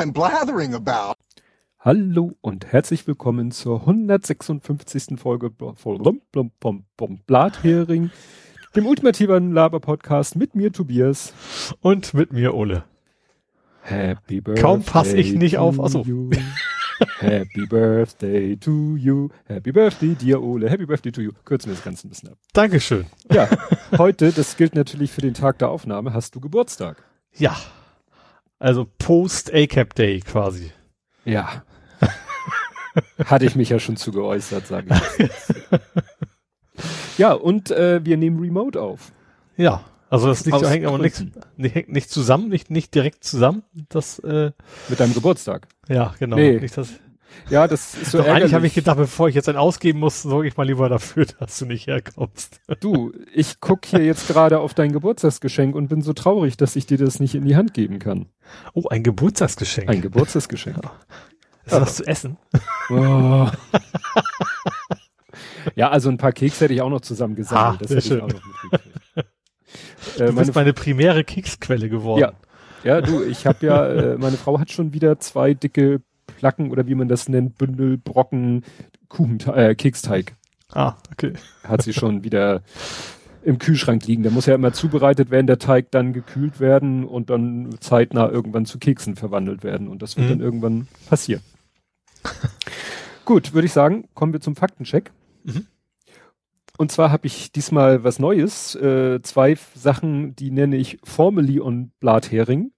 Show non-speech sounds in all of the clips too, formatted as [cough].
I'm blathering about. Hallo und herzlich willkommen zur 156. Folge vom Blathering, dem ultimativen Laber-Podcast mit mir Tobias und mit mir Ole. Happy Birthday. Kaum passe ich nicht auf. Achso. Happy Birthday to you. Happy Birthday, dear Ole. Happy Birthday to you. Kürzen wir das Ganze ein bisschen ab. Dankeschön. Ja, heute, das gilt natürlich für den Tag der Aufnahme, hast du Geburtstag. Ja. Also Post ACAP Day quasi. Ja. [laughs] Hatte ich mich ja schon zu geäußert, sage ich. ja, und äh, wir nehmen Remote auf. Ja. Also das liegt, hängt aber nichts, nicht, nicht zusammen, nicht, nicht direkt zusammen. Das, äh, Mit deinem Geburtstag. Ja, genau. Nee. Nicht das, ja, das ist so Doch eigentlich habe ich gedacht, bevor ich jetzt einen ausgeben muss, sorge ich mal lieber dafür, [laughs] dass du nicht herkommst. Du, ich guck hier jetzt gerade auf dein Geburtstagsgeschenk und bin so traurig, dass ich dir das nicht in die Hand geben kann. Oh, ein Geburtstagsgeschenk. Ein Geburtstagsgeschenk. Ist das was zu essen? Oh. ja, also ein paar Keks hätte ich auch noch zusammen gesammelt. Ah, das hätte schön. ich auch noch mitgekriegt. Du Äh, bist meine primäre Keksquelle geworden. Ja. Ja, du, ich habe ja, äh, meine Frau hat schon wieder zwei dicke Placken oder wie man das nennt, Bündel, Brocken, Kuchen, äh, Keksteig. Ah, okay. Hat sie schon wieder im Kühlschrank liegen. Der muss ja immer zubereitet werden, der Teig dann gekühlt werden und dann zeitnah irgendwann zu Keksen verwandelt werden. Und das wird Mhm. dann irgendwann passieren. [laughs] Gut, würde ich sagen, kommen wir zum Faktencheck. Mhm. Und zwar habe ich diesmal was Neues. Äh, zwei Sachen, die nenne ich Formally on Blathering,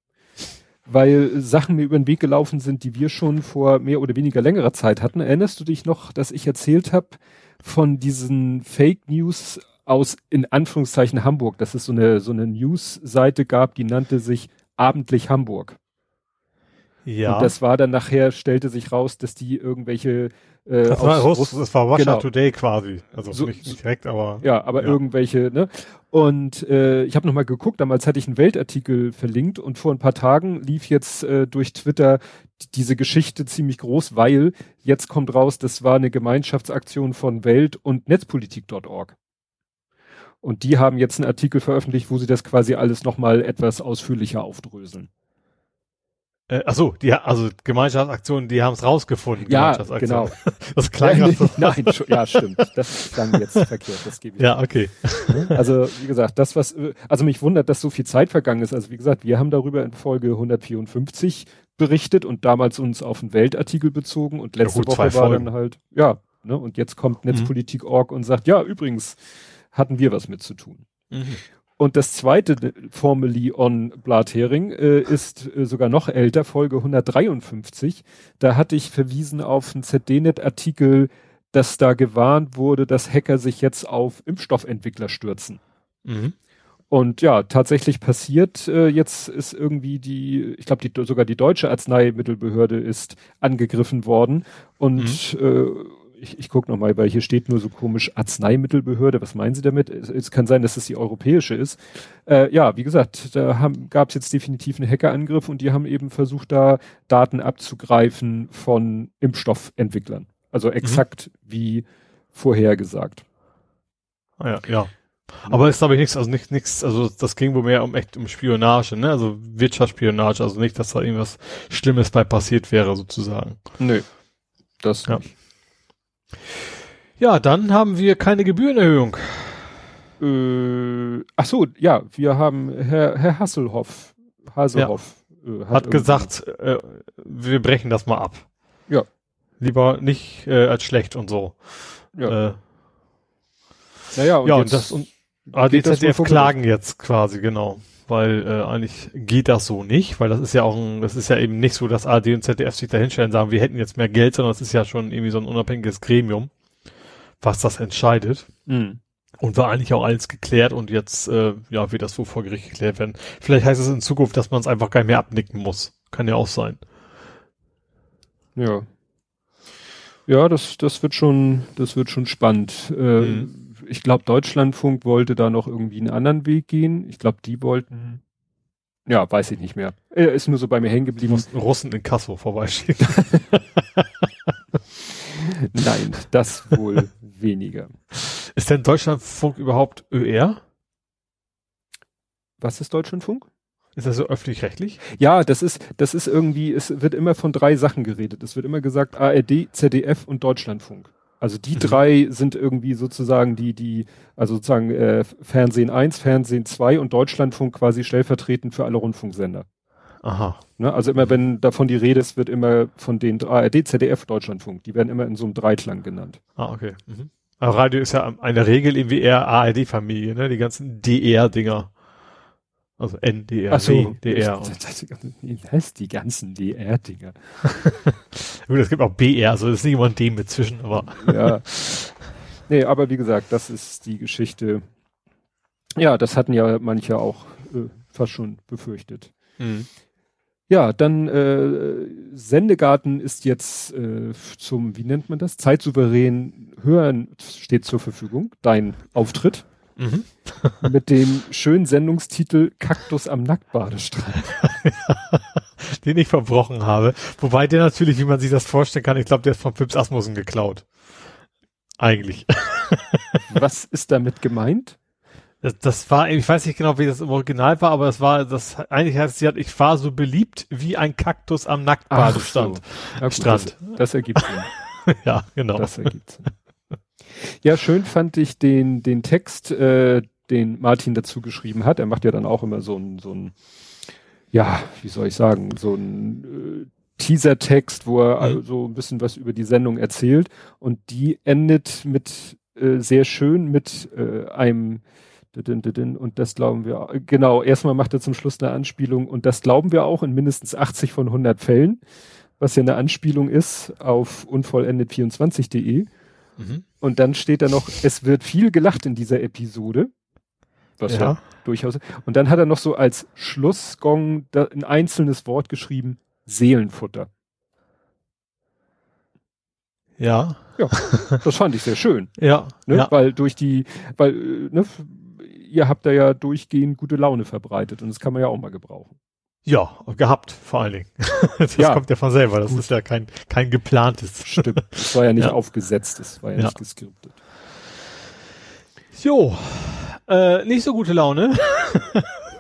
weil Sachen mir über den Weg gelaufen sind, die wir schon vor mehr oder weniger längerer Zeit hatten. Erinnerst du dich noch, dass ich erzählt habe von diesen Fake News aus in Anführungszeichen Hamburg, dass es so eine so eine News-Seite gab, die nannte sich Abendlich Hamburg. Ja. Und das war dann nachher, stellte sich raus, dass die irgendwelche äh, das, war, aus Russ, das war Russia genau. Today quasi. Also So- nicht, nicht direkt, aber. Ja, aber Ja. irgendwelche, ne? Und äh, ich habe nochmal geguckt, damals hatte ich einen Weltartikel verlinkt und vor ein paar Tagen lief jetzt äh, durch Twitter diese Geschichte ziemlich groß, weil jetzt kommt raus, das war eine Gemeinschaftsaktion von Welt und Netzpolitik.org. Und die haben jetzt einen Artikel veröffentlicht, wo sie das quasi alles nochmal etwas ausführlicher aufdröseln. Äh, ach so, die, also Gemeinschaftsaktionen, die haben es rausgefunden. Ja, genau. [laughs] Das klang Ja, grad so. Nein, ja, stimmt. Das klang jetzt verkehrt, das gebe ich Ja, okay. Also, wie gesagt, das, was, also mich wundert, dass so viel Zeit vergangen ist. Also, wie gesagt, wir haben darüber in Folge 154 berichtet und damals uns auf einen Weltartikel bezogen und letzte gut, zwei Woche war Folgen. dann halt, ja, ne, und jetzt kommt Netzpolitik.org und sagt, ja, übrigens hatten wir was mit zu tun. Und das zweite Formally on Blathering äh, ist äh, sogar noch älter, Folge 153. Da hatte ich verwiesen auf einen ZDNet-Artikel, dass da gewarnt wurde, dass Hacker sich jetzt auf Impfstoffentwickler stürzen. Mhm. Und ja, tatsächlich passiert, äh, jetzt ist irgendwie die, ich glaube, die, sogar die deutsche Arzneimittelbehörde ist angegriffen worden. Und äh, ich, ich gucke nochmal, weil hier steht nur so komisch Arzneimittelbehörde. Was meinen Sie damit? Es, es kann sein, dass es die europäische ist. Äh, ja, wie gesagt, da gab es jetzt definitiv einen Hackerangriff und die haben eben versucht, da Daten abzugreifen von Impfstoffentwicklern. Also exakt wie vorhergesagt. Ah, ja, ja. Aber ist glaube ich nichts, also nicht nichts, also das ging wohl mehr um echt um Spionage, ne? Also Wirtschaftsspionage, also nicht, dass da irgendwas Schlimmes bei passiert wäre, sozusagen. Nö. Das Ja. Ja, dann haben wir keine Gebührenerhöhung. Äh, ach so, ja, wir haben Herr, Herr Hasselhoff, Hasselhoff äh, Hat irgendwie- gesagt, äh, wir brechen das mal ab. Ja. Lieber nicht äh, als schlecht und so. Ja, Äh, naja, und ja, und das und ah, die ZDF klagen jetzt quasi, genau. Weil äh, eigentlich geht das so nicht, weil das ist ja auch ein, das ist ja eben nicht so, dass ARD und ZDF sich da hinstellen und sagen, wir hätten jetzt mehr Geld, sondern das ist ja schon irgendwie so ein unabhängiges Gremium, was das entscheidet. Mhm. Und war eigentlich auch alles geklärt und jetzt äh, ja wird das wohl vor Gericht geklärt werden. Vielleicht heißt es in Zukunft, dass man es einfach gar nicht mehr abnicken muss. Kann ja auch sein. Ja. Ja, das, das wird schon, das wird schon spannend. Äh, Mhm. Ich glaube, Deutschlandfunk wollte da noch irgendwie einen anderen Weg gehen. Ich glaube, die wollten, ja, weiß ich nicht mehr. Er ist nur so bei mir hängen Die geblieben. mussten Russen in Kasso vorbeischicken. [laughs] Nein, das wohl weniger. Ist denn Deutschlandfunk überhaupt ÖR? Was ist Deutschlandfunk? Ist das so öffentlich-rechtlich? Ja, das ist, das ist irgendwie, es wird immer von drei Sachen geredet. Es wird immer gesagt ARD, ZDF und Deutschlandfunk. Also die mhm. drei sind irgendwie sozusagen die, die, also sozusagen äh, Fernsehen 1, Fernsehen 2 und Deutschlandfunk quasi stellvertretend für alle Rundfunksender. Aha. Ne? Also immer wenn davon die Rede ist, wird immer von den ARD, ZDF, Deutschlandfunk. Die werden immer in so einem Dreiklang genannt. Ah, okay. Mhm. Aber Radio ist ja eine Regel irgendwie eher ARD-Familie, ne? Die ganzen DR-Dinger. Also NDR, Ach so, DR. Was? [laughs] Die ganzen DR-Dinger. [laughs] Gut, es gibt auch BR, also das ist nicht immer ein D mit zwischen, aber. ja. [laughs] Nee, aber wie gesagt, das ist die Geschichte. Ja, das hatten ja manche auch äh, fast schon befürchtet. Mhm. Ja, dann äh, Sendegarten ist jetzt äh, zum, wie nennt man das? Zeitsouverän hören steht zur Verfügung. Dein Auftritt. Mhm. [laughs] mit dem schönen Sendungstitel Kaktus am Nacktbadestrand. [laughs] Den ich verbrochen habe. Wobei der natürlich, wie man sich das vorstellen kann, ich glaube, der ist von Pips Asmussen geklaut. Eigentlich. [laughs] Was ist damit gemeint? Das, das war, ich weiß nicht genau, wie das im Original war, aber es war, das eigentlich heißt sie hat, ich war so beliebt wie ein Kaktus am Nacktbadestrand. So. Strand. Das, das ergibt Sinn. ja, genau. Das ergibt Sinn. Ja, schön fand ich den, den Text, äh, den Martin dazu geschrieben hat. Er macht ja dann auch immer so ein, so ein, ja, wie soll ich sagen, so ein äh, Teaser-Text, wo er mhm. so ein bisschen was über die Sendung erzählt. Und die endet mit äh, sehr schön mit äh, einem und das glauben wir, genau, erstmal macht er zum Schluss eine Anspielung und das glauben wir auch in mindestens 80 von 100 Fällen, was ja eine Anspielung ist auf unvollendet24.de. Mhm. Und dann steht da noch, es wird viel gelacht in dieser Episode. Was ja. ja durchaus. Und dann hat er noch so als Schlussgong ein einzelnes Wort geschrieben, Seelenfutter. Ja. Ja, das fand ich sehr schön. [laughs] ja, ne? ja. Weil durch die, weil, ne, ihr habt da ja durchgehend gute Laune verbreitet und das kann man ja auch mal gebrauchen. Ja, gehabt, vor allen Dingen. [laughs] das ja. kommt ja von selber, das Gut. ist ja kein, kein geplantes. Stimmt, das war ja nicht [laughs] ja. aufgesetzt, das war ja, ja, nicht geskriptet. Jo, äh, nicht so gute Laune.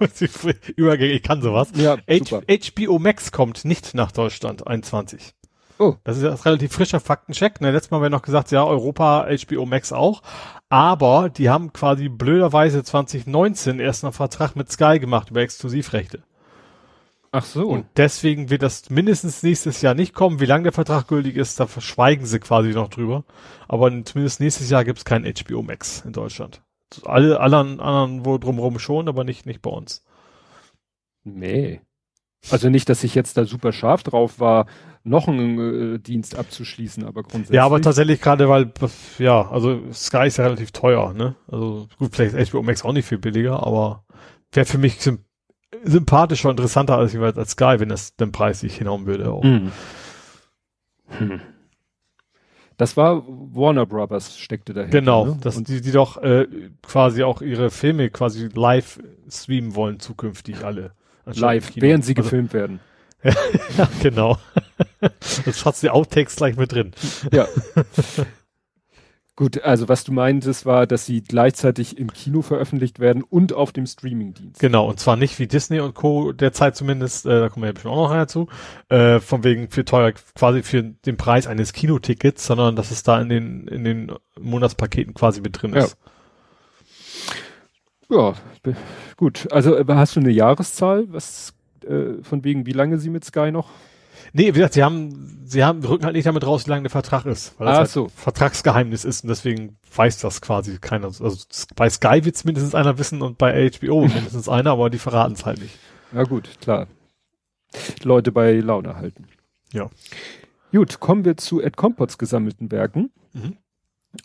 [laughs] Übergänge, ich kann sowas. Ja, H HBO Max kommt nicht nach Deutschland, 21. Oh. Das ist ja relativ frischer Faktencheck. Ne? Letztes Mal haben wir noch gesagt, ja, Europa, HBO Max auch. Aber die haben quasi blöderweise 2019 erst einen Vertrag mit Sky gemacht über Exklusivrechte. Ach so. Und deswegen wird das mindestens nächstes Jahr nicht kommen. Wie lange der Vertrag gültig ist, da verschweigen sie quasi noch drüber. Aber zumindest nächstes Jahr gibt es kein HBO Max in Deutschland. Alle, alle anderen wo drumherum schon, aber nicht, nicht bei uns. Nee. Also nicht, dass ich jetzt da super scharf drauf war, noch einen äh, Dienst abzuschließen, aber grundsätzlich. Ja, aber tatsächlich gerade, weil, ja, also Sky ist ja relativ teuer, ne? Also gut, vielleicht HBO Max auch nicht viel billiger, aber wäre für mich sympathischer und interessanter als, als Sky, wenn es den Preis sich hinhauen würde. Auch. Mhm. Hm. Das war Warner Brothers steckte dahinter. Genau, ne? dass die, die doch äh, quasi auch ihre Filme quasi live streamen wollen zukünftig alle. Live, während sie also, gefilmt werden. [laughs] ja, genau. [laughs] das hat die Outtakes gleich mit drin. Ja. [laughs] Gut, also was du meintest, war, dass sie gleichzeitig im Kino veröffentlicht werden und auf dem Streamingdienst. Genau, und zwar nicht wie Disney und Co. derzeit zumindest, äh, da kommen wir ja bestimmt auch noch dazu, äh, von wegen für teuer, quasi für den Preis eines Kinotickets, sondern dass es da in den, in den Monatspaketen quasi mit drin ist. Ja, ja gut. Also äh, hast du eine Jahreszahl, was äh, von wegen, wie lange sie mit Sky noch Nee, wie gesagt, sie haben, sie haben, rücken halt nicht damit raus, wie lange der Vertrag ist. Weil das ah, halt so. Vertragsgeheimnis ist und deswegen weiß das quasi keiner. Also bei Sky wird mindestens einer wissen und bei HBO [laughs] mindestens einer, aber die verraten es halt nicht. Ja gut, klar. Leute bei Laune halten. Ja. Gut, kommen wir zu Ed Compots gesammelten Werken. Mhm.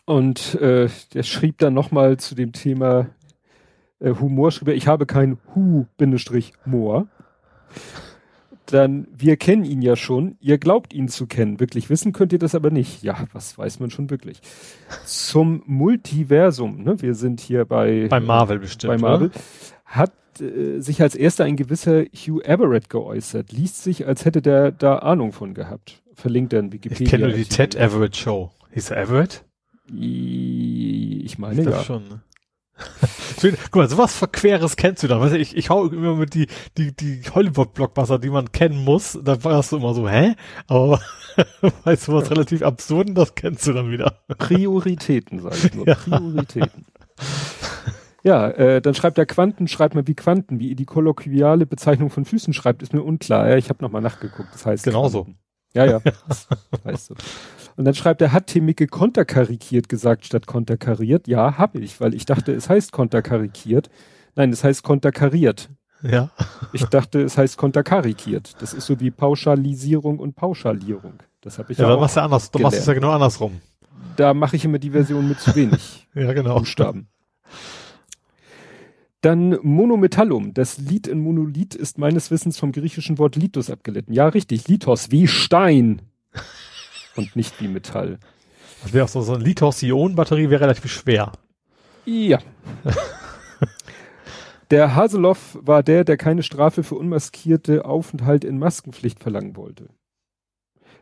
Und äh, der schrieb dann nochmal zu dem Thema äh, Humor, schrieb er, ich habe kein Hu-Moor dann, wir kennen ihn ja schon, ihr glaubt ihn zu kennen. Wirklich wissen könnt ihr das aber nicht. Ja, was weiß man schon wirklich. Zum Multiversum, ne? Wir sind hier bei, bei Marvel bestimmt. Bei Marvel. Oder? Hat äh, sich als erster ein gewisser Hugh Everett geäußert. Liest sich, als hätte der da Ahnung von gehabt. Verlinkt er in Wikipedia. Ich kenne nur die Ted Everett Show. Hieß er Everett? Ich meine ich ja. schon, ne? Guck mal, sowas Verqueres kennst du da. Weißt du, ich, ich hau immer mit die, die, die Hollywood-Blockbuster, die man kennen muss. Da warst du immer so, hä? Aber [laughs] weißt du was relativ Absurden, das kennst du dann wieder. Prioritäten, sag ich nur. [laughs] Ja. Prioritäten. Ja, äh, dann schreibt er Quanten, schreibt mal wie Quanten, wie ihr die kolloquiale Bezeichnung von Füßen schreibt, ist mir unklar. Ja, ich habe nochmal nachgeguckt. Das heißt genauso. Quanten. Ja, ja. Das [laughs] weißt du. Und dann schreibt er, hat Timicke konterkarikiert gesagt statt konterkariert? Ja, habe ich, weil ich dachte, es heißt konterkarikiert. Nein, es heißt konterkariert. Ja. Ich dachte, es heißt konterkarikiert. Das ist so wie Pauschalisierung und Pauschalierung. Das habe ich ja, ja dann machst du anders. Du machst es ja genau andersrum. Da mache ich immer die Version mit zu wenig. [laughs] ja, genau. Buchstaben. Dann Monometallum. Das Lied in Monolith ist meines Wissens vom griechischen Wort Lithos abgelitten. Ja, richtig. Lithos, wie Stein und nicht wie Metall. Das wäre auch so, so ein Lithium-Ionen-Batterie wäre relativ schwer. Ja. [laughs] der Haseloff war der, der keine Strafe für unmaskierte Aufenthalt in Maskenpflicht verlangen wollte.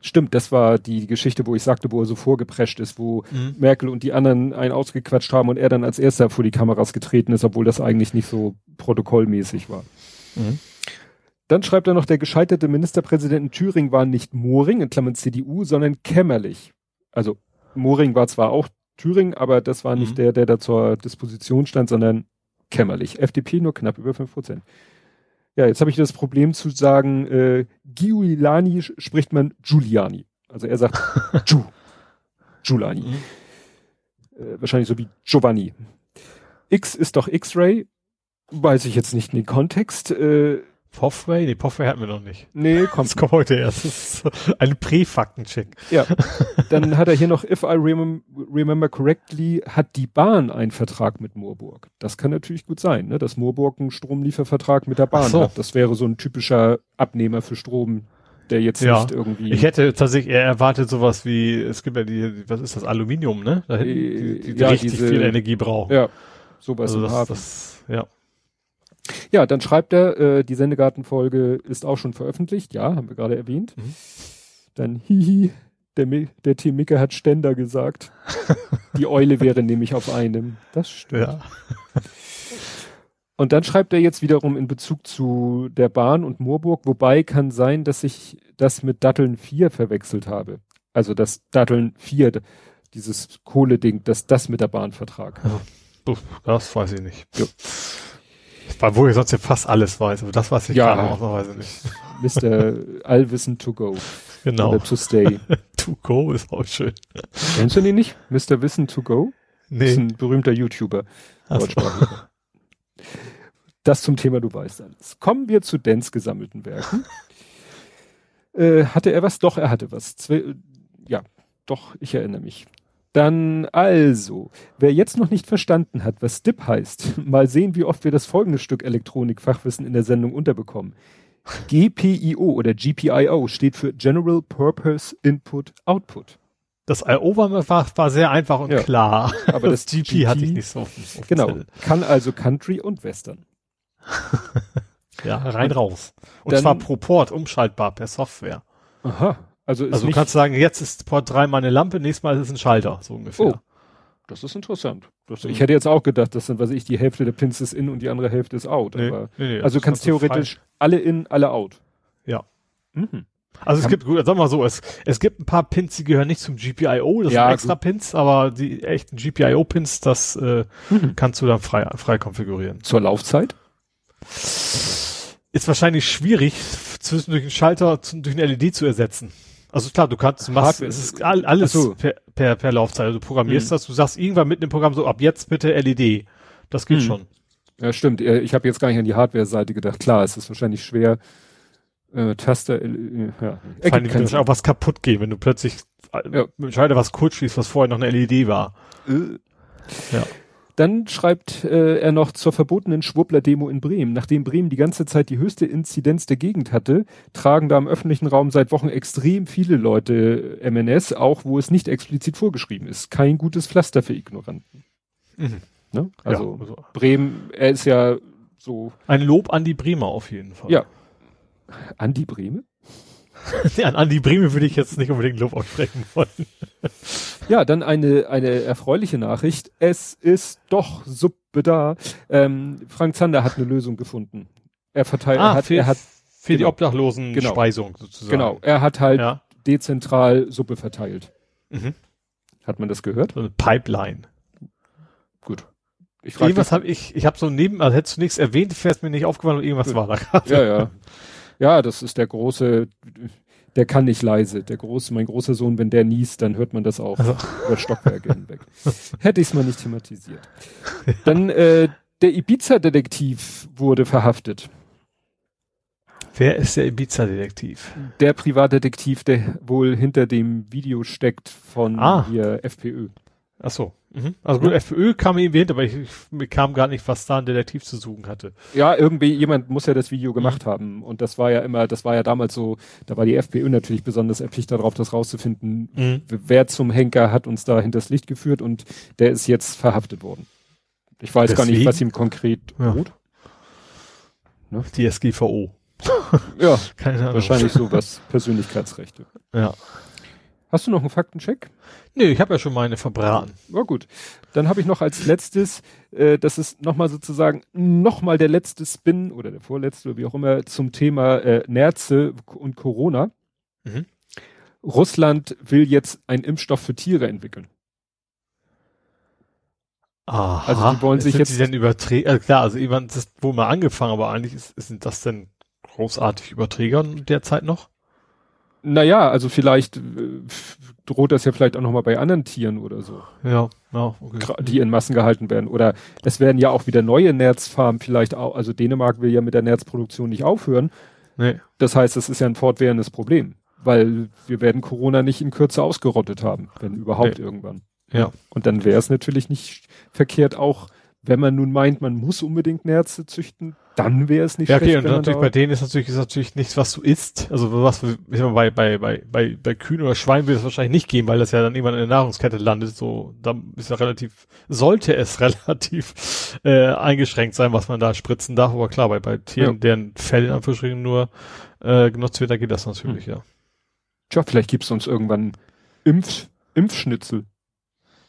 Stimmt, das war die Geschichte, wo ich sagte, wo er so vorgeprescht ist, wo mhm. Merkel und die anderen einen ausgequatscht haben und er dann als erster vor die Kameras getreten ist, obwohl das eigentlich nicht so protokollmäßig war. Mhm. Dann schreibt er noch, der gescheiterte Ministerpräsident in Thüringen war nicht Moring, in Klammern CDU, sondern Kämmerlich. Also Moring war zwar auch Thüringen, aber das war nicht mhm. der, der da zur Disposition stand, sondern Kämmerlich. FDP nur knapp über fünf Prozent. Ja, jetzt habe ich das Problem zu sagen, äh, Giuliani spricht man Giuliani. Also er sagt [laughs] Giu. Giuliani. Mhm. Äh, wahrscheinlich so wie Giovanni. X ist doch X-Ray. Weiß ich jetzt nicht in den Kontext. Äh, Poffway? Nee, Poffway hatten wir noch nicht. Nee, [laughs] kommt. Das kommt heute erst. Das ist ein Prä-Faktencheck. Ja. [laughs] Dann hat er hier noch, if I remem remember correctly, hat die Bahn einen Vertrag mit Moorburg. Das kann natürlich gut sein, ne? dass Moorburg einen Stromliefervertrag mit der Bahn so. hat. Das wäre so ein typischer Abnehmer für Strom, der jetzt ja. nicht irgendwie. Ich hätte tatsächlich eher erwartet sowas wie, es gibt ja die, was ist das, Aluminium, ne? Da hinten, die, die, die ja, richtig diese, viel Energie brauchen. Ja. Sowas also das, das, ja. Ja, dann schreibt er, äh, die Sendegartenfolge ist auch schon veröffentlicht, ja, haben wir gerade erwähnt. Mhm. Dann hihi, der, der Tim Micke hat Ständer gesagt. die Eule wäre nämlich auf einem. Das stimmt. Ja. Und dann schreibt er jetzt wiederum in Bezug zu der Bahn und Moorburg, wobei kann sein, dass ich das mit Datteln 4 verwechselt habe. Also das Datteln 4, dieses Kohle-Ding, dass das mit der Bahn vertrag. Das weiß ich nicht. Ja. Weil ich sonst ja fast alles weiß, aber das weiß ich ja, ausnahmsweise nicht. [laughs] Mr. Allwissen to go. Genau. Oder to stay. [laughs] to go ist auch schön. Kennst du den nicht? Mr. Wissen to go? Nee. Ist ein berühmter YouTuber. So. Das zum Thema, du weißt alles. Kommen wir zu Dens gesammelten Werken. äh, hatte er was? Doch, er hatte was. Zwei, ja, doch, ich erinnere mich. Dann also, wer jetzt noch nicht verstanden hat, was DIP heißt, [laughs] mal sehen, wie oft wir das folgende Stück Elektronikfachwissen in der Sendung unterbekommen. GPIO oder GPIO steht für General Purpose Input Output. Das IO war, war, war sehr einfach und ja, klar. Aber das, [laughs] das GP hatte ich nicht so. Genau. Kann also Country und Western. [laughs] ja, rein raus. Und Dann, zwar pro Port umschaltbar per Software. Aha. Also, also du kannst sagen, jetzt ist Port 3 meine Lampe, nächstes Mal ist es ein Schalter, so ungefähr. Oh, das ist interessant. Das, mhm. Ich hätte jetzt auch gedacht, dass dann, was ich, die Hälfte der Pins ist in und die andere Hälfte ist out. Nee, aber, nee, nee, also du kannst theoretisch frei. alle in, alle out. Ja. Mhm. Also es gibt, gut, sag mal so, es, es gibt ein paar Pins, die gehören nicht zum GPIO, das ja, sind extra. Pins, aber die echten GPIO-Pins, das äh, mhm. kannst du dann frei, frei konfigurieren. Zur Laufzeit? Ist wahrscheinlich schwierig, zwischendurch einen Schalter durch eine LED zu ersetzen. Also klar, du kannst, du machst, es ist alles so. per, per, per Laufzeit. Also du programmierst mhm. das, du sagst irgendwann mit dem Programm so, ab jetzt bitte LED. Das geht mhm. schon. Ja, stimmt. Ich habe jetzt gar nicht an die Hardware-Seite gedacht. Klar, es ist wahrscheinlich schwer, äh, Taster, äh, ja. Vor allem auch was kaputt gehen, wenn du plötzlich äh, ja. Schalter was kurz schließt, was vorher noch eine LED war. Äh. Ja. Dann schreibt äh, er noch zur verbotenen Schwurbler-Demo in Bremen. Nachdem Bremen die ganze Zeit die höchste Inzidenz der Gegend hatte, tragen da im öffentlichen Raum seit Wochen extrem viele Leute MNS, auch wo es nicht explizit vorgeschrieben ist. Kein gutes Pflaster für Ignoranten. Mhm. Ne? Also, ja, also Bremen, er ist ja so. Ein Lob an die Bremer auf jeden Fall. Ja. An die Bremer? [laughs] an die Breme würde ich jetzt nicht unbedingt Lob aussprechen wollen. ja, dann eine, eine erfreuliche Nachricht. Es ist doch Sub da. Ähm, Frank Zander hat eine Lösung gefunden. Er verteilt, Ah, er hat, für, er hat, für die genau. obdachlosen Genau. Speisung sozusagen. genau, er hat halt Ja. dezentral Suppe verteilt. Mhm. Hat man das gehört? So eine Pipeline. Gut. Ich frage Irgendwas habe ich, ich habe so neben, also hättest du nichts erwähnt, wär's mir nicht aufgefallen, aber irgendwas Gut. war da gerade. Ja, ja. Ja, das ist der große, der kann nicht leise. Der große, mein großer Sohn, wenn der niest, dann hört man das auch Also. über Stockwerke hinweg. Hätte ich es mal nicht thematisiert. Dann äh, der Ibiza-Detektiv wurde verhaftet. Wer ist der Ibiza-Detektiv? Der Privatdetektiv, der wohl hinter dem Video steckt von Ah. hier FPÖ. Ach so. Mhm. Also gut, FPÖ kam mir erwähnt, aber ich, ich mir kam gar nicht, was da ein Detektiv zu suchen hatte. Ja, irgendwie, jemand muss ja das Video gemacht haben. Und das war ja immer, das war ja damals so, da war die FPÖ natürlich besonders erpicht darauf, das rauszufinden, Mhm. wer zum Henker hat uns da hinters Licht geführt und der ist jetzt verhaftet worden. Ich weiß gar nicht, was ihm konkret Ja. droht. Die SGVO. Ja, [laughs] Keine Ahnung. wahrscheinlich sowas. Persönlichkeitsrechte. Ja. Hast du noch einen Faktencheck? Nee, ich habe ja schon meine verbraten. Ja gut. Dann habe ich noch als letztes, äh, das ist nochmal sozusagen nochmal der letzte Spin oder der vorletzte oder wie auch immer zum Thema äh, Nerze und Corona. Mhm. Russland will jetzt einen Impfstoff für Tiere entwickeln. Aha. Also die wollen sich Sind jetzt- die denn überträgen? Also klar, also irgendwann ist wohl mal angefangen, aber eigentlich ist, sind das denn großartig Überträgern derzeit noch? Naja, also vielleicht äh, droht das ja vielleicht auch nochmal bei anderen Tieren oder so, Ja, ja, okay. die in Massen gehalten werden. Oder es werden ja auch wieder neue Nerzfarmen vielleicht auch, also Dänemark will ja mit der Nerzproduktion nicht aufhören. Nee. Das heißt, es ist ja ein fortwährendes Problem, weil wir werden Corona nicht in Kürze ausgerottet haben, wenn überhaupt Nee. irgendwann. Ja. Und dann wäre es natürlich nicht verkehrt auch, wenn man nun meint, man muss unbedingt Nerze züchten, dann wäre es nicht Ja, okay, schlecht, und wenn man natürlich bei denen ist natürlich, ist natürlich nichts, was du isst. Also was, ich mal, bei, bei, bei, bei, bei Kühen oder Schweinen wird es wahrscheinlich nicht gehen, weil das ja dann irgendwann in der Nahrungskette landet. So, da ist ja relativ, sollte es [laughs] relativ äh, eingeschränkt sein, was man da spritzen darf. Aber klar, bei, bei Tieren, Ja. deren Fell in Anführungsstrichen nur äh, genutzt wird, da geht das natürlich, ja. Tja, vielleicht gibt's uns irgendwann Impf, Impfschnitzel.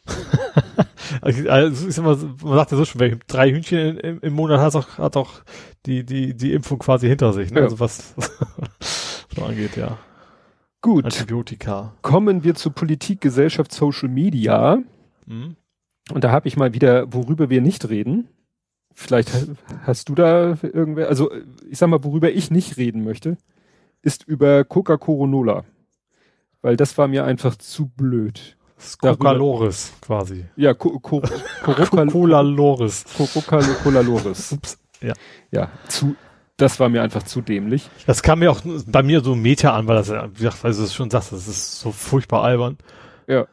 [laughs] Also, ist immer, so- man sagt ja so schon, wer drei Hühnchen im, im Monat hat, auch, hat auch die, die, die Impfung quasi hinter sich, ne? Ja. Also was [laughs] so angeht, ja. Gut, Antibiotika. kommen wir zu Politik, Gesellschaft, Social Media. Mhm. Und da habe ich mal wieder, worüber wir nicht reden. Vielleicht ha- hast du da irgendwer, also ich sag mal, worüber ich nicht reden möchte, ist über Coca-Cola. Weil das war mir einfach zu blöd. Coca-Loris quasi. Ja, Co Co Coca- Coca-Loris. Coca-Cola Loris. Ups. Ja. Ja, zu, das war mir einfach zu dämlich. Das kam mir auch bei mir so Meter an, weil das, ja, wie gesagt, weil du es schon sagst, das ist so furchtbar albern. Ja.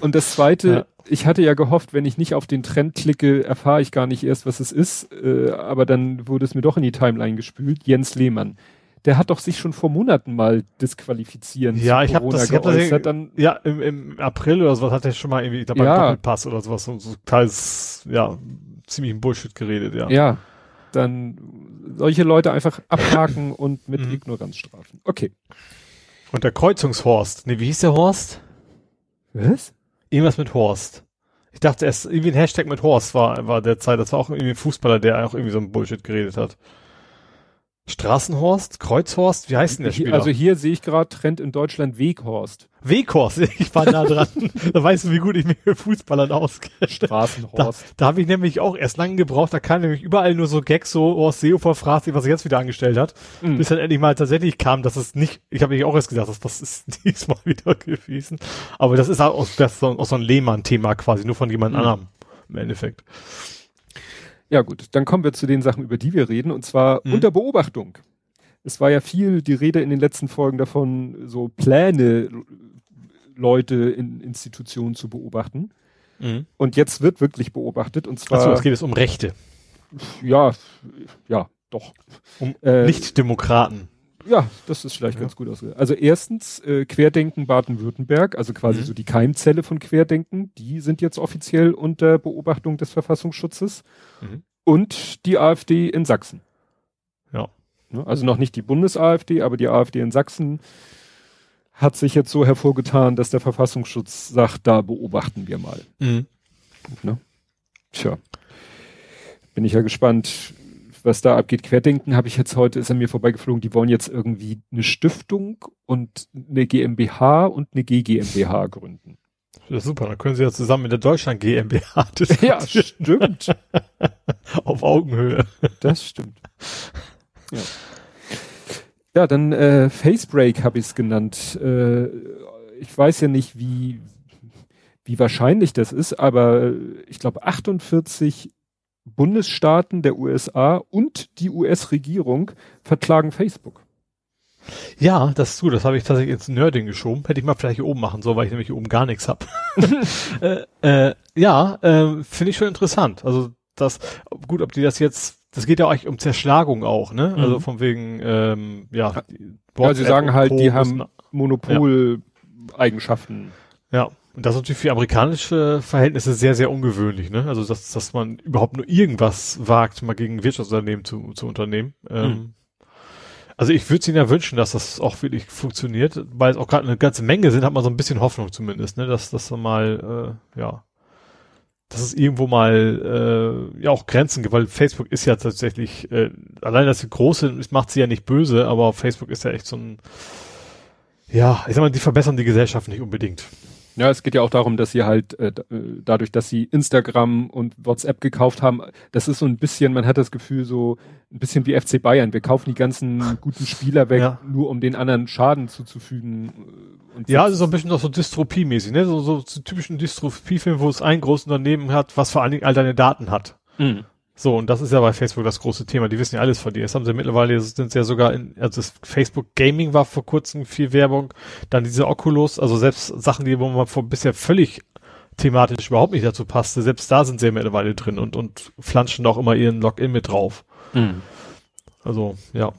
Und das zweite, [laughs] Ja. ich hatte ja gehofft, wenn ich nicht auf den Trend klicke, erfahre ich gar nicht erst, was es ist. Äh, aber dann wurde es mir doch in die Timeline gespült. Jens Lehmann. Der hat doch sich schon vor Monaten mal disqualifizieren Ja, ich habe das, ich hab das dann, ja im, im April oder sowas hat er schon mal irgendwie, ich glaube, Ja. Doppelpass oder sowas, so, so teils, ja, ziemlich ein Bullshit geredet, ja. ja, dann solche Leute einfach abhaken [clears throat] und mit Mhm. Ignoranz strafen. Okay. Und der Kreuzungshorst, nee, wie hieß der Horst? Was? Irgendwas mit Horst. Ich dachte erst, irgendwie ein Hashtag mit Horst war, war der Zeit, das war auch irgendwie ein Fußballer, der auch irgendwie so ein Bullshit geredet hat. Straßenhorst? Kreuzhorst? Wie heißt denn der Spieler? also hier sehe ich gerade Trend in Deutschland Weghorst. Weghorst, [laughs] ich war nah dran. da weißt du, wie gut ich mich mit Fußballern auskenne. Da, Straßenhorst. da habe ich nämlich auch erst lange gebraucht, da kam nämlich überall nur so Gags, so Horst Seehofer fragt sich, was er jetzt wieder angestellt hat. Mhm. Bis dann endlich mal tatsächlich kam, dass es nicht, ich habe mich auch erst gesagt, das, was ist [laughs] diesmal wieder gewesen. Aber das ist auch, das ist so, auch so ein Lehmann-Thema quasi, nur von jemand Mhm. anderem im Endeffekt. Ja gut, dann kommen wir zu den Sachen, über die wir reden, und zwar Mhm. unter Beobachtung. Es war ja viel die Rede in den letzten Folgen davon, so Pläne, Leute in Institutionen zu beobachten. Und jetzt wird wirklich beobachtet, und zwar, Achso, es geht jetzt um Rechte, ja, ja, doch. um Äh, Nicht-Demokraten. Ja, das ist vielleicht Ja. ganz gut ausgedrückt. Also erstens, äh, Querdenken Baden-Württemberg, also quasi Mhm. so die Keimzelle von Querdenken, die sind jetzt offiziell unter Beobachtung des Verfassungsschutzes. Mhm. Und die AfD in Sachsen. Ja. Ne, Also noch nicht die Bundes-AfD, aber die AfD in Sachsen hat sich jetzt so hervorgetan, dass der Verfassungsschutz sagt, da beobachten wir mal. Mhm. Ne? Tja. bin ich ja gespannt, was da abgeht. Querdenken habe ich jetzt heute, ist an mir vorbeigeflogen, die wollen jetzt irgendwie eine Stiftung und eine GmbH und eine GGMBH gründen. Das ist super, dann können sie ja zusammen in der Deutschland GmbH [laughs] Ja, stimmt. [laughs] Auf Augenhöhe. Das stimmt. Ja, ja dann äh, Facebreak habe ich es genannt. Äh, ich weiß ja nicht, wie, wie wahrscheinlich das ist, aber ich glaube 48 Bundesstaaten der USA und die US-Regierung verklagen Facebook. Ja, das ist gut. Das habe ich tatsächlich ins Nerding geschoben. Hätte ich mal vielleicht hier oben machen sollen, weil ich nämlich hier oben gar nichts hab. [laughs] äh, äh, ja, äh, finde ich schon interessant. Also das, gut, ob die das jetzt, das geht ja eigentlich um Zerschlagung auch, ne? Also mhm. von wegen, ähm, ja. Ja, sie sagen halt, die haben Monopol-Eigenschaften. Ja. Und das ist natürlich für amerikanische Verhältnisse sehr, sehr ungewöhnlich, ne? Also, dass, dass man überhaupt nur irgendwas wagt, mal gegen Wirtschaftsunternehmen zu, zu unternehmen. Ähm, mhm. Also ich würde es Ihnen ja wünschen, dass das auch wirklich funktioniert, weil es auch gerade eine ganze Menge sind, hat man so ein bisschen Hoffnung zumindest, ne? Dass das mal, äh, ja, dass es irgendwo mal äh, ja auch Grenzen gibt, weil Facebook ist ja tatsächlich, äh, allein dass sie große ist, macht sie ja nicht böse, aber Facebook ist ja echt so ein, ja, ich sag mal, die verbessern die Gesellschaft nicht unbedingt. Ja, es geht ja auch darum, dass sie halt äh, äh, dadurch, dass sie Instagram und WhatsApp gekauft haben, das ist so ein bisschen, man hat das Gefühl so ein bisschen wie FC Bayern. Wir kaufen die ganzen [laughs] guten Spieler weg, ja. nur um den anderen Schaden zuzufügen. Und ja, also so ein bisschen auch so Dystropie-mäßig, ne? So, so, so typischen Dystropie-Film, wo es ein großes Unternehmen hat, was vor allen Dingen all deine Daten hat. Mhm. So, und das ist ja bei Facebook das große Thema. Die wissen ja alles von dir. Jetzt haben sie mittlerweile, sind sie ja sogar in, also das Facebook Gaming war vor kurzem viel Werbung. Dann diese Oculus, also selbst Sachen, die, wo man vor bisher völlig thematisch überhaupt nicht dazu passte, selbst da sind sie ja mittlerweile drin und, und flanschen auch immer ihren Login mit drauf. Mhm. Also, ja.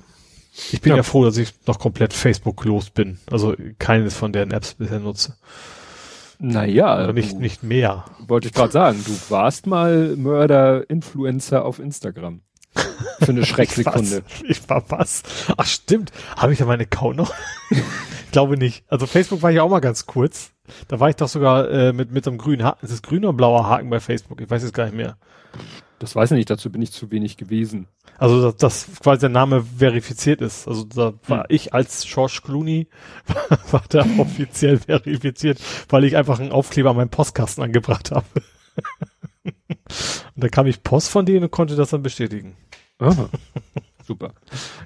Ich bin ja. ja froh, dass ich noch komplett Facebook los bin. Also keines von deren Apps bisher nutze. Naja. Also nicht, nicht mehr. Wollte ich gerade sagen, du warst mal Mörder-Influencer auf Instagram. Für eine [laughs] Schrecksekunde. ich, war was? Ach stimmt. Habe ich da meinen Account noch? [laughs] ich glaube nicht. Also Facebook war ich auch mal ganz kurz. Da war ich doch sogar äh, mit, mit so einem grünen Haken. Ist das grün oder blauer Haken bei Facebook? Ich weiß es gar nicht mehr. Das weiß ich nicht, dazu bin ich zu wenig gewesen. Also, dass, dass quasi der Name verifiziert ist. Also, da war hm. ich als George Clooney, [laughs] war da offiziell verifiziert, weil ich einfach einen Aufkleber an meinen Postkasten angebracht habe. und da kam ich Post von denen und konnte das dann bestätigen. Aha. [laughs] Super.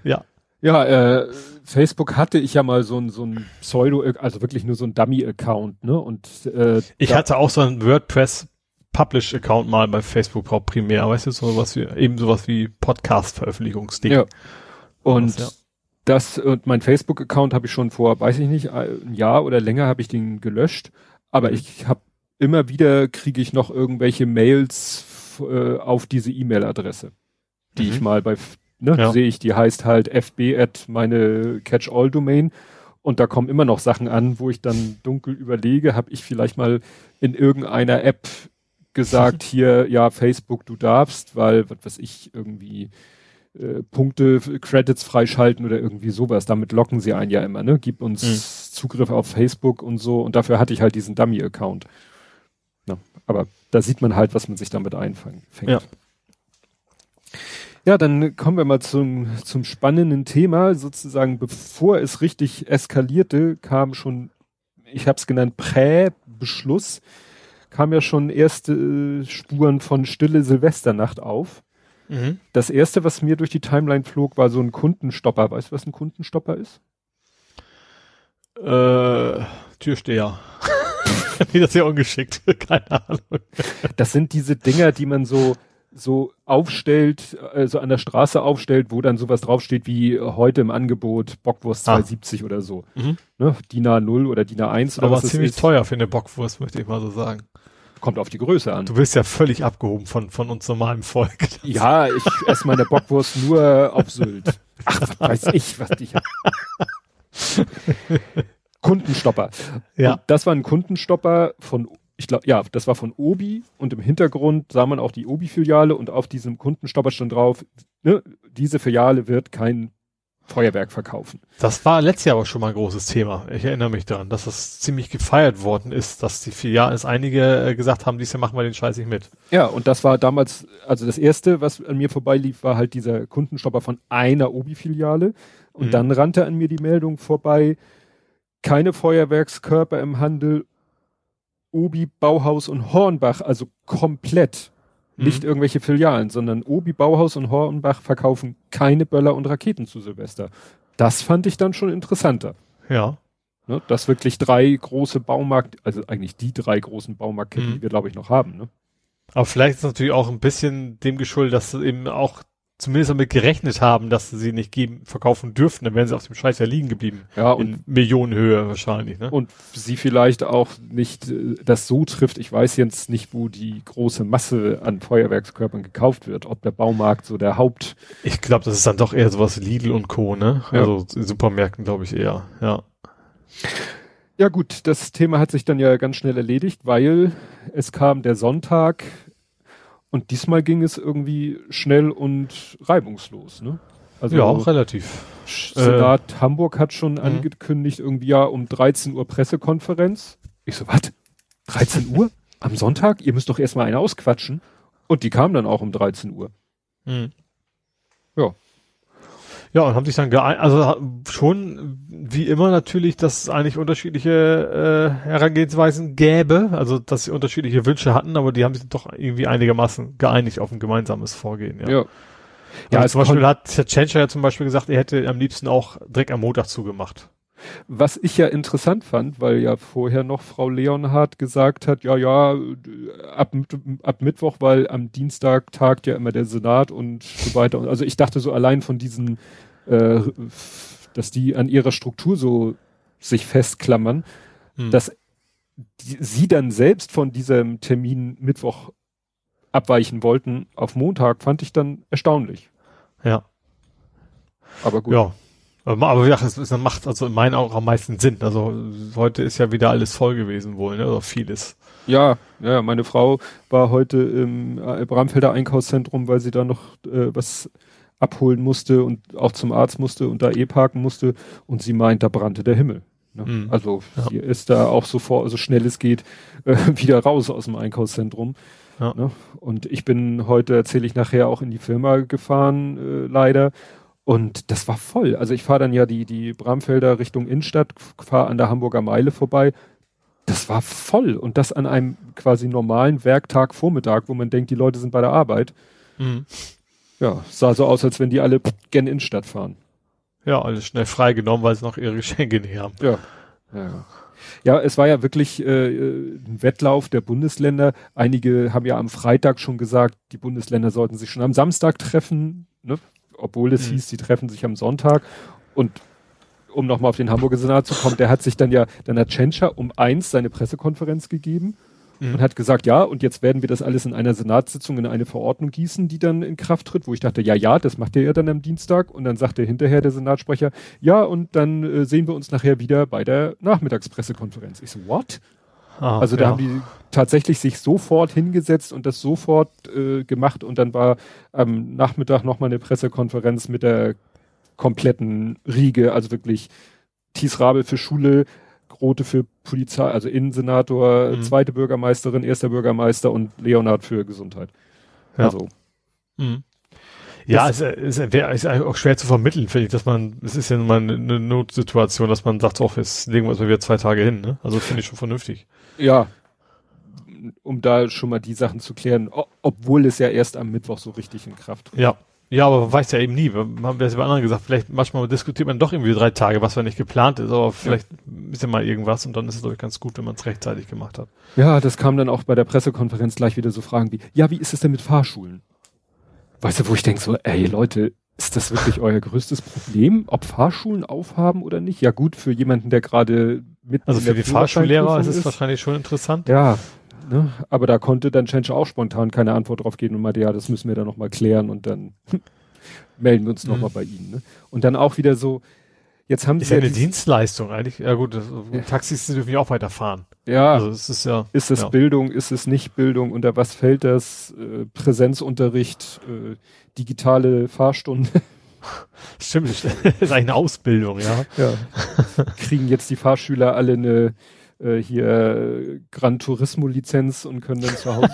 Ja. Ja, äh, Facebook hatte ich ja mal so ein so ein Pseudo, also wirklich nur so ein Dummy-Account, ne? Und äh, ich hatte auch so ein WordPress Publish-Account mal bei Facebook braucht primär, weißt du, so was wie, eben sowas wie Podcast-Veröffentlichungsding. Ja. Und ja. das, und mein Facebook-Account habe ich schon vor, weiß ich nicht, ein Jahr oder länger habe ich den gelöscht, aber mhm. ich habe immer wieder kriege ich noch irgendwelche Mails äh, auf diese E-Mail-Adresse, die mhm. ich mal bei, ne, ja. sehe ich, die heißt halt fb at meine Catch-all-Domain und da kommen immer noch Sachen an, wo ich dann dunkel überlege, habe ich vielleicht mal in irgendeiner App gesagt, [laughs] hier, ja, Facebook, du darfst, weil, was weiß ich, irgendwie äh, Punkte, Credits freischalten oder irgendwie sowas. Damit locken sie einen ja immer, ne? Gib uns mhm. Zugriff auf Facebook und so. Und dafür hatte ich halt diesen Dummy-Account. Ja, aber da sieht man halt, was man sich damit einfängt. Ja. Ja, dann kommen wir mal zum, zum spannenden Thema. Sozusagen, bevor es richtig eskalierte, kam schon, ich habe es genannt, Prä-Beschluss kam ja schon erste äh, Spuren von Stille Silvesternacht auf. Mhm. Das erste, was mir durch die Timeline flog, war so ein Kundenstopper. Weißt du, was ein Kundenstopper ist? Äh, Türsteher. [laughs] nee, das ist ja ungeschickt. [laughs] Keine Ahnung. Das sind diese Dinger, die man so so aufstellt, also an der Straße aufstellt, wo dann sowas draufsteht wie heute im Angebot Bockwurst ah. 270 oder so. Mhm. Ne? DIN A0 oder DIN A1 oder Aber was ziemlich ist. teuer für eine Bockwurst, möchte ich mal so sagen. Kommt auf die Größe an. Du bist ja völlig abgehoben von, von uns normalem Volk. [laughs] Ja, ich esse meine Bockwurst nur auf Sylt. Ach, was weiß ich, was ich hab. Kundenstopper. Ja. Und das war ein Kundenstopper von ich glaube, ja, das war von Obi und im Hintergrund sah man auch die Obi-Filiale und auf diesem Kundenstopper stand drauf, ne, diese Filiale wird kein Feuerwerk verkaufen. Das war letztes Jahr aber schon mal ein großes Thema. Ich erinnere mich daran, dass das ziemlich gefeiert worden ist, dass die vier Jahre, es einige äh, gesagt haben, dieses Jahr machen wir den Scheiß nicht mit. Ja, und das war damals, also das erste, was an mir vorbeilief, war halt dieser Kundenstopper von einer Obi-Filiale. Und Mhm. dann rannte an mir die Meldung vorbei, keine Feuerwerkskörper im Handel, Obi, Bauhaus und Hornbach, also komplett. Mhm. Nicht irgendwelche Filialen, sondern Obi, Bauhaus und Hornbach verkaufen keine Böller und Raketen zu Silvester. Das fand ich dann schon interessanter. Ja. Ne? Dass wirklich drei große Baumarkt, also eigentlich die drei großen Baumarktketten, Mhm. die wir glaube ich noch haben. Ne? Aber vielleicht ist natürlich auch ein bisschen dem geschuldet, dass eben auch zumindest damit gerechnet haben, dass sie nicht geben, verkaufen dürften, dann wären sie auf dem Scheiß ja liegen geblieben. Ja, und In Millionenhöhe wahrscheinlich, ne? und sie vielleicht auch nicht äh, das so trifft. Ich weiß jetzt nicht, wo die große Masse an Feuerwerkskörpern gekauft wird. Ob der Baumarkt so der Haupt. Ich glaube, das ist dann doch eher sowas Lidl und Co., ne? Ja. Also in Supermärkten glaube ich eher, ja. Ja gut, das Thema hat sich dann ja ganz schnell erledigt, weil es kam der Sonntag und diesmal ging es irgendwie schnell und reibungslos. Ne? Also ja, auch relativ. Senat Hamburg hat schon Mhm. angekündigt, irgendwie ja um 13 Uhr Pressekonferenz. Ich so, was? 13 Uhr? Am Sonntag? Ihr müsst doch erstmal eine ausquatschen. Und die kam dann auch um 13 Uhr. Mhm. Ja. Ja, und haben sich dann geeinigt, also schon wie immer natürlich, dass es eigentlich unterschiedliche äh, Herangehensweisen gäbe, also dass sie unterschiedliche Wünsche hatten, aber die haben sich doch irgendwie einigermaßen geeinigt auf ein gemeinsames Vorgehen. Ja, Ja. ja Ja, also es zum Beispiel hat Tschentscher ja zum Beispiel gesagt, er hätte am liebsten auch direkt am Montag zugemacht. Was ich ja interessant fand, weil ja vorher noch Frau Leonhardt gesagt hat, ja, ja, ab, ab Mittwoch, weil am Dienstag tagt ja immer der Senat und so weiter. Also ich dachte so allein von diesen, äh, dass die an ihrer Struktur so sich festklammern, Hm. dass die, sie dann selbst von diesem Termin Mittwoch abweichen wollten auf Montag, fand ich dann erstaunlich. Ja. Aber gut. Ja. Aber gesagt, es, es macht also in meinen Augen am meisten Sinn. Also heute ist ja wieder alles voll gewesen wohl, ne? Oder vieles. Ja, ja, meine Frau war heute im äh, Bramfelder Einkaufszentrum, weil sie da noch äh, was abholen musste und auch zum Arzt musste und da eh parken musste und sie meint, da brannte der Himmel. Ne? Mhm. Also Ja. sie ist da auch sofort, so schnell es geht, [laughs] äh, wieder raus aus dem Einkaufszentrum. Ja. Ne? Und ich bin heute, erzähle ich nachher, auch in die Firma gefahren, äh, leider. Und das war voll. Also ich fahre dann ja die, die Bramfelder Richtung Innenstadt, fahre an der Hamburger Meile vorbei. Das war voll. Und das an einem quasi normalen Werktag Vormittag, wo man denkt, die Leute sind bei der Arbeit. Mhm. Ja, sah so aus, als wenn die alle gen Innenstadt fahren. Ja, alles schnell freigenommen, weil sie noch ihre [laughs] Geschenke nicht haben. Ja. Ja, ja es war ja wirklich äh, ein Wettlauf der Bundesländer. Einige haben ja am Freitag schon gesagt, die Bundesländer sollten sich schon am Samstag treffen, ne? Obwohl es Mhm. hieß, sie treffen sich am Sonntag. Und um nochmal auf den Hamburger Senat zu kommen, der hat sich dann ja, dann hat Tschentscher um eins seine Pressekonferenz gegeben Mhm. und hat gesagt, ja, und jetzt werden wir das alles in einer Senatssitzung in eine Verordnung gießen, die dann in Kraft tritt, wo ich dachte, ja, ja, das macht ihr ja dann am Dienstag. Und dann sagte hinterher der Senatssprecher, ja, und dann äh, sehen wir uns nachher wieder bei der Nachmittagspressekonferenz. Ich so, what? Ah, Also da ja. haben die tatsächlich sich sofort hingesetzt und das sofort äh, gemacht und dann war am Nachmittag nochmal eine Pressekonferenz mit der kompletten Riege, also wirklich Thies Rabe für Schule, Grote für Polizei, also Innensenator, Mhm. zweite Bürgermeisterin, erster Bürgermeister und Leonhard für Gesundheit. Ja. Also, Mhm. Ja, es ist, ist, ist auch schwer zu vermitteln, finde ich, dass man, es ist ja nun mal eine, Notsituation, dass man sagt, auch jetzt legen wir uns mal wieder zwei Tage hin, ne? Also finde ich schon vernünftig. Ja, um da schon mal die Sachen zu klären, obwohl es ja erst am Mittwoch so richtig in Kraft tritt. Ja. Ja, aber man weiß ja eben nie. Wir haben wir es bei anderen gesagt, vielleicht manchmal diskutiert man doch irgendwie drei Tage, was ja nicht geplant ist, aber vielleicht ist ja mal irgendwas und dann ist es, glaube ich, ganz gut, wenn man es rechtzeitig gemacht hat. Ja, das kam dann auch bei der Pressekonferenz gleich wieder so Fragen wie, ja, wie ist es denn mit Fahrschulen? Weißt du, wo ich denke so, ey Leute, ist das wirklich euer größtes Problem, ob Fahrschulen aufhaben oder nicht? Ja gut, für jemanden, der gerade mit Also für die Fahrschullehrer ist es wahrscheinlich schon interessant. Ja, ne? aber da konnte dann Tschentscher auch spontan keine Antwort drauf geben und meinte, ja, das müssen wir dann nochmal klären und dann [laughs] melden wir uns nochmal Mhm. bei Ihnen. Ne? Und dann auch wieder so, jetzt haben Ist sie ja eine Dienstleistung eigentlich. Ja gut, das, Ja. Taxis dürfen ja auch weiterfahren. ja, Also es ist ja. Ist es ja. Bildung, ist es nicht Bildung? Unter was fällt das? Äh, Präsenzunterricht, äh, digitale Fahrstunde? [laughs] Stimmt, das ist eigentlich eine Ausbildung, ja. Ja. Kriegen jetzt die Fahrschüler alle eine äh, hier Gran Turismo Lizenz und können dann zu Hause.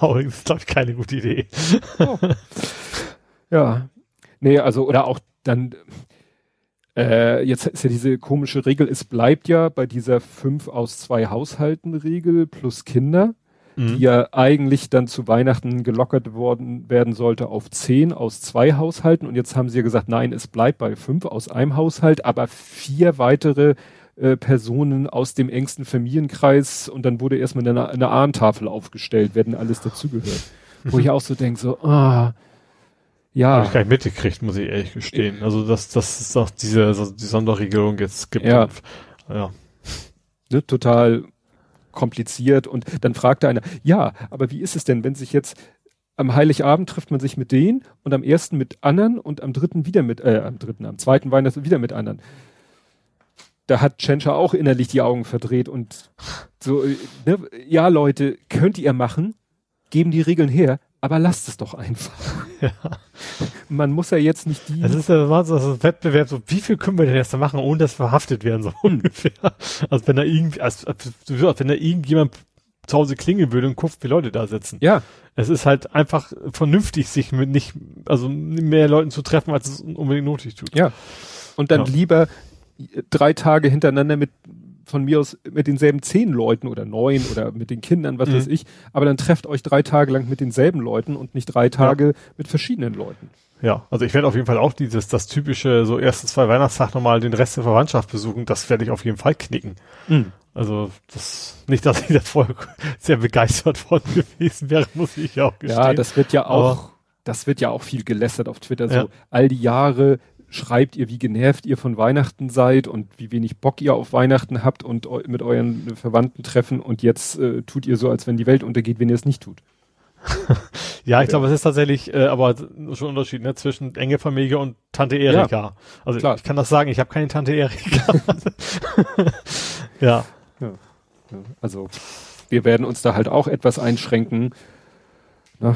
Aber [laughs] das ist, glaube ich, keine gute Idee. Oh. Ja. Nee, also, oder auch dann, äh, jetzt ist ja diese komische Regel, es bleibt ja bei dieser fünf aus zwei Haushalten Regel plus Kinder, Mhm. die ja eigentlich dann zu Weihnachten gelockert worden werden sollte auf zehn aus zwei Haushalten und jetzt haben sie ja gesagt, nein, es bleibt bei fünf aus einem Haushalt, aber vier weitere äh, Personen aus dem engsten Familienkreis und dann wurde erstmal eine, eine Ahnentafel aufgestellt, werden alles dazugehört. [laughs] Wo ich auch so denke, so, ah, ja. Habe ich gar nicht mitgekriegt, muss ich ehrlich gestehen. Also, dass, dass es auch diese, die Sonderregelung jetzt gibt. Ja. Und, ja. ne, total kompliziert und dann fragte einer, ja, aber wie ist es denn, wenn sich jetzt am Heiligabend trifft man sich mit denen und am ersten mit anderen und am dritten wieder mit, äh, am dritten, am zweiten Weihnachten wieder mit anderen. Da hat Tschentscher auch innerlich die Augen verdreht und so, äh, ne, ja Leute, könnt ihr machen, geben die Regeln her, aber lasst es doch einfach. [laughs] Ja. Man muss ja jetzt nicht die. Das ist ja ist ein Wettbewerb, so wie viel können wir denn jetzt da machen, ohne dass wir verhaftet werden, so ungefähr. Also wenn da irgendwie, als, als, als wenn da irgendjemand zu Hause klingeln würde und guckt, wie Leute da sitzen. ja, Es ist halt einfach vernünftig, sich mit nicht, also mehr Leuten zu treffen, als es unbedingt nötig tut. Ja. Und dann Ja. lieber drei Tage hintereinander mit von mir aus mit denselben zehn Leuten oder neun oder mit den Kindern, was Mhm. weiß ich, aber dann trefft euch drei Tage lang mit denselben Leuten und nicht drei Tage mit verschiedenen Leuten. Ja, also ich werde auf jeden Fall auch dieses, das typische, so erste zwei Weihnachtstag nochmal den Rest der Verwandtschaft besuchen, das werde ich auf jeden Fall knicken. Also das, nicht, dass ich da vorher [laughs] sehr begeistert von gewesen wäre, muss ich ja auch gestehen. Ja, das wird ja auch, Aber- das wird ja auch viel gelästert auf Twitter. So Ja. all die Jahre schreibt ihr, wie genervt ihr von Weihnachten seid und wie wenig Bock ihr auf Weihnachten habt und mit euren Verwandten treffen und jetzt äh, tut ihr so, als wenn die Welt untergeht, wenn ihr es nicht tut. [laughs] Ja, ich glaube, es ist tatsächlich äh, aber schon ein Unterschied ne, zwischen enge Familie und Tante Erika. also klar. ich kann das sagen, ich habe keine Tante Erika. [laughs] ja. Ja, also wir werden uns da halt auch etwas einschränken. Na,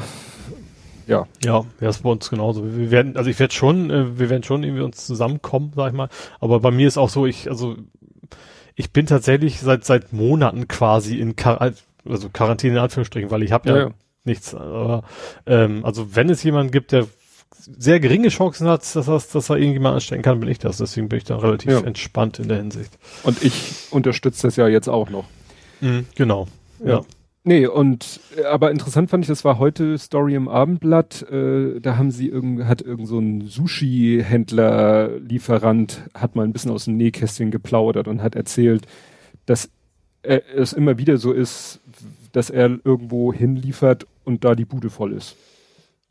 ja, Ja, ja, ist bei uns genauso. Wir werden, also ich werde schon, äh, wir werden schon irgendwie uns zusammenkommen, sag ich mal. Aber bei mir ist auch so, ich, also ich bin tatsächlich seit seit Monaten quasi in Quar also Quarantäne in Anführungsstrichen, weil ich habe ja, Ja, ja. nichts. Aber ähm, also wenn es jemanden gibt, der sehr geringe Chancen hat, dass, das, dass er irgendjemand anstecken kann, bin ich das. Deswegen bin ich da relativ Ja. entspannt in der Hinsicht. und ich unterstütze das ja jetzt auch noch. Genau. Ja. Nee, und äh, aber interessant fand ich, das war heute Story im Abendblatt, äh, da haben sie irgend, hat irgend so ein Sushi-Händler, Lieferant, hat mal ein bisschen aus dem Nähkästchen geplaudert und hat erzählt, dass äh, es immer wieder so ist, dass er irgendwo hinliefert und da die Bude voll ist.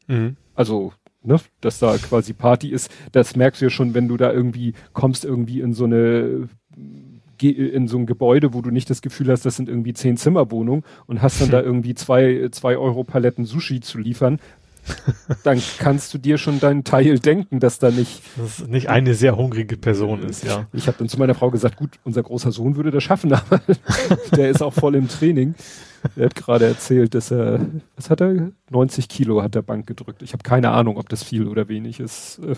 Mhm. Also, ne, dass da quasi Party ist, das merkst du ja schon, wenn du da irgendwie kommst irgendwie in so eine in so ein Gebäude, wo du nicht das Gefühl hast, das sind irgendwie zehn Zimmerwohnungen und hast dann da [laughs] irgendwie zwei, zwei Euro Paletten Sushi zu liefern, dann kannst du dir schon deinen Teil denken, dass da nicht. Dass nicht eine sehr hungrige Person ist, ja. Ich habe dann zu meiner Frau gesagt, gut, unser großer Sohn würde das schaffen, [laughs] aber der ist auch voll im Training. Er hat gerade erzählt, dass er, was hat er? 90 Kilo hat der Bank gedrückt. Ich habe keine Ahnung, ob das viel oder wenig ist. Äh,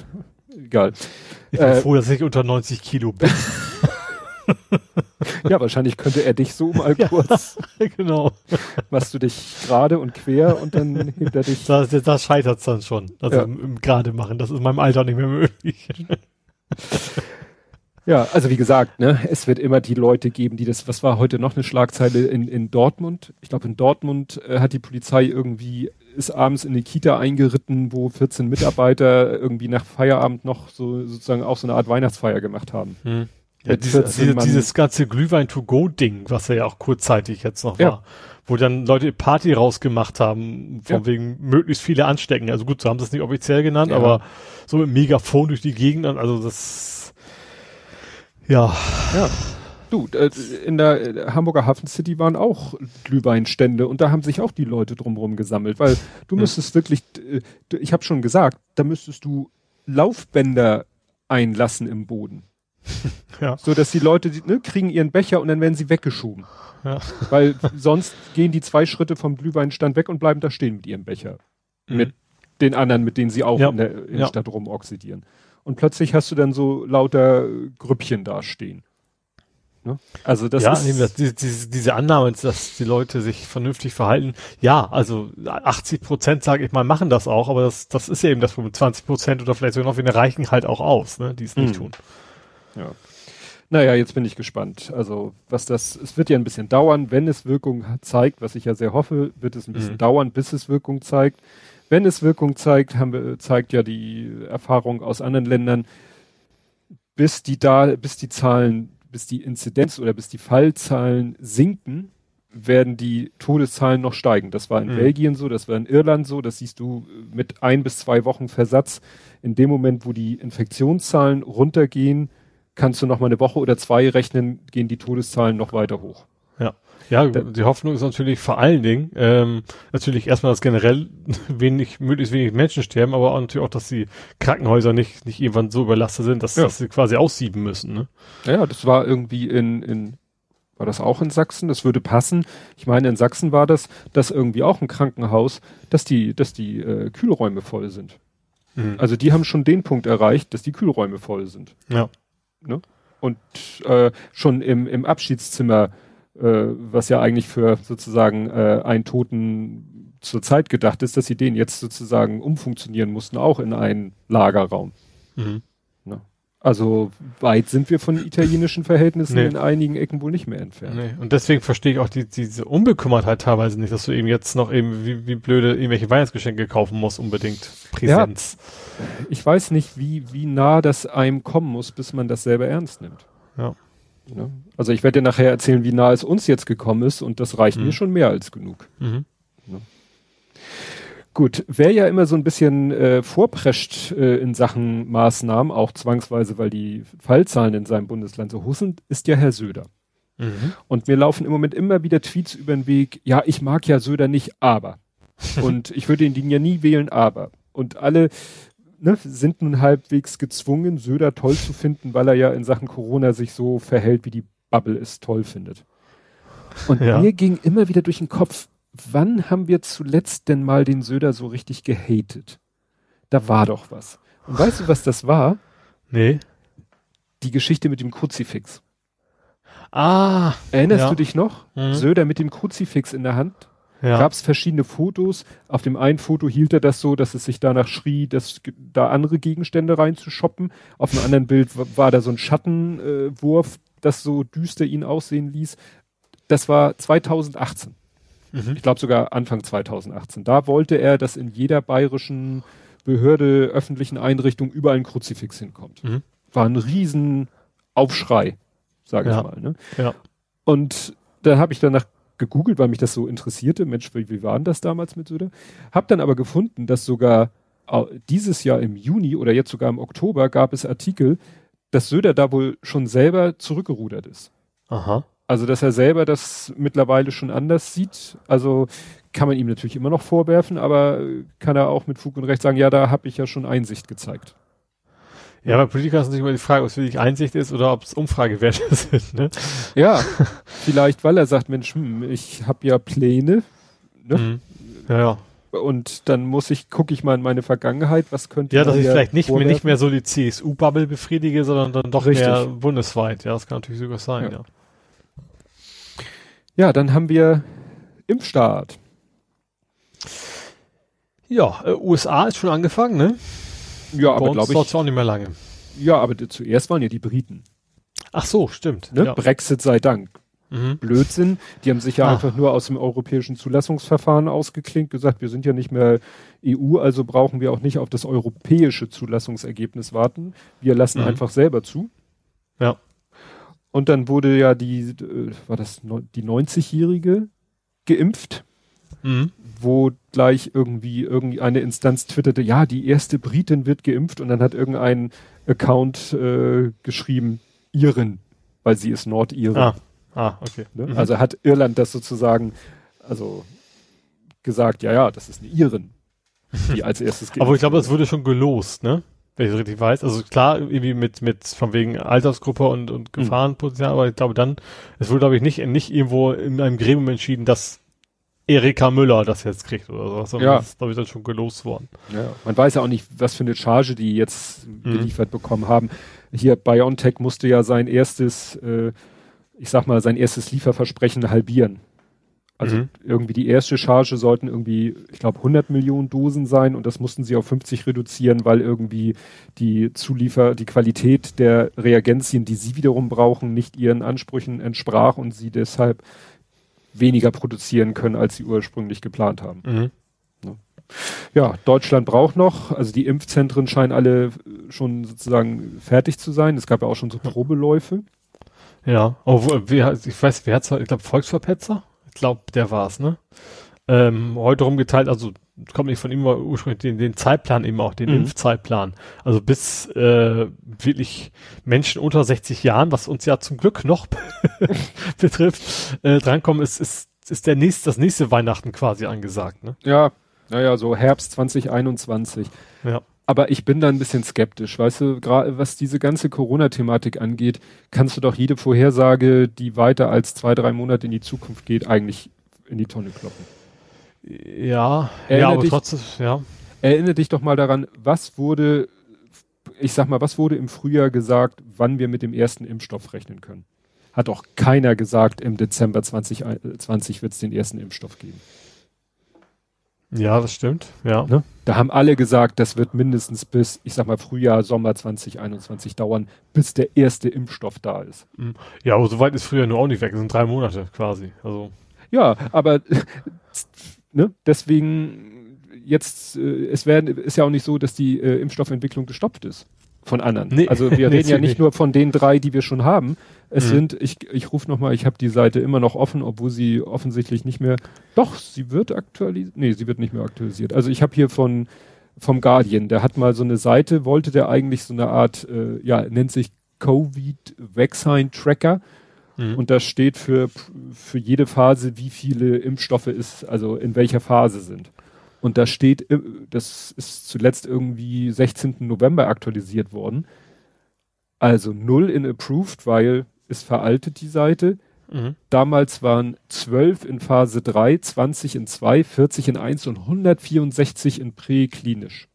egal. Ich bin Äh, froh, dass ich unter 90 Kilo bin. [laughs] Ja, wahrscheinlich könnte er dich so mal kurz, [laughs] genau. machst du dich gerade und quer und dann hebt er dich. Da, da scheitert es dann schon. Also Ja. im, im gerade machen. Das ist in meinem Alter nicht mehr möglich. Ja, also wie gesagt, ne, es wird immer die Leute geben, die das, was war heute noch eine Schlagzeile in, in Dortmund? Ich glaube, in Dortmund äh, hat die Polizei irgendwie, ist abends in eine Kita eingeritten, wo 14 Mitarbeiter irgendwie nach Feierabend noch so sozusagen auch so eine Art Weihnachtsfeier gemacht haben. Ja, diese, 14 diese, dieses ganze Glühwein-to-go-Ding, was ja auch kurzzeitig jetzt noch Ja. war, wo dann Leute Party rausgemacht haben, von Ja. wegen möglichst viele anstecken. Also gut, so haben sie es nicht offiziell genannt, aber so mit Megafon durch die Gegend, also das, ja, Ja. Du, äh, in der äh, Hamburger Hafen City waren auch Glühweinstände und da haben sich auch die Leute drumherum gesammelt, weil du Hm. müsstest wirklich, äh, ich habe schon gesagt, da müsstest du Laufbänder einlassen im Boden. [laughs] Ja. So dass die Leute die, ne, kriegen ihren Becher und dann werden sie weggeschoben. Ja. Weil sonst gehen die zwei Schritte vom Glühweinstand weg und bleiben da stehen mit ihrem Becher. Mhm. Mit den anderen, mit denen sie auch Ja. in der Ja. Stadt rumoxidieren. Und plötzlich hast du dann so lauter Grüppchen da stehen. Ne? Also das ja, ist, eben das, diese, diese, diese Annahme, dass die Leute sich vernünftig verhalten. Ja, also 80 Prozent, sage ich mal, machen das auch, aber das, das ist ja eben das Problem. 20 Prozent oder vielleicht sogar noch weniger reichen halt auch aus, ne, die es nicht Hm. tun. Ja. Naja, jetzt bin ich gespannt. Also, was das, es wird ja ein bisschen dauern, wenn es Wirkung zeigt, was ich ja sehr hoffe, wird es ein bisschen Mhm. dauern, bis es Wirkung zeigt. Wenn es Wirkung zeigt, haben wir, zeigt ja die Erfahrung aus anderen Ländern, bis die da, bis die Zahlen, bis die Inzidenz oder bis die Fallzahlen sinken, werden die Todeszahlen noch steigen. Das war in Mhm. Belgien so, das war in Irland so, das siehst du mit ein bis zwei Wochen Versatz. In dem Moment, wo die Infektionszahlen runtergehen, kannst du noch mal eine Woche oder zwei rechnen, gehen die Todeszahlen noch weiter hoch. Ja. Ja, die Hoffnung ist natürlich vor allen Dingen, ähm, natürlich erstmal, dass generell [laughs] wenig, möglichst wenig Menschen sterben, aber auch natürlich auch, dass die Krankenhäuser nicht, nicht irgendwann so überlastet sind, dass, Ja. dass sie quasi aussieben müssen, ne? Ja, das war irgendwie in, in, war das auch in Sachsen? Das würde passen. Ich meine, in Sachsen war das, dass irgendwie auch ein Krankenhaus, dass die, dass die äh, Kühlräume voll sind. Mhm. Also die haben schon den Punkt erreicht, dass die Kühlräume voll sind. Ja. Und äh, schon im, im Abschiedszimmer, äh, was ja eigentlich für sozusagen äh, einen Toten zur Zeit gedacht ist, dass sie den jetzt sozusagen umfunktionieren mussten, auch in einen Lagerraum. Mhm. Also weit sind wir von italienischen Verhältnissen Nee. in einigen Ecken wohl nicht mehr entfernt. Nee. Und deswegen verstehe ich auch die, diese Unbekümmertheit teilweise nicht, dass du eben jetzt noch eben wie, wie blöde irgendwelche Weihnachtsgeschenke kaufen musst, unbedingt. Präsenz. Ich weiß nicht, wie, wie nah das einem kommen muss, bis man das selber ernst nimmt. Ja. Ne? Also ich werde dir nachher erzählen, wie nah es uns jetzt gekommen ist und das reicht Mhm. mir schon mehr als genug. Mhm. Gut, wer ja immer so ein bisschen äh, vorprescht äh, in Sachen Maßnahmen, auch zwangsweise, weil die Fallzahlen in seinem Bundesland so hoch sind, ist ja Herr Söder. Mhm. Und mir laufen im Moment immer wieder Tweets über den Weg, ja, ich mag ja Söder nicht, aber. [laughs] und ich würde ihn ja nie wählen, aber. Und alle ne, sind nun halbwegs gezwungen, Söder toll zu finden, weil er ja in Sachen Corona sich so verhält, wie die Bubble es toll findet. Und Ja. mir ging immer wieder durch den Kopf, wann haben wir zuletzt denn mal den Söder so richtig gehatet? Da war doch was. Und weißt du, was das war? Nee. Die Geschichte mit dem Kruzifix. Ah. Erinnerst Ja. du dich noch? Mhm. Söder mit dem Kruzifix in der Hand. Ja. Gab es verschiedene Fotos. Auf dem einen Foto hielt er das so, dass es sich danach schrie, dass da andere Gegenstände reinzushoppen. Auf einem anderen Bild wa- war da so ein Schattenwurf, äh, das so düster ihn aussehen ließ. Das war 2018. Mhm. Ich glaube sogar Anfang 2018. Da wollte er, dass in jeder bayerischen Behörde, öffentlichen Einrichtung überall ein Kruzifix hinkommt. Mhm. War ein riesen Aufschrei, sage Ja. ich mal. Ne? Ja. Und da habe ich danach gegoogelt, weil mich das so interessierte. Mensch, wie, wie war denn das damals mit Söder? Hab dann aber gefunden, dass sogar dieses Jahr im Juni oder jetzt sogar im Oktober gab es Artikel, dass Söder da wohl schon selber zurückgerudert ist. Aha. Also, dass er selber das mittlerweile schon anders sieht. Also kann man ihm natürlich immer noch vorwerfen, aber kann er auch mit Fug und Recht sagen, ja, da habe ich ja schon Einsicht gezeigt. Ja, bei Politikern ist natürlich immer die Frage, ob es wirklich Einsicht ist oder ob es Umfragewerte [laughs] sind, ne? Ja, vielleicht, weil er sagt, Mensch, hm, ich habe ja Pläne Ne? Mhm. Ja, ja. und dann muss ich, gucke ich mal in meine Vergangenheit, was könnte Ja, man dass ich vielleicht nicht mehr, nicht mehr so die CSU-Bubble befriedige, sondern dann doch Richtig. mehr bundesweit. Ja, das kann natürlich sogar sein, Ja. ja. Ja, dann haben wir Impfstart. Ja, äh, USA ist schon angefangen, ne? Ja, aber glaube ich, auch nicht mehr lange. ja, aber die- zuerst waren ja die Briten. Ach so, stimmt. Ne? Ja. Brexit sei Dank. Mhm. Blödsinn. Die haben sich ja Ah. einfach nur aus dem europäischen Zulassungsverfahren ausgeklinkt, gesagt, wir sind ja nicht mehr EU, also brauchen wir auch nicht auf das europäische Zulassungsergebnis warten. Wir lassen Mhm. einfach selber zu. Ja. Und dann wurde ja die, äh, war das die 90-Jährige geimpft, Mhm. wo gleich irgendwie irgendeine Instanz twitterte, ja, die erste Britin wird geimpft und dann hat irgendein Account äh, geschrieben, Iren, weil sie ist Nordirin. Ah. ah, okay. Ne? Mhm. Also hat Irland das sozusagen, also gesagt, ja, ja, das ist eine Iren, die [laughs] als erstes Aber ich glaube, das wurde schon gelost, ne? Wenn ich es richtig weiß. Also klar, irgendwie mit, mit, von wegen Altersgruppe und, und Hm. Gefahrenpotenzial, aber ich glaube dann, es wurde, glaube ich, nicht, nicht irgendwo in einem Gremium entschieden, dass Erika Müller das jetzt kriegt oder sowas. Ja. Das ist, glaube ich, dann schon gelost worden. Ja, man weiß ja auch nicht, was für eine Charge die jetzt Mhm. geliefert bekommen haben. Hier BioNTech musste ja sein erstes, äh, ich sag mal, sein erstes Lieferversprechen halbieren. Also Mhm. irgendwie die erste Charge sollten irgendwie, ich glaube, 100 Millionen Dosen sein und das mussten sie auf 50 reduzieren, weil irgendwie die Zuliefer, die Qualität der Reagenzien, die sie wiederum brauchen, nicht ihren Ansprüchen entsprach und sie deshalb weniger produzieren können, als sie ursprünglich geplant haben. Mhm. Ja, Deutschland braucht noch, also die Impfzentren scheinen alle schon sozusagen fertig zu sein. Es gab ja auch schon so Probeläufe. Ja, obwohl, wer, ich weiß, wer hat's, ich glaube, Volksverpetzer? Ich glaube, der war's, ne? Ähm, heute rumgeteilt, also kommt nicht von ihm, aber ursprünglich den, den Zeitplan eben auch, den Mhm. Impfzeitplan. Also bis äh, wirklich Menschen unter 60 Jahren, was uns ja zum Glück noch [laughs] betrifft, äh, drankommen, ist, ist, ist der nächste, das nächste Weihnachten quasi angesagt, ne? Ja, naja, so Herbst 2021. Ja. Aber ich bin da ein bisschen skeptisch. Weißt du, gerade was diese ganze Corona-Thematik angeht, kannst du doch jede Vorhersage, die weiter als zwei, drei Monate in die Zukunft geht, eigentlich in die Tonne kloppen. Ja, Erinnere ja, aber dich- trotzdem, ja. Erinnere dich doch mal daran, was wurde, ich sag mal, was wurde im Frühjahr gesagt, wann wir mit dem ersten Impfstoff rechnen können? Hat auch keiner gesagt, im Dezember 2020 wird es den ersten Impfstoff geben. Ja, das stimmt, ja. Ne? Da haben alle gesagt, das wird mindestens bis, ich sag mal, Frühjahr, Sommer 2021 dauern, bis der erste Impfstoff da ist. Ja, aber so weit ist früher nur auch nicht weg, das sind drei Monate quasi, also. Ja, aber ne, deswegen jetzt, äh, es werden, ist ja auch nicht so, dass die äh, Impfstoffentwicklung gestoppt ist von anderen. Nee. Also [laughs] wir reden ja nicht nur von den drei, die wir schon haben. Es Mhm. sind, ich, ich rufe nochmal, ich habe die Seite immer noch offen, obwohl sie offensichtlich nicht mehr, doch, sie wird aktualisiert, nee, sie wird nicht mehr aktualisiert. Also ich habe hier von, vom Guardian, der hat mal so eine Seite, wollte der eigentlich so eine Art, äh, ja, nennt sich Covid Vaccine Tracker. Mhm. Und da steht für, für jede Phase, wie viele Impfstoffe es, also in welcher Phase sind. Und da steht, äh, das ist zuletzt irgendwie 16. November aktualisiert worden. Also null in approved, weil ist veraltet die Seite. Mhm. Damals waren 12 in Phase 3, 20 in 2, 40 in 1 und 164 in präklinisch.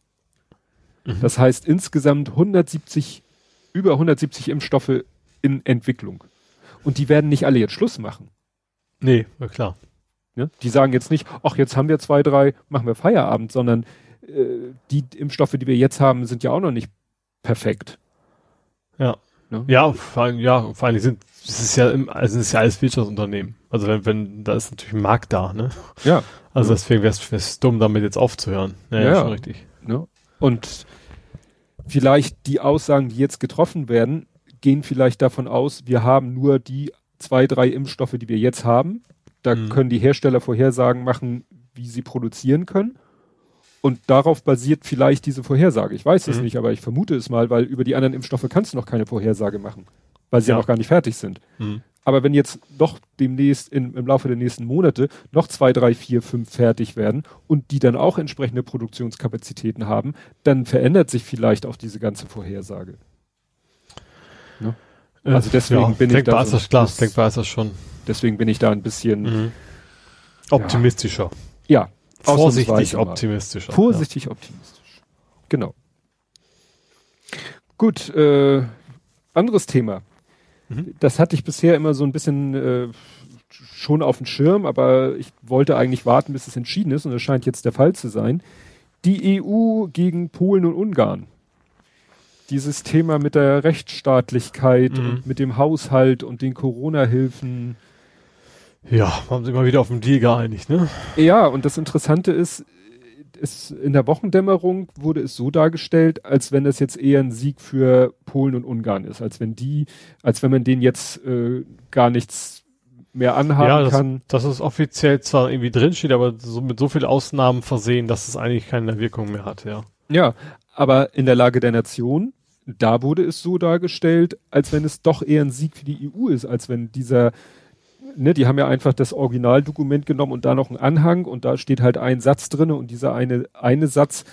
Mhm. Das heißt insgesamt 170, über 170 Impfstoffe in Entwicklung. Und die werden nicht alle jetzt Schluss machen. Nee, klar. Ne? Die sagen jetzt nicht, ach, jetzt haben wir zwei, drei, machen wir Feierabend, sondern äh, die Impfstoffe, die wir jetzt haben, sind ja auch noch nicht perfekt. Ja. Ne? Ja, vor allem, ja, vor allem sind, es ist ja, im, also es ist ja alles Wirtschaftsunternehmen. Also wenn, wenn, da ist natürlich ein Markt da, ne? Ja. Also Ja. deswegen wäre es dumm, damit jetzt aufzuhören. Ja, Ja. ja. schon richtig. Ne? Und vielleicht die Aussagen, die jetzt getroffen werden, gehen vielleicht davon aus, wir haben nur die zwei, drei Impfstoffe, die wir jetzt haben. Da Mhm. können die Hersteller Vorhersagen machen, wie sie produzieren können. Und darauf basiert vielleicht diese Vorhersage. Ich weiß es Mhm. nicht, aber ich vermute es mal, weil über die anderen Impfstoffe kannst du noch keine Vorhersage machen, weil sie ja, Ja. noch gar nicht fertig sind. Mhm. Aber wenn jetzt doch demnächst in, im Laufe der nächsten Monate noch zwei, drei, vier, fünf fertig werden und die dann auch entsprechende Produktionskapazitäten haben, dann verändert sich vielleicht auch diese ganze Vorhersage. Also deswegen bin ich da ist so- das, klar, denkbar ist das schon. Deswegen bin ich da ein bisschen, Mhm. Optimistischer. ja, Vorsichtig ausnahmsweise mal. optimistischer. Vorsichtig optimistisch. Genau. Gut, äh, anderes Thema. Mhm. Das hatte ich bisher immer so ein bisschen äh, schon auf dem Schirm, aber ich wollte eigentlich warten, bis es entschieden ist und das scheint jetzt der Fall zu sein. Die EU gegen Polen und Ungarn. Dieses Thema mit der Rechtsstaatlichkeit Mhm. und mit dem Haushalt und den Corona-Hilfen. Ja. haben sich mal wieder auf den Deal geeinigt, ne? Ja, und das Interessante ist, ist, in der Wochendämmerung wurde es so dargestellt, als wenn es jetzt eher ein Sieg für Polen und Ungarn ist, als wenn die, als wenn man denen jetzt äh, gar nichts mehr anhaben ja, das, kann. dass es offiziell zwar irgendwie drinsteht, aber so mit so viel Ausnahmen versehen, dass es eigentlich keine Wirkung mehr hat, ja. Ja, aber in der Lage der Nation, da wurde es so dargestellt, als wenn es doch eher ein Sieg für die EU ist, als wenn dieser, ne, die haben ja einfach das Originaldokument genommen und da noch einen Anhang und da steht halt ein Satz drinne und dieser eine, eine Satz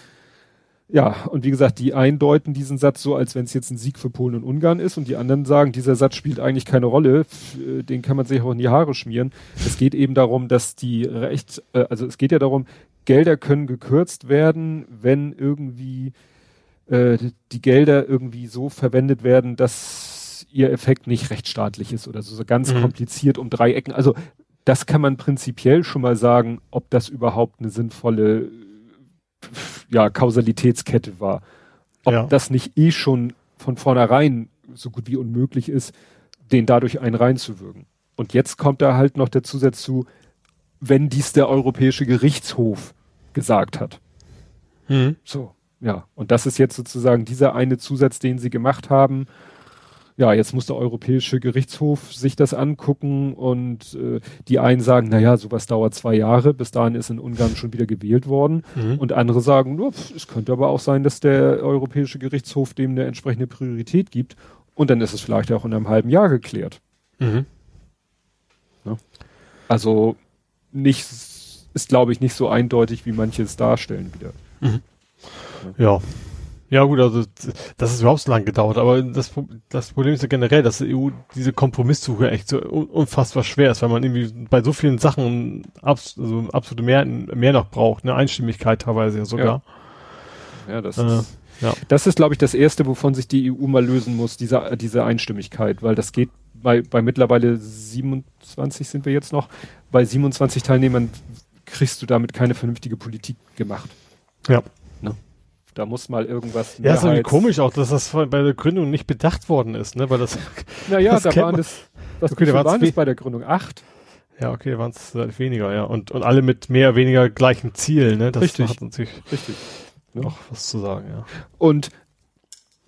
Ja, und wie gesagt, die eindeuten diesen Satz so, als wenn es jetzt ein Sieg für Polen und Ungarn ist und die anderen sagen, dieser Satz spielt eigentlich keine Rolle, äh, den kann man sich auch in die Haare schmieren. Es geht eben darum, dass die Recht, äh, also es geht ja darum, Gelder können gekürzt werden, wenn irgendwie äh, die Gelder irgendwie so verwendet werden, dass ihr Effekt nicht rechtsstaatlich ist oder so, so ganz mhm. kompliziert um drei Ecken. Also das kann man prinzipiell schon mal sagen, ob das überhaupt eine sinnvolle ja, Kausalitätskette war. Ob ja. das nicht eh schon von vornherein so gut wie unmöglich ist, den dadurch einen reinzuwürgen. Und jetzt kommt da halt noch der Zusatz zu, wenn dies der Europäische Gerichtshof gesagt hat. Mhm. So, ja. Und das ist jetzt sozusagen dieser eine Zusatz, den sie gemacht haben, ja, jetzt muss der Europäische Gerichtshof sich das angucken und äh, die einen sagen, na ja, sowas dauert zwei Jahre, bis dahin ist in Ungarn schon wieder gewählt worden mhm. und andere sagen, es könnte aber auch sein, dass der Europäische Gerichtshof dem eine entsprechende Priorität gibt und dann ist es vielleicht auch in einem halben Jahr geklärt. Mhm. Ja. Also nicht, ist glaube ich nicht so eindeutig, wie manche es darstellen wieder. Mhm. Ja. Ja gut, also das ist überhaupt so lang gedauert, aber das, das Problem ist ja generell, dass die EU diese Kompromisssuche echt so unfassbar schwer ist, weil man irgendwie bei so vielen Sachen abs also absolute mehr, mehr noch braucht, eine Einstimmigkeit teilweise ja sogar. Ja, ja das äh, ist ja. Das ist, glaube ich, das Erste, wovon sich die EU mal lösen muss, diese, diese Einstimmigkeit, weil das geht bei, bei mittlerweile 27 sind wir jetzt noch, bei 27 Teilnehmern kriegst du damit keine vernünftige Politik gemacht. Ja. Da muss mal irgendwas. Ja, ist irgendwie komisch auch, dass das bei der Gründung nicht bedacht worden ist, ne? Weil das. [laughs] Naja, das da waren das. Was okay, da waren es bei der Gründung? Acht? Ja, okay, waren es weniger, ja. Und, und alle mit mehr oder weniger gleichen Zielen, ne? Das Richtig. hat natürlich Richtig. noch was zu sagen, ja. Und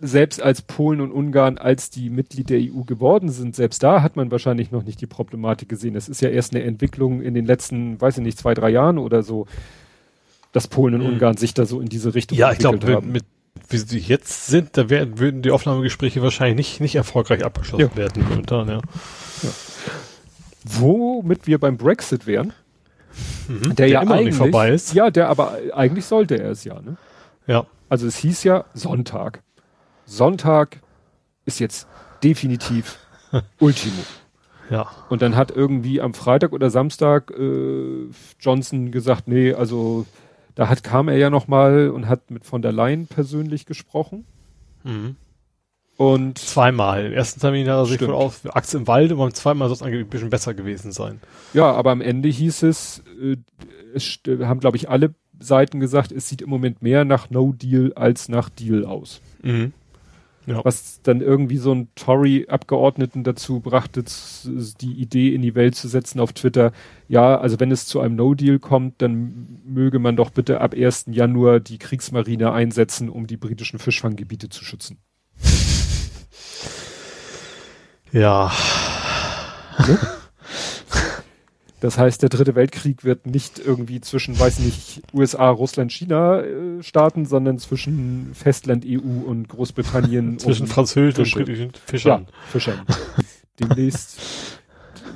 selbst als Polen und Ungarn, als die Mitglied der EU geworden sind, selbst da hat man wahrscheinlich noch nicht die Problematik gesehen. Das ist ja erst eine Entwicklung in den letzten, weiß ich nicht, zwei, drei Jahren oder so, dass Polen und mhm. Ungarn sich da so in diese Richtung Ja, ich glaube, mit, wie sie jetzt sind, da werden, würden die Aufnahmegespräche wahrscheinlich nicht, nicht erfolgreich abgeschlossen ja. werden momentan, ja. ja. Womit wir beim Brexit wären, mhm. der, der, ja immer eigentlich vorbei ist. Ja, der aber eigentlich sollte er es ja, ne? Ja. Also es hieß ja Sonntag. Sonntag ist jetzt definitiv [laughs] Ultimo. Ja. Und dann hat irgendwie am Freitag oder Samstag äh, Johnson gesagt, nee, also da hat, kam er ja nochmal und hat mit von der Leyen persönlich gesprochen. Mhm. Und zweimal. Im ersten Termin hat er sich wohl auf Achse im Wald und beim zweiten Mal soll es eigentlich ein bisschen besser gewesen sein. Ja, aber am Ende hieß es, äh, es haben glaube ich alle Seiten gesagt, es sieht im Moment mehr nach No Deal als nach Deal aus. Mhm. Ja. Was dann irgendwie so ein Tory-Abgeordneten dazu brachte, die Idee in die Welt zu setzen auf Twitter, ja, also wenn es zu einem No-Deal kommt, dann möge man doch bitte ab 1. Januar die Kriegsmarine einsetzen, um die britischen Fischfanggebiete zu schützen. Ja. Ne? [laughs] Das heißt, der dritte Weltkrieg wird nicht irgendwie zwischen, weiß nicht, USA, Russland, China äh, starten, sondern zwischen Festland, EU und Großbritannien. [laughs] zwischen Französischen und britischen Fischern. Ja, Fischern. Demnächst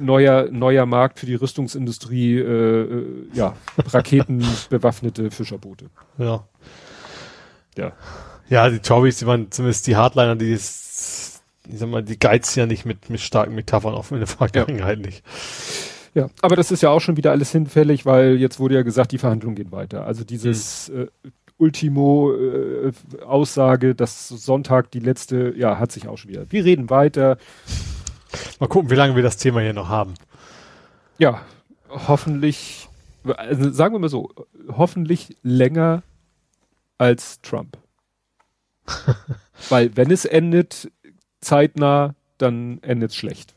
neuer, neuer Markt für die Rüstungsindustrie, äh, äh, ja, raketenbewaffnete [laughs] Fischerboote. Ja. Ja. Ja, die Tories, die waren zumindest die Hardliner, die ist, ich sag mal, die geizen ja nicht mit, mit starken Metaphern auf in der Vergangenheit ja. nicht. Ja, aber das ist ja auch schon wieder alles hinfällig, weil jetzt wurde ja gesagt, die Verhandlungen gehen weiter. Also dieses hm. äh, Ultimo-Aussage, äh, dass Sonntag die letzte, ja, hat sich auch schon wieder. Wir reden weiter. Mal gucken, wie lange wir das Thema hier noch haben. Ja, hoffentlich, also sagen wir mal so, hoffentlich länger als Trump. [laughs] Weil wenn es endet zeitnah, dann endet es schlecht.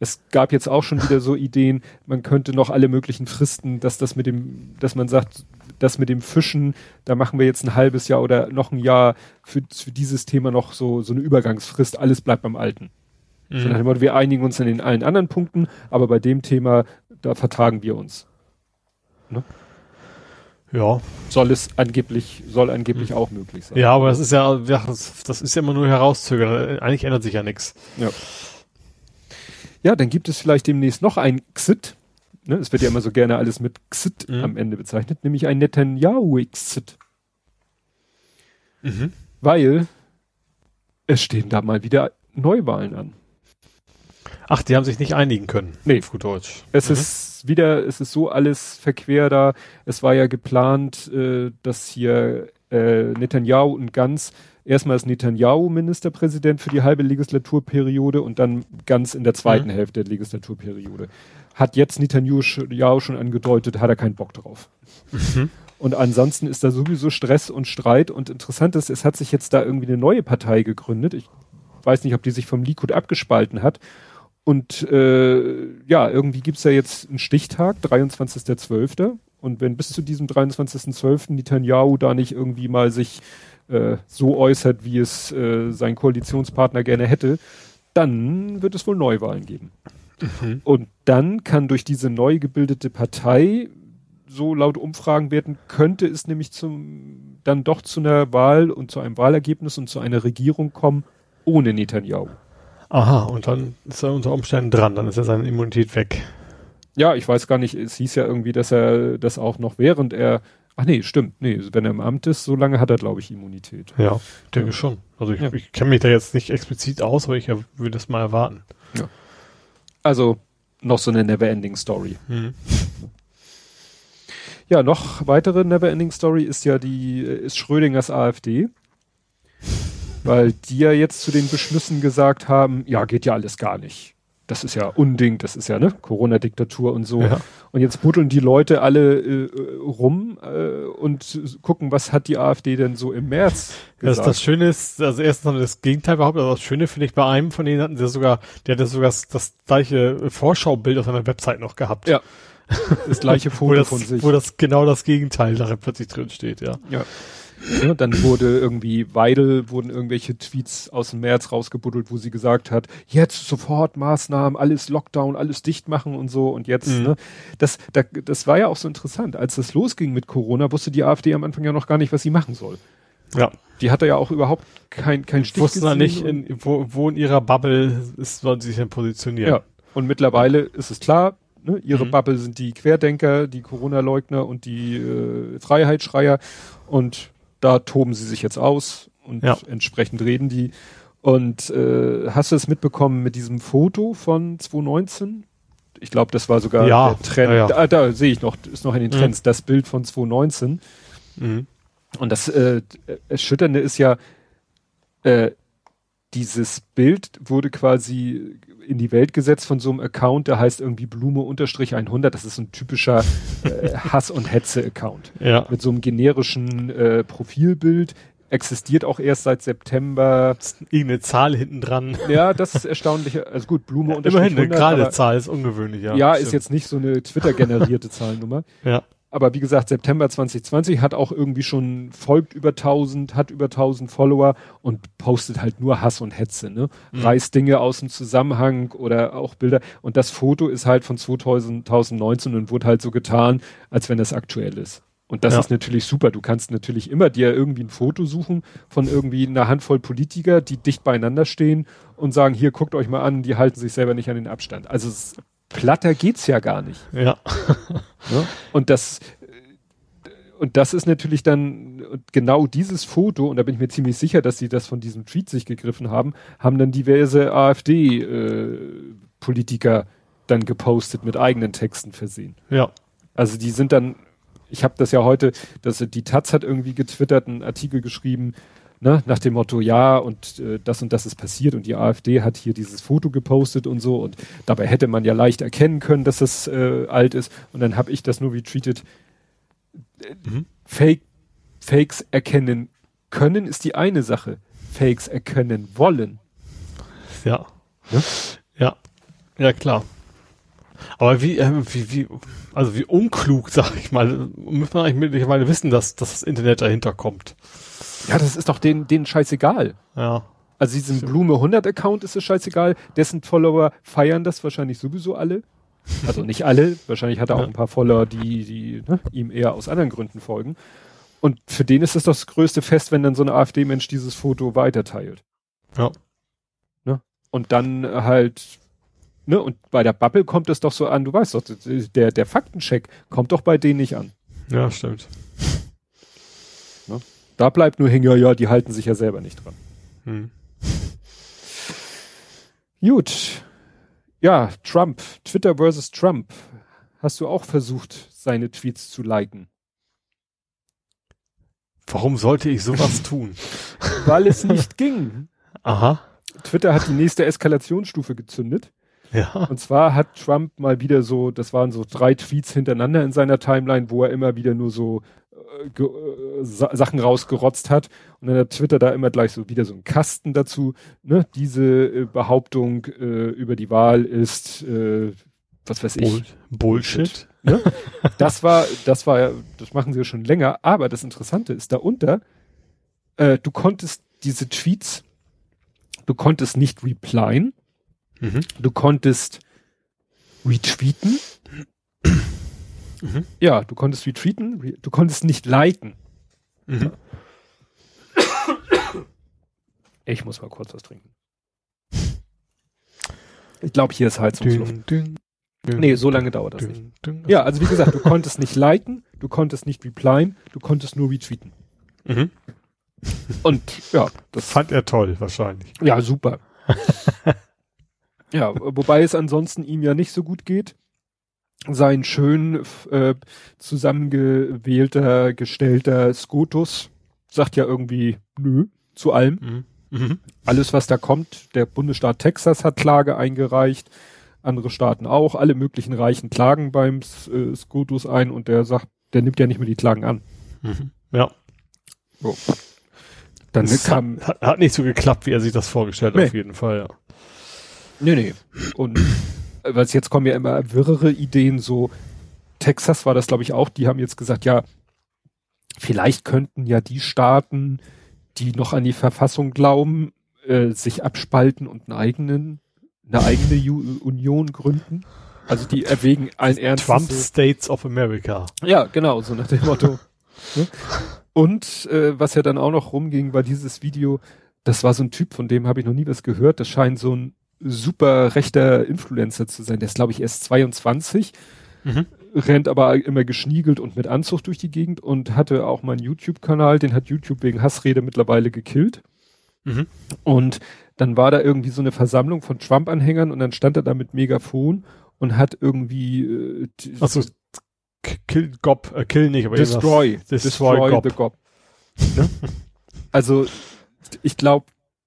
Es gab jetzt auch schon wieder so Ideen, man könnte noch alle möglichen Fristen, dass das mit dem, dass man sagt, das mit dem Fischen, da machen wir jetzt ein halbes Jahr oder noch ein Jahr für, für dieses Thema noch so, so eine Übergangsfrist, alles bleibt beim Alten. Mhm. So wir einigen uns in den allen anderen Punkten, aber bei dem Thema, da vertagen wir uns. Ne? Ja. Soll es angeblich, soll angeblich mhm. auch möglich sein. Ja, aber das ist ja, das ist ja immer nur herauszögern. Eigentlich ändert sich ja nichts. Ja. Ja, dann gibt es vielleicht demnächst noch ein Xit. Ne, es wird ja immer so gerne alles mit Xit mhm. am Ende bezeichnet, nämlich ein Netanyahu-Xit. Mhm. Weil es stehen da mal wieder Neuwahlen an. Ach, die haben sich nicht einigen können. Nee. Auf gut Deutsch. Es mhm. ist wieder, es ist so alles verquer da. Es war ja geplant, äh, dass hier äh, Netanyahu und Ganz erstmal ist Netanyahu Ministerpräsident für die halbe Legislaturperiode und dann Ganz in der zweiten mhm. Hälfte der Legislaturperiode. Hat jetzt Netanyahu schon angedeutet, hat er keinen Bock drauf. Mhm. Und ansonsten ist da sowieso Stress und Streit. Und interessant ist, es hat sich jetzt da irgendwie eine neue Partei gegründet. Ich weiß nicht, ob die sich vom Likud abgespalten hat. Und äh, ja, irgendwie gibt's ja jetzt einen Stichtag, 23.12. Und wenn bis zu diesem 23.12. Netanyahu da nicht irgendwie mal sich äh, so äußert, wie es äh, sein Koalitionspartner gerne hätte, dann wird es wohl Neuwahlen geben. Mhm. Und dann kann durch diese neu gebildete Partei so laut Umfragen werden, könnte es nämlich zum, dann doch zu einer Wahl und zu einem Wahlergebnis und zu einer Regierung kommen ohne Netanyahu. Aha, und dann ist er unter Umständen dran, dann ist er seine Immunität weg. Ja, ich weiß gar nicht, es hieß ja irgendwie, dass er das auch noch während er, ach nee, stimmt, nee, wenn er im Amt ist, so lange hat er, glaube ich, Immunität. Ja, denke ja. schon. Also ich, ja. ich kenne mich da jetzt nicht explizit aus, aber ich würde das mal erwarten. Ja. Also noch so eine Neverending Story. Mhm. Ja, noch weitere Neverending Story ist ja die, ist Schrödingers AfD. Weil die ja jetzt zu den Beschlüssen gesagt haben, ja, geht ja alles gar nicht. Das ist ja Unding, das ist ja ne Corona-Diktatur und so. Ja. Und jetzt buddeln die Leute alle äh, rum äh, und gucken, was hat die AfD denn so im März gesagt. Das, das Schöne ist, also erstens haben das Gegenteil behauptet, aber das Schöne finde ich bei einem von denen hatten sie sogar, der hatte sogar das, das gleiche Vorschaubild auf seiner Website noch gehabt. Ja. Das gleiche [laughs] Foto das, von sich. Wo das genau das Gegenteil da plötzlich drin steht, ja. Ja. Ja. Dann wurde irgendwie Weidel, wurden irgendwelche Tweets aus dem März rausgebuddelt, wo sie gesagt hat, jetzt sofort Maßnahmen, alles Lockdown, alles dicht machen und so und jetzt, mhm. ne? Das, da, das war ja auch so interessant. Als das losging mit Corona, wusste die AfD am Anfang ja noch gar nicht, was sie machen soll. Ja. Die hatte ja auch überhaupt kein, kein Stich Wussten gesehen. nicht, in, wo, wo in ihrer Bubble ist, sollen sie sich denn positionieren. Ja. Und mittlerweile ist es klar, Ne? Ihre mhm. Bubble sind die Querdenker, die Corona-Leugner und die äh, Freiheitsschreier. Und da toben sie sich jetzt aus und ja. entsprechend reden die. Und äh, hast du es mitbekommen mit diesem Foto von 2019? Ich glaube, das war sogar ja, der Trend. Ja, da, da sehe ich noch, ist noch in den mhm. Trends, mhm. das Bild von 2019. Mhm. Und das äh, Erschütternde ist ja, äh, dieses Bild wurde quasi in die Welt gesetzt von so einem Account, der heißt irgendwie Blume unterstrich 100. Das ist so ein typischer äh, [laughs] Hass- und Hetze-Account. Ja. Mit so einem generischen äh, Profilbild. Existiert auch erst seit September. Irgendeine Zahl hinten dran. Ja, das ist erstaunlich. Also gut, Blume ja, unterstrich Immerhin, 100. Immerhin, eine gerade Zahl ist ungewöhnlich, ja. Ja, ist jetzt nicht so eine Twitter-generierte [laughs] Zahlnummer. Ja aber wie gesagt, September 2020 hat auch irgendwie schon folgt über 1000, hat über 1000 Follower und postet halt nur Hass und Hetze, ne? Mhm. Reißt Dinge aus dem Zusammenhang oder auch Bilder. Und das Foto ist halt von 2019 und wurde halt so getan, als wenn es aktuell ist. Und das ja. ist natürlich super. Du kannst natürlich immer dir irgendwie ein Foto suchen von irgendwie einer Handvoll Politiker, die dicht beieinander stehen und sagen, hier guckt euch mal an, die halten sich selber nicht an den Abstand. Also es platter geht's ja gar nicht. Ja. ne? Und das, und das ist natürlich dann genau dieses Foto, und da bin ich mir ziemlich sicher, dass sie das von diesem Tweet sich gegriffen haben, haben dann diverse AfD-Politiker äh, dann gepostet mit eigenen Texten versehen. Ja. Also die sind dann, ich habe das ja heute, dass die Taz hat irgendwie getwittert, einen Artikel geschrieben, ne, nach dem Motto, ja, und äh, das und das ist passiert und die AfD hat hier dieses Foto gepostet und so und dabei hätte man ja leicht erkennen können, dass es äh, alt ist und dann habe ich das nur retweetet. Mhm. Fake, Fakes erkennen können ist die eine Sache. Fakes erkennen wollen. Ja. Ne? Ja. Ja, klar. Aber wie, äh, wie, wie, also wie unklug, [laughs] sag ich mal, muss man eigentlich mittlerweile wissen, dass, dass das Internet dahinter kommt. Ja, das ist doch denen, denen scheißegal. Ja. Also diesem Blume 100 Account ist es scheißegal. Dessen Follower feiern das wahrscheinlich sowieso alle. Also nicht alle. Wahrscheinlich hat er auch ein paar Follower, die, die ne, ihm eher aus anderen Gründen folgen. Und für den ist das das größte Fest, wenn dann so ein AfD-Mensch dieses Foto weiterteilt. Ja. Ne? Und dann halt, ne, und bei der Bubble kommt es doch so an, du weißt doch, der, der Faktencheck kommt doch bei denen nicht an. Ja, stimmt. Ne? Da bleibt nur hängen, ja, ja, die halten sich ja selber nicht dran. Hm. Gut. Ja, Trump, Twitter versus Trump. Hast du auch versucht, seine Tweets zu liken? Warum sollte ich sowas tun? [laughs] Weil es nicht ging. Aha. Twitter hat die nächste Eskalationsstufe gezündet. Ja. Und zwar hat Trump mal wieder so, das waren so drei Tweets hintereinander in seiner Timeline, wo er immer wieder nur so Sachen rausgerotzt hat. Und dann hat Twitter da immer gleich so wieder so einen Kasten dazu. Ne? Diese äh, Behauptung äh, über die Wahl ist, äh, was weiß ich. Bull Bullshit. Ne? Das war, das war, das machen sie ja schon länger. Aber das Interessante ist darunter, äh, du konntest diese Tweets, du konntest nicht replyen, Mhm. du konntest retweeten. Mhm. Ja, du konntest retweeten, re du konntest nicht liken. Mhm. Ich muss mal kurz was trinken. Ich glaube, hier ist Heizungsluft. Dün, dün, Nee, so lange dauert das nicht. dün. Ja, also wie gesagt, du konntest nicht liken, du konntest nicht replyen, du konntest nur retweeten. Mhm. Und ja, das fand er toll, wahrscheinlich. ja super. [laughs] ja, wobei es ansonsten ihm ja nicht so gut geht. Sein schön äh, zusammengewählter, gestellter Scotus sagt ja irgendwie nö zu allem. Mhm. Mhm. Alles, was da kommt, der Bundesstaat Texas hat Klage eingereicht, andere Staaten auch, alle möglichen Reichen klagen beim äh, Scotus ein und der sagt, der nimmt ja nicht mehr die Klagen an. Mhm. Ja. Dann Das kam, hat, hat nicht so geklappt, wie er sich das vorgestellt hat, Nee. auf jeden Fall, ja. nee, nee. Und was jetzt kommen ja immer wirrere Ideen, so Texas war das, glaube ich, auch, die haben jetzt gesagt, ja, vielleicht könnten ja die Staaten, die noch an die Verfassung glauben, äh, sich abspalten und einen eigenen, eine eigene Ju Union gründen. Also die erwägen allen Ernstes. Trump States of America. Ja, genau, so nach dem Motto. ne? Und äh, was ja dann auch noch rumging, war dieses Video, das war so ein Typ, von dem habe ich noch nie was gehört. Das scheint so ein super rechter Influencer zu sein. Der ist, glaube ich, erst 22, Mhm. rennt aber immer geschniegelt und mit Anzug durch die Gegend und hatte auch mal einen YouTube-Kanal, den hat YouTube wegen Hassrede mittlerweile gekillt. Mhm. Und dann war da irgendwie so eine Versammlung von Trump-Anhängern und dann stand er da mit Megafon und hat irgendwie äh, Achso, kill Gob, äh, kill nicht, aber Destroy. irgendwas- Destroy, Gob. the Gob. Ne? Also, ich glaube,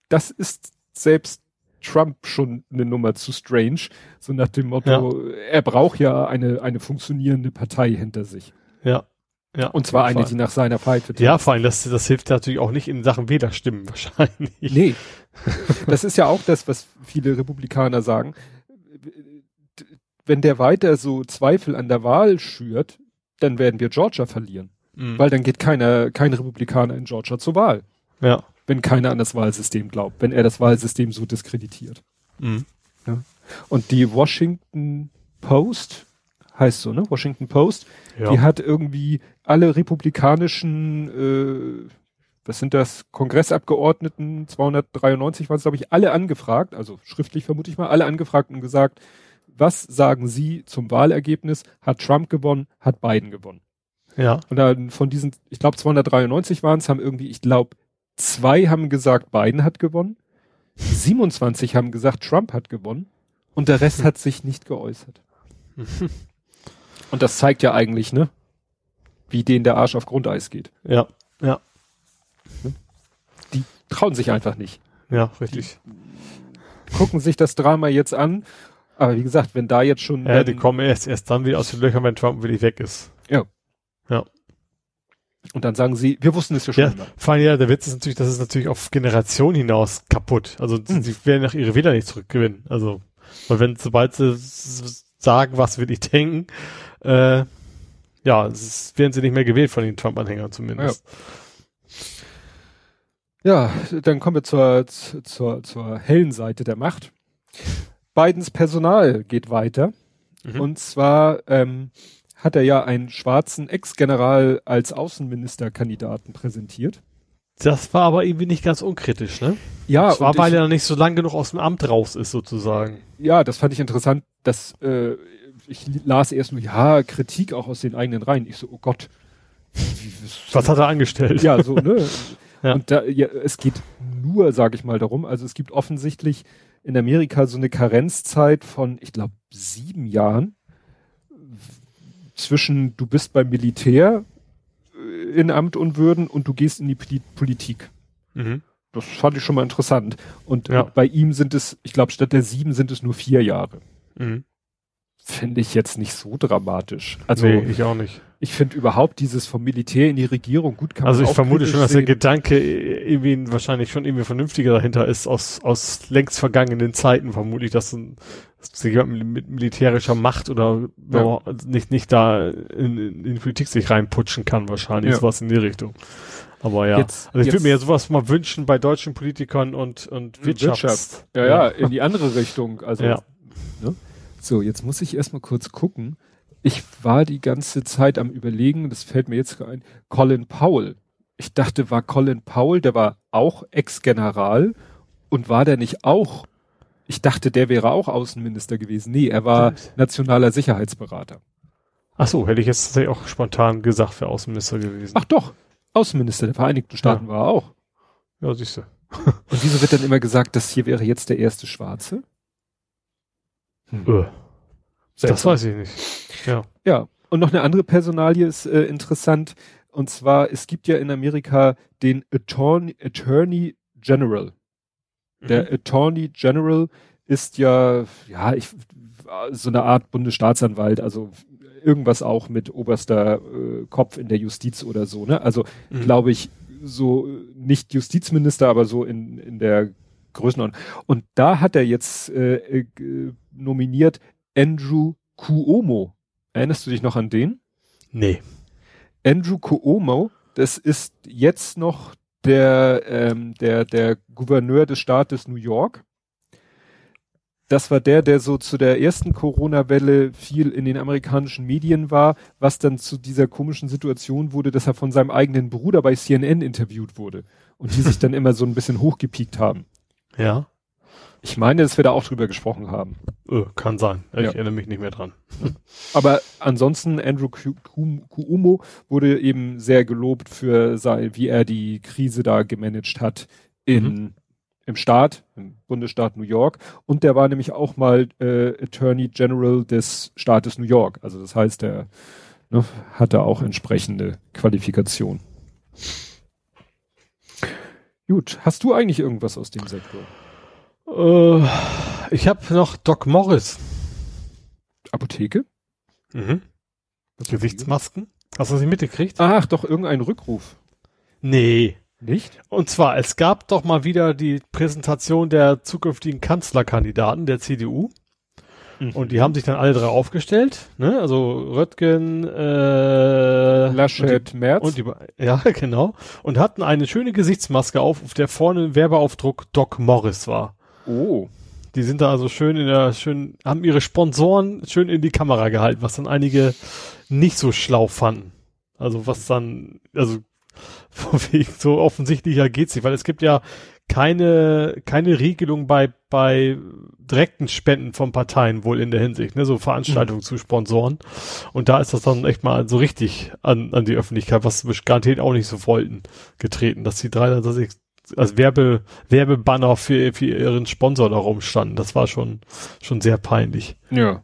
das ist selbst Trump schon eine Nummer zu strange. So nach dem Motto, er braucht ja eine, eine funktionierende Partei hinter sich. Ja. Ja. Und zwar eine, die nach seiner Pfeife Fall. Ja, vor allem, das, das hilft natürlich auch nicht in Sachen Wählerstimmen [laughs] wahrscheinlich. Nee. Das ist ja auch das, was viele Republikaner sagen. Wenn der weiter so Zweifel an der Wahl schürt, dann werden wir Georgia verlieren. Mhm. Weil dann geht keiner, kein Republikaner in Georgia zur Wahl. ja. Wenn keiner an das Wahlsystem glaubt, wenn er das Wahlsystem so diskreditiert. Mhm. Und die Washington Post, heißt so, ne? Washington Post, Ja. die hat irgendwie alle republikanischen, äh, was sind das, Kongressabgeordneten, 293 waren es, glaube ich, alle angefragt, also schriftlich vermute ich mal, alle angefragt und gesagt, was sagen Sie zum Wahlergebnis? Hat Trump gewonnen? Hat Biden gewonnen? ja. Und dann von diesen, ich glaube 293 waren es, haben irgendwie, ich glaube, zwei haben gesagt, Biden hat gewonnen, 27 haben gesagt, Trump hat gewonnen und der Rest hat sich nicht geäußert. [laughs] Und das zeigt ja eigentlich, ne, wie denen der Arsch auf Grundeis geht. Ja. Ja. Die trauen sich einfach nicht. Ja, richtig. Gucken sich das Drama jetzt an. Aber wie gesagt, wenn da jetzt schon. Ja, die kommen erst, erst dann wieder aus den Löchern, wenn Trump wirklich weg ist. Und dann sagen sie, wir wussten es ja schon Ja, immer. vor allem, ja, der Witz ist natürlich, das ist natürlich auf Generationen hinaus kaputt. Also, Hm. sie werden nach ihre Wähler nicht zurückgewinnen. Also, weil wenn, sobald sie sagen, was will ich denken, äh, ja, es ist, werden sie nicht mehr gewählt von den Trump-Anhängern zumindest. Ja, dann kommen wir zur, zur, zur hellen Seite der Macht. Bidens Personal geht weiter. Mhm. Und zwar ähm, hat er ja einen schwarzen Ex-General als Außenministerkandidaten präsentiert. Das war aber irgendwie nicht ganz unkritisch, ne? Ja, das war, weil ich, er noch nicht so lang genug aus dem Amt raus ist, sozusagen. ja, das fand ich interessant, dass äh, ich las erst nur, ja, Kritik auch aus den eigenen Reihen. Ich so, oh Gott, Was hat er angestellt? Ja, so, ne? [laughs] Ja. Und da, ja, es geht nur, sage ich mal, darum, also es gibt offensichtlich in Amerika so eine Karenzzeit von, ich glaube, sieben Jahren zwischen du bist beim Militär äh, in Amt und Würden und du gehst in die Poli- Politik. Mhm. Das fand ich schon mal interessant. Und Ja. bei ihm sind es, ich glaube, statt der sieben sind es nur vier Jahre. Mhm. Finde ich jetzt nicht so dramatisch. Also nee, ich auch nicht. ich finde überhaupt dieses vom Militär in die Regierung gut kann Also ich vermute schon, dass der. Gedanke irgendwie ein- wahrscheinlich schon irgendwie vernünftiger dahinter ist, aus, aus längst vergangenen Zeiten vermutlich, dass, ein, dass jemand mit, militärischer Macht oder Ja. nicht, nicht da in, in, in die Politik sich reinputschen kann wahrscheinlich, Ja. sowas in die Richtung. Aber ja, Jetzt- also ich jetzt- würde mir ja sowas mal wünschen bei deutschen Politikern und, und Wirtschafts... Wirtschaft. Ja, ja, in die andere Richtung. Also, Ja. ne? So, jetzt muss ich erstmal kurz gucken. Ich war die ganze Zeit am überlegen, das fällt mir jetzt ein, Colin Powell. Ich dachte, war Colin Powell, der war auch Ex-General und war der nicht auch, ich dachte, der wäre auch Außenminister gewesen. Nee, er war nationaler Sicherheitsberater. Ach so, hätte ich jetzt tatsächlich auch spontan gesagt, wäre Außenminister gewesen. Ach doch, Außenminister der Vereinigten Staaten war er auch. Ja, siehst du. Und wieso wird dann immer gesagt, das hier wäre jetzt der erste Schwarze? Hm. Äh, das Seltsam. weiß ich nicht. Ja. Ja, und noch eine andere Personalie ist äh, interessant. Und zwar, es gibt ja in Amerika den Attorney, Attorney General. Der Mhm. Attorney General ist ja, ja, ich, so eine Art Bundesstaatsanwalt, also irgendwas auch mit oberster äh, Kopf in der Justiz oder so, ne? Also, Mhm. glaube ich, so äh, nicht Justizminister, aber so in, in der Größenordnung. Und da hat er jetzt äh, äh, nominiert Andrew Cuomo. Erinnerst du dich noch an den? Nee. Andrew Cuomo, das ist jetzt noch der, ähm, der, der Gouverneur des Staates New York. Das war der, der so zu der ersten Corona-Welle viel in den amerikanischen Medien war, was dann zu dieser komischen Situation wurde, dass er von seinem eigenen Bruder bei CNN interviewt wurde und die sich [laughs] dann immer so ein bisschen hochgepiekt haben. Ja. Ich meine, dass wir da auch drüber gesprochen haben. Äh, kann sein. Ich Ja. erinnere mich nicht mehr dran. [laughs] Aber ansonsten, Andrew Cu- Cu- Cuomo wurde eben sehr gelobt für sein, wie er die Krise da gemanagt hat in, im Staat, im Bundesstaat New York. Und der war nämlich auch mal äh, Attorney General des Staates New York. Also das heißt, er ne, hatte auch entsprechende Qualifikation. Gut, hast du eigentlich irgendwas aus dem Sektor? Äh, ich habe noch Doc Morris. Apotheke? Mhm. Gesichtsmasken? Hast du nicht mitgekriegt? Ach, doch, irgendein Rückruf. Nee. Nicht? Und zwar, es gab doch mal wieder die Präsentation der zukünftigen Kanzlerkandidaten der CDU. Und die haben sich dann alle drei aufgestellt, ne? Also Röttgen, äh, Laschet, Merz. und die, und die, ja, [laughs] genau. Und hatten eine schöne Gesichtsmaske auf, auf der vorne Werbeaufdruck Doc Morris war. oh. Die sind da also schön in der, schön, haben ihre Sponsoren schön in die Kamera gehalten, was dann einige nicht so schlau fanden. Also was dann, also [laughs] von wegen so offensichtlicher geht's nicht, weil es gibt ja keine, keine Regelung bei, bei direkten Spenden von Parteien wohl in der Hinsicht, ne, so Veranstaltungen zu Sponsoren. Und da ist das dann echt mal so richtig an, an die Öffentlichkeit, was wir garantiert auch nicht so wollten, getreten, dass die drei dann tatsächlich als Werbe, Werbebanner für, für ihren Sponsor da rumstanden. Das war schon, schon sehr peinlich. Ja.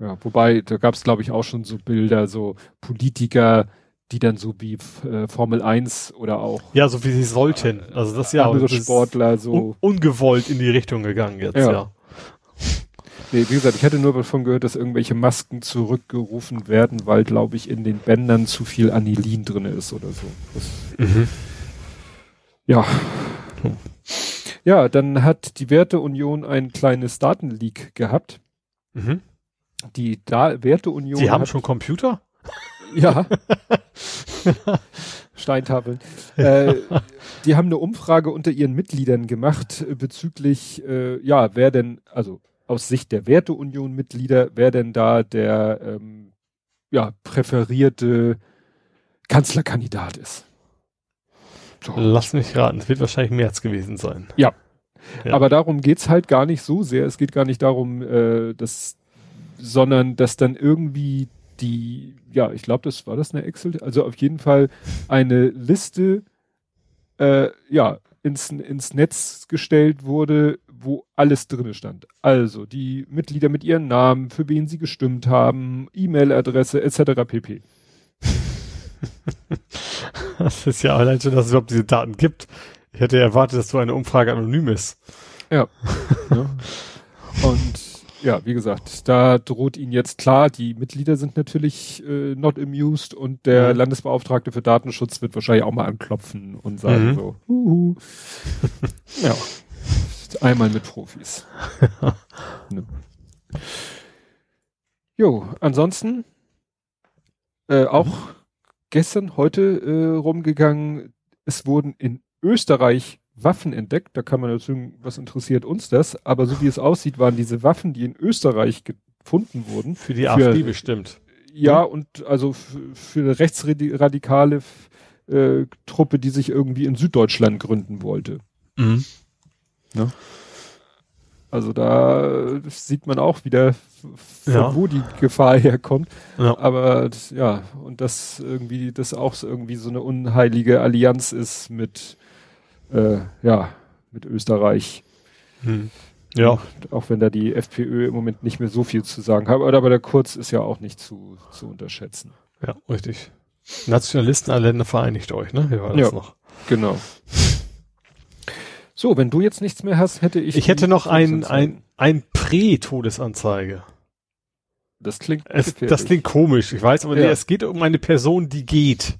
Ja, wobei, da gab es, glaube ich, auch schon so Bilder, so Politiker, die dann so wie äh, Formel 1 oder auch Ja, so wie sie sollten. Also das ja andere Sportler so. un ungewollt in die Richtung gegangen jetzt, Ja. ja. Nee, wie gesagt, ich hatte nur davon gehört, dass irgendwelche Masken zurückgerufen werden, weil, glaube ich, in den Bändern zu viel Anilin drin ist oder so. Das, ja. Ja, dann hat die Werteunion ein kleines Datenleak gehabt. Mhm. Die da Werteunion. Sie haben schon Computer? Ja. [laughs] Steintafeln. äh, die haben eine Umfrage unter ihren Mitgliedern gemacht äh, bezüglich, äh, ja, wer denn, also aus Sicht der Werteunion-Mitglieder, wer denn da der ähm, ja, präferierte Kanzlerkandidat ist. So. Lass mich raten, es wird wahrscheinlich März gewesen sein. Ja. Ja. Aber darum geht's halt gar nicht so sehr. Es geht gar nicht darum, äh, dass, sondern dass dann irgendwie die, ja, ich glaube, das war das eine Excel, also auf jeden Fall eine Liste, äh, ja, ins, ins Netz gestellt wurde, wo alles drinne stand. Also die Mitglieder mit ihren Namen, für wen sie gestimmt haben, E-Mail-Adresse etc. pp. [laughs] das ist ja allein schon, dass es überhaupt diese Daten gibt. Ich hätte erwartet, dass so eine Umfrage anonym ist. Ja. [laughs] ja. Und ja, wie gesagt, da droht ihnen jetzt klar, die Mitglieder sind natürlich äh, not amused und der mhm. Landesbeauftragte für Datenschutz wird wahrscheinlich auch mal anklopfen und sagen mhm. so, huhu. ja. Einmal mit Profis. [laughs] ne. Jo, ansonsten äh, auch gestern, heute äh, rumgegangen, es wurden in Österreich Waffen entdeckt. Da kann man natürlich, was interessiert uns das? Aber so wie es aussieht, waren diese Waffen, die in Österreich gefunden wurden. Für die für, AfD bestimmt. Ja, hm? und also für eine rechtsradikale äh, Truppe, die sich irgendwie in Süddeutschland gründen wollte. Mhm. Ja. Also da sieht man auch wieder, von ja. wo die Gefahr herkommt. Ja. Aber ja, und das irgendwie, das auch irgendwie so eine unheilige Allianz ist mit äh, ja, mit Österreich. Hm. Ja. Und auch wenn da die FPÖ im Moment nicht mehr so viel zu sagen hat, aber der Kurz ist ja auch nicht zu, zu unterschätzen. Ja, richtig. Nationalisten aller Länder vereinigt euch, ne? Wie war das ja, noch? Genau. So, wenn du jetzt nichts mehr hast, hätte ich. Ich hätte noch ein, ein, ein Prä-Todesanzeige. Das klingt, es, das klingt komisch, ich weiß, aber ja. nee, es geht um eine Person, die geht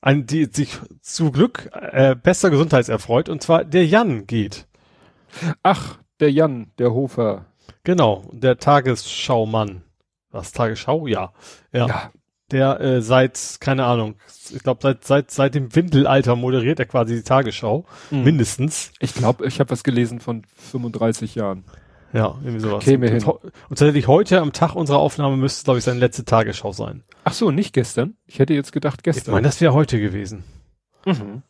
an die sich zu Glück äh, bester Gesundheitserfreut, und zwar der Jan geht. Ach, der Jan, der Hofer. Genau, der Tagesschaumann. Was, Tagesschau? Ja. Ja. ja. Der äh, seit, keine Ahnung, ich glaube seit, seit, seit dem Windelalter moderiert er quasi die Tagesschau. Mhm. Mindestens. Ich glaube, ich habe was gelesen von 35 Jahren. Ja, irgendwie sowas. Käme hin. Und, und tatsächlich heute am Tag unserer Aufnahme müsste es, glaube ich, seine letzte Tagesschau sein. Ach so, nicht gestern? Ich hätte jetzt gedacht gestern. Ich meine, das wäre heute gewesen. Mhm.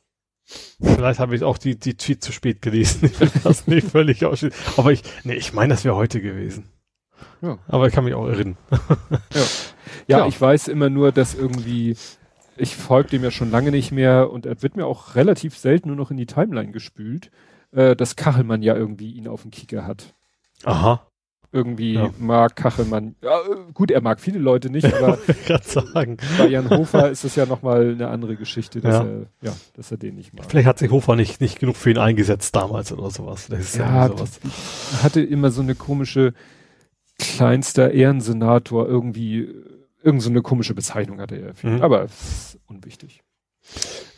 Vielleicht habe ich auch die, die Tweet zu spät gelesen. [laughs] Ich will das nicht völlig ausschließen. Aber ich, nee, ich meine, das wäre heute gewesen. Ja. Aber ich kann mich auch erinnern. ja. [laughs] ja, ja, ich weiß immer nur, dass irgendwie, ich folge dem ja schon lange nicht mehr und er wird mir auch relativ selten nur noch in die Timeline gespült, äh, dass Kachelmann ja irgendwie ihn auf dem Kicker hat. Aha. Irgendwie ja. mag Kachelmann. Ja, gut, er mag viele Leute nicht, [laughs] aber sagen. bei Jan Hofer ist es ja nochmal eine andere Geschichte, dass ja. er, ja, dass er den nicht mag. Vielleicht hat sich Hofer nicht, nicht genug für ihn eingesetzt damals oder sowas. Das ja, sowas. hatte immer so eine komische kleinster Ehrensenator irgendwie, irgend so eine komische Bezeichnung hatte er. Mhm. Aber unwichtig.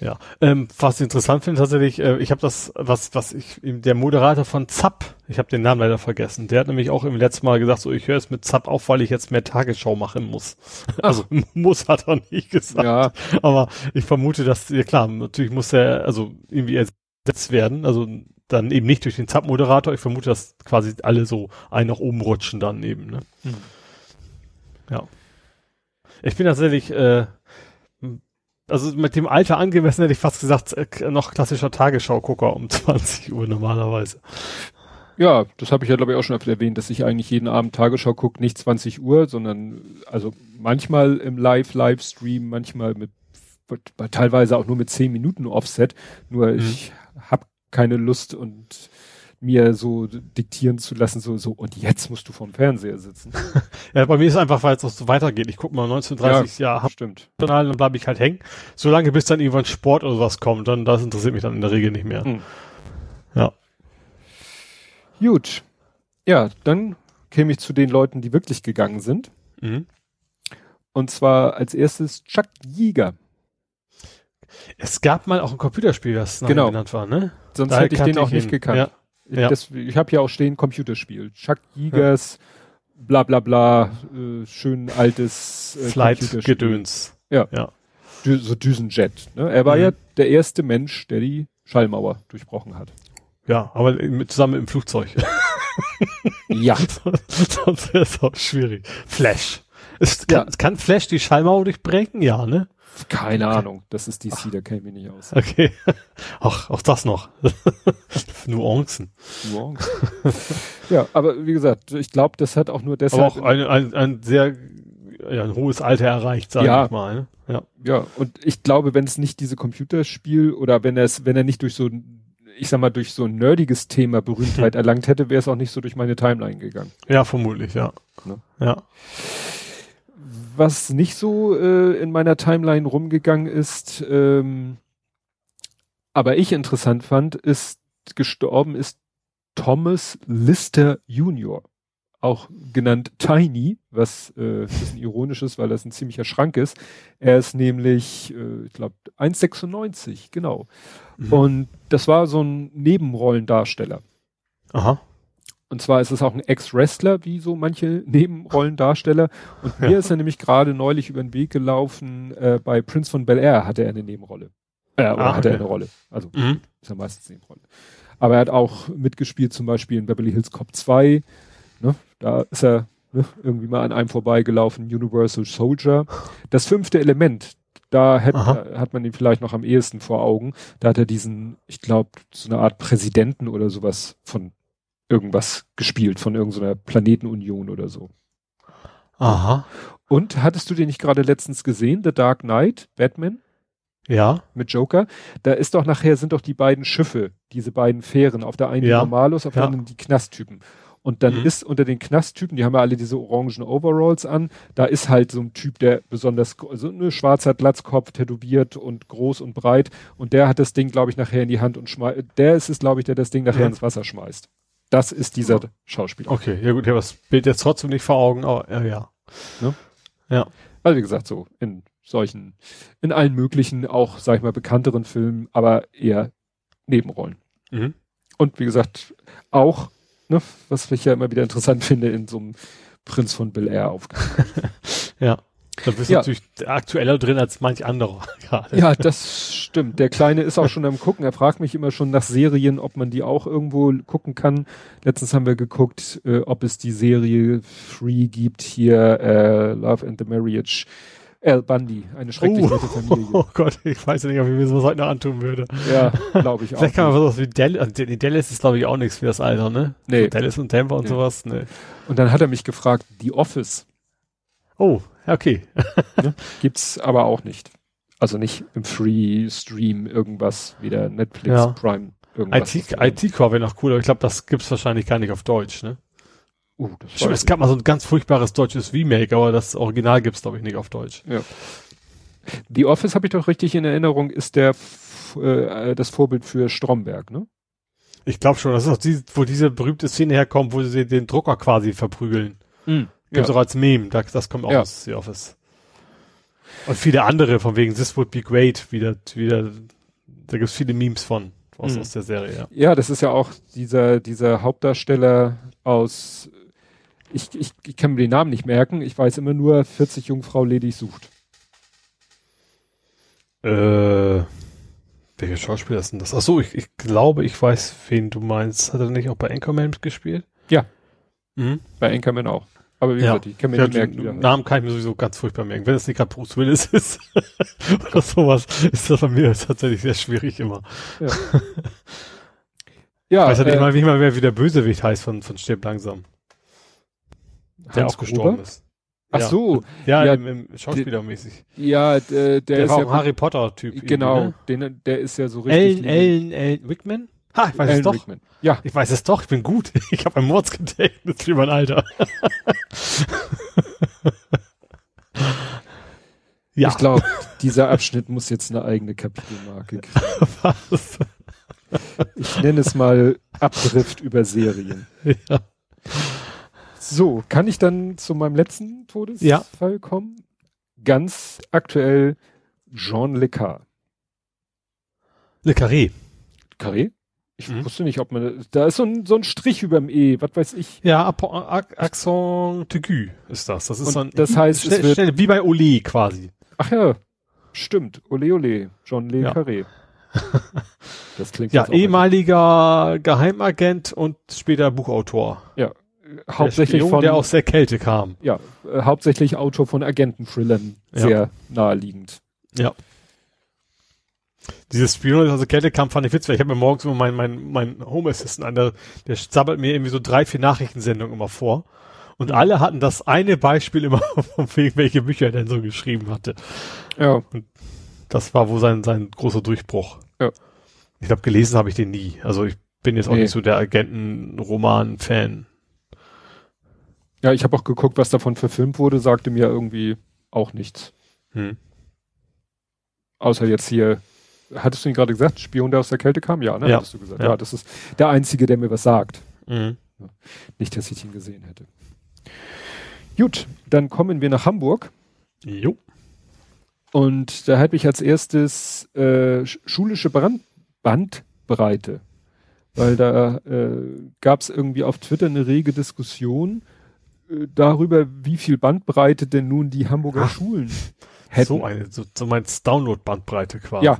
Ja, ähm, was ich interessant finde tatsächlich, äh, ich habe das, was, was ich, der Moderator von Zapp, ich habe den Namen leider vergessen, der hat nämlich auch im letzten Mal gesagt, so ich höre es mit Zapp auf, weil ich jetzt mehr Tagesschau machen muss. Also [laughs] muss hat er nicht gesagt. Ja. Aber ich vermute, dass, ja klar, natürlich muss er, also irgendwie ersetzt werden, also dann eben nicht durch den Zapp-Moderator. Ich vermute, dass quasi alle so ein nach oben rutschen dann eben, ne? Hm. Ja. Ich bin tatsächlich, äh, also mit dem Alter angemessen hätte ich fast gesagt, äh, noch klassischer Tagesschau-Gucker um [laughs] 20 Uhr normalerweise. Ja, das habe ich ja glaube ich auch schon öfter erwähnt, dass ich eigentlich jeden Abend Tagesschau gucke, nicht 20 Uhr, sondern also manchmal im Live-Livestream, manchmal mit teilweise auch nur mit 10 Minuten Offset. Nur mhm. ich habe keine Lust und mir so diktieren zu lassen, so, so, und jetzt musst du vorm Fernseher sitzen. [laughs] ja, bei mir ist einfach, weil es auch so weitergeht. Ich gucke mal 1930 ja, Jahre, stimmt. dann bleibe ich halt hängen. Solange bis dann irgendwann Sport oder was kommt, dann, das interessiert mich dann in der Regel nicht mehr. Hm. Ja. Gut. Ja, dann käme ich zu den Leuten, die wirklich gegangen sind. Mhm. Und zwar als erstes Chuck Yeager. Es gab mal auch ein Computerspiel, das genau. genannt war, ne? Sonst da hätte ich den auch nicht gekannt. Ja. Ja. Das, ich habe hier auch stehen Computerspiel. Chuck Yeagers, ja. bla bla bla, äh, schön altes äh, Flight-Gedöns. Ja. ja. Dü so Düsenjet. Ne? Er war mhm. ja der erste Mensch, der die Schallmauer durchbrochen hat. Ja, aber mit, zusammen im Flugzeug. [laughs] ja. [laughs] Sonst wäre es auch schwierig. Flash. Ist, kann, ja. kann Flash die Schallmauer durchbrechen? Ja, ne? Keine okay. Ahnung. Das ist DC, da kenne ich mich nicht aus. Okay. [laughs] Ach, auch das noch. [laughs] Nuancen. Nuancen. ja, aber wie gesagt, ich glaube, das hat auch nur deshalb. Aber auch ein, ein, ein sehr ja, ein hohes Alter erreicht, sage Ja. ich mal. Ne? Ja. Ja, und ich glaube, wenn es nicht diese Computerspiel oder wenn er es, wenn er nicht durch so ein, ich sag mal, durch so ein nerdiges Thema Berühmtheit [laughs] erlangt hätte, wäre es auch nicht so durch meine Timeline gegangen. ja, vermutlich, ja. Ne? Ja. Was nicht so äh, in meiner Timeline rumgegangen ist, ähm, aber ich interessant fand, ist gestorben ist Thomas Lister Jr., auch genannt Tiny, was äh, ein bisschen ironisch ist, weil das ein ziemlicher Schrank ist. Er ist nämlich, äh, ich glaube, 1,96, genau. Mhm. Und das war so ein Nebenrollendarsteller. Aha. Und zwar ist es auch ein Ex-Wrestler, wie so manche [laughs] Nebenrollendarsteller. Und mir ist er nämlich gerade neulich über den Weg gelaufen, äh, bei Prince von Bel Air hatte er eine Nebenrolle. Äh, oder Ah, hatte er okay. eine Rolle. Also Mhm. ist ja meistens Nebenrolle. Aber er hat auch mitgespielt, zum Beispiel in Beverly Hills Cop 2. Ne? Da ist er ne, irgendwie mal an einem vorbeigelaufen, Universal Soldier. Das fünfte Element, da hat, Aha. hat man ihn vielleicht noch am ehesten vor Augen. Da hat er diesen, ich glaube, so eine Art Präsidenten oder sowas von irgendwas gespielt, von irgendeiner Planetenunion oder so. Aha. Und hattest du den nicht gerade letztens gesehen, The Dark Knight, Batman? Ja. mit Joker, da ist doch nachher sind doch die beiden Schiffe, diese beiden Fähren, auf der einen die Ja. Normalos, auf der Ja. anderen die Knasttypen. Und dann Mhm. ist unter den Knasttypen, die haben ja alle diese orangen Overalls an, da ist halt so ein Typ, der besonders, gro- so eine schwarzer Glatzkopf, tätowiert und groß und breit und der hat das Ding, glaube ich, nachher in die Hand und schmeißt, der ist es, glaube ich, der das Ding nachher Ja. ins Wasser schmeißt. Das ist dieser Oh. Schauspieler. Okay, ja gut, ich habe das Bild jetzt trotzdem nicht vor Augen, aber ja, ja. Ne? Ja. Also wie gesagt, so in solchen, in allen möglichen, auch, sag ich mal, bekannteren Filmen, aber eher Nebenrollen. Mhm. Und wie gesagt, auch, ne, was ich ja immer wieder interessant finde, in so einem Prinz von Bel Air aufgenommen. [laughs] Ja. Da bist du Ja. natürlich aktueller drin als manch anderer [laughs] gerade. ja, das stimmt. Der Kleine ist auch schon am Gucken. Er fragt mich immer schon nach Serien, ob man die auch irgendwo gucken kann. Letztens haben wir geguckt, äh, ob es die Serie Free gibt, hier äh, Love and the Marriage. Al Bundy, eine schrecklich Oh. nette Familie. [laughs] Oh Gott, ich weiß ja nicht, ob ich mir sowas heute noch antun würde. Ja, glaube ich [laughs] auch. Vielleicht kann man sowas wie Dallas, also Dallas ist glaube ich auch nichts für das Alter, ne? Nee. So Dallas und Denver und Nee. sowas, ne. Und dann hat er mich gefragt, The Office Oh, ja, okay. [laughs] gibt's aber auch nicht. Also nicht im Free Stream irgendwas, weder Netflix, Ja. Prime, irgendwas. IT, IT-Core wäre noch cool, aber ich glaube, das gibt's wahrscheinlich gar nicht auf Deutsch, ne? Uh, das Stimmt, es gab mal so ein ganz furchtbares deutsches Remake, aber das Original gibt's glaube ich nicht auf Deutsch. ich. The Office habe ich doch richtig in Erinnerung, ist der äh, das Vorbild für Stromberg, ne? Ich glaube schon, das ist auch die, wo diese berühmte Szene herkommt, wo sie den Drucker quasi verprügeln. Gibt's Ja. auch als Meme, das, das kommt auch Ja. aus The Office. Und viele andere, von wegen This would be great, wieder, wieder, da gibt's viele Memes von, aus, Mhm. aus der Serie, ja. Ja, das ist ja auch dieser, dieser Hauptdarsteller aus, ich, ich, ich kann mir den Namen nicht merken, ich weiß immer nur, 40 Jungfrau ledig sucht. Äh, welcher Schauspieler ist denn das? Ach so, ich, ich glaube, ich weiß, wen du meinst. Hat er nicht auch bei Anchorman mitgespielt? Ja. Mhm. Bei Anchorman auch. Aber wie Ja. gesagt, ich kann mir Ja, nicht merken, den der. Namen kann ich mir sowieso ganz furchtbar merken. Wenn es nicht gerade Bruce Willis [laughs] ist oder sowas, ist das bei mir tatsächlich sehr schwierig immer. Ja, [laughs] Ich weiß ja nicht äh, mal, wie mal wer wie der Bösewicht heißt von, von Stirb langsam. Der Hans auch gestorben Gruber? ist. Ach Ja. so, Ja, Ja, im, im Schauspielermäßig. ja, der, der, Der, ist war ja auch Harry Potter-Typ. genau, Ne? den, der ist ja so richtig. Ellen, Ellen, Ellen Wickman? Ha, ich weiß es Alan doch. Rickman. Ja, Ich weiß es doch, ich bin gut. [laughs] Ich habe ein Mordsgedächtnis für mein Alter. [laughs] ja. ich glaube, dieser Abschnitt muss jetzt eine eigene Kapitelmarke kriegen. [laughs] Was? Ich nenne es mal Abdrift über Serien. ja. So, kann ich dann zu meinem letzten Todesfall kommen? Ganz aktuell Jean Le Carré. Le Carré. Carré? Ich Mhm. wusste nicht, ob man, da ist so ein, so ein Strich überm E, was weiß ich. Ja, Accent aigu ist das. Das ist Und so ein, das heißt, es schnell, wird- schnell, wie bei Oli quasi. Ach ja, stimmt. Ole ole, John Le Ja. Carré. [laughs] Das klingt Ja, ehemaliger Geheimagent und später Buchautor. Ja, Der hauptsächlich Spion, von, der aus der Kälte kam. ja, äh, hauptsächlich Autor von Agenten-Thrillern, Ja. sehr naheliegend. Ja. Dieses Spion, der aus der Kälte kam, fand ich witzig. weil Ich habe mir morgens immer meinen mein, mein Home Assistant an, der, der sabbelt mir irgendwie so drei, vier Nachrichtensendungen immer vor. Und alle hatten das eine Beispiel immer, [laughs] von wegen welche Bücher er denn so geschrieben hatte. Ja. Und das war wohl sein, sein großer Durchbruch. Ja. Ich glaube, gelesen habe ich den nie. Also ich bin jetzt auch Nee. nicht so der Agenten-Roman-Fan. Ja, ich habe auch geguckt, was davon verfilmt wurde, sagte mir irgendwie auch nichts. Hm. Außer jetzt hier, hattest du ihn gerade gesagt, Spion, der aus der Kälte kam? Ja, ne? Ja. Hattest du gesagt. Ja. Ja. das ist der Einzige, der mir was sagt. Mhm. Nicht, dass ich ihn gesehen hätte. Gut, dann kommen wir nach Hamburg. Jo. Und da habe ich als erstes äh, sch- schulische Brand Bandbreite. Weil da äh, gab es irgendwie auf Twitter eine rege Diskussion äh, darüber, wie viel Bandbreite denn nun die Hamburger Ach, Schulen hätten. So eine, so, so meinst Download-Bandbreite quasi. Ja.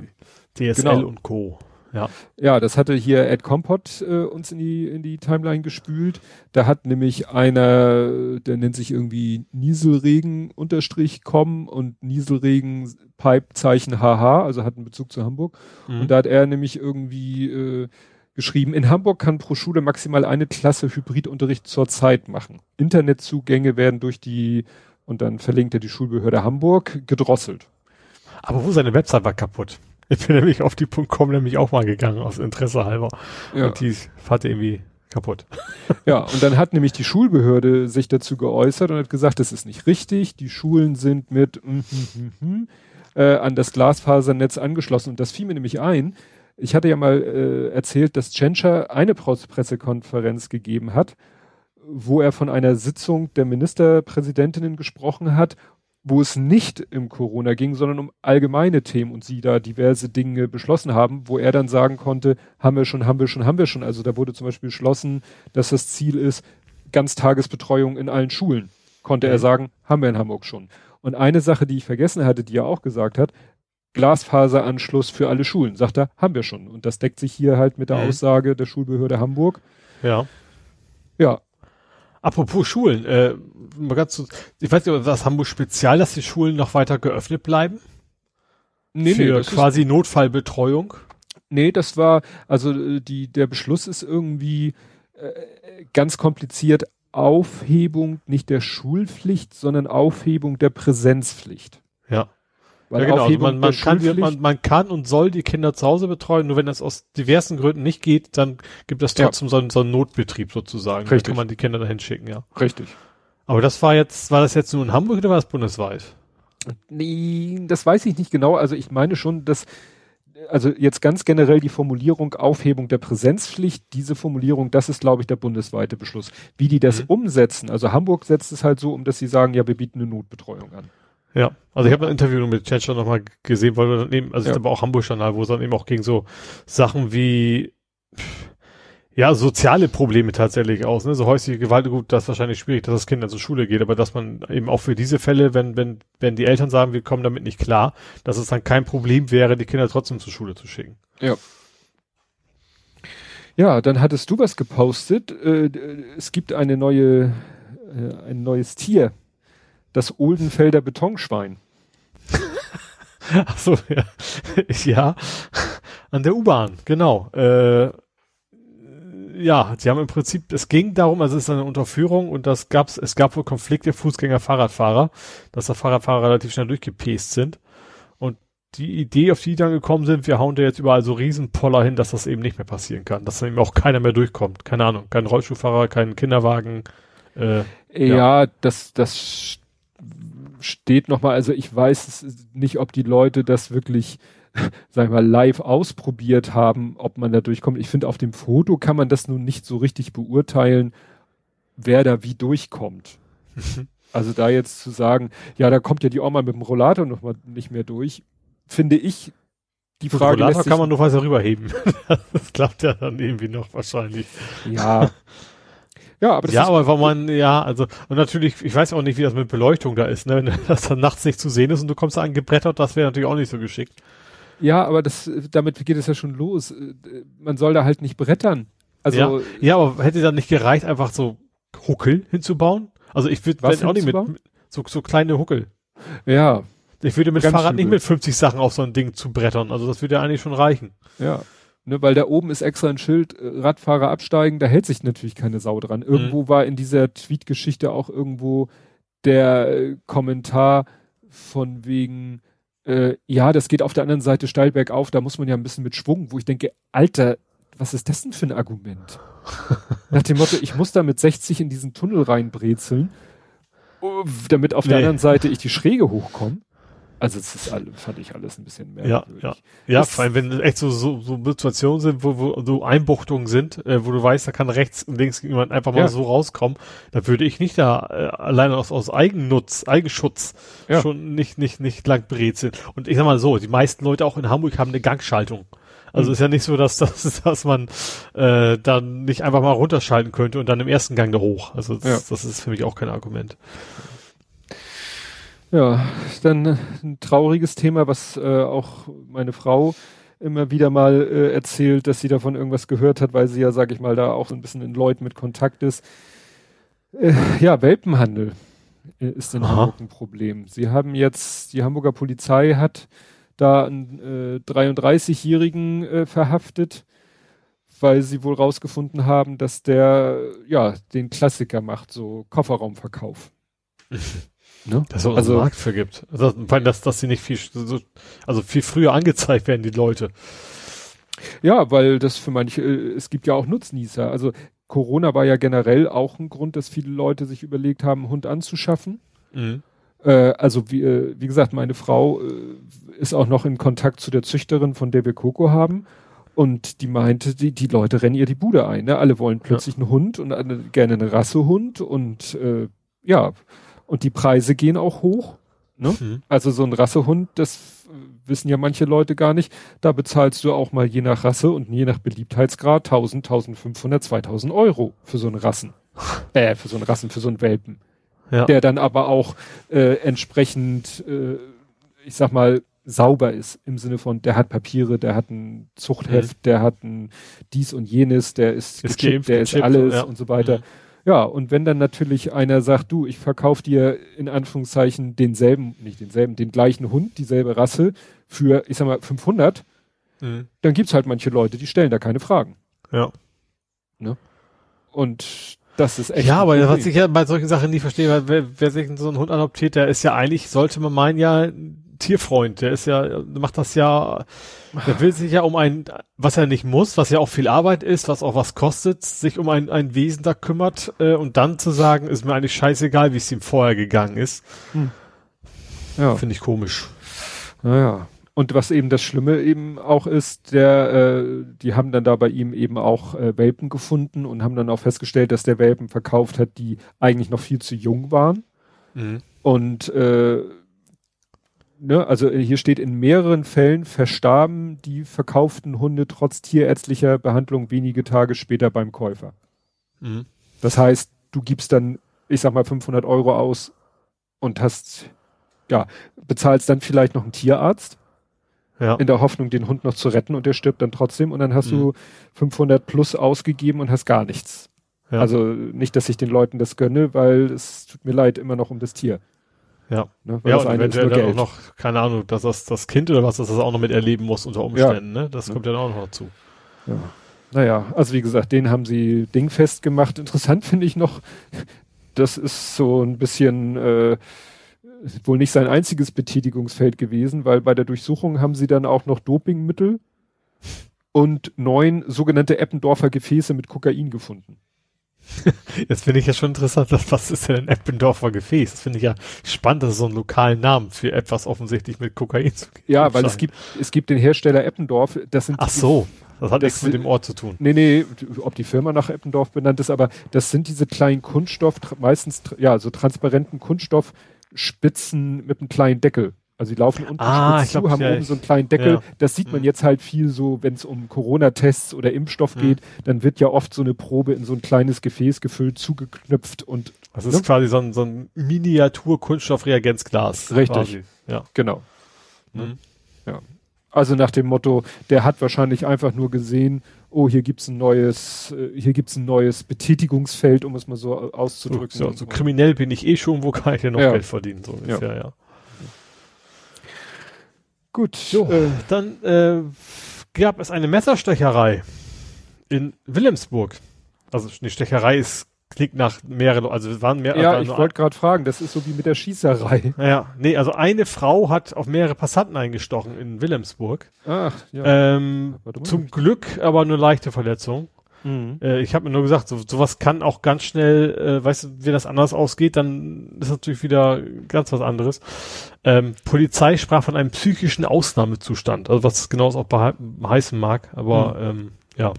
DSL Genau. und Co. Ja. Ja, das hatte hier Ed Compot äh, uns in die, in die Timeline gespült. Da hat nämlich einer, der nennt sich irgendwie Nieselregen unterstrich com und Nieselregen Pipe-Zeichen HH, also hat einen Bezug zu Hamburg. Mhm. Und da hat er nämlich irgendwie äh, geschrieben, in Hamburg kann pro Schule maximal eine Klasse Hybridunterricht zur Zeit machen. Internetzugänge werden durch die, und dann verlinkt er die Schulbehörde Hamburg, gedrosselt. Aber wo seine Website war kaputt. Ich bin nämlich auf die .com nämlich auch mal gegangen, aus Interesse halber. Ja. Und die hatte irgendwie kaputt. [laughs] Ja, und dann hat nämlich die Schulbehörde sich dazu geäußert und hat gesagt, das ist nicht richtig. Die Schulen sind mit mm, mm, mm, äh, an das Glasfasernetz angeschlossen. Und das fiel mir nämlich ein. Ich hatte ja mal äh, erzählt, dass Tschentscher eine Pres- Pressekonferenz gegeben hat, wo er von einer Sitzung der Ministerpräsidentinnen gesprochen hat, wo es nicht im Corona ging, sondern um allgemeine Themen und sie da diverse Dinge beschlossen haben, wo er dann sagen konnte, haben wir schon, haben wir schon, haben wir schon. Also da wurde zum Beispiel beschlossen, dass das Ziel ist, Ganztagesbetreuung in allen Schulen. Konnte er Mhm. sagen, haben wir in Hamburg schon. Und eine Sache, die ich vergessen hatte, die er auch gesagt hat, Glasfaseranschluss für alle Schulen, sagt er, haben wir schon. Und das deckt sich hier halt mit der Mhm. Aussage der Schulbehörde Hamburg. Ja. Ja, Apropos Schulen, äh, mal ganz so, ich weiß nicht, ob das Hamburg spezial, dass die Schulen noch weiter geöffnet bleiben? nee, für ist- quasi Notfallbetreuung. Nee, das war, also äh, die, der Beschluss ist irgendwie äh, ganz kompliziert. Aufhebung nicht der Schulpflicht, sondern Aufhebung der Präsenzpflicht. Ja. Weil ja, genau. Also man, man, kann, man, man kann und soll die Kinder zu Hause betreuen, nur wenn das aus diversen Gründen nicht geht, dann gibt es Ja. trotzdem so, einen, so einen Notbetrieb sozusagen. Da Richtig. kann man die Kinder dahin schicken, ja. Richtig. Aber das war jetzt, war das jetzt nur in Hamburg oder war das bundesweit? Nee, das weiß ich nicht genau. Also ich meine schon, dass, also jetzt ganz generell die Formulierung Aufhebung der Präsenzpflicht, diese Formulierung, das ist, glaube ich, der bundesweite Beschluss. Wie die das Mhm. umsetzen, also Hamburg setzt es halt so um, dass sie sagen, ja, wir bieten eine Notbetreuung an. Ja, also ich habe ein Interview mit Tschentscher nochmal gesehen, weil wir dann eben, also Ja. ich glaube auch Hamburg-Journal, wo es dann eben auch gegen so Sachen wie pff, ja, soziale Probleme tatsächlich aus, ne? So häusliche Gewalt, gut, das ist wahrscheinlich schwierig, dass das Kind dann zur Schule geht, aber dass man eben auch für diese Fälle, wenn, wenn, wenn die Eltern sagen, wir kommen damit nicht klar, dass es dann kein Problem wäre, die Kinder trotzdem zur Schule zu schicken. Ja. Ja, dann hattest du was gepostet. Äh, es gibt eine neue, äh, ein neues Tier. Das Oldenfelder Betonschwein. [laughs] Ach so, ja. [laughs] ja, an der U-Bahn, genau. Äh, ja, sie haben im Prinzip, es ging darum, also es ist eine Unterführung und das gab's, es gab wohl Konflikte Fußgänger, Fahrradfahrer, dass da Fahrradfahrer relativ schnell durchgepest sind. Und die Idee, auf die dann gekommen sind, wir hauen da jetzt überall so Riesenpoller hin, dass das eben nicht mehr passieren kann, dass dann eben auch keiner mehr durchkommt. Keine Ahnung, kein Rollstuhlfahrer, kein Kinderwagen. Äh, Ja, das, das st- steht nochmal, also ich weiß nicht, ob die Leute das wirklich, [laughs] sag ich mal, live ausprobiert haben, ob man da durchkommt. Ich finde, auf dem Foto kann man das nun nicht so richtig beurteilen, wer da wie durchkommt. Also da jetzt zu sagen, ja, da kommt ja die Oma mit dem Rollator noch mal nicht mehr durch, finde ich, die Frage Rollator lässt sich, kann man nur weiter rüberheben. [laughs] das klappt ja dann irgendwie noch wahrscheinlich. ja. Ja, aber das ja, ist, aber wenn man, ja, also, und natürlich, ich weiß auch nicht, wie das mit Beleuchtung da ist, ne, wenn das dann nachts nicht zu sehen ist und du kommst da angebrettert, das wäre natürlich auch nicht so geschickt. Ja, aber das, damit geht es ja schon los. Man soll da halt nicht brettern. Also, ja, ja, aber hätte dann nicht gereicht, einfach so Huckel hinzubauen? Also ich würde auch nicht mit, mit so, so kleine Huckel. ja, Ich würde mit Fahrrad nicht mit 50 Sachen auf so ein Ding zu brettern, also das würde ja eigentlich schon reichen. ja. Ne, weil da oben ist extra ein Schild, äh, Radfahrer absteigen, da hält sich natürlich keine Sau dran. Irgendwo mhm. war in dieser Tweet-Geschichte auch irgendwo der äh, Kommentar von wegen, äh, ja, das geht auf der anderen Seite steil bergauf, da muss man ja ein bisschen mit Schwung, wo ich denke, Alter, was ist das denn für ein Argument? [laughs] Nach dem Motto, ich muss da mit 60 in diesen Tunnel reinbrezeln, damit auf nee. der anderen Seite ich die Schräge hochkomme. Also es ist alles, fand ich alles ein bisschen mehr. Ja, ja. Ja, vor allem, wenn echt so, so, so Situationen sind, wo, wo so Einbuchtungen sind, äh, wo du weißt, da kann rechts und links jemand einfach mal ja. so rauskommen, da würde ich nicht da äh, alleine aus, aus Eigennutz, Eigenschutz ja. schon nicht, nicht, nicht lang brezeln. Und ich sag mal so, die meisten Leute auch in Hamburg haben eine Gangschaltung. Also mhm. ist ja nicht so, dass, [laughs] dass, dass man äh, dann nicht einfach mal runterschalten könnte und dann im ersten Gang da hoch. Also das, ja. das ist für mich auch kein Argument. Ja, dann ein trauriges Thema, was äh, auch meine Frau immer wieder mal äh, erzählt, dass sie davon irgendwas gehört hat, weil sie ja, sag ich mal, da auch so ein bisschen in Leuten mit Kontakt ist. Äh, ja, Welpenhandel äh, ist in Aha. Hamburg ein Problem. Sie haben jetzt, die Hamburger Polizei hat da einen äh, 33-Jährigen äh, verhaftet, weil sie wohl rausgefunden haben, dass der ja den Klassiker macht, so Kofferraumverkauf. [laughs] Ne? Dass es also, einen Markt für gibt. Also, weil dass, dass sie nicht viel, so, also viel früher angezeigt werden, die Leute. Ja, weil das für manche, äh, es gibt ja auch Nutznießer. Also Corona war ja generell auch ein Grund, dass viele Leute sich überlegt haben, einen Hund anzuschaffen. Mhm. Äh, also wie, äh, wie gesagt, meine Frau äh, ist auch noch in Kontakt zu der Züchterin, von der wir Coco haben. Und die meinte, die, die Leute rennen ihr die Bude ein. Ne? Alle wollen plötzlich ja. einen Hund und eine, gerne einen Rassehund und äh, ja, und die Preise gehen auch hoch. Ne? Mhm. Also so ein Rassehund, das wissen ja manche Leute gar nicht. Da bezahlst du auch mal je nach Rasse und je nach Beliebtheitsgrad 1000, 1500, 2000 Euro für so einen Rassen. [laughs] Äh, für so einen Rassen, für so einen Welpen. Ja. Der dann aber auch äh, entsprechend, äh, ich sag mal, sauber ist im Sinne von, der hat Papiere, der hat ein Zuchtheft, mhm. der hat ein dies und jenes, der ist, ist gechippt, der ist alles ja. und so weiter. Mhm. Ja, und wenn dann natürlich einer sagt, du, ich verkaufe dir in Anführungszeichen denselben, nicht denselben, den gleichen Hund, dieselbe Rasse für, ich sag mal, 500, mhm. dann gibt's halt manche Leute, die stellen da keine Fragen. Ja. Ne? Und das ist echt. Ja, aber was ich ja bei solchen Sachen nie verstehe, weil wer, wer sich so einen Hund adoptiert, der ist ja eigentlich, sollte man meinen, ja Tierfreund, der ist ja, macht das ja, der will sich ja um ein, was er nicht muss, was ja auch viel Arbeit ist, was auch was kostet, sich um ein, ein Wesen da kümmert äh, und dann zu sagen, ist mir eigentlich scheißegal, wie es ihm vorher gegangen ist. Hm. Ja. Finde ich komisch. Naja. Und was eben das Schlimme eben auch ist, der, äh, die haben dann da bei ihm eben auch äh, Welpen gefunden und haben dann auch festgestellt, dass der Welpen verkauft hat, die eigentlich noch viel zu jung waren. Mhm. Und äh, ne, also hier steht in mehreren Fällen verstarben die verkauften Hunde trotz tierärztlicher Behandlung wenige Tage später beim Käufer. Mhm. Das heißt, du gibst dann, ich sag mal, 500 Euro aus und hast, ja, bezahlst dann vielleicht noch einen Tierarzt. Ja. In der Hoffnung, den Hund noch zu retten und der stirbt dann trotzdem und dann hast mhm. du 500 plus ausgegeben und hast gar nichts. Ja. Also nicht, dass ich den Leuten das gönne, weil es tut mir leid immer noch um das Tier. Ja. Ne? Weil ja, das und wenn der auch noch, keine Ahnung, dass das, das Kind oder was, dass das auch noch miterleben muss unter Umständen, ja. ne? Das ja. kommt ja auch noch dazu. Ja. Naja, also wie gesagt, den haben sie dingfest gemacht. Interessant [laughs] finde ich noch, das ist so ein bisschen äh, wohl nicht sein einziges Betätigungsfeld gewesen, weil bei der Durchsuchung haben sie dann auch noch Dopingmittel und neun sogenannte Eppendorfer Gefäße mit Kokain gefunden. [laughs] Jetzt finde ich ja schon interessant, [laughs] was ist denn ein Eppendorfer Gefäß? Das finde ich ja spannend, dass es so einen lokalen Namen für etwas offensichtlich mit Kokain zu geben. Ja, weil es gibt, es gibt den Hersteller Eppendorf, das sind. Ach so. Das hat das nichts mit dem Ort zu tun. Nee, nee, ob die Firma nach Eppendorf benannt ist, aber das sind diese kleinen Kunststoff, meistens, ja, so transparenten Kunststoffspitzen mit einem kleinen Deckel. Also die laufen unten ah, zu, glaub, haben ja, oben so einen kleinen Deckel. Ja. Das sieht man mhm. jetzt halt viel so, wenn es um Corona-Tests oder Impfstoff mhm. geht, dann wird ja oft so eine Probe in so ein kleines Gefäß gefüllt, zugeknüpft und. Das ist ne? quasi so ein, so ein Miniatur-Kunststoffreagenzglas. Richtig. Quasi. Ja. Genau. Mhm. Ja. Also nach dem Motto, der hat wahrscheinlich einfach nur gesehen, oh, hier gibt's ein neues, äh, hier gibt's ein neues Betätigungsfeld, um es mal so auszudrücken. So, so, kriminell bin ich eh schon, wo kann ich denn noch ja. Geld verdienen? So ist ja, ja. Gut. So, äh, dann äh, gab es eine Messerstecherei in Wilhelmsburg. Also eine Stecherei ist klingt nach mehrere, also es waren mehr. Ja, ich wollte gerade fragen, das ist so wie mit der Schießerei. Ja, nee, also eine Frau hat auf mehrere Passanten eingestochen in Wilhelmsburg. Ach, ja. Ähm, zum Glück aber nur leichte Verletzung. Mhm. Äh, ich habe mir nur gesagt, so, sowas kann auch ganz schnell, äh, weißt du, wenn das anders ausgeht, dann ist natürlich wieder ganz was anderes. Ähm, Polizei sprach von einem psychischen Ausnahmezustand, also was genau es auch heißen mag, aber mhm. ähm, ja.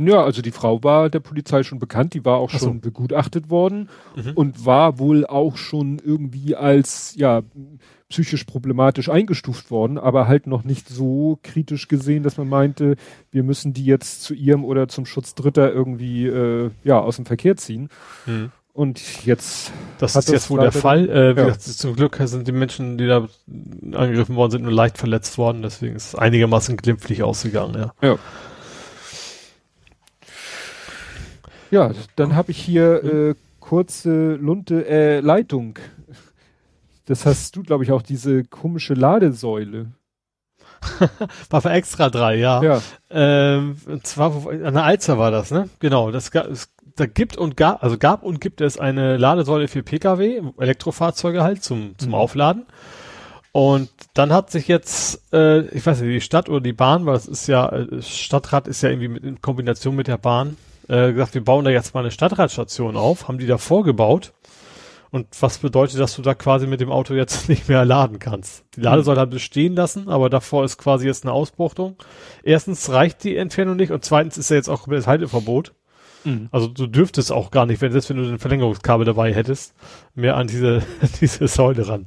Ja, also die Frau war der Polizei schon bekannt, die war auch schon begutachtet worden mhm. und war wohl auch schon irgendwie als, ja, psychisch problematisch eingestuft worden, aber halt noch nicht so kritisch gesehen, dass man meinte, wir müssen die jetzt zu ihrem oder zum Schutz Dritter irgendwie, äh, ja, aus dem Verkehr ziehen. Mhm. Und jetzt. Das ist jetzt wohl der Fall. Äh, wie ja. gesagt, zum Glück sind die Menschen, die da angegriffen worden sind, nur leicht verletzt worden. Deswegen ist es einigermaßen glimpflich ausgegangen, ja. Ja. Ja, dann habe ich hier äh, kurze Lunte äh, Leitung. Das hast du, glaube ich, auch diese komische Ladesäule. [laughs] war für extra drei, ja. ja. Ähm, und zwar an der Alzer war das, ne? Genau. Das gab, es, da gibt und gab, also gab und gibt es eine Ladesäule für Pkw, Elektrofahrzeuge halt zum zum mhm. Aufladen. Und dann hat sich jetzt, äh, ich weiß nicht, die Stadt oder die Bahn, weil es ist ja, äh, Stadtrat ist ja irgendwie mit, in Kombination mit der Bahn, äh, gesagt, wir bauen da jetzt mal eine Stadtradstation auf, haben die da vorgebaut. Und was bedeutet, dass du da quasi mit dem Auto jetzt [laughs] nicht mehr laden kannst? Die Ladesäule haben sie stehen lassen, aber davor ist quasi jetzt eine Ausbuchtung. Erstens reicht die Entfernung nicht und zweitens ist ja jetzt auch das Halteverbot. Mhm. Also du dürftest auch gar nicht, wenn, selbst wenn du ein Verlängerungskabel dabei hättest, mehr an diese, [laughs] diese Säule ran.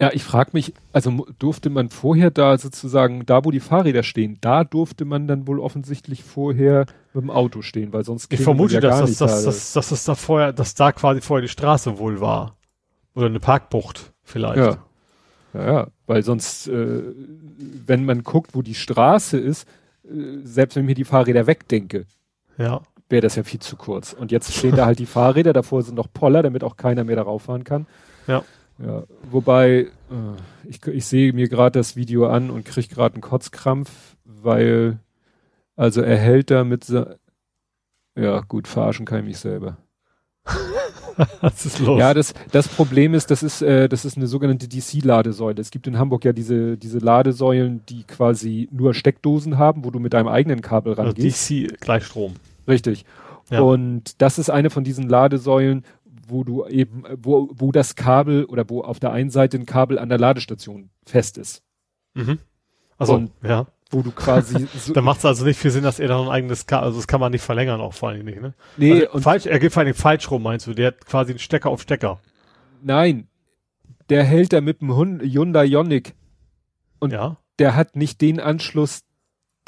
Ja, ich frage mich, also durfte man vorher da sozusagen, da wo die Fahrräder stehen, da durfte man dann wohl offensichtlich vorher mit dem Auto stehen, weil sonst Ich vermute, ja dass, das, dass, dass, dass das da vorher, dass da quasi vorher die Straße wohl war. Oder eine Parkbucht vielleicht. Ja. Ja, ja. weil sonst, äh, wenn man guckt, wo die Straße ist, äh, selbst wenn ich mir die Fahrräder wegdenke, ja. wäre das ja viel zu kurz. Und jetzt [laughs] stehen da halt die Fahrräder, davor sind noch Poller, damit auch keiner mehr darauf fahren kann. Ja. Ja, wobei, äh, ich, ich sehe mir gerade das Video an und kriege gerade einen Kotzkrampf, weil, also er hält da mit, ja gut, verarschen kann ich mich selber. [laughs] Was ist los? Ja, das, das Problem ist, das ist, äh, das ist eine sogenannte DC-Ladesäule. Es gibt in Hamburg ja diese, diese Ladesäulen, die quasi nur Steckdosen haben, wo du mit deinem eigenen Kabel also rangehst. Also DC Gleichstrom. Richtig. Ja. Und das ist eine von diesen Ladesäulen, wo du eben, wo, wo das Kabel oder wo auf der einen Seite ein Kabel an der Ladestation fest ist. Mhm. Also, und ja. Wo du quasi. [laughs] So da macht es also nicht viel Sinn, dass er da ein eigenes Kabel, also das kann man nicht verlängern, auch vor allem nicht, ne? Nee, also, und falsch, er geht vor allem falsch rum, meinst du? Der hat quasi einen Stecker auf Stecker. Nein. Der hält da mit dem Hyundai Ioniq. Und ja. der hat nicht den Anschluss,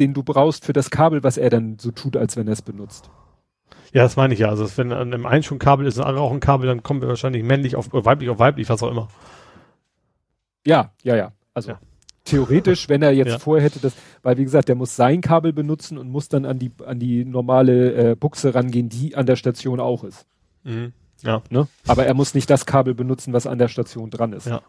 den du brauchst für das Kabel, was er dann so tut, als wenn er es benutzt. Ja, das meine ich ja. Also wenn an dem einen schon Kabel ist, und andere auch ein Kabel, dann kommen wir wahrscheinlich männlich auf weiblich auf weiblich, was auch immer. Ja, ja, ja. Also ja. theoretisch, wenn er jetzt ja. vorher hätte das, weil wie gesagt, der muss sein Kabel benutzen und muss dann an die an die normale äh, Buchse rangehen, die an der Station auch ist. Mhm. Ja. Ne? Aber er muss nicht das Kabel benutzen, was an der Station dran ist. Ja.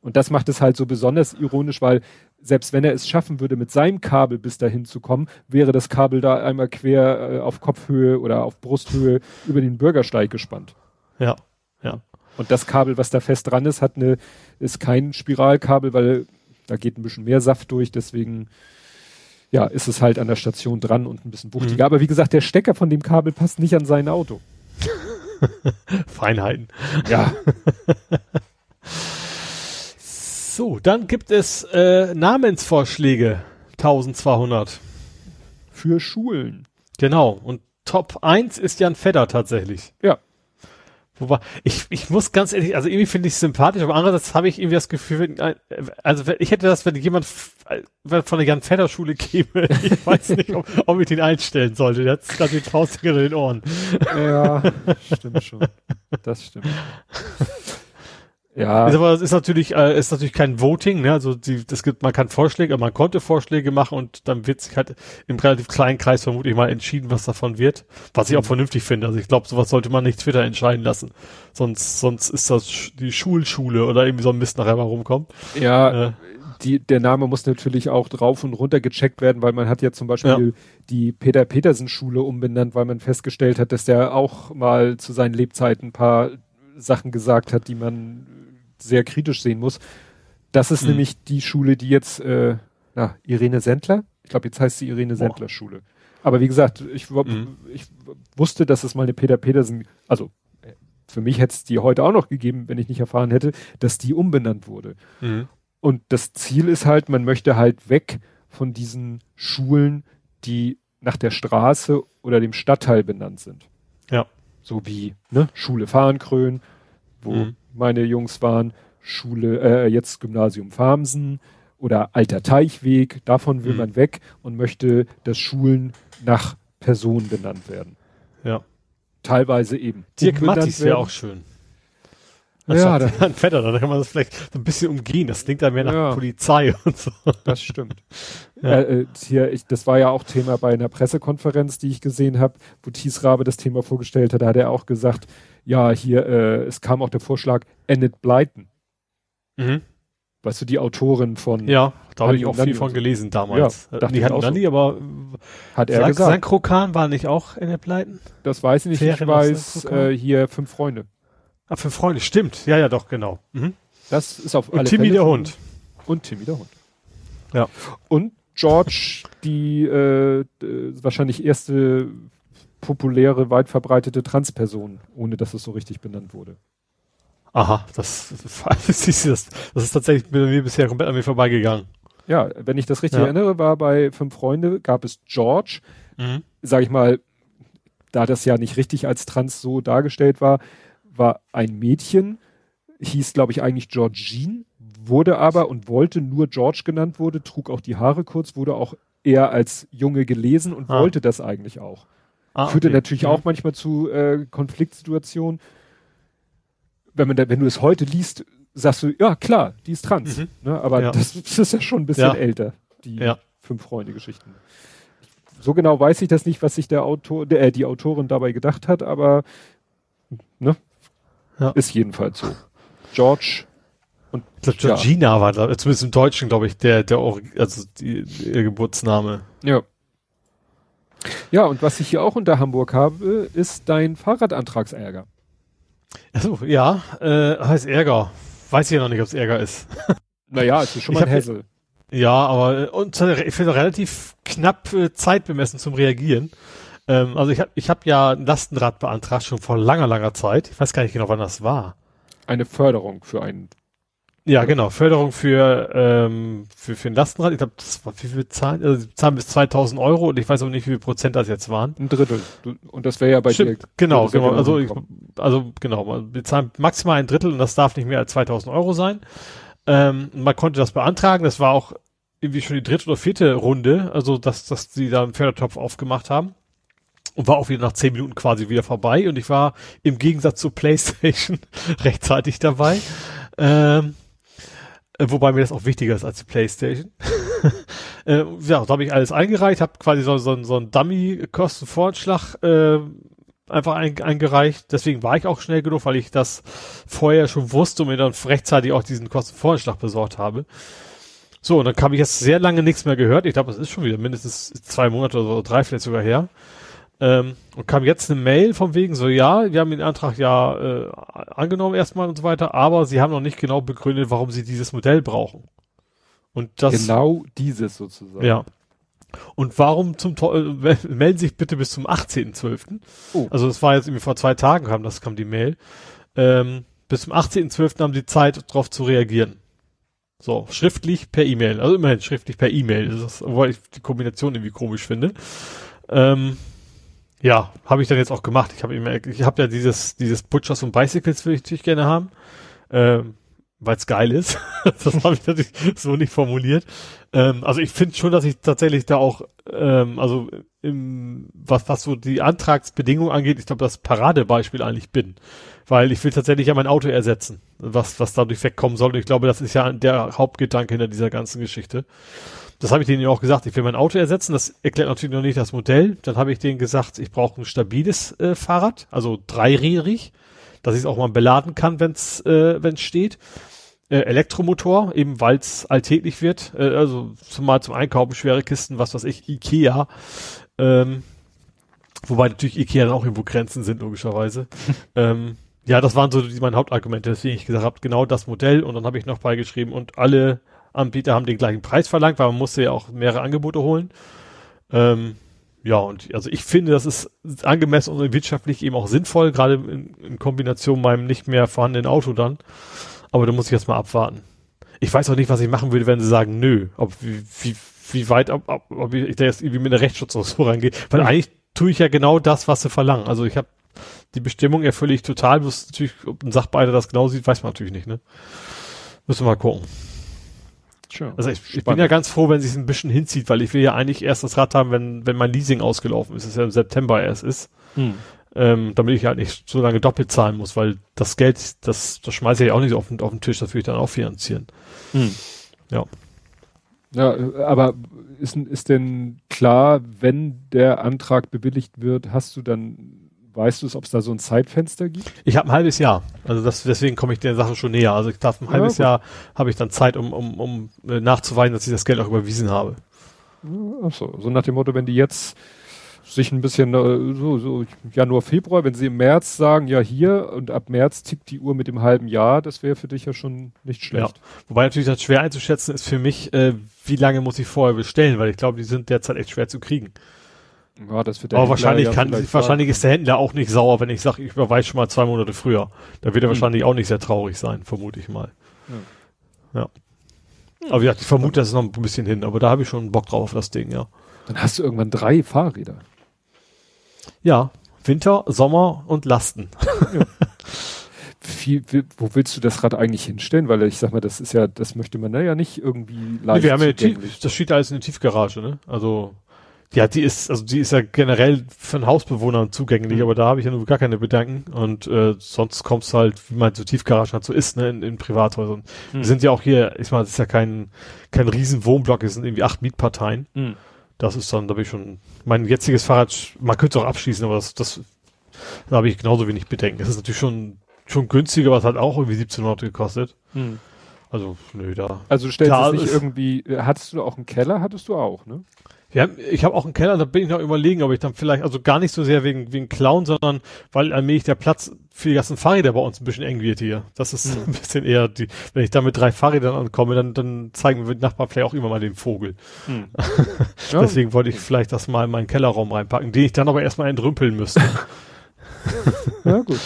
Und das macht es halt so besonders ironisch, weil selbst wenn er es schaffen würde, mit seinem Kabel bis dahin zu kommen, wäre das Kabel da einmal quer äh, auf Kopfhöhe oder auf Brusthöhe über den Bürgersteig gespannt. Ja, ja. Und das Kabel, was da fest dran ist, hat eine, ist kein Spiralkabel, weil da geht ein bisschen mehr Saft durch, deswegen ja, ist es halt an der Station dran und ein bisschen wuchtiger. Mhm. Aber wie gesagt, der Stecker von dem Kabel passt nicht an sein Auto. [laughs] Feinheiten. Ja. [laughs] So, dann gibt es äh, Namensvorschläge. 1200. Für Schulen. Genau. Und Top 1 ist Jan Fedder tatsächlich. Ja. Wobei, ich, ich muss ganz ehrlich, also irgendwie finde ich es sympathisch, aber andererseits habe ich irgendwie das Gefühl, äh, also ich hätte das, wenn jemand von der Jan Fedder Schule käme, [laughs] ich weiß nicht, ob, ob ich den einstellen sollte. Der hat gerade die Faust in den Ohren. Ja, [laughs] stimmt schon. Das stimmt. Ja. Ist aber ist natürlich äh, ist natürlich kein Voting, ne? Also die, das gibt, man kann Vorschläge, man konnte Vorschläge machen und dann wird sich halt im relativ kleinen Kreis vermutlich mal entschieden, was davon wird. Was ich auch mhm. vernünftig finde. Also ich glaube, sowas sollte man nicht Twitter entscheiden lassen. Sonst sonst ist das die Schulschule oder irgendwie so ein Mist nachher mal rumkommt. Ja, äh, die, der Name muss natürlich auch drauf und runter gecheckt werden, weil man hat ja zum Beispiel ja. die Peter Petersen Schule umbenannt, weil man festgestellt hat, dass der auch mal zu seinen Lebzeiten ein paar Sachen gesagt hat, die man sehr kritisch sehen muss. Das ist mhm. nämlich die Schule, die jetzt, äh, na, Irene Sendler? Ich glaube, jetzt heißt sie Irene Sendler Schule. Aber wie gesagt, ich, mhm. ich wusste, dass es mal eine Peter Petersen, also für mich hätte es die heute auch noch gegeben, wenn ich nicht erfahren hätte, dass die umbenannt wurde. Mhm. Und das Ziel ist halt, man möchte halt weg von diesen Schulen, die nach der Straße oder dem Stadtteil benannt sind. Ja. So wie ne, Schule Fahrenkrön, wo mhm. Meine Jungs waren, Schule, äh, jetzt Gymnasium Farmsen oder Alter Teichweg, davon will mhm. man weg und möchte, dass Schulen nach Personen benannt werden. Ja. Teilweise eben. Dirk Mattis wäre auch schön. Ja, da, [laughs] ein Vetter, da kann man das vielleicht so ein bisschen umgehen. Das klingt dann mehr nach ja, Polizei [laughs] und so. Das stimmt. [laughs] Ja. Äh, äh, hier, ich, das war ja auch Thema bei einer Pressekonferenz, die ich gesehen habe, wo Thies Rabe das Thema vorgestellt hat. Da hat er auch gesagt, ja, hier, äh, es kam auch der Vorschlag, Enid Blyton. Mhm. Weißt du, die Autorin von. Ja, da habe ich auch viel von gelesen damals. Ja, die hatten Nanny, so. aber hat er gesagt. Sein Krokan war nicht auch Enid Blyton? Das weiß ich nicht. Fähren ich weiß, äh, hier fünf Freunde. Ah, fünf Freunde, stimmt. Ja, ja, doch, genau. Mhm. Das ist auf und alle Timmy Fälle der Hund. Und Timmy der Hund. Ja. Und George, die äh, wahrscheinlich erste populäre, weit verbreitete Transperson, ohne dass es so richtig benannt wurde. Aha, das, [laughs] das, das, das ist tatsächlich bei mir bisher komplett an mir vorbeigegangen. Ja, wenn ich das richtig ja. erinnere, war bei Fünf Freunde gab es George, mhm. sag ich mal, da das ja nicht richtig als trans so dargestellt war, war ein Mädchen, hieß glaube ich eigentlich Georgine, wurde aber und wollte nur George genannt wurde, trug auch die Haare kurz, wurde auch eher als Junge gelesen und ah. wollte das eigentlich auch. Ah, Führte okay. natürlich mhm. auch manchmal zu äh, Konfliktsituationen. Wenn man da, wenn du es heute liest, sagst du, ja klar, die ist trans. Mhm. Ne? Aber ja. das, das, ist ja schon ein bisschen ja. älter, die ja. fünf Freunde-Geschichten. So genau weiß ich das nicht, was sich der Autor, der, äh, die Autorin dabei gedacht hat, aber ne, ja. Ist jedenfalls so. George und ich glaube, Georgina ja. war, zumindest im Deutschen, glaube ich, der, der auch, also die, ihr Geburtsname. Ja. Ja, und was ich hier auch unter Hamburg habe, ist dein Fahrradantragsärger. Achso, ja, äh, heißt Ärger. Weiß ich ja noch nicht, ob es Ärger ist. [laughs] naja, es ist schon mal ein Hässel. Ja, aber äh, und ich finde relativ knapp äh, Zeit bemessen zum Reagieren. Ähm, also ich habe ich hab ja ein Lastenrad beantragt, schon vor langer, langer Zeit. Ich weiß gar nicht genau, wann das war. Eine Förderung für einen. Ja, genau, Förderung für, ähm, für, für ein Lastenrad. Ich glaube, das war, wie viel zahlen? Also, sie zahlen bis 2000 Euro und ich weiß auch nicht, wie viel Prozent das jetzt waren. Ein Drittel. Und das wäre ja bei Stimmt, dir. Genau, genau. Also, ich, also, genau. Wir zahlen maximal ein Drittel und das darf nicht mehr als 2000 Euro sein. Ähm, man konnte das beantragen. Das war auch irgendwie schon die dritte oder vierte Runde, also dass, dass sie da einen Fördertopf aufgemacht haben und war auch wieder nach zehn Minuten quasi wieder vorbei und ich war im Gegensatz zur PlayStation [laughs] rechtzeitig dabei. Ähm, äh, wobei mir das auch wichtiger ist als die PlayStation. [laughs] äh, ja, da habe ich alles eingereicht, habe quasi so, so, so einen Dummy-Kostenvoranschlag äh, einfach ein, eingereicht. Deswegen war ich auch schnell genug, weil ich das vorher schon wusste und mir dann rechtzeitig auch diesen Kostenvoranschlag besorgt habe. So, und dann habe ich jetzt sehr lange nichts mehr gehört. Ich glaube, es ist schon wieder mindestens zwei Monate oder drei vielleicht sogar her. Ähm, und kam jetzt eine Mail von wegen so, ja, wir haben den Antrag ja äh, angenommen erstmal und so weiter, aber sie haben noch nicht genau begründet, warum sie dieses Modell brauchen. Und das genau dieses sozusagen. Ja. Und warum zum Teufel, äh, melden sich bitte bis zum 18.12. Oh. Also das war jetzt irgendwie vor zwei Tagen kam das kam die Mail. Ähm, bis zum 18.12. haben sie Zeit, darauf zu reagieren. So, schriftlich per E-Mail. Also immerhin schriftlich per E-Mail. Das ist, obwohl ich die Kombination irgendwie komisch finde. Ähm, ja, habe ich dann jetzt auch gemacht. Ich habe ich habe ja dieses, dieses Butchers und Bicycles will ich natürlich gerne haben, ähm, weil es geil ist. [laughs] das habe ich natürlich so nicht formuliert. Ähm, also ich finde schon, dass ich tatsächlich da auch, ähm, also im, was, was so die Antragsbedingungen angeht, ich glaube, das Paradebeispiel eigentlich bin. Weil ich will tatsächlich ja mein Auto ersetzen, was, was dadurch wegkommen soll. Und ich glaube, das ist ja der Hauptgedanke hinter dieser ganzen Geschichte. Das habe ich denen ja auch gesagt. Ich will mein Auto ersetzen. Das erklärt natürlich noch nicht das Modell. Dann habe ich denen gesagt, ich brauche ein stabiles äh, Fahrrad, also dreirädrig, dass ich es auch mal beladen kann, wenn es äh, wenn's steht. äh, Elektromotor, eben weil es alltäglich wird. Äh, also zumal zum Einkaufen schwere Kisten, was weiß ich, Ikea. Ähm, wobei natürlich Ikea dann auch irgendwo Grenzen sind, logischerweise. [laughs] ähm, ja, das waren so die, meine Hauptargumente, deswegen ich gesagt habe, genau das Modell und dann habe ich noch beigeschrieben und alle Anbieter haben den gleichen Preis verlangt, weil man musste ja auch mehrere Angebote holen. Ähm, ja, und also ich finde, das ist angemessen und wirtschaftlich eben auch sinnvoll, gerade in, in Kombination mit meinem nicht mehr vorhandenen Auto dann. Aber da muss ich jetzt mal abwarten. Ich weiß auch nicht, was ich machen würde, wenn sie sagen, nö, ob wie, wie, wie weit, ob, ob, ob ich da jetzt irgendwie mit einer Rechtsschutz oder so rangehe. Weil eigentlich tue ich ja genau das, was sie verlangen. Also ich habe die Bestimmung erfülle ich total, bloß natürlich, ob ein Sachbearbeiter das genau sieht, weiß man natürlich nicht, ne? Müssen wir mal gucken. Sure. Also ich, ich bin ja ganz froh, wenn sich ein bisschen hinzieht, weil ich will ja eigentlich erst das Rad haben, wenn, wenn mein Leasing ausgelaufen ist, das ja im September erst ist. Hm. Ähm, damit ich halt nicht so lange doppelt zahlen muss, weil das Geld, das, das schmeiße ich ja auch nicht auf den, auf den Tisch, das will ich dann auch finanzieren. Hm. Ja. Ja, aber ist, ist denn klar, wenn der Antrag bewilligt wird, hast du dann Weißt du es, ob es da so ein Zeitfenster gibt? Ich habe ein halbes Jahr. Also das, deswegen komme ich der Sache schon näher. Also ich darf ein halbes ja, Jahr habe ich dann Zeit, um, um, um äh, nachzuweisen, dass ich das Geld auch überwiesen habe. Ach so, so nach dem Motto, wenn die jetzt sich ein bisschen äh, so, so Januar, Februar, wenn sie im März sagen, ja hier und ab März tickt die Uhr mit dem halben Jahr, das wäre für dich ja schon nicht schlecht. Ja. Wobei natürlich das schwer einzuschätzen ist für mich, äh, wie lange muss ich vorher bestellen, weil ich glaube, die sind derzeit echt schwer zu kriegen. Ja, das wird der Aber wahrscheinlich kann, wahrscheinlich ist der Händler auch nicht sauer, wenn ich sage, ich überweise schon mal zwei Monate früher. Da wird er hm. wahrscheinlich auch nicht sehr traurig sein, vermute ich mal. Ja. ja. Aber ja, ich vermute, das ist noch ein bisschen hin, aber da habe ich schon Bock drauf auf das Ding, ja. Dann hast du irgendwann drei Fahrräder. Ja, Winter, Sommer und Lasten. Ja. [laughs] Wie, wie, wo willst du das Rad eigentlich hinstellen? Weil ich sag mal, das ist ja, das möchte man da ja nicht irgendwie leicht nee, wir haben ja Das steht alles in der Tiefgarage, ne? Also ja, die ist, also die ist ja generell für Hausbewohner zugänglich, mhm. aber da habe ich ja nur gar keine Bedenken. Und äh, sonst kommst du halt, wie man so Tiefgarage halt so ist, ne, in, in Privathäusern. Mhm. Wir sind ja auch hier, ich meine, es ist ja kein, kein riesen Wohnblock, es sind irgendwie acht Mietparteien. Mhm. Das ist dann, da bin ich schon, mein jetziges Fahrrad, man könnte es auch abschließen, aber das, das, da habe ich genauso wenig Bedenken. Es ist natürlich schon, schon günstiger, was hat auch irgendwie 1700 gekostet. Mhm. Also, nö, da. Also stellst du es nicht irgendwie, hattest du auch einen Keller, hattest du auch, ne? Ja, ich habe auch einen Keller, da bin ich noch überlegen, ob ich dann vielleicht, also gar nicht so sehr wegen, wegen Clown, sondern weil allmählich der Platz für die ganzen Fahrräder bei uns ein bisschen eng wird hier. Das ist mhm. [laughs] ein bisschen eher die, wenn ich da mit drei Fahrrädern ankomme, dann, dann zeigen wir Nachbarn vielleicht auch immer mal den Vogel. Mhm. [laughs] ja. Deswegen wollte ich vielleicht das mal in meinen Kellerraum reinpacken, den ich dann aber erstmal entrümpeln müsste. [laughs] ja, gut.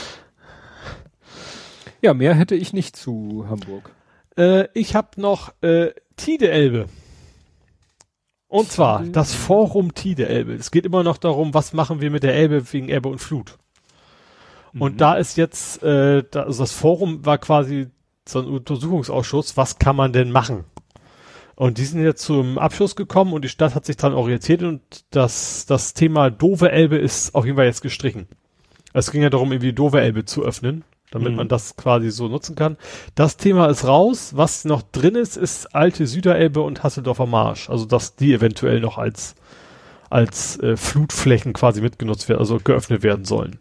Ja, mehr hätte ich nicht zu Hamburg. Äh, ich habe noch äh, Tide Elbe. Und zwar das Forum Tide Elbe. Es geht immer noch darum, was machen wir mit der Elbe wegen Elbe und Flut. Und mhm. da ist jetzt, äh, da, also das Forum war quasi so ein Untersuchungsausschuss, was kann man denn machen? Und die sind jetzt zum Abschluss gekommen und die Stadt hat sich dann orientiert und das, das Thema Dove Elbe ist auf jeden Fall jetzt gestrichen. Es ging ja darum, irgendwie Dove Elbe zu öffnen damit mhm. man das quasi so nutzen kann. Das Thema ist raus. Was noch drin ist, ist alte Süderelbe und Hasseldorfer Marsch. Also dass die eventuell noch als als äh, Flutflächen quasi mitgenutzt werden, also geöffnet werden sollen.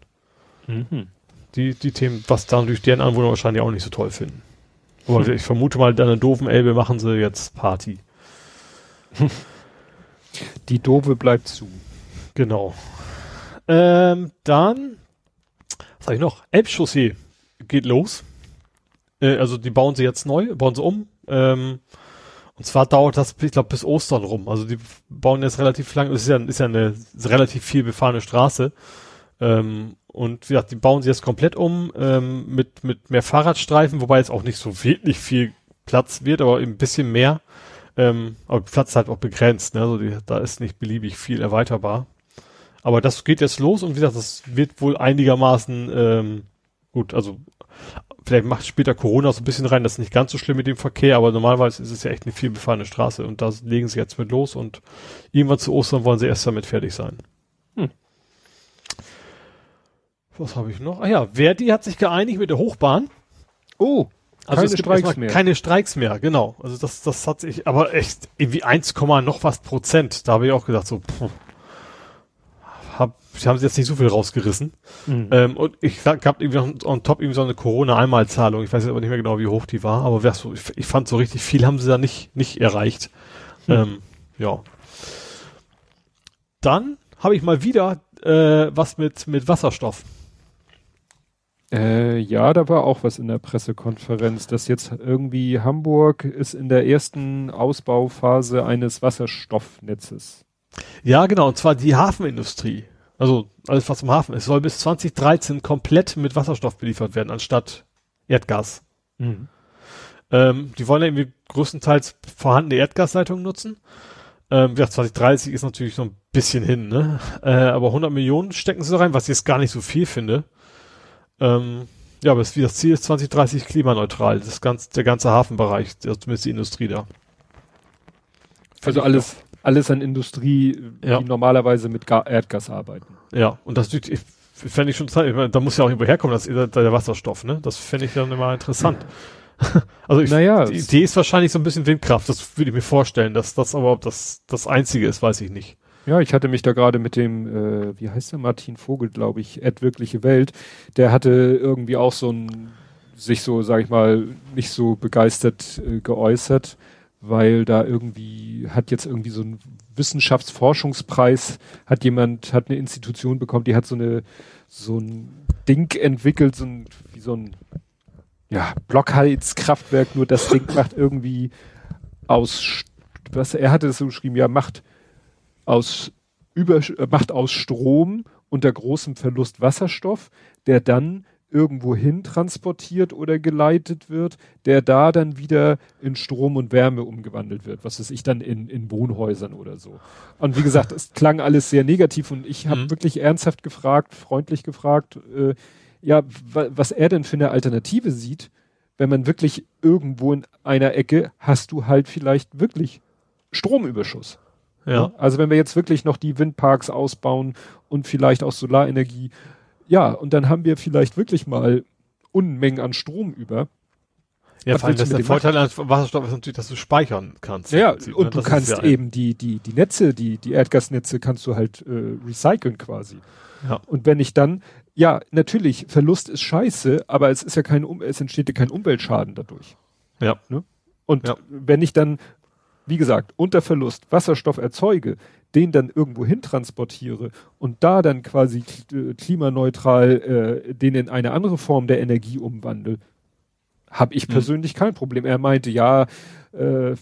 Mhm. Die, die Themen, was dann durch deren Anwohner wahrscheinlich auch nicht so toll finden. Aber hm. ich vermute mal, dann eine doofen Elbe machen sie jetzt Party. [laughs] Die Dove bleibt zu. Genau. Ähm, dann, was sag ich noch? Elbchaussee geht los. Äh, also die bauen sie jetzt neu, bauen sie um. Ähm, und zwar dauert das, ich glaube, bis Ostern rum. Also die bauen jetzt relativ lang, es ist ja, ist ja eine relativ viel befahrene Straße. Ähm, und wie gesagt, die bauen sie jetzt komplett um ähm, mit, mit mehr Fahrradstreifen, wobei jetzt auch nicht so wirklich viel Platz wird, aber ein bisschen mehr. Ähm, aber Platz ist halt auch begrenzt, ne? Also die, da ist nicht beliebig viel erweiterbar. Aber das geht jetzt los und wie gesagt, das wird wohl einigermaßen ähm, gut, also vielleicht macht später Corona so ein bisschen rein, das ist nicht ganz so schlimm mit dem Verkehr, aber normalerweise ist es ja echt eine viel befahrene Straße und da legen sie jetzt mit los und irgendwann zu Ostern wollen sie erst damit fertig sein. Hm. Was habe ich noch? Ah ja, Verdi hat sich geeinigt mit der Hochbahn. Oh, also keine Streiks mehr. Keine Streiks mehr, genau. Also das, das hat sich, aber echt irgendwie 1, noch was Prozent. Da habe ich auch gedacht so, pff, hab, sie haben jetzt nicht so viel rausgerissen. Mhm. Ähm, und ich gab irgendwie on, on top irgendwie so eine Corona-Einmalzahlung. Ich weiß jetzt aber nicht mehr genau, wie hoch die war, aber ich, ich, fand so richtig viel haben sie da nicht, nicht erreicht. Mhm. Ähm, ja. Dann habe ich mal wieder äh, was mit, mit Wasserstoff. Äh, ja, da war auch was in der Pressekonferenz, dass jetzt irgendwie Hamburg ist in der ersten Ausbauphase eines Wasserstoffnetzes. Ja, genau, und zwar die Hafenindustrie. Also alles, was im Hafen ist, soll bis 2013 komplett mit Wasserstoff beliefert werden, anstatt Erdgas. Mhm. Ähm, die wollen ja irgendwie größtenteils vorhandene Erdgasleitungen nutzen. Ähm, ja, 2030 ist natürlich so ein bisschen hin, ne? Äh, aber 100 Millionen stecken sie da rein, was ich jetzt gar nicht so viel finde. Ähm, ja, aber das, das Ziel ist 2030 klimaneutral, das ganze, der ganze Hafenbereich, zumindest die Industrie da. Also alles, alles an Industrie, ja. die normalerweise mit Ga Erdgas arbeiten. Ja, und das ich, fände ich schon, ich meine, da muss ja auch irgendwo herkommen, das, der, der Wasserstoff, ne? Das fände ich dann immer interessant. [laughs] also ich, naja, die Idee ist wahrscheinlich so ein bisschen Windkraft, das würde ich mir vorstellen, dass das aber ob das das einzige ist, weiß ich nicht. Ja, ich hatte mich da gerade mit dem, äh, wie heißt der, Martin Vogel, glaube ich, Ed Wirkliche Welt, der hatte irgendwie auch so ein, sich so, sag ich mal, nicht so begeistert äh, geäußert, weil da irgendwie, hat jetzt irgendwie so ein Wissenschaftsforschungspreis, hat jemand, hat eine Institution bekommen, die hat so eine, so ein Ding entwickelt, so ein, wie so ein, ja, Blockheizkraftwerk, nur das Ding [laughs] macht irgendwie aus, was, er hatte das so geschrieben, ja, macht aus über, äh, macht aus Strom unter großem Verlust Wasserstoff, der dann irgendwo hin transportiert oder geleitet wird, der da dann wieder in Strom und Wärme umgewandelt wird, was weiß ich dann in, in Wohnhäusern oder so. Und wie gesagt, es klang alles sehr negativ und ich habe mhm. wirklich ernsthaft gefragt, freundlich gefragt, äh, ja, was er denn für eine Alternative sieht, wenn man wirklich irgendwo in einer Ecke hast du halt vielleicht wirklich Stromüberschuss. Ja. Also wenn wir jetzt wirklich noch die Windparks ausbauen und vielleicht auch Solarenergie, ja, und dann haben wir vielleicht wirklich mal Unmengen an Strom über. Ja, vor allem das der Vorteil an Wasserstoff ist natürlich, dass du speichern kannst. Ja, Prinzip, und ne? du das kannst ja eben die, die, die Netze, die, die Erdgasnetze kannst du halt äh, recyceln quasi. Ja. Und wenn ich dann, ja, natürlich, Verlust ist scheiße, aber es ist ja kein, es entsteht ja kein Umweltschaden dadurch. Ja. Ne? Und ja. wenn ich dann wie gesagt, unter Verlust Wasserstoff erzeuge, den dann irgendwo hin transportiere und da dann quasi äh, klimaneutral äh, den in eine andere Form der Energie umwandle, habe ich mhm. persönlich kein Problem. Er meinte, ja, äh,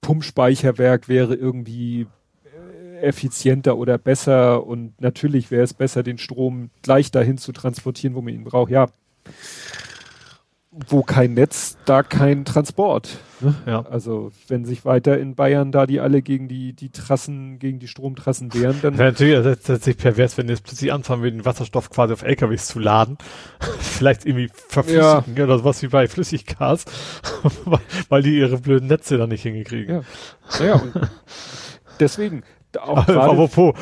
Pumpspeicherwerk wäre irgendwie äh, effizienter oder besser und natürlich wäre es besser, den Strom gleich dahin zu transportieren, wo man ihn braucht. Ja, wo kein Netz, da kein Transport. Ne? Ja. Also wenn sich weiter in Bayern da die alle gegen die die Trassen, gegen die Stromtrassen wehren, dann. Ja, natürlich, das ist tatsächlich pervers, wenn jetzt plötzlich anfangen, wir den Wasserstoff quasi auf LKWs zu laden. [laughs] Vielleicht irgendwie verflüssigen ja. oder sowas wie bei Flüssiggas, [laughs] weil die ihre blöden Netze da nicht hingekriegen. Ja. Naja, deswegen, auch. Apropos,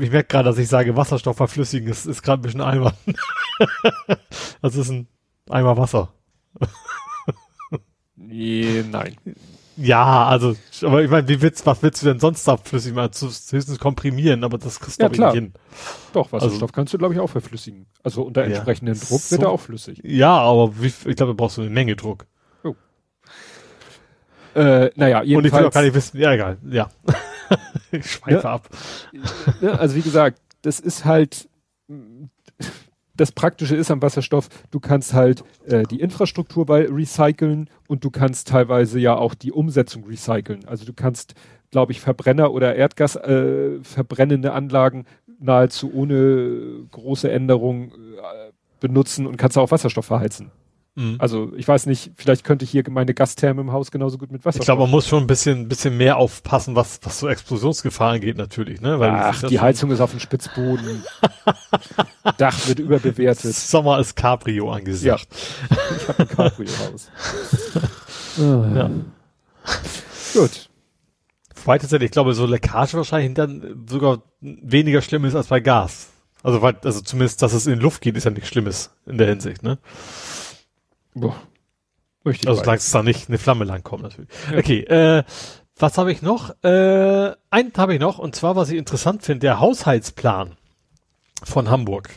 ich merke gerade, dass ich sage, Wasserstoff verflüssigen ist, ist gerade ein bisschen albern. [laughs] das ist ein Eimer Wasser. nee, nein. Ja, also, aber ich meine, wie willst, was willst du denn sonst da flüssig machen? Höchstens komprimieren, aber das kriegst du ja, klar. nicht hin. Doch, Wasserstoff also, kannst du, glaube ich, auch verflüssigen. Also unter ja, entsprechendem Druck so, wird er auch flüssig. Ja, aber wie, ich glaube, da brauchst du eine Menge Druck. Oh. Äh, naja, jedenfalls. Und ich will auch gar nicht wissen, ja, egal, ja. [laughs] ich schweife ja, ab. Ja, also wie gesagt, das ist halt, das Praktische ist am Wasserstoff, du kannst halt äh, die Infrastruktur bei recyceln und du kannst teilweise ja auch die Umsetzung recyceln. Also du kannst, glaube ich, Verbrenner oder Erdgas äh, verbrennende Anlagen nahezu ohne große Änderung äh, benutzen und kannst auch Wasserstoff verheizen. Mhm. Also ich weiß nicht, vielleicht könnte ich hier meine Gastherme im Haus genauso gut mit Wasser. Ich glaube, man muss schon ein bisschen, bisschen mehr aufpassen, was, was so Explosionsgefahren geht natürlich, ne? Weil Ach, die Heizung ist auf dem Spitzboden. [laughs] Dach wird überbewertet. Sommer ist Cabrio angesagt. Ja. Ich habe ein Cabrio-Haus. [laughs] ja. Gut. Wobei tatsächlich, ich glaube, so Leckage wahrscheinlich dann sogar weniger schlimm ist als bei Gas. Also, weil, also zumindest, dass es in Luft geht, ist ja nichts Schlimmes in der Hinsicht, ne? Boah. Möchte ich also solange es da nicht eine Flamme langkommt natürlich. Ja. Okay, äh, was habe ich noch? Äh, einen habe ich noch, und zwar, was ich interessant finde, der Haushaltsplan. von Hamburg.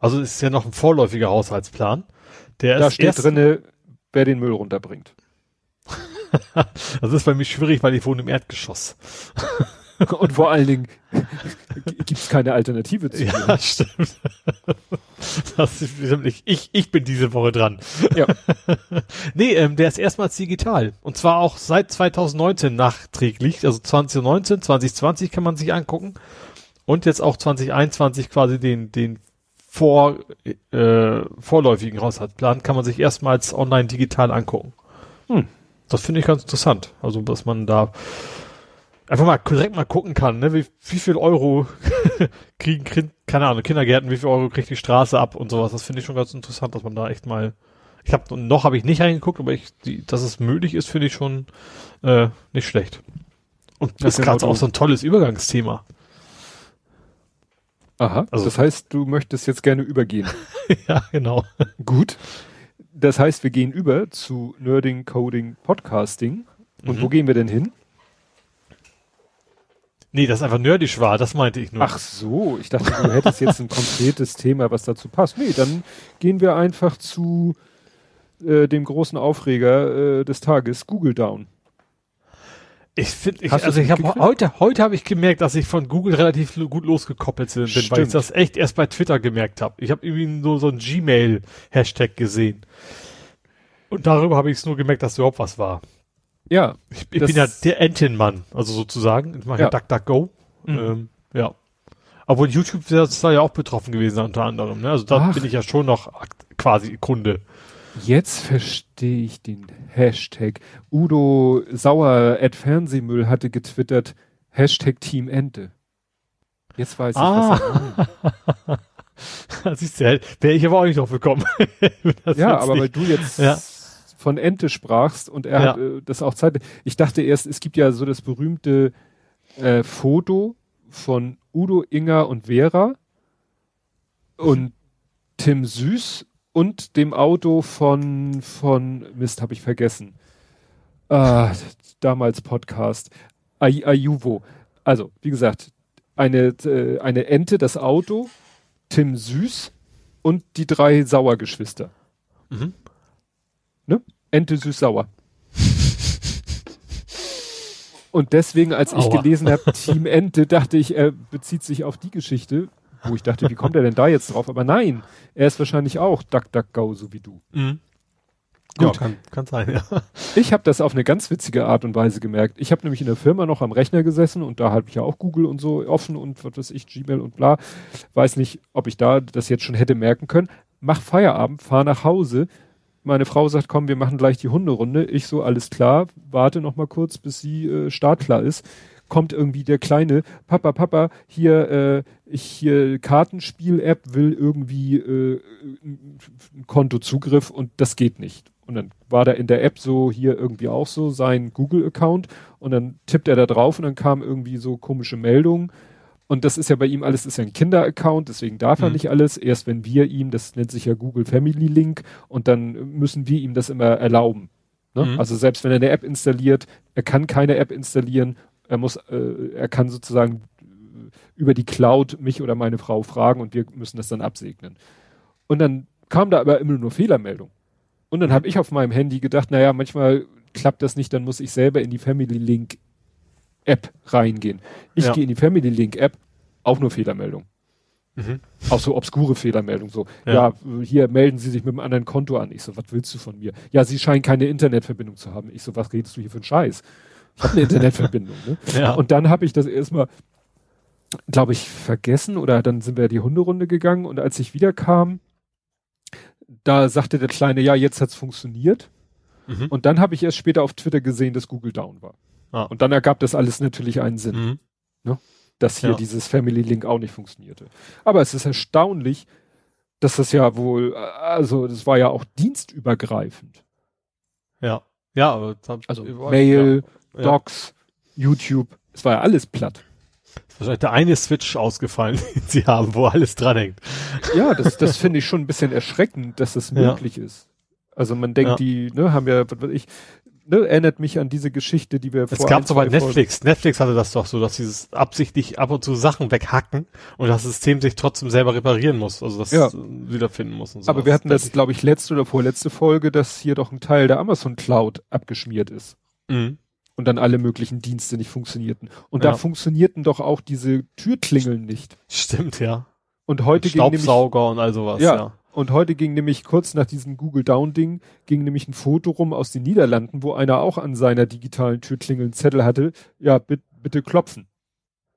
Also es ist ja noch ein vorläufiger Haushaltsplan. Der Da ist steht erst, drinne, wer den Müll runterbringt. [laughs] das ist bei mir schwierig, weil ich wohne im Erdgeschoss. [laughs] [laughs] Und vor allen Dingen gibt's keine Alternative zu. Ja, [laughs] stimmt. Das ist, ich, ich, ich bin diese Woche dran. Ja. [laughs] nee, ähm, der ist erstmals digital. Und zwar auch seit 2019 nachträglich. Also 2019, 2020 kann man sich angucken. Und jetzt auch 2021 quasi den, den vor, äh, vorläufigen Haushaltsplan kann man sich erstmals online digital angucken. Hm. Das finde ich ganz interessant. Also, dass man da einfach mal direkt mal gucken kann, ne? wie, wie viel Euro [laughs] kriegen, kriegen, keine Ahnung, Kindergärten, wie viel Euro kriegt die Straße ab und sowas. Das finde ich schon ganz interessant, dass man da echt mal, ich habe noch habe ich nicht reingeguckt, aber ich, die, dass es möglich ist, finde ich schon äh, nicht schlecht. Und das ist gerade auch so ein tolles Übergangsthema. Aha. Also- das heißt, du möchtest jetzt gerne übergehen. [laughs] ja, genau. Gut. Das heißt, wir gehen über zu Nerding, Coding, Podcasting. Und Mhm. wo gehen wir denn hin? Nee, das einfach nerdisch war, das meinte ich nur. Ach so, ich dachte, du hättest jetzt ein konkretes Thema, was dazu passt. Nee, dann gehen wir einfach zu äh, dem großen Aufreger äh, des Tages, Google Down. Ich finde, ich, also ich habe heute, heute habe ich gemerkt, dass ich von Google relativ gut losgekoppelt bin, weil ich Stimmt. das echt erst bei Twitter gemerkt habe. Ich habe irgendwie nur so ein Gmail-Hashtag gesehen. Und darüber habe ich es nur gemerkt, dass überhaupt was war. Ja, Ich, ich bin ja der Entenmann, also sozusagen. Ich mache ja, Ja. DuckDuckGo. Mhm. Ähm, ja. Obwohl YouTube ist da ja auch betroffen gewesen unter anderem. Ne? Also da Ach. bin ich ja schon noch quasi Kunde. jetzt verstehe ich den Hashtag. Udo Sauer at Fernsehmüll hatte getwittert, Hashtag Team Ente. Jetzt weiß ich, Ah. was er meint. [laughs] Siehst du, wäre ich aber auch nicht drauf gekommen. [laughs] Ja, aber weil nicht- du jetzt Ja. Von Ente sprachst und er Ja. hat äh, das auch Zeit. Ich dachte erst, es gibt ja so das berühmte äh, Foto von Udo, Inga und Vera und Tim Süß und dem Auto von von Mist habe ich vergessen. Ah, damals Podcast Ay- Ayuvo. Also wie gesagt eine äh, eine Ente, das Auto, Tim Süß und die drei Sauergeschwister. Mhm. Ente süß-sauer. Und deswegen, als ich Aua. gelesen habe, Team Ente, dachte ich, er bezieht sich auf die Geschichte, wo ich dachte, wie kommt er denn da jetzt drauf? Aber nein, er ist wahrscheinlich auch DuckDuckGo, so wie du. Mhm. Ja. Gut, kann, kann sein, ja. Ich habe das auf eine ganz witzige Art und Weise gemerkt. Ich habe nämlich in der Firma noch am Rechner gesessen und da habe ich ja auch Google und so offen und was weiß ich, Gmail und bla. Weiß nicht, ob ich da das jetzt schon hätte merken können. Mach Feierabend, fahr nach Hause. Meine Frau sagt, komm, wir machen gleich die Hunderunde. Ich so, alles klar, warte noch mal kurz, bis sie äh, startklar ist. Kommt irgendwie der kleine, Papa, Papa, hier, äh, ich hier Kartenspiel-App will irgendwie äh, Kontozugriff und das geht nicht. Und dann war da in der App so hier irgendwie auch so sein Google-Account und dann tippt er da drauf und dann kam irgendwie so komische Meldungen. Und das ist ja bei ihm alles, ist ja ein Kinder-Account, deswegen darf er Mhm. nicht alles. Erst wenn wir ihm, das nennt sich ja Google Family Link und dann müssen wir ihm das immer erlauben. Ne? Mhm. Also selbst wenn er eine App installiert, er kann keine App installieren, er muss, äh, er kann sozusagen über die Cloud mich oder meine Frau fragen und wir müssen das dann absegnen. Und dann kam da aber immer nur Fehlermeldung. Und dann habe ich auf meinem Handy gedacht, naja, manchmal klappt das nicht, dann muss ich selber in die Family Link App reingehen. Ich Ja. gehe in die Family Link App, auch nur Fehlermeldung. Mhm. Auch so obskure Fehlermeldung. So, Ja. ja. hier melden Sie sich mit einem anderen Konto an. Ich so, was willst du von mir? Ja, Sie scheinen keine Internetverbindung zu haben. Ich so, was redest du hier für einen Scheiß? Ich habe eine Internetverbindung. Ne? [laughs] Ja. Und dann habe ich das erstmal, glaube ich, vergessen oder dann sind wir die Hunderunde gegangen und als ich wiederkam, da sagte der Kleine, ja, jetzt hat's funktioniert. Mhm. Und dann habe ich erst später auf Twitter gesehen, dass Google down war. Ah. Und dann ergab das alles natürlich einen Sinn, Mhm. dass hier Ja. dieses Family Link auch nicht funktionierte. Aber es ist erstaunlich, dass das ja wohl, also das war ja auch dienstübergreifend. Ja. Ja, aber das Also ja. Mail, Ja. Docs, YouTube, es war ja alles platt. Ist wahrscheinlich der eine Switch ausgefallen, [laughs] den sie haben, wo alles dranhängt. Ja, das, das finde ich schon ein bisschen erschreckend, dass das Ja. möglich ist. Also man denkt, Ja. die ne, haben ja, was weiß ich, ne, erinnert mich an diese Geschichte, die wir es vor Es gab so bei Netflix. Folgen. Netflix hatte das doch so, dass dieses absichtlich ab und zu Sachen weghacken und das System sich trotzdem selber reparieren muss, also das ja. wiederfinden muss und so. Aber wir hatten das, glaube ich, letzte oder vorletzte Folge, dass hier doch ein Teil der Amazon Cloud abgeschmiert ist. Mhm. Und dann alle möglichen Dienste nicht funktionierten. Und ja. da funktionierten doch auch diese Türklingeln nicht. Stimmt, ja. Und heute und Staubsauger nämlich, und all sowas, ja. ja. Und heute ging nämlich kurz nach diesem Google Down Ding ging nämlich ein Foto rum aus den Niederlanden, wo einer auch an seiner digitalen Türklingel einen Zettel hatte. Ja, bitte, bitte klopfen.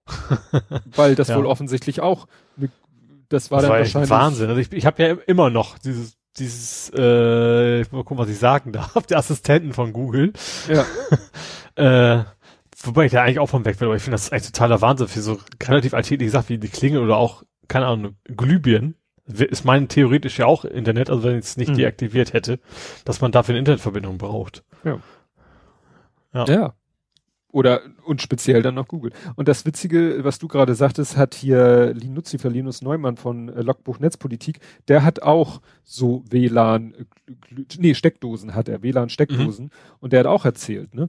[laughs] Weil das ja. wohl offensichtlich auch, ne, das war das dann war wahrscheinlich Wahnsinn. Also ich, ich habe ja immer noch dieses dieses, äh, mal gucken, was ich sagen [laughs] darf, der Assistenten von Google. Ja. [laughs] äh, wobei ich da eigentlich auch vom weg will, aber ich finde das eigentlich totaler Wahnsinn für so relativ alltägliche Sachen wie die Klingel oder auch, keine Ahnung, Glühbirnen ist mein theoretisch ja auch Internet, also wenn ich es nicht mhm. deaktiviert hätte, dass man dafür eine Internetverbindung braucht. Ja. Ja. ja. Oder, und speziell dann noch Google. Und das Witzige, was du gerade sagtest, hat hier Linuzifer, Linus Neumann von äh, Logbuch Netzpolitik, der hat auch so WLAN, äh, nee, Steckdosen hat er, WLAN-Steckdosen. Mhm. Und der hat auch erzählt, ne?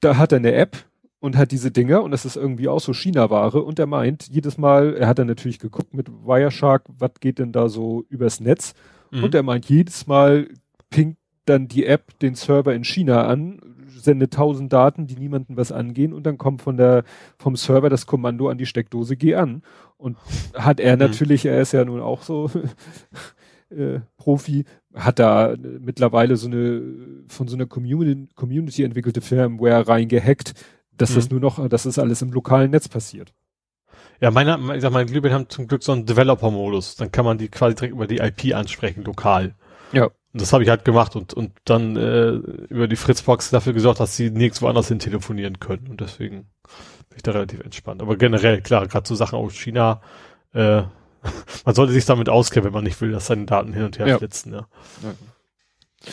Da hat er eine App, und hat diese Dinger und das ist irgendwie auch so China-Ware und er meint jedes Mal, er hat dann natürlich geguckt mit Wireshark, was geht denn da so übers Netz mhm. und er meint jedes Mal pinkt dann die App den Server in China an, sendet tausend Daten, die niemanden was angehen und dann kommt von der vom Server das Kommando an die Steckdose geh an und hat er mhm. natürlich, er ist ja nun auch so [laughs] äh, Profi, hat da mittlerweile so eine von so einer Community, Community entwickelte Firmware reingehackt, dass mhm. das nur noch, dass das alles im lokalen Netz passiert. Ja, meine, ich sag mal, Glühbirnen haben zum Glück so einen Developer-Modus. Dann kann man die quasi direkt über die IP ansprechen, lokal. Ja. Und das habe ich halt gemacht und, und dann äh, über die Fritzbox dafür gesorgt, dass sie nirgendwo anders hin telefonieren können. Und deswegen bin ich da relativ entspannt. Aber generell, klar, gerade so Sachen aus China, äh, [laughs] man sollte sich damit auskennen, wenn man nicht will, dass seine Daten hin und her ja. flitzen. Ja. ja.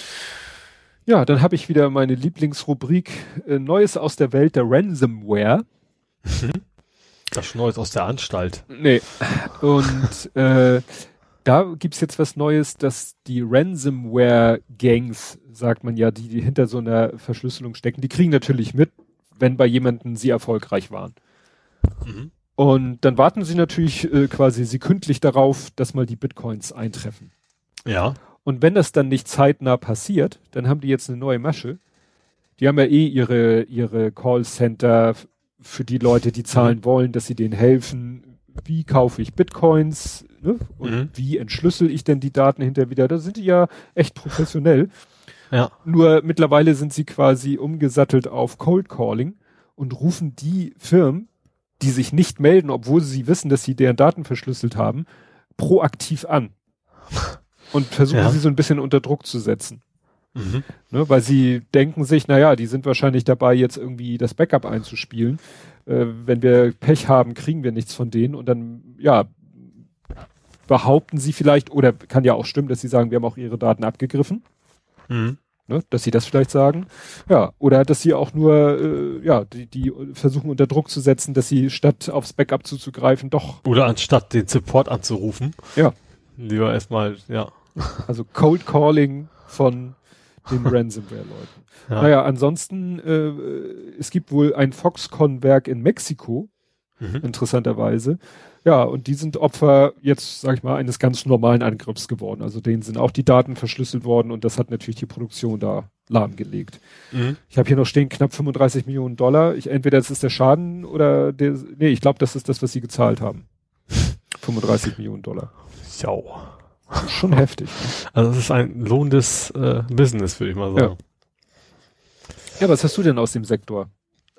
Ja, dann habe ich wieder meine Lieblingsrubrik äh, Neues aus der Welt der Ransomware. Mhm. Das Neues aus der Anstalt. Nee. Und [laughs] äh, da gibt's jetzt was Neues, dass die Ransomware-Gangs, sagt man ja, die, die hinter so einer Verschlüsselung stecken, die kriegen natürlich mit, wenn bei jemandem sie erfolgreich waren. Mhm. Und dann warten sie natürlich äh, quasi sekündlich darauf, dass mal die Bitcoins eintreffen. Ja. Und wenn das dann nicht zeitnah passiert, dann haben die jetzt eine neue Masche. Die haben ja eh ihre, ihre Callcenter für die Leute, die zahlen mhm. wollen, dass sie denen helfen. Wie kaufe ich Bitcoins? Ne? Und mhm. wie entschlüssel ich denn die Daten hinterher wieder? Da sind die ja echt professionell. Ja. Nur mittlerweile sind sie quasi umgesattelt auf Cold Calling und rufen die Firmen, die sich nicht melden, obwohl sie wissen, dass sie deren Daten verschlüsselt haben, proaktiv an [laughs] und versuchen ja. sie so ein bisschen unter Druck zu setzen. Mhm. Ne, weil sie denken sich, naja, die sind wahrscheinlich dabei, jetzt irgendwie das Backup einzuspielen. Äh, wenn wir Pech haben, kriegen wir nichts von denen und dann, ja, behaupten sie vielleicht, oder kann ja auch stimmen, dass sie sagen, wir haben auch ihre Daten abgegriffen. Mhm. Ne, dass sie das vielleicht sagen. Ja, oder dass sie auch nur, äh, ja, die, die versuchen unter Druck zu setzen, dass sie statt aufs Backup zuzugreifen, doch. Oder anstatt den Support anzurufen. Ja. Lieber erstmal, ja. Also Cold Calling von den [laughs] Ransomware-Leuten. Ja. Naja, ansonsten, äh, es gibt wohl ein Foxconn-Werk in Mexiko, mhm. interessanterweise. Ja, und die sind Opfer jetzt, sag ich mal, eines ganz normalen Angriffs geworden. Also denen sind auch die Daten verschlüsselt worden und das hat natürlich die Produktion da lahmgelegt. Mhm. Ich habe hier noch stehen knapp 35 Millionen Dollar. Ich, entweder das ist der Schaden oder der, nee, ich glaube, das ist das, was sie gezahlt haben. [laughs] 35 Millionen Dollar. Jau. [laughs] Schon heftig. Ne? Also das ist ein lohnendes äh, Business, würde ich mal sagen. Ja. ja, was hast du denn aus dem Sektor?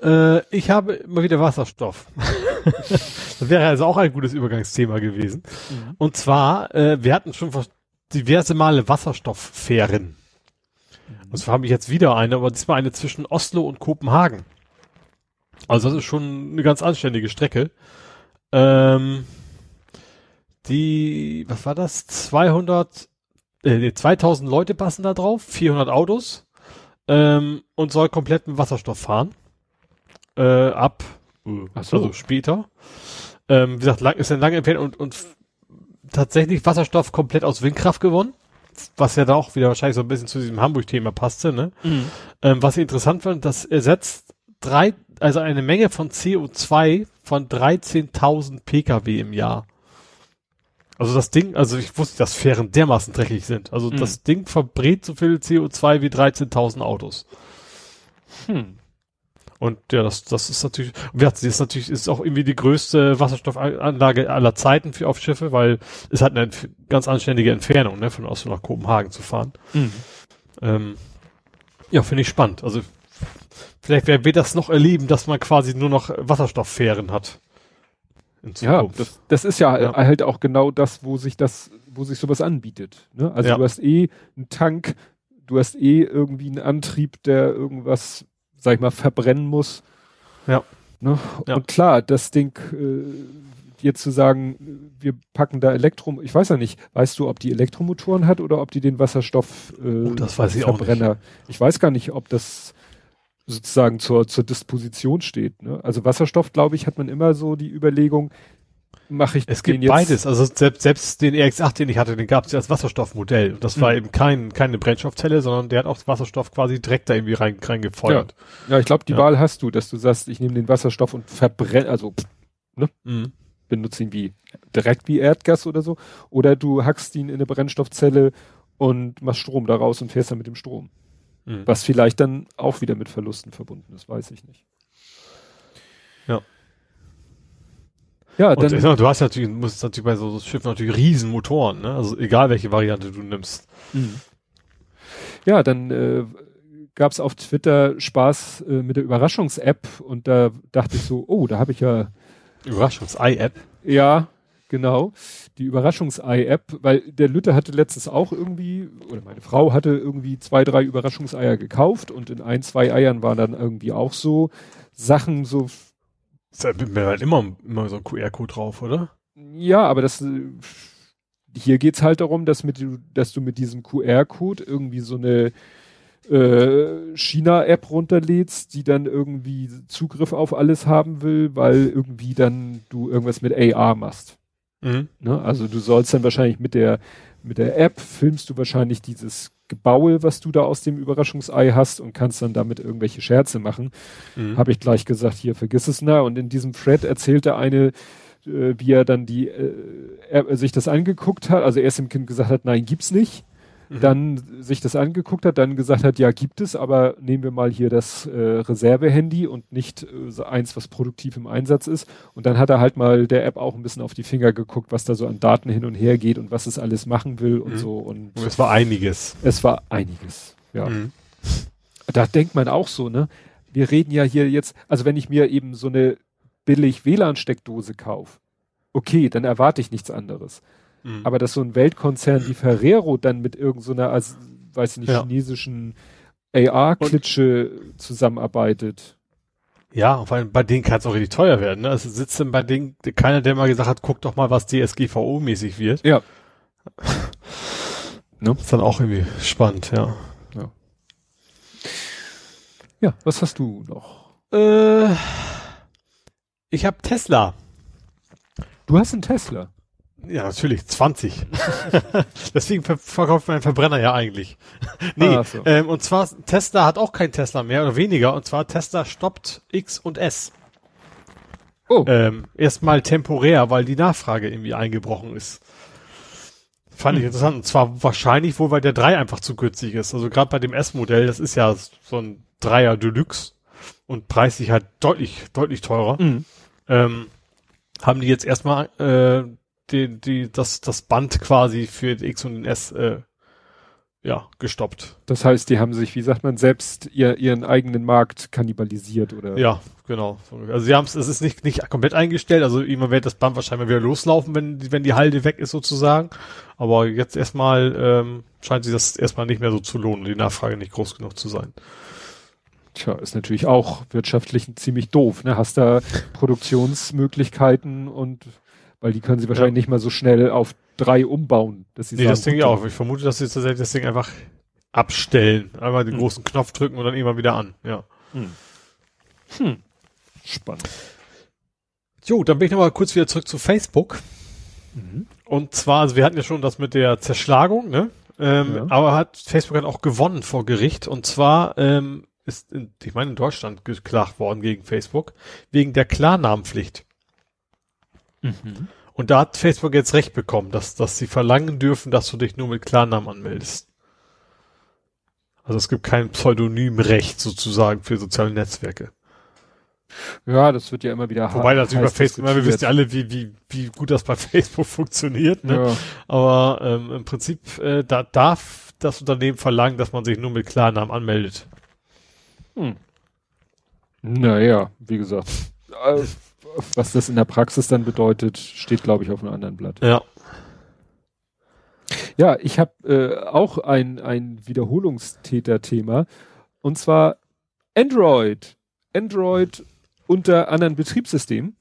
Äh, ich habe immer wieder Wasserstoff. [laughs] das wäre also auch ein gutes Übergangsthema gewesen. Mhm. Und zwar, äh, wir hatten schon diverse Male Wasserstofffähren. Mhm. Und zwar habe ich jetzt wieder eine, aber diesmal eine zwischen Oslo und Kopenhagen. Also das ist schon eine ganz anständige Strecke. Ähm, die, was war das? 200, äh, nee, 2000 Leute passen da drauf, 400 Autos ähm, und soll komplett mit Wasserstoff fahren. Äh, ab, äh, Ach so. also später. Ähm, wie gesagt, lang, ist ein lange Entfernung und, und tatsächlich Wasserstoff komplett aus Windkraft gewonnen. was ja da auch wieder wahrscheinlich so ein bisschen zu diesem Hamburg-Thema passte, ne? Mhm. Ähm, was ich interessant fand, das ersetzt drei, also eine Menge von CO2 von 13.000 Pkw im Jahr. Also das Ding, also ich wusste, dass Fähren dermaßen dreckig sind. Also mhm. das Ding verbrät so viel CO2 wie 13.000 Autos. Hm. Und ja, das, das ist natürlich, das ist natürlich, ist auch irgendwie die größte Wasserstoffanlage aller Zeiten für auf Schiffe, weil es hat eine ganz anständige Entfernung, ne, von Oslo nach Kopenhagen zu fahren. Mhm. Ähm, ja, finde ich spannend. Also vielleicht werden wir das noch erleben, dass man quasi nur noch Wasserstofffähren hat. Ja, das, das ist ja, ja, halt auch genau das, wo sich das, wo sich sowas anbietet. Ne? Also ja. du hast eh einen Tank, du hast eh irgendwie einen Antrieb, der irgendwas, sag ich mal, verbrennen muss. Ja. Ne? ja. Und klar, das Ding äh, jetzt zu sagen, wir packen da Elektro, ich weiß ja nicht, weißt du, ob die Elektromotoren hat oder ob die den Wasserstoff äh, oh, das weiß ich Verbrenner. Auch nicht. Ich weiß gar nicht, ob das sozusagen zur, zur Disposition steht. Ne? Also Wasserstoff, glaube ich, hat man immer so die Überlegung, mache ich Es gibt jetzt beides. Also selbst, selbst den EX8, den ich hatte, den gab es ja als Wasserstoffmodell. Und das war mhm. eben kein, keine Brennstoffzelle, sondern der hat auch Wasserstoff quasi direkt da irgendwie rein, reingefeuert. Ja, ja ich glaube, die ja. Wahl hast du, dass du sagst, ich nehme den Wasserstoff und verbrenne, also ne? Mhm. benutze ihn wie direkt wie Erdgas oder so. Oder du hackst ihn in eine Brennstoffzelle und machst Strom daraus und fährst dann mit dem Strom. Mhm. Was vielleicht dann auch wieder mit Verlusten verbunden ist, weiß ich nicht. Ja. Ja, dann. Und, du hast natürlich, musst natürlich bei so Schiffen natürlich riesen Motoren, ne? Also egal welche Variante du nimmst. Mhm. Ja, dann äh, gab es auf Twitter Spaß äh, mit der Überraschungs-App und da dachte ich so, oh, da habe ich ja. Überraschungs-Ei-App? Ja, Genau, die Überraschungsei-App, weil der Lütte hatte letztens auch irgendwie, oder meine Frau hatte irgendwie zwei, drei Überraschungseier gekauft und in ein, zwei Eiern waren dann irgendwie auch so Sachen, so. Da wäre halt immer, immer so ein QR-Code drauf, oder? Ja, aber das, hier geht's halt darum, dass, mit, dass du mit diesem QR-Code irgendwie so eine äh, China-App runterlädst, die dann irgendwie Zugriff auf alles haben will, weil irgendwie dann du irgendwas mit AR machst. Mhm. Ne? Also du sollst dann wahrscheinlich mit der, mit der App filmst du wahrscheinlich dieses Gebaue, was du da aus dem Überraschungsei hast und kannst dann damit irgendwelche Scherze machen. Mhm. Habe ich gleich gesagt, hier vergiss es na. Und in diesem Thread erzählte eine, äh, wie er dann die, äh, er sich das angeguckt hat, also erst dem Kind gesagt hat, nein, gibt's nicht. Mhm. dann sich das angeguckt hat, dann gesagt hat, ja, gibt es, aber nehmen wir mal hier das äh, Reserve-Handy und nicht äh, so eins, was produktiv im Einsatz ist. Und dann hat er halt mal der App auch ein bisschen auf die Finger geguckt, was da so an Daten hin und her geht und was es alles machen will und mhm. so. Und, und, es war einiges. Es war einiges, ja. Mhm. Da denkt man auch so, ne? Wir reden ja hier jetzt, also wenn ich mir eben so eine billig WLAN-Steckdose kaufe, okay, dann erwarte ich nichts anderes. Mhm. Aber dass so ein Weltkonzern wie Ferrero dann mit irgendeiner, so also, weiß ich nicht, ja. chinesischen AR-Klitsche zusammenarbeitet. Ja, vor allem bei denen kann es auch richtig teuer werden. Ne? Also sitzt denn bei denen keiner, der mal gesagt hat, guck doch mal, was DSGVO-mäßig wird. Ja. [laughs] ne? Ist dann auch irgendwie spannend, ja. Ja, ja was hast du noch? Äh, ich habe Tesla. Du hast einen Tesla? Ja, natürlich, 20. [laughs] Deswegen ver verkauft man einen Verbrenner ja eigentlich. [laughs] nee, ah, so. ähm, und zwar Tesla hat auch kein Tesla mehr oder weniger. Und zwar Tesla stoppt X und S. Oh. Ähm, erstmal temporär, weil die Nachfrage irgendwie eingebrochen ist. Fand hm. ich interessant. Und zwar wahrscheinlich wohl, weil der 3 einfach zu günstig ist. Also gerade bei dem S-Modell, das ist ja so ein Dreier Deluxe und preislich halt deutlich, deutlich teurer. Mhm. Ähm, haben die jetzt erstmal äh, die, die, das, das Band quasi für den X und den S äh, ja, gestoppt. Das heißt, die haben sich, wie sagt man, selbst ihr, ihren eigenen Markt kannibalisiert, oder? Ja, genau. Also sie haben es, es ist nicht, nicht komplett eingestellt, also immer wird das Band wahrscheinlich wieder loslaufen, wenn, wenn die Halde weg ist sozusagen. Aber jetzt erstmal ähm, scheint sich das erstmal nicht mehr so zu lohnen, die Nachfrage nicht groß genug zu sein. Tja, ist natürlich auch wirtschaftlich ziemlich doof, ne? Hast da Produktionsmöglichkeiten und weil die können sie wahrscheinlich ja. nicht mal so schnell auf drei umbauen. Dass sie nee, sagen, das Ding ja auch. Ich vermute, dass sie tatsächlich das Ding einfach abstellen. Einmal den hm. großen Knopf drücken und dann immer wieder an. Ja. Hm. Hm. Spannend. Jo, dann bin ich nochmal kurz wieder zurück zu Facebook. Mhm. Und zwar, also wir hatten ja schon das mit der Zerschlagung, ne? Ähm, Ja. Aber hat Facebook hat auch gewonnen vor Gericht und zwar ähm, ist, in, ich meine, in Deutschland geklagt worden gegen Facebook wegen der Klarnamenpflicht. Und da hat Facebook jetzt recht bekommen, dass, dass sie verlangen dürfen, dass du dich nur mit Klarnamen anmeldest. Also es gibt kein Pseudonymrecht sozusagen für soziale Netzwerke. Ja, das wird ja immer wieder Wobei das über Facebook, wir wissen ja alle, wie, wie, wie gut das bei [laughs] Facebook funktioniert, ne? Ja. Aber ähm, im Prinzip, äh, da darf das Unternehmen verlangen, dass man sich nur mit Klarnamen anmeldet. Naja, wie gesagt. [laughs] Was das in der Praxis dann bedeutet, steht, glaube ich, auf einem anderen Blatt. Ja. Ja, ich habe äh, auch ein, ein Wiederholungstäter-Thema. Und zwar Android. Android unter anderen Betriebssystemen.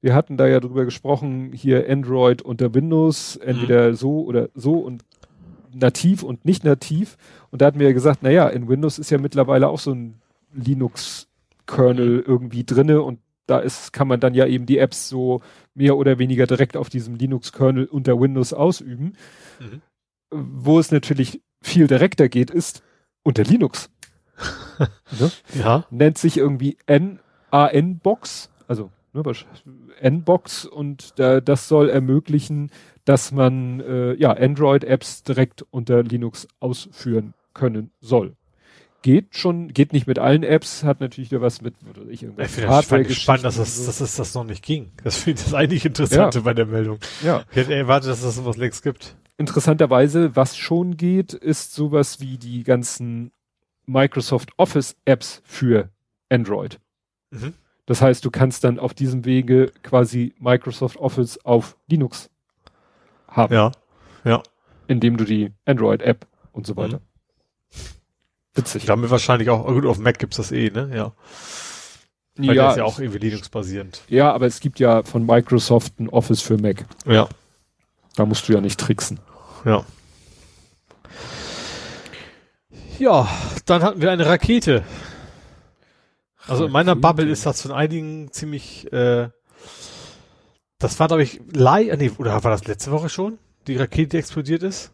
Wir hatten da ja drüber gesprochen, hier Android unter Windows, entweder so oder so und nativ und nicht nativ. Und da hatten wir ja gesagt, naja, in Windows ist ja mittlerweile auch so ein Linux-Kernel irgendwie drinne und da ist, kann man dann ja eben die Apps so mehr oder weniger direkt auf diesem Linux-Kernel unter Windows ausüben. Mhm. Wo es natürlich viel direkter geht, ist unter Linux. [laughs] ne? Ja. Nennt sich irgendwie NAN-Box, also ne, N-Box und da, das soll ermöglichen, dass man äh, ja Android-Apps direkt unter Linux ausführen können soll. Geht schon, geht nicht mit allen Apps, hat natürlich wieder was mit oder ich Ich irgendwelche finde das spannend, gespannt, dass dass es das noch nicht ging. Das finde ich das eigentlich Interessante bei der Meldung. ja. Ich hätte erwartet, dass es sowas längst gibt. Interessanterweise, was schon geht, ist sowas wie die ganzen Microsoft Office Apps für Android. Mhm. Das heißt, du kannst dann auf diesem Wege quasi Microsoft Office auf Linux haben, Ja. Ja. indem du die Android App und so weiter. Witzig. Damit wahrscheinlich auch, gut, auf Mac gibt's das eh, ne? Ja. Weil ja, ist ja auch irgendwie Linux-basierend. ja, aber es gibt ja von Microsoft ein Office für Mac. Ja. Da musst du ja nicht tricksen. Ja. Ja, dann hatten wir eine Rakete. Also in meiner. Bubble ist das von einigen ziemlich, äh, das war, glaube ich, Leih, nee, oder war das letzte Woche schon? Die Rakete, die explodiert ist?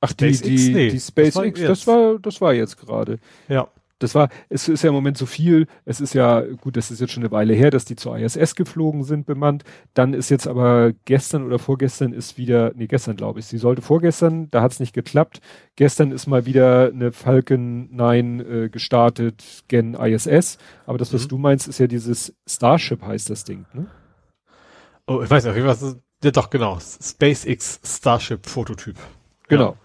Ach, die, SpaceX? die, Nee, die das war SpaceX, jetzt. das war, das war jetzt gerade. Ja. Das war, es ist ja im Moment so viel, es ist ja, gut, das ist jetzt schon eine Weile her, dass die zur ISS geflogen sind, bemannt. Dann ist jetzt aber gestern oder vorgestern ist wieder, nee, gestern glaube ich, sie sollte vorgestern, da hat es nicht geklappt. Gestern ist mal wieder eine Falcon 9 äh, gestartet, gen ISS. Aber das, was Mhm. du meinst, ist ja dieses Starship heißt das Ding, ne? Oh, ich weiß nicht, was, ja doch, genau. SpaceX Starship Prototyp. Genau. Ja.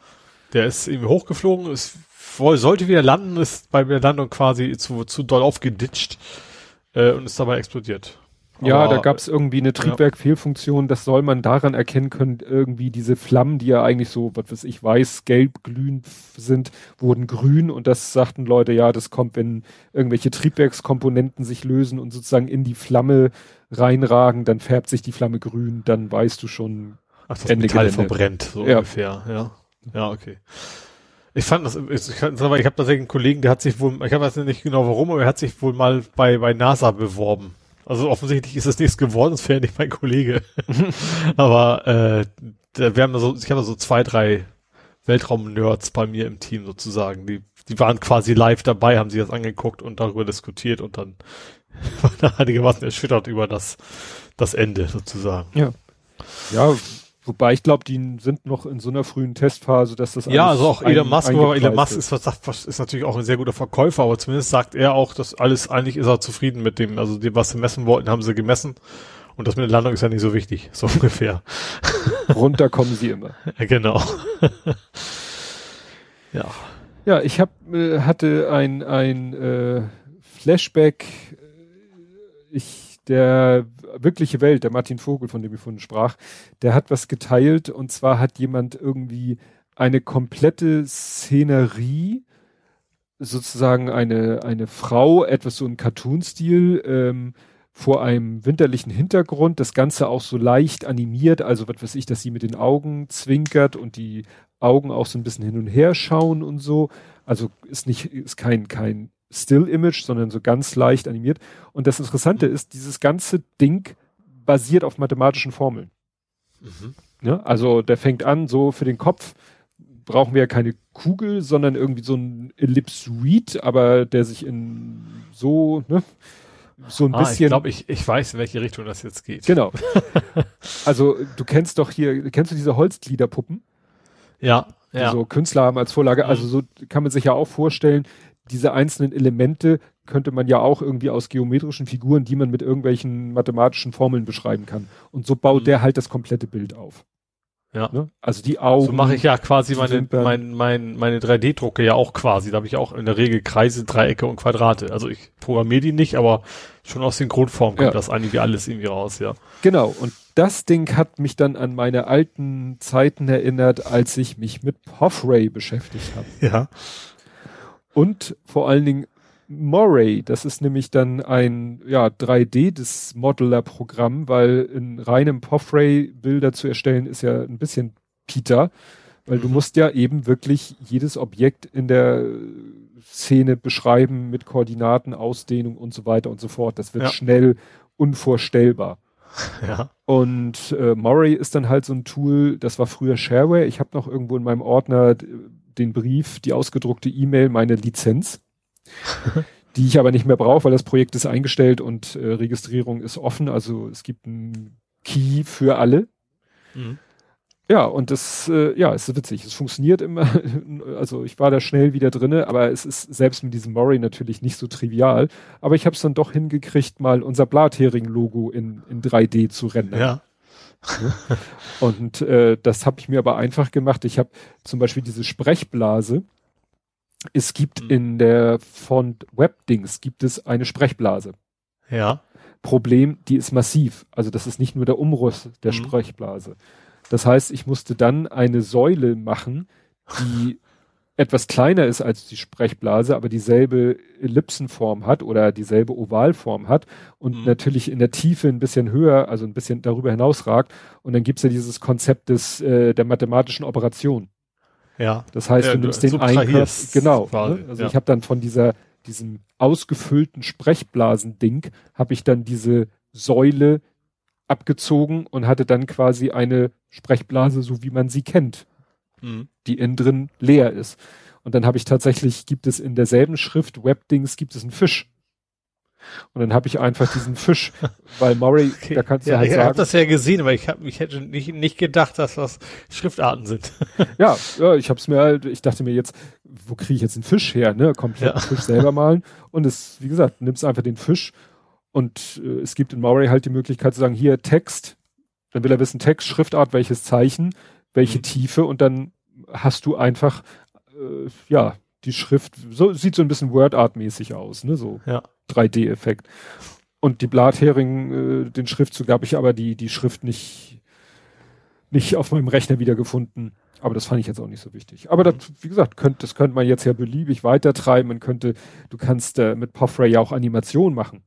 Der ist irgendwie hochgeflogen, ist, sollte wieder landen, ist bei der Landung quasi zu, zu doll aufgeditscht, äh, und ist dabei explodiert. Ja, Aber- da gab es irgendwie eine Triebwerkfehlfunktion, das soll man daran erkennen können, irgendwie diese Flammen, die ja eigentlich so, was weiß ich, weiß, gelb, glühend sind, wurden grün und das sagten Leute, ja, das kommt, wenn irgendwelche Triebwerkskomponenten sich lösen und sozusagen in die Flamme reinragen, dann färbt sich die Flamme grün, dann weißt du schon, Ach, das Ende Metall Gelände. verbrennt, so Ja. ungefähr, ja. Ja, okay. Ich fand das, ich, kann- ich habe tatsächlich einen Kollegen, der hat sich wohl, ich weiß nicht genau warum, aber er hat sich wohl mal bei, bei NASA beworben. Also offensichtlich ist es nichts geworden, das wäre nicht mein Kollege. [laughs] aber äh, da, wir haben so, ich habe so zwei, drei Weltraum-Nerds bei mir im Team sozusagen. Die, die waren quasi live dabei, haben sich das angeguckt und darüber diskutiert und dann [laughs] waren da einigermaßen erschüttert über das, das Ende sozusagen. ja, wobei ich glaube, die sind noch in so einer frühen Testphase, dass das Ja, alles also auch Elon Musk, aber Elon Musk ist, ist natürlich auch ein sehr guter Verkäufer, aber zumindest sagt er auch, dass alles, eigentlich ist er zufrieden mit dem, also die, was sie messen wollten, haben sie gemessen. Und das mit der Landung ist ja nicht so wichtig, [laughs] so ungefähr. Runter kommen sie immer. [laughs] Ja, genau. [laughs] ja. Ja, ich hab, äh, hatte ein, ein äh, Flashback. Ich, der wirkliche Welt, der Martin Vogel, von dem ich vorhin sprach, der hat was geteilt und zwar hat jemand irgendwie eine komplette Szenerie, sozusagen eine, eine Frau, etwas so im Cartoon-Stil, ähm, vor einem winterlichen Hintergrund, das Ganze auch so leicht animiert, also was weiß ich, dass sie mit den Augen zwinkert und die Augen auch so ein bisschen hin und her schauen und so. Also ist nicht, ist kein, kein Still-Image, sondern so ganz leicht animiert. Und das Interessante ist, dieses ganze Ding basiert auf mathematischen Formeln. Mhm. Ne? Also der fängt an, so für den Kopf brauchen wir ja keine Kugel, sondern irgendwie so ein Ellipsoid, aber der sich in so, ne, so ein ah, bisschen. Ich glaube, ich, ich weiß, in welche Richtung das jetzt geht. Genau. [laughs] also du kennst doch hier, kennst du diese Holzgliederpuppen? Ja. Die ja. so Künstler haben als Vorlage. Mhm. Also so kann man sich ja auch vorstellen, diese einzelnen Elemente könnte man ja auch irgendwie aus geometrischen Figuren, die man mit irgendwelchen mathematischen Formeln beschreiben kann. Und so baut Mhm. der halt das komplette Bild auf. Ja. Ne? Also die Augen. So mache ich ja quasi meine, mein, mein, meine 3D-Drucke ja auch quasi. Da habe ich auch in der Regel Kreise, Dreiecke und Quadrate. Also ich programmiere die nicht, aber schon aus den Grundformen kommt Ja. das einige alles irgendwie raus, ja. Genau. Und das Ding hat mich dann an meine alten Zeiten erinnert, als ich mich mit Poffray beschäftigt habe. Ja. Und vor allen Dingen Moray, das ist nämlich dann ein ja, 3D des Modeler-Programm, weil in reinem Poffray Bilder zu erstellen ist ja ein bisschen Peter, weil du Mhm. musst ja eben wirklich jedes Objekt in der Szene beschreiben mit Koordinaten, Ausdehnung und so weiter und so fort. Das wird Ja. schnell unvorstellbar. [laughs] Ja. Und äh, Moray ist dann halt so ein Tool, das war früher Shareware. Ich habe noch irgendwo in meinem Ordner den Brief, die ausgedruckte E-Mail, meine Lizenz, [laughs] die ich aber nicht mehr brauche, weil das Projekt ist eingestellt und äh, Registrierung ist offen. Also es gibt einen Key für alle. Mhm. Ja, und das, äh, ja, ist witzig. Es funktioniert immer. [laughs] Also ich war da schnell wieder drinne, aber es ist selbst mit diesem Moray natürlich nicht so trivial. Aber ich habe es dann doch hingekriegt, mal unser Blathering-Logo in, in 3D zu rendern. Ja. [laughs] Und äh, das habe ich mir aber einfach gemacht. Ich habe zum Beispiel diese Sprechblase. Es gibt Mhm. in der Font Webdings gibt es eine Sprechblase. Ja. Problem, die ist massiv. Also das ist nicht nur der Umriss der Mhm. Sprechblase. Das heißt, ich musste dann eine Säule machen, die etwas kleiner ist als die Sprechblase, aber dieselbe Ellipsenform hat oder dieselbe Ovalform hat und Mhm. natürlich in der Tiefe ein bisschen höher, also ein bisschen darüber hinaus ragt. Und dann gibt's ja dieses Konzept des äh, der mathematischen Operation. Ja. Das heißt, Ja, du nimmst den Einkreis, genau. Ne? Also ja. ich habe dann von dieser diesem ausgefüllten Sprechblasending habe ich dann diese Säule abgezogen und hatte dann quasi eine Sprechblase, so wie man sie kennt, Mhm. die innen drin leer ist. Und dann habe ich tatsächlich, gibt es in derselben Schrift Webdings, gibt es einen Fisch. Und dann habe ich einfach diesen Fisch, [laughs] weil Murray, Okay. da kannst du ja, halt ich habe sagen, das ja gesehen, aber ich, hab, ich hätte nicht, nicht gedacht, dass das Schriftarten sind. [laughs] Ja, ja ich hab's mir halt, ich dachte mir jetzt, wo kriege ich jetzt einen Fisch her, ne? Komplett Ja. Fisch selber malen. Und es, wie gesagt, nimmst einfach den Fisch und äh, es gibt in Maury halt die Möglichkeit zu sagen, hier Text, dann will er wissen, Text, Schriftart, welches Zeichen, welche Mhm. Tiefe und dann hast du einfach, äh, ja, die Schrift, so sieht so ein bisschen Word-Art-mäßig aus, ne? So Ja. 3D-Effekt. Und die Blathering, äh, den Schriftzug habe ich aber die, die Schrift nicht, nicht auf meinem Rechner wiedergefunden. Aber das fand ich jetzt auch nicht so wichtig. Aber das, wie gesagt, könnte, das könnte man jetzt ja beliebig weitertreiben. Man könnte, du kannst äh, mit Poffray ja auch Animation machen.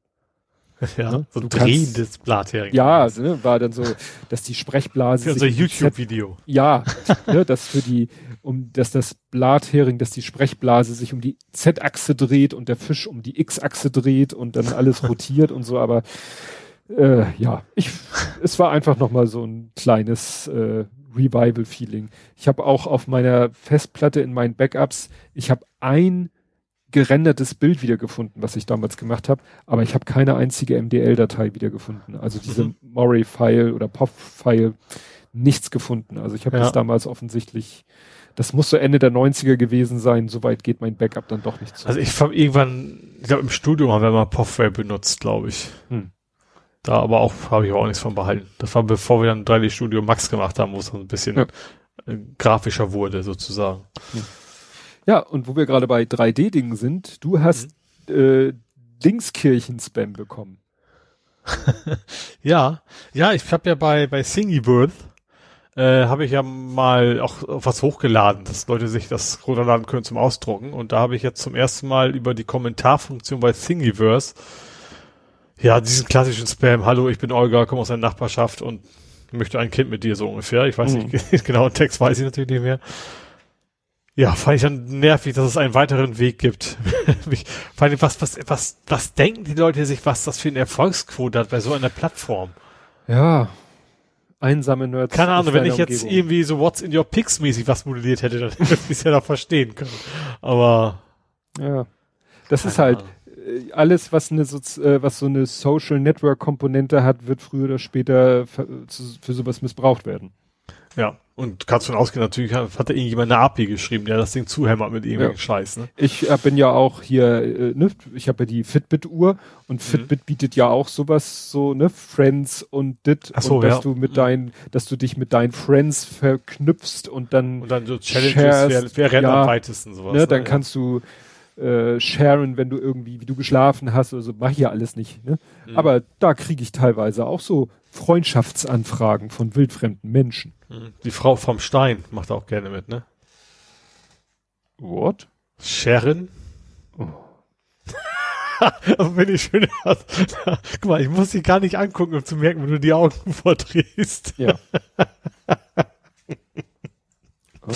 Ja, Ne? so Du drehendes Blathering. Ja, also, ne, war dann so, dass die Sprechblase Für unser YouTube-Video. ja, ne, dass für die, um, dass das Blathering, dass die Sprechblase sich um die Z-Achse dreht und der Fisch um die X-Achse dreht und dann alles rotiert und so, aber äh, ja, ich, es war einfach nochmal so ein kleines äh, Revival-Feeling. Ich habe auch auf meiner Festplatte in meinen Backups, ich habe ein gerendertes Bild wiedergefunden, was ich damals gemacht habe, aber ich habe keine einzige MDL-Datei wiedergefunden. Also diese Mhm. Moray-File oder POF-File, nichts gefunden. Also ich habe Ja. das damals offensichtlich, das muss so Ende der 90er gewesen sein, soweit geht mein Backup dann doch nicht zurück. Also ich hab irgendwann, ich glaube im Studium haben wir mal Poffware benutzt, glaube ich. Hm. Da aber auch, habe ich auch nichts von behalten. Das war bevor wir dann 3D Studio Max gemacht haben, wo es dann ein bisschen Ja. äh, grafischer wurde, sozusagen. Ja, und wo wir gerade bei 3D-Dingen sind, du hast Mhm. äh, Dingskirchen-Spam bekommen. [laughs] Ja, ja, ich habe ja bei, bei Thingiverse, äh, habe ich ja mal auch was hochgeladen, dass Leute sich das runterladen können zum Ausdrucken. Und da habe ich jetzt zum ersten Mal über die Kommentarfunktion bei Thingiverse, ja, diesen klassischen Spam, hallo, ich bin Olga, komme aus der Nachbarschaft und möchte ein Kind mit dir, so ungefähr. Ich weiß Mhm. [laughs] nicht, genau, Text weiß ich natürlich nicht mehr. Ja, fand ich dann nervig, dass es einen weiteren Weg gibt. [laughs] fand ich, was, was, was, was denken die Leute sich, was das für eine Erfolgsquote hat bei so einer Plattform? Ja. einsame Nerds. Keine Ahnung, wenn ich jetzt Umgebung. irgendwie so What's in your Pics mäßig was modelliert hätte, dann [laughs] hätte ich es ja noch verstehen können. Aber Ja. Das ist halt äh, alles, was eine äh, was so eine Social Network Komponente hat, wird früher oder später für sowas missbraucht werden. ja, und kannst von ausgehen, natürlich hat, hat da irgendjemand eine API geschrieben, der das Ding zuhämmert mit irgendwelchen Ja. Scheiß, ne? Ich äh, bin ja auch hier, äh, ne, ich habe ja die Fitbit-Uhr und Fitbit bietet ja auch sowas, so, ne, Friends und dit, Ach so, und dass ja. du mit Mhm. deinen, dass du dich mit deinen Friends verknüpfst und dann, Und dann so Challenges, wer, wer rennt ja, am weitesten sowas. ne, dann ja. kannst du äh, sharen, wenn du irgendwie, wie du geschlafen hast, oder so, mach ich ja alles nicht, ne? Mhm. Aber da kriege ich teilweise auch so Freundschaftsanfragen von wildfremden Menschen. Mhm. Die Frau vom Stein macht auch gerne mit, ne? What? Sharon. Oh. [laughs] Wenn ich schön hast. [laughs] Guck mal, ich muss sie gar nicht angucken, um zu merken, wenn du die Augen vordrehst. Ja. [laughs]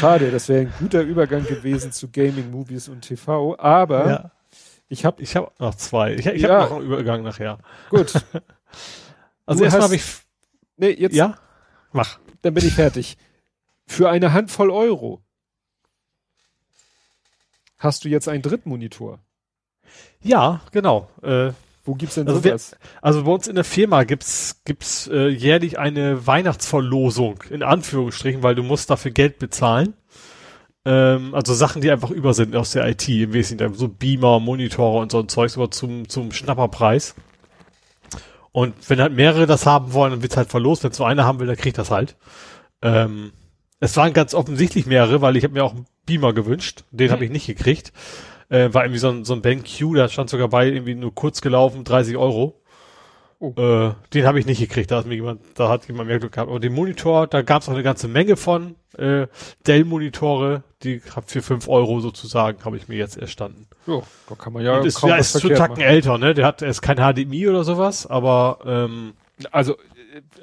Schade, das wäre ein guter Übergang gewesen zu Gaming, Movies und TV, aber Ja. Ich habe Ich habe noch zwei. Ich, ich Ja. habe noch einen Übergang nachher. gut. [laughs] Also erstmal habe ich. Nee, jetzt Ja? Mach. dann bin ich fertig. Für eine Handvoll Euro hast du jetzt einen Drittmonitor. Ja, genau. Äh, Wo gibt's denn Also wir- sowas? Also bei uns in der Firma gibt's gibt's äh, jährlich eine Weihnachtsverlosung in Anführungsstrichen, weil du musst dafür Geld bezahlen. Ähm, also Sachen, die einfach über sind aus der IT im Wesentlichen, so Beamer, Monitore und so ein Zeugs, aber zum zum Schnapperpreis. Und wenn halt mehrere das haben wollen, dann wird's halt verlost. Wenn so einer haben will, dann kriegt das halt. Ähm, es waren ganz offensichtlich mehrere, weil ich habe mir auch einen Beamer gewünscht. Den Mhm. habe ich nicht gekriegt. Äh, war irgendwie so ein, so ein BenQ, da stand sogar bei, irgendwie nur kurz gelaufen, 30 Euro. Oh. Äh, den habe ich nicht gekriegt, da hat mir jemand, da hat jemand mehr Glück gehabt. Aber den Monitor, da gab es auch eine ganze Menge von äh, Dell-Monitore, die hab für 5 Euro sozusagen, habe ich mir jetzt erstanden. Ja, da kann man ja Und ist, ja, ist verkehrt Tacken machen. älter, ne? Der hat, er ist kein HDMI oder sowas, aber ähm, Also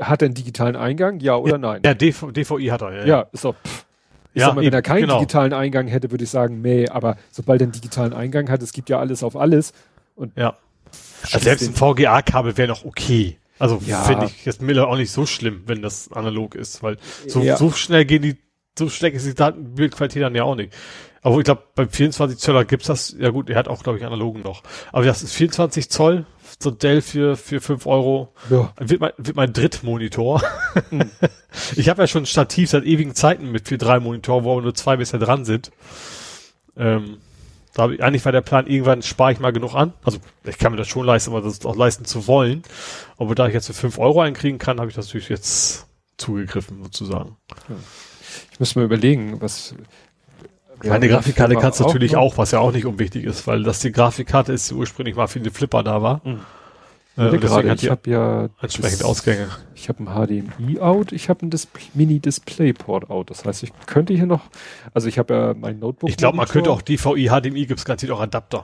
hat er einen digitalen Eingang, ja oder nein? ja, DV, DVI hat er, ja. Ja, ist doch. Pff. Ich Ja, sag mal, wenn eben, er keinen genau. digitalen Eingang hätte, würde ich sagen, nee, aber sobald er einen digitalen Eingang hat, es gibt ja alles auf alles. Und ja. Also selbst ein VGA-Kabel wäre noch okay. Also Ja. finde ich jetzt Miller auch nicht so schlimm, wenn das analog ist, weil so, Ja. so schnell gehen die, so schlecht ist die Datenbildqualität dann ja auch nicht. Aber ich glaube, beim 24 Zöller gibt's das, ja gut, er hat auch, glaube ich, analogen noch. Aber das ist 24 Zoll, so Dell für, für 5 Euro. ja, Wird mein, wird mein Drittmonitor. Hm. [laughs] ich habe ja schon ein Stativ seit ewigen Zeiten mit für drei Monitoren, wo aber nur zwei bisher dran sind. Ähm, da hab ich, eigentlich war der Plan, irgendwann spare ich mal genug an. Also ich kann mir das schon leisten, aber das auch leisten zu wollen. Aber da ich jetzt für 5 Euro einkriegen kann, habe ich das natürlich jetzt zugegriffen, sozusagen. ich muss mal überlegen, was. wir Meine Grafikkarte kannst du natürlich noch. auch, was ja auch nicht unwichtig ist, weil das die Grafikkarte ist, die ursprünglich mal für die Flipper da war. Mhm. Äh, Ich und deswegen gerade, ich habe ja entsprechend Ausgänge. Ich habe ein HDMI-Out, ich habe ein Display, Mini-Display-Port-Out. Das heißt, ich könnte hier noch, also ich habe ja mein Notebook. Ich glaube, man könnte auch DVI, HDMI gibt's garantiert auch Adapter.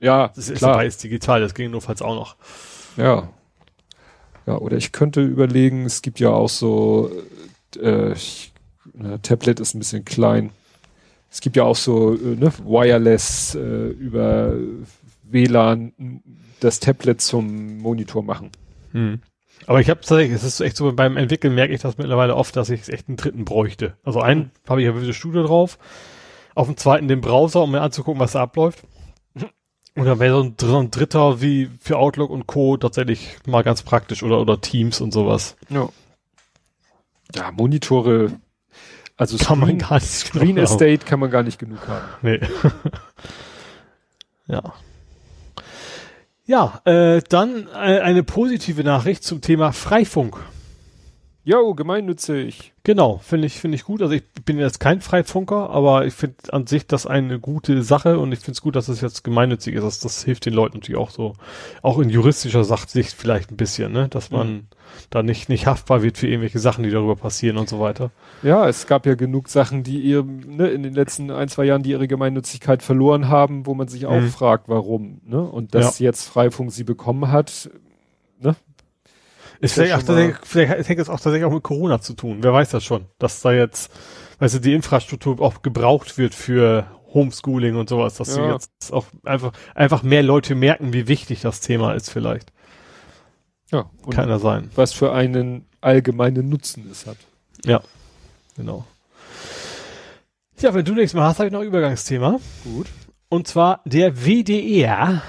ja, Das ist klar, dabei ist digital, das ging nur falls auch noch. ja. Ja, oder ich könnte überlegen, es gibt ja auch so, äh, ich, ne, Tablet ist ein bisschen klein. Es gibt ja auch so, äh, ne, Wireless äh, über WLAN das Tablet zum Monitor machen. Hm. Aber ich habe tatsächlich, es ist echt so, beim Entwickeln merke ich das mittlerweile oft, dass ich echt einen dritten bräuchte. Also einen habe ich ja Visual Studio drauf, auf dem zweiten den Browser, um mir anzugucken, was da abläuft. Und dann wäre so ein, so ein dritter wie für Outlook und Co. tatsächlich mal ganz praktisch oder, oder Teams und sowas. Ja. Ja, Monitore, also Kann man Screen, gar nicht Screen. Estate kann man gar nicht genug haben. Nee. [laughs] ja. Ja, äh, dann äh, eine positive Nachricht zum Thema Freifunk. Jo, gemeinnützig. Genau, finde ich, finde ich gut. Also ich bin jetzt kein Freifunker, aber ich finde an sich das eine gute Sache und ich finde es gut, dass es jetzt gemeinnützig ist. Das, das hilft den Leuten natürlich auch so, auch in juristischer Sachsicht vielleicht ein bisschen, ne, dass man da nicht, nicht haftbar wird für irgendwelche Sachen, die darüber passieren und so weiter. Ja, es gab ja genug Sachen, die ihr ne, in den letzten ein, zwei Jahren, die ihre Gemeinnützigkeit verloren haben, wo man sich auch Mhm. fragt, warum. Ne? Und dass jetzt Freifunk sie bekommen hat, ne? Ist vielleicht, auch vielleicht hängt es auch tatsächlich auch mit Corona zu tun. Wer weiß das schon, dass da jetzt, weißt du, die Infrastruktur auch gebraucht wird für Homeschooling und sowas, dass Ja. jetzt auch einfach, einfach mehr Leute merken, wie wichtig das Thema ist vielleicht. Ja, und keiner sein. Was für einen allgemeinen Nutzen es hat. Ja, genau. Ja, wenn du nichts mehr hast, habe ich noch ein Übergangsthema. Gut. Und zwar der WDR.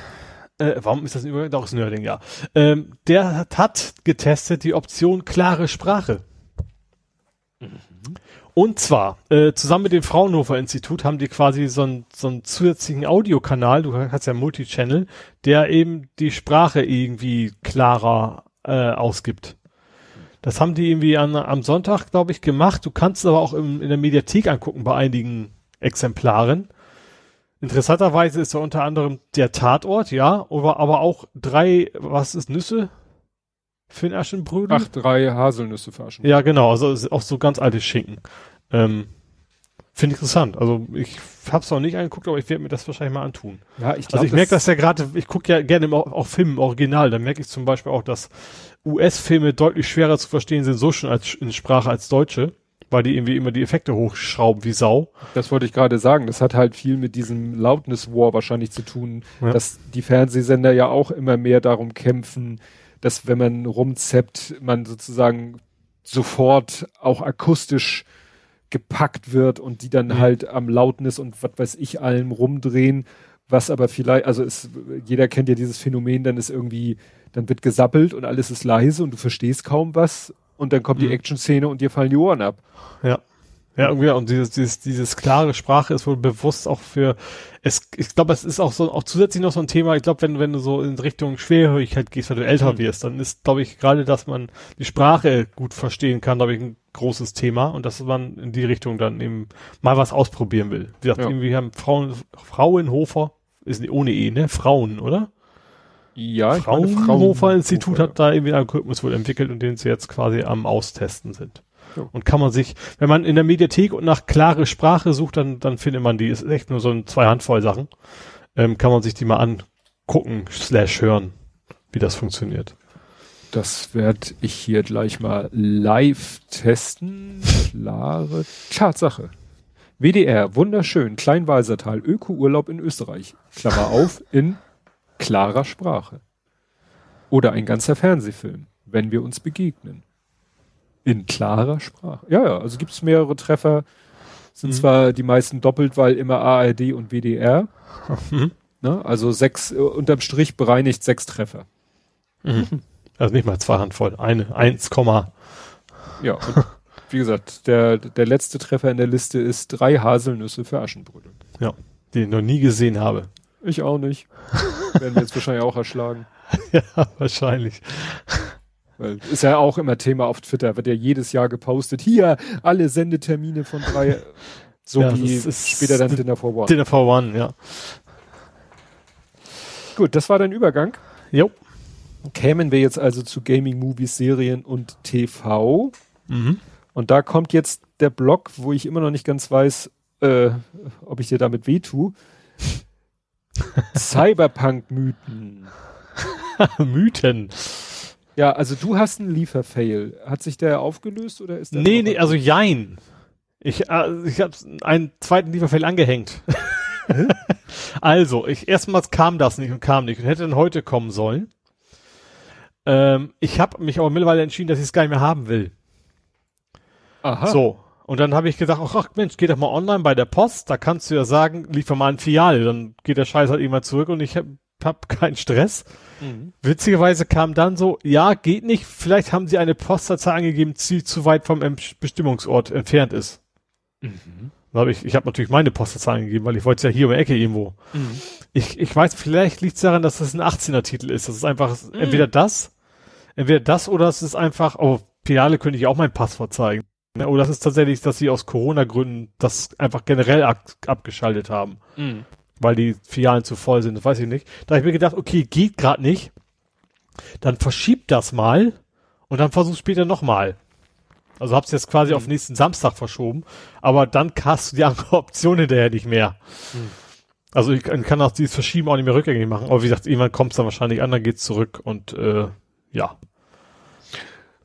Äh, warum ist das ein Übergang? Doch, ist ein Nerding, ja. Ähm, der hat, hat getestet die Option klare Sprache. Mhm. Und zwar, äh, zusammen mit dem Fraunhofer Institut haben die quasi so einen, so einen zusätzlichen Audiokanal, du hast ja Multichannel, der eben die Sprache irgendwie klarer äh, ausgibt. Das haben die irgendwie an, am Sonntag, glaube ich, gemacht. Du kannst es aber auch im, in der Mediathek angucken bei einigen Exemplaren. Interessanterweise ist da unter anderem der Tatort, ja, aber, aber auch drei, was ist Nüsse? Für den Aschenbrödel? Ach, drei Haselnüsse für Aschenbrödel. Ja, genau, also auch so ganz alte Schinken. Ähm, Finde ich interessant. Also ich habe es noch nicht angeguckt, aber ich werde mir das wahrscheinlich mal antun. Ja, ich glaub, Also ich merke das ja gerade, ich gucke ja gerne auch, auch Filme im Original, da merke ich zum Beispiel auch, dass US-Filme deutlich schwerer zu verstehen sind, so schon als in Sprache als Deutsche, weil die irgendwie immer die Effekte hochschrauben wie Sau. Das wollte ich gerade sagen. Das hat halt viel mit diesem Loudness War wahrscheinlich zu tun, ja. dass die Fernsehsender ja auch immer mehr darum kämpfen, dass wenn man rumzeppt, man sozusagen sofort auch akustisch gepackt wird und die dann mhm. halt am Loudness und was weiß ich allem rumdrehen, was aber vielleicht, also ist, jeder kennt ja dieses Phänomen, dann ist irgendwie, dann wird gesappelt und alles ist leise und du verstehst kaum was und dann kommt mhm. die Action-Szene und dir fallen die Ohren ab. Ja. Ja, irgendwie, und dieses, dieses, dieses klare Sprache ist wohl bewusst auch für, es, ich glaube, es ist auch so, auch zusätzlich noch so ein Thema, ich glaube, wenn, wenn du so in Richtung Schwerhörigkeit gehst, weil du älter mhm. wirst, dann ist, glaube ich, gerade, dass man die Sprache gut verstehen kann, glaube ich, ein großes Thema und dass man in die Richtung dann eben mal was ausprobieren will. Wie gesagt, ja. irgendwie haben Frauen, Frauenhofer, ist nicht ohne E, ne? Frauen, oder? Ja, Fraunhofer Institut hat da irgendwie einen Algorithmus wohl entwickelt und den sie jetzt quasi am Austesten sind. Und kann man sich, wenn man in der Mediathek und nach klare Sprache sucht, dann, dann findet man die. Ist echt nur so ein zwei Handvoll Sachen. Ähm, kann man sich die mal angucken, slash hören, wie das funktioniert. Das werde ich hier gleich mal live testen. Klare Tatsache. WDR, wunderschön, Kleinwalsertal, Öko-Urlaub in Österreich. Klammer auf, in klarer Sprache. Oder ein ganzer Fernsehfilm, wenn wir uns begegnen. In klarer Sprache. Ja, ja, also gibt es mehrere Treffer. Sind mhm. zwar die meisten doppelt, weil immer ARD und WDR. Mhm. Ne? Also sechs, äh, unterm Strich bereinigt sechs Treffer. Mhm. Also nicht mal zwei Handvoll, eine, eins, Ja, und wie gesagt, der, der letzte Treffer in der Liste ist drei Haselnüsse für Aschenbrödel. Ja, die ich noch nie gesehen habe. Ich auch nicht. [laughs] Werden wir jetzt wahrscheinlich auch erschlagen. [laughs] ja, wahrscheinlich. Weil ist ja auch immer Thema auf Twitter, wird ja jedes Jahr gepostet. Hier, alle Sendetermine von drei, so ja, wie später dann [laughs] Dinner for One. Dinner for One, ja. Gut, das war dein Übergang. Jo. Kämen wir jetzt also zu Gaming, Movies, Serien und TV. Mhm. Und da kommt jetzt der Blog, wo ich immer noch nicht ganz weiß, äh, ob ich dir damit weh tue. Cyberpunk-Mythen. [laughs] Mythen. Ja, also du hast einen Lieferfail. Hat sich der aufgelöst oder ist der? Nee, nee, also jein. Ich, äh, ich habe einen zweiten Lieferfail angehängt. [laughs] also, ich erstmals kam das nicht und kam nicht und hätte dann heute kommen sollen. Ähm, ich habe mich aber mittlerweile entschieden, dass ich es gar nicht mehr haben will. Aha. So. Und dann habe ich gesagt, ach Mensch, geh doch mal online bei der Post, da kannst du ja sagen, liefer mal ein Filial, dann geht der Scheiß halt immer zurück und ich habe hab keinen Stress. Mhm. Witzigerweise kam dann so, ja, geht nicht, vielleicht haben sie eine Postleitzahl angegeben, die zu weit vom Bestimmungsort entfernt ist. Mhm. Hab ich ich habe natürlich meine Postleitzahl angegeben, weil ich wollte es ja hier um die Ecke irgendwo. Mhm. Ich, ich weiß, vielleicht liegt es daran, dass das ein 18er-Titel ist. Das ist einfach mhm. entweder das, entweder das oder es ist einfach, oh, Filiale könnte ich auch mein Passwort zeigen. Oder das ist tatsächlich, dass sie aus Corona-Gründen das einfach generell ab, abgeschaltet haben. Mhm weil die Filialen zu voll sind, das weiß ich nicht. Da habe ich mir gedacht, okay, geht gerade nicht, dann verschiebt das mal und dann versuch später nochmal. Also hab's jetzt quasi mhm. auf nächsten Samstag verschoben, aber dann hast du die andere [laughs] Option hinterher nicht mehr. Mhm. Also ich kann auch dieses Verschieben auch nicht mehr rückgängig machen, aber wie gesagt, irgendwann kommt's dann wahrscheinlich an, dann geht's zurück und äh, ja.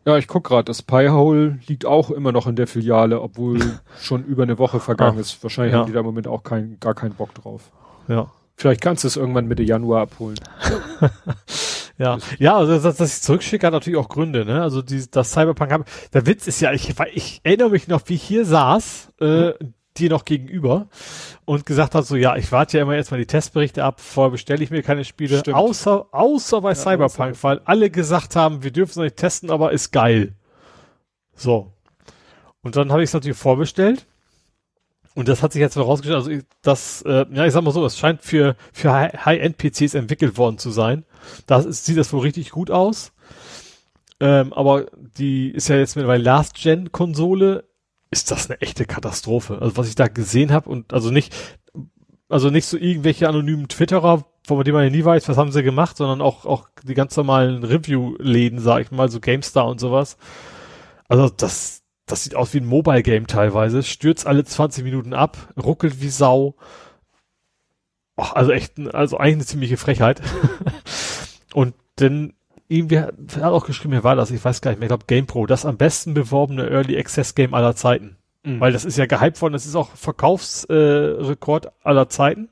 Ja, ich guck gerade, das Piehole liegt auch immer noch in der Filiale, obwohl [laughs] schon über eine Woche vergangen ah, ist. Wahrscheinlich ja. haben die da im Moment auch kein, gar keinen Bock drauf. Ja. Vielleicht kannst du es irgendwann Mitte Januar abholen. [laughs] Ja, ja, also dass, dass ich zurückschicke, hat natürlich auch Gründe, ne? Also die, das Cyberpunk hab, der Witz ist ja, ich, ich erinnere mich noch, wie ich hier saß, äh, mhm. Dir noch gegenüber und gesagt hat so, ja, ich warte ja immer jetzt mal die Testberichte ab, vorher bestelle ich mir keine Spiele, Stimmt. außer, außer bei ja, Cyberpunk, außer. weil alle gesagt haben, wir dürfen es nicht testen, aber ist geil. So. Und dann habe ich es natürlich vorbestellt und das hat sich jetzt herausgestellt, also das, äh, ja, ich sag mal so, es scheint für, für High-End-PCs entwickelt worden zu sein. Da sieht das wohl richtig gut aus. Ähm, aber die ist ja jetzt mittlerweile Last-Gen-Konsole, ist das eine echte Katastrophe. Also was ich da gesehen habe und also nicht, also nicht so irgendwelche anonymen Twitterer, von denen man ja nie weiß, was haben sie gemacht, sondern auch, auch die ganz normalen Review-Läden, sag ich mal, so GameStar und sowas. Also das, das sieht aus wie ein Mobile Game teilweise, stürzt alle 20 Minuten ab, ruckelt wie Sau. Och, also echt, also eigentlich eine ziemliche Frechheit. [laughs] und dann irgendwie hat, hat auch geschrieben, wer war das? Ich weiß gar nicht mehr, ich glaube GamePro, das am besten beworbene Early Access Game aller Zeiten. Mhm. Weil das ist ja gehypt worden, das ist auch Verkaufsrekord äh, aller Zeiten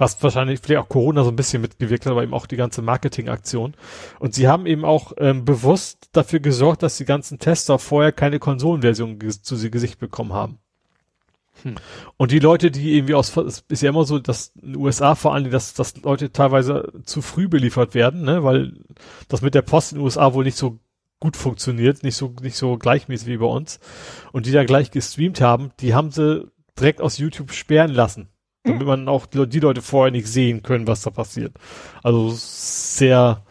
was wahrscheinlich vielleicht auch Corona so ein bisschen mitgewirkt hat, aber eben auch die ganze Marketingaktion. Und sie haben eben auch ähm, bewusst dafür gesorgt, dass die ganzen Tester vorher keine Konsolenversion zu sie Gesicht bekommen haben. Hm. Und die Leute, die irgendwie aus, es ist ja immer so, dass in den USA vor allem, dass, dass Leute teilweise zu früh beliefert werden, ne, weil das mit der Post in den USA wohl nicht so gut funktioniert, nicht so, nicht so gleichmäßig wie bei uns. Und die da gleich gestreamt haben, die haben sie direkt aus YouTube sperren lassen damit man auch die, Leute vorher nicht sehen können, was da passiert. Also sehr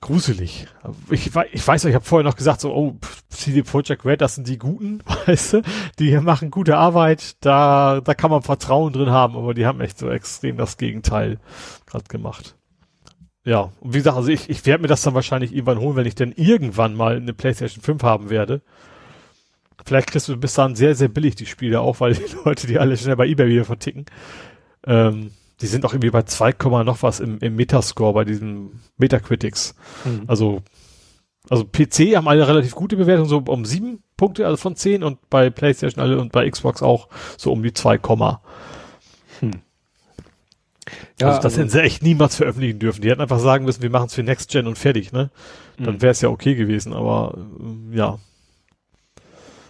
gruselig. Ich, ich weiß, ich habe vorher noch gesagt, so, oh, CD Projekt Red, das sind die Guten, [laughs] weißt du, die machen gute Arbeit, da, da kann man Vertrauen drin haben, aber die haben echt so extrem das Gegenteil gerade gemacht. Ja, und wie gesagt, also ich, ich werde mir das dann wahrscheinlich irgendwann holen, wenn ich denn irgendwann mal eine PlayStation 5 haben werde. Vielleicht kriegst du bis dahin sehr, sehr billig die Spiele auch, weil die [laughs] Leute die alle schnell bei eBay wieder verticken. Ähm, die sind auch irgendwie bei 2, noch was im, im Metascore bei diesen Metacritics. Mhm. Also, also PC haben alle relativ gute Bewertungen, so um sieben Punkte also von zehn und bei PlayStation alle und bei Xbox auch so um die 2, hm. Ja, also das hätten sie echt niemals veröffentlichen dürfen. Die hätten einfach sagen müssen, wir machen es für Next Gen und fertig, ne? Dann mhm. wäre es ja okay gewesen, aber äh, ja.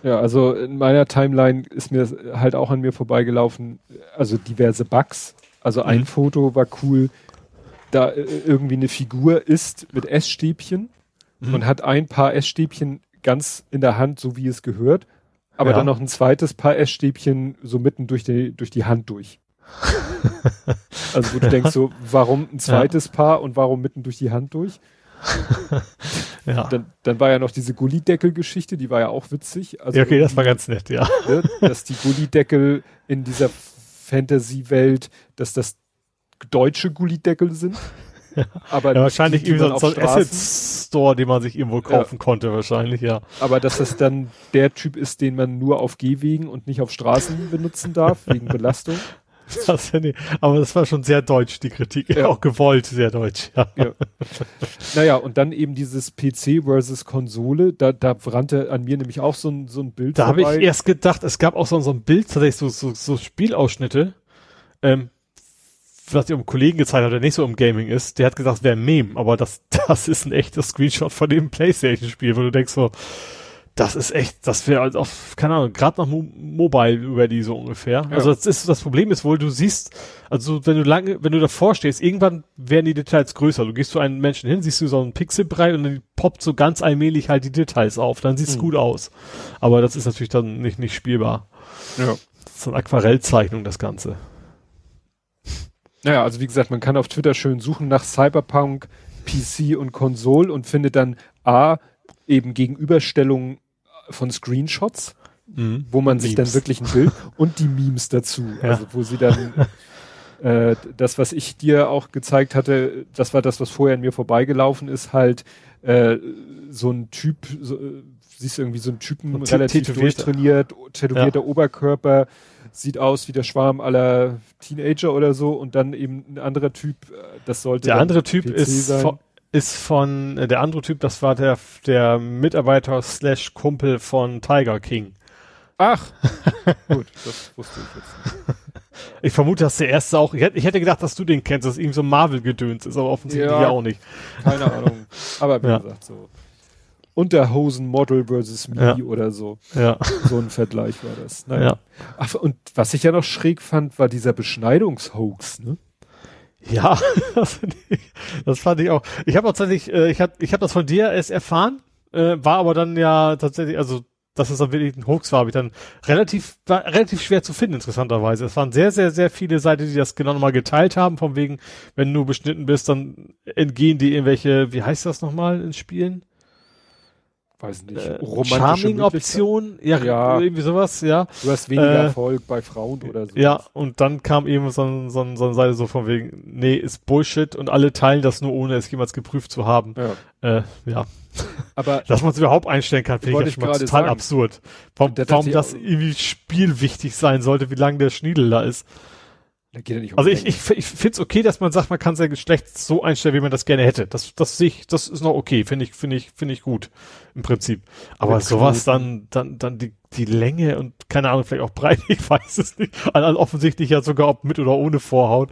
Ja, also in meiner Timeline ist mir halt auch an mir vorbeigelaufen, also diverse Bugs. Also ein mhm. Foto war cool, da äh, irgendwie eine Figur ist mit Essstäbchen mhm. und hat ein paar Essstäbchen ganz in der Hand, so wie es gehört, aber ja. dann noch ein zweites paar Essstäbchen so mitten durch die, durch die Hand durch. [laughs] also wo du denkst so, warum ein zweites ja. Paar und warum mitten durch die Hand durch? [laughs] ja. Dann, dann war ja noch diese Gullideckel-Geschichte, die war ja auch witzig. Also ja, okay, das war ganz nett, ja. Ne, dass die Gullideckel in dieser Fantasy-Welt, dass das deutsche Gullideckel sind. [laughs] Aber ja, wahrscheinlich die, die irgendwie so ein Asset Store, den man sich irgendwo kaufen ja. konnte, wahrscheinlich, ja. Aber dass das dann der Typ ist, den man nur auf Gehwegen und nicht auf Straßen benutzen darf, wegen [laughs] Belastung. Das, nee, aber das war schon sehr deutsch, die Kritik. Ja. Auch gewollt, sehr deutsch. Ja. ja. Naja, und dann eben dieses PC versus Konsole, da, da brannte an mir nämlich auch so ein, so ein Bild Da habe ich erst gedacht, es gab auch so, so ein Bild, tatsächlich so, so, so Spielausschnitte, ähm, was ich um Kollegen gezeigt hat, der nicht so im Gaming ist, der hat gesagt, wäre ein Meme, aber das, [laughs] das ist ein echtes Screenshot von dem Playstation-Spiel, wo du denkst so, das ist echt, das wäre halt auf, keine Ahnung, gerade noch Mo Mobile über die so ungefähr. Ja. Also das ist, das Problem ist wohl, du siehst, also wenn du lange, wenn du davor stehst, irgendwann werden die Details größer. Du gehst zu einem Menschen hin, siehst du so einen Pixelbrei und dann poppt so ganz allmählich halt die Details auf. Dann sieht's mhm. gut aus. Aber das ist natürlich dann nicht, nicht spielbar. Ja. Das ist eine Aquarellzeichnung, das Ganze. Naja, also wie gesagt, man kann auf Twitter schön suchen nach Cyberpunk, PC und Konsole und findet dann A, eben Gegenüberstellungen von Screenshots, mhm. wo man sich dann wirklich ein Bild [laughs] und die Memes dazu, ja. also wo sie dann äh, das, was ich dir auch gezeigt hatte, das war das, was vorher an mir vorbeigelaufen ist, halt äh, so ein Typ, so, äh, siehst du irgendwie so einen Typen und relativ durchtrainiert, tätowierter ja. Oberkörper, sieht aus wie der Schwarm aller Teenager oder so und dann eben ein anderer Typ, äh, das sollte der andere Typ PC ist sein ist von äh, der andere Typ, das war der der Mitarbeiter slash Kumpel von Tiger King. Ach, [laughs] gut, das wusste ich jetzt. Ich vermute, dass der erste auch, ich hätte, ich hätte gedacht, dass du den kennst, dass ihm so Marvel-Gedöns ist, aber offensichtlich ja, auch nicht. Keine Ahnung. Aber wie ja. gesagt, so. Unterhosen-Model versus Me ja. oder so. Ja. So ein Vergleich war das. Naja. Ja. Ach, und was ich ja noch schräg fand, war dieser Beschneidungshoax, ne? Ja, [laughs] das, ich, das fand ich auch. Ich habe tatsächlich, äh, ich habe ich hab das von dir erst erfahren, äh, war aber dann ja tatsächlich, also dass es dann wirklich ein Hoax war, habe ich dann relativ, war relativ schwer zu finden, interessanterweise. Es waren sehr, sehr, sehr viele Seiten, die das genau nochmal geteilt haben, von wegen, wenn du beschnitten bist, dann entgehen die irgendwelche, wie heißt das nochmal in Spielen? Weiß nicht, äh, Charming-Option, ja, ja, irgendwie sowas, ja. Du hast weniger äh, Erfolg bei Frauen oder so. Ja, und dann kam eben so, ein, so, ein, so eine Seite so von wegen, nee, ist Bullshit und alle teilen das nur, ohne es jemals geprüft zu haben. Ja. Äh, ja. Aber [laughs] dass man es überhaupt einstellen kann, finde ich, ich total sagen. absurd. Warum, warum das irgendwie spielwichtig sein sollte, wie lange der Schniedel da ist. Um also ich, ich, ich finde es okay, dass man sagt, man kann sein Geschlecht so einstellen, wie man das gerne hätte. Das, das sehe ich, das ist noch okay, finde ich, finde ich, finde ich gut im Prinzip. Aber mit sowas dann, dann, dann die, die Länge und keine Ahnung, vielleicht auch Breite, [laughs] ich weiß es nicht. Also offensichtlich ja sogar ob mit oder ohne Vorhaut.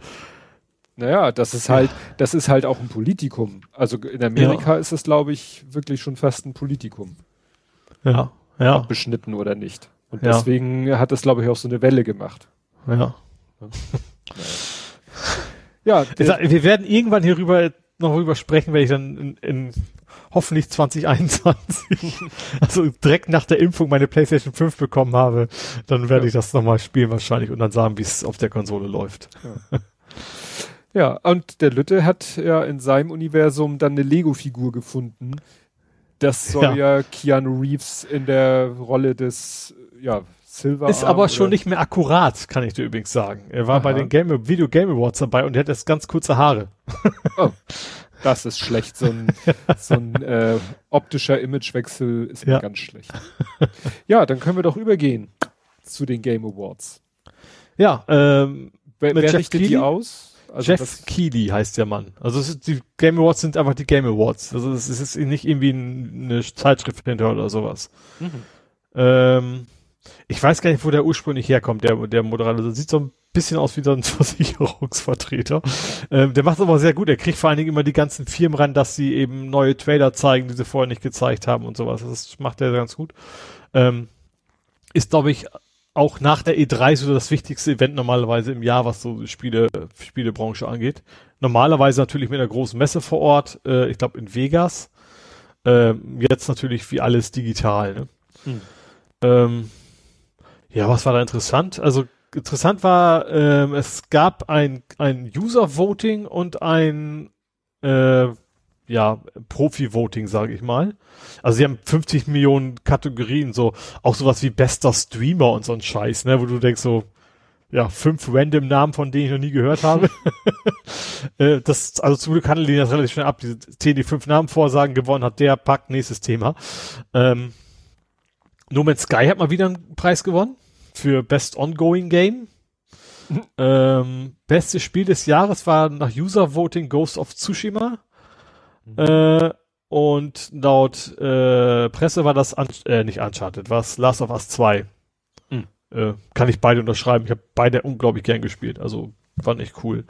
Naja, das ist halt, das ist halt auch ein Politikum. Also in Amerika ja. ist es, glaube ich, wirklich schon fast ein Politikum. Ja, ja. Ob beschnitten oder nicht. Und ja. deswegen hat es, glaube ich, auch so eine Welle gemacht. Ja. Ja, der, wir werden irgendwann hierüber noch rüber sprechen, wenn ich dann in, in hoffentlich 2021, [laughs] also direkt nach der Impfung meine PlayStation 5 bekommen habe, dann werde ja. ich das nochmal spielen wahrscheinlich und dann sagen, wie es auf der Konsole läuft. Ja. [laughs] ja, und der Lütte hat ja in seinem Universum dann eine Lego-Figur gefunden. Das soll ja. ja Keanu Reeves in der Rolle des, ja, Silver ist aber schon nicht mehr akkurat, kann ich dir übrigens sagen. Er war Aha. bei den Game, Video Game Awards dabei und er hat jetzt ganz kurze Haare. Oh, das ist schlecht. So ein, [laughs] so ein äh, optischer Imagewechsel ist ja. ganz schlecht. Ja, dann können wir doch übergehen zu den Game Awards. Ja, ähm, wer, wer richtet Keely? die aus? Also Jeff Keighley heißt der Mann. Also ist, die Game Awards sind einfach die Game Awards. Also es ist nicht irgendwie eine Zeitschrift hinter oder sowas. Mhm. Ähm, ich weiß gar nicht, wo der ursprünglich herkommt, der, der Moderator. Das sieht so ein bisschen aus wie so ein [laughs] Versicherungsvertreter. Ähm, der macht aber sehr gut. Er kriegt vor allen Dingen immer die ganzen Firmen ran, dass sie eben neue Trailer zeigen, die sie vorher nicht gezeigt haben und sowas. Das macht er ganz gut. Ähm, ist, glaube ich, auch nach der E3 so das wichtigste Event normalerweise im Jahr, was so Spiele, Spielebranche angeht. Normalerweise natürlich mit einer großen Messe vor Ort, äh, ich glaube in Vegas. Ähm, jetzt natürlich wie alles digital. Ne? Hm. Ähm, ja, was war da interessant? Also interessant war, ähm, es gab ein, ein User-Voting und ein äh, ja, Profi-Voting, sage ich mal. Also sie haben 50 Millionen Kategorien, so auch sowas wie bester Streamer und so ein Scheiß, ne, wo du denkst so, ja, fünf random Namen, von denen ich noch nie gehört habe. [laughs] äh, das, also zum Glück handeln die das relativ schnell ab. Die die fünf Namen vorsagen, gewonnen hat der, packt, nächstes Thema. Ähm, No Man's Sky hat mal wieder einen Preis gewonnen für Best Ongoing Game. Mhm. [laughs] Ähm, bestes Spiel des Jahres war nach User Voting Ghost of Tsushima. Mhm. Äh, und laut äh, Presse war das un äh, nicht Uncharted, war Last of Us 2. Mhm. Äh, kann ich beide unterschreiben. Ich habe beide unglaublich gern gespielt. Also fand ich cool.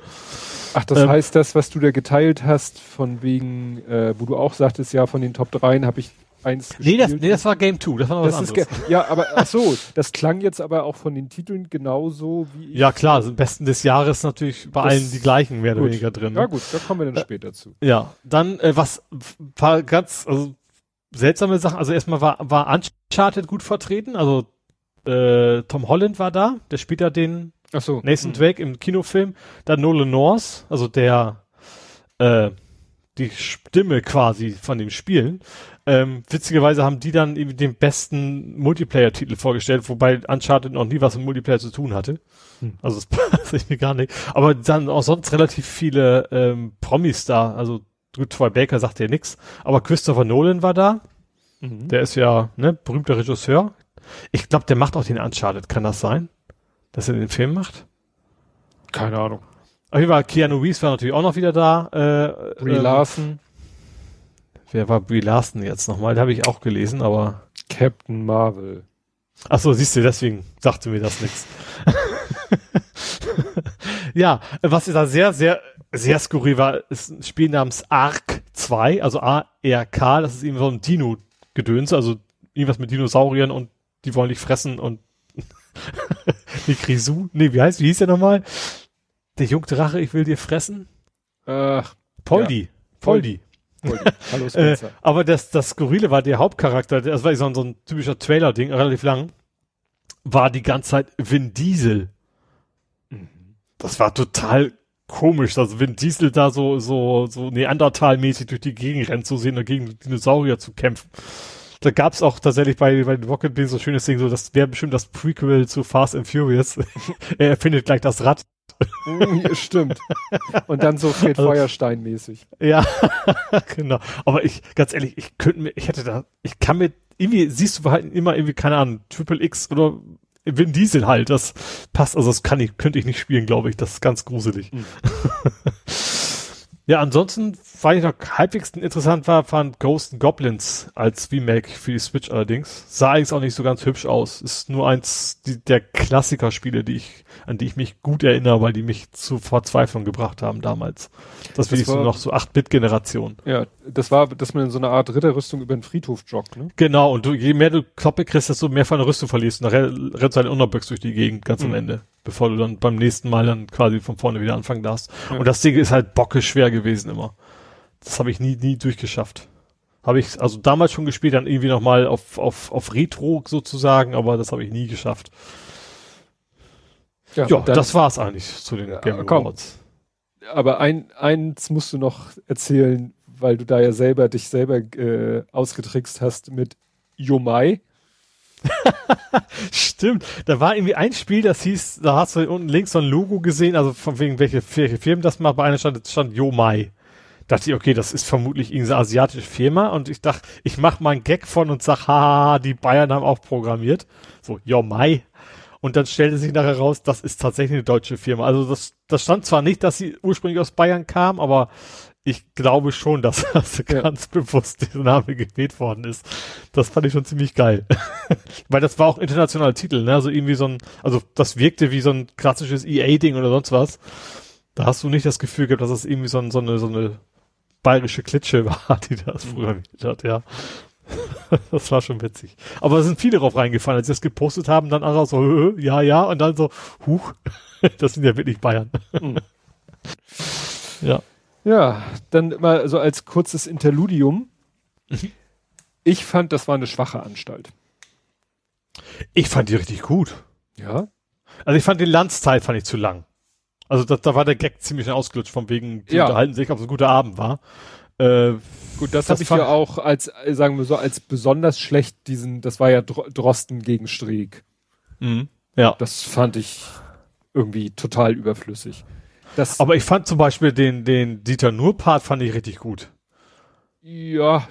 Ach, das ähm, heißt, das, was du da geteilt hast, von wegen, äh, wo du auch sagtest, ja, von den Top 3 habe ich eins nee das, nee, das war Game 2, das war noch das was anderes. ja, aber ach so, das klang jetzt aber auch von den Titeln genauso wie ich. Ja, klar, sind besten des Jahres natürlich bei das, allen die gleichen mehr oder weniger drin. Ja gut, da kommen wir dann später zu. Ja, dann äh, was war ganz also seltsame Sachen, also erstmal war war Uncharted gut vertreten, also äh, Tom Holland war da, der spielt ja den ach so. Nathan hm. Drake im Kinofilm, dann Nolan North, also der äh, die Stimme quasi von dem Spielen. Ähm, witzigerweise haben die dann eben den besten Multiplayer-Titel vorgestellt, wobei Uncharted noch nie was mit Multiplayer zu tun hatte. Hm. Also das [laughs] passt mir gar nicht. Aber dann auch sonst relativ viele ähm, Promis da. Also gut, Troy Baker sagt ja nix. Aber Christopher Nolan war da. Mhm. Der ist ja ne, berühmter Regisseur. Ich glaube, der macht auch den Uncharted. Kann das sein? Dass er den Film macht? Keine Ahnung. Auf jeden Fall, Keanu Reeves war natürlich auch noch wieder da. Äh, Brie ähm, Larson. Wer war Brie Larson jetzt nochmal? Da habe ich auch gelesen, aber. Captain Marvel. Ach so, siehst du, deswegen sagte mir das nichts. [laughs] Ja, was da sehr, sehr, sehr skurril war, ist ein Spiel namens Ark 2, also A-R-K, das ist eben so ein Dino-Gedöns, also irgendwas mit Dinosauriern und die wollen dich fressen und [laughs] die Grisou, nee, wie heißt, wie hieß der nochmal? Der Jungdrache, ich will dir fressen? Ach, Poldi. Ja. Poldi. [laughs] Hallo Äh, Spencer. aber das, das Skurrile war der Hauptcharakter, das war so ein, so ein typischer Trailer-Ding, relativ lang, war die ganze Zeit Vin Diesel. Das war total komisch, also Vin Diesel da so, so, so Neandertal-mäßig durch die Gegend rennt zu sehen und gegen Dinosaurier zu kämpfen. Da gab's auch tatsächlich bei, bei Rocket Beans so ein schönes Ding, so das wäre bestimmt das Prequel zu Fast and Furious. [laughs] er erfindet gleich das Rad. Ja, Stimmt. Und dann so Fred [laughs] Also- Feuerstein-mäßig. Ja, [laughs] genau. Aber ich, ganz ehrlich, ich könnte mir, ich hätte da, ich kann mir, irgendwie siehst du halt immer irgendwie, keine Ahnung, Triple X oder Vin Diesel halt, das passt, also das kann ich, könnte ich nicht spielen, glaube ich, das ist ganz gruselig. Mhm. [laughs] ja, ansonsten, weil ich noch halbwegs interessant war, fand Ghost and Goblins als Remake für die Switch allerdings. Sah eigentlich auch nicht so ganz hübsch aus. Ist nur eins die, der Klassikerspiele, die ich, an die ich mich gut erinnere, weil die mich zu Verzweiflung gebracht haben damals. Das, will ich so war- noch so 8-Bit-Generation. Ja, das war, dass man in so einer Art Ritterrüstung über den Friedhof joggt, ne? Genau, und du, je mehr du Kloppe kriegst, desto mehr von der Rüstung verlierst. Und nachher rennst du halt durch die Gegend ganz am Mhm. Ende, bevor du dann beim nächsten Mal dann quasi von vorne wieder anfangen darfst. Ja. Und das Ding ist halt bocke schwer gewesen immer. Das habe ich nie, nie durchgeschafft. Habe ich also damals schon gespielt, dann irgendwie nochmal auf, auf, auf Retro sozusagen, aber das habe ich nie geschafft. Ja, dann- das war's eigentlich zu den Ja, Game. Awards. aber ein, eins musst du noch erzählen, weil du da ja selber dich selber äh, ausgetrickst hast mit Yomai. [laughs] Stimmt, da war irgendwie ein Spiel, das hieß, da hast du unten links so ein Logo gesehen, also von wegen welche, welche Firmen das macht, bei einer stand, stand Yomai. Dachte ich, okay, das ist vermutlich irgendeine asiatische Firma und ich dachte, ich mach mal einen Gag von und sag, haha, die Bayern haben auch programmiert. So, Yomai. Und dann stellte sich nachher raus, das ist tatsächlich eine deutsche Firma. Also das, das stand zwar nicht, dass sie ursprünglich aus Bayern kam, aber ich glaube schon, dass [laughs] das Ja. ganz bewusst dieser Name gewählt worden ist. Das fand ich schon ziemlich geil. [laughs] Weil das war auch internationaler Titel, ne? Also irgendwie so ein, also das wirkte wie so ein klassisches EA-Ding oder sonst was. Da hast du nicht das Gefühl gehabt, dass das irgendwie so, ein, so eine, so eine bayerische Klitsche [laughs] war, die das programmiert hat, ja. Das war schon witzig. Aber es sind viele drauf reingefallen, als sie das gepostet haben, dann alle so, "Hö, ja, ja, und dann so, huch, das sind ja wirklich Bayern. Mhm. ja. Ja, dann mal so als kurzes Interludium. Ich fand, das war eine schwache Anstalt. Ich fand die richtig gut. Ja. Also ich fand den Landsteil fand ich zu lang. Also da, da war der Gag ziemlich ausgelutscht, von wegen, die Ja. unterhalten sich, ob es ein guter Abend war. Äh, Gut, das, Das habe ich ja auch als, äh, sagen wir so, als besonders schlecht diesen, das war ja Dro Drosten gegen Streeck. mhm. ja. Das fand ich irgendwie total überflüssig. Das, Aber ich fand zum Beispiel den, den Dieter Nur-Part fand ich richtig gut. ja,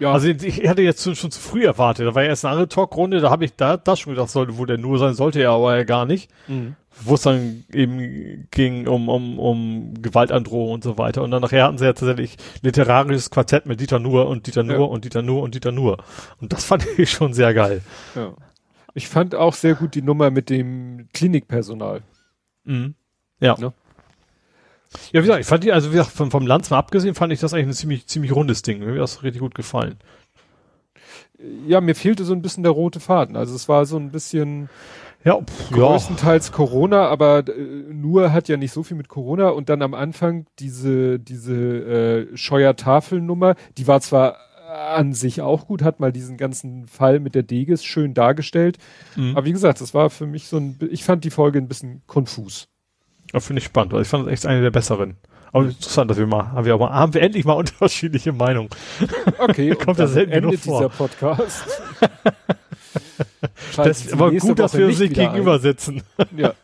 ja, Also ich hatte jetzt schon, zu früh erwartet. Da war ja erst eine andere Talkrunde, da habe ich da das schon gedacht, sollte, wo der nur sein sollte, er aber ja gar nicht. Mhm. Wo es dann eben ging um, um, um Gewaltandrohung und so weiter. Und dann nachher hatten sie ja tatsächlich literarisches Quartett mit Dieter Nur und Dieter Nur Ja. und Dieter Nur und Dieter Nur. Und das fand ich schon sehr geil. ja. Ich fand auch sehr gut die Nummer mit dem Klinikpersonal. Mhm. Ja. Ne? Ja, wie gesagt, ich fand die, also wie gesagt, vom, vom Lanz mal abgesehen, fand ich das eigentlich ein ziemlich, ziemlich rundes Ding. Mir hat das richtig gut gefallen. Ja, mir fehlte so ein bisschen der rote Faden. Also es war so ein bisschen Ja, pff, ja. größtenteils Corona, aber äh, nur hat ja nicht so viel mit Corona und dann am Anfang diese diese äh, Scheuer-Tafelnummer, die war zwar an sich auch gut, hat mal diesen ganzen Fall mit der Deges schön dargestellt, Mhm. aber wie gesagt, das war für mich so ein, ich fand die Folge ein bisschen konfus. Ja, finde ich spannend. Ich fand das echt eine der besseren. Aber interessant, dass wir mal, haben wir aber, haben wir endlich mal [laughs] unterschiedliche Meinungen. Okay, [laughs] Kommt dann selten genug endet vor. dieser Podcast. [laughs] Das nächste gut, dass Woche wir uns nicht gegenüber sitzen. Ja.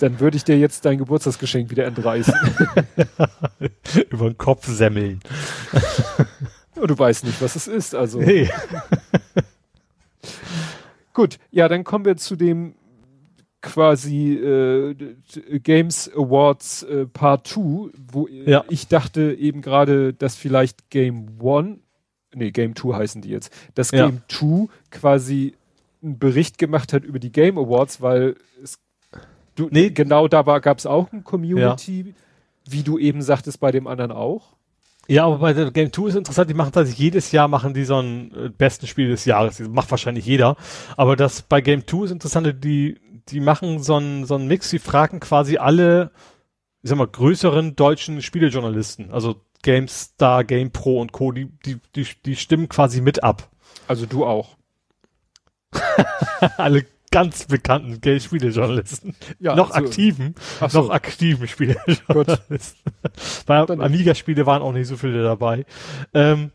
Dann würde ich dir jetzt dein Geburtstagsgeschenk wieder entreißen. Über den Kopf semmeln. Und du weißt nicht, was es ist. Also Hey. gut, ja, dann kommen wir zu dem quasi äh, Games Awards äh, Part 2, wo äh, Ja. ich dachte eben gerade, dass vielleicht Game One, nee, Game 2 heißen die jetzt, dass Ja. Game 2 quasi einen Bericht gemacht hat über die Game Awards, weil es Du, nee, genau da war, gab's auch ein Community, ja. wie du eben sagtest, bei dem anderen auch. Ja, aber bei der Game 2 ist interessant, die machen tatsächlich jedes Jahr machen die so ein äh, besten Spiel des Jahres. Das macht wahrscheinlich jeder. Aber das bei Game 2 ist interessant, die, die machen so ein so Mix, die fragen quasi alle, ich sag mal, größeren deutschen Spielejournalisten, also GameStar, GamePro und Co., die, die, die, die stimmen quasi mit ab. Also du auch. [laughs] alle ganz bekannten Spielejournalisten. Ja, noch also, aktiven, so. noch aktiven Spielejournalisten. Bei Amiga-Spiele waren auch nicht so viele dabei. Ähm,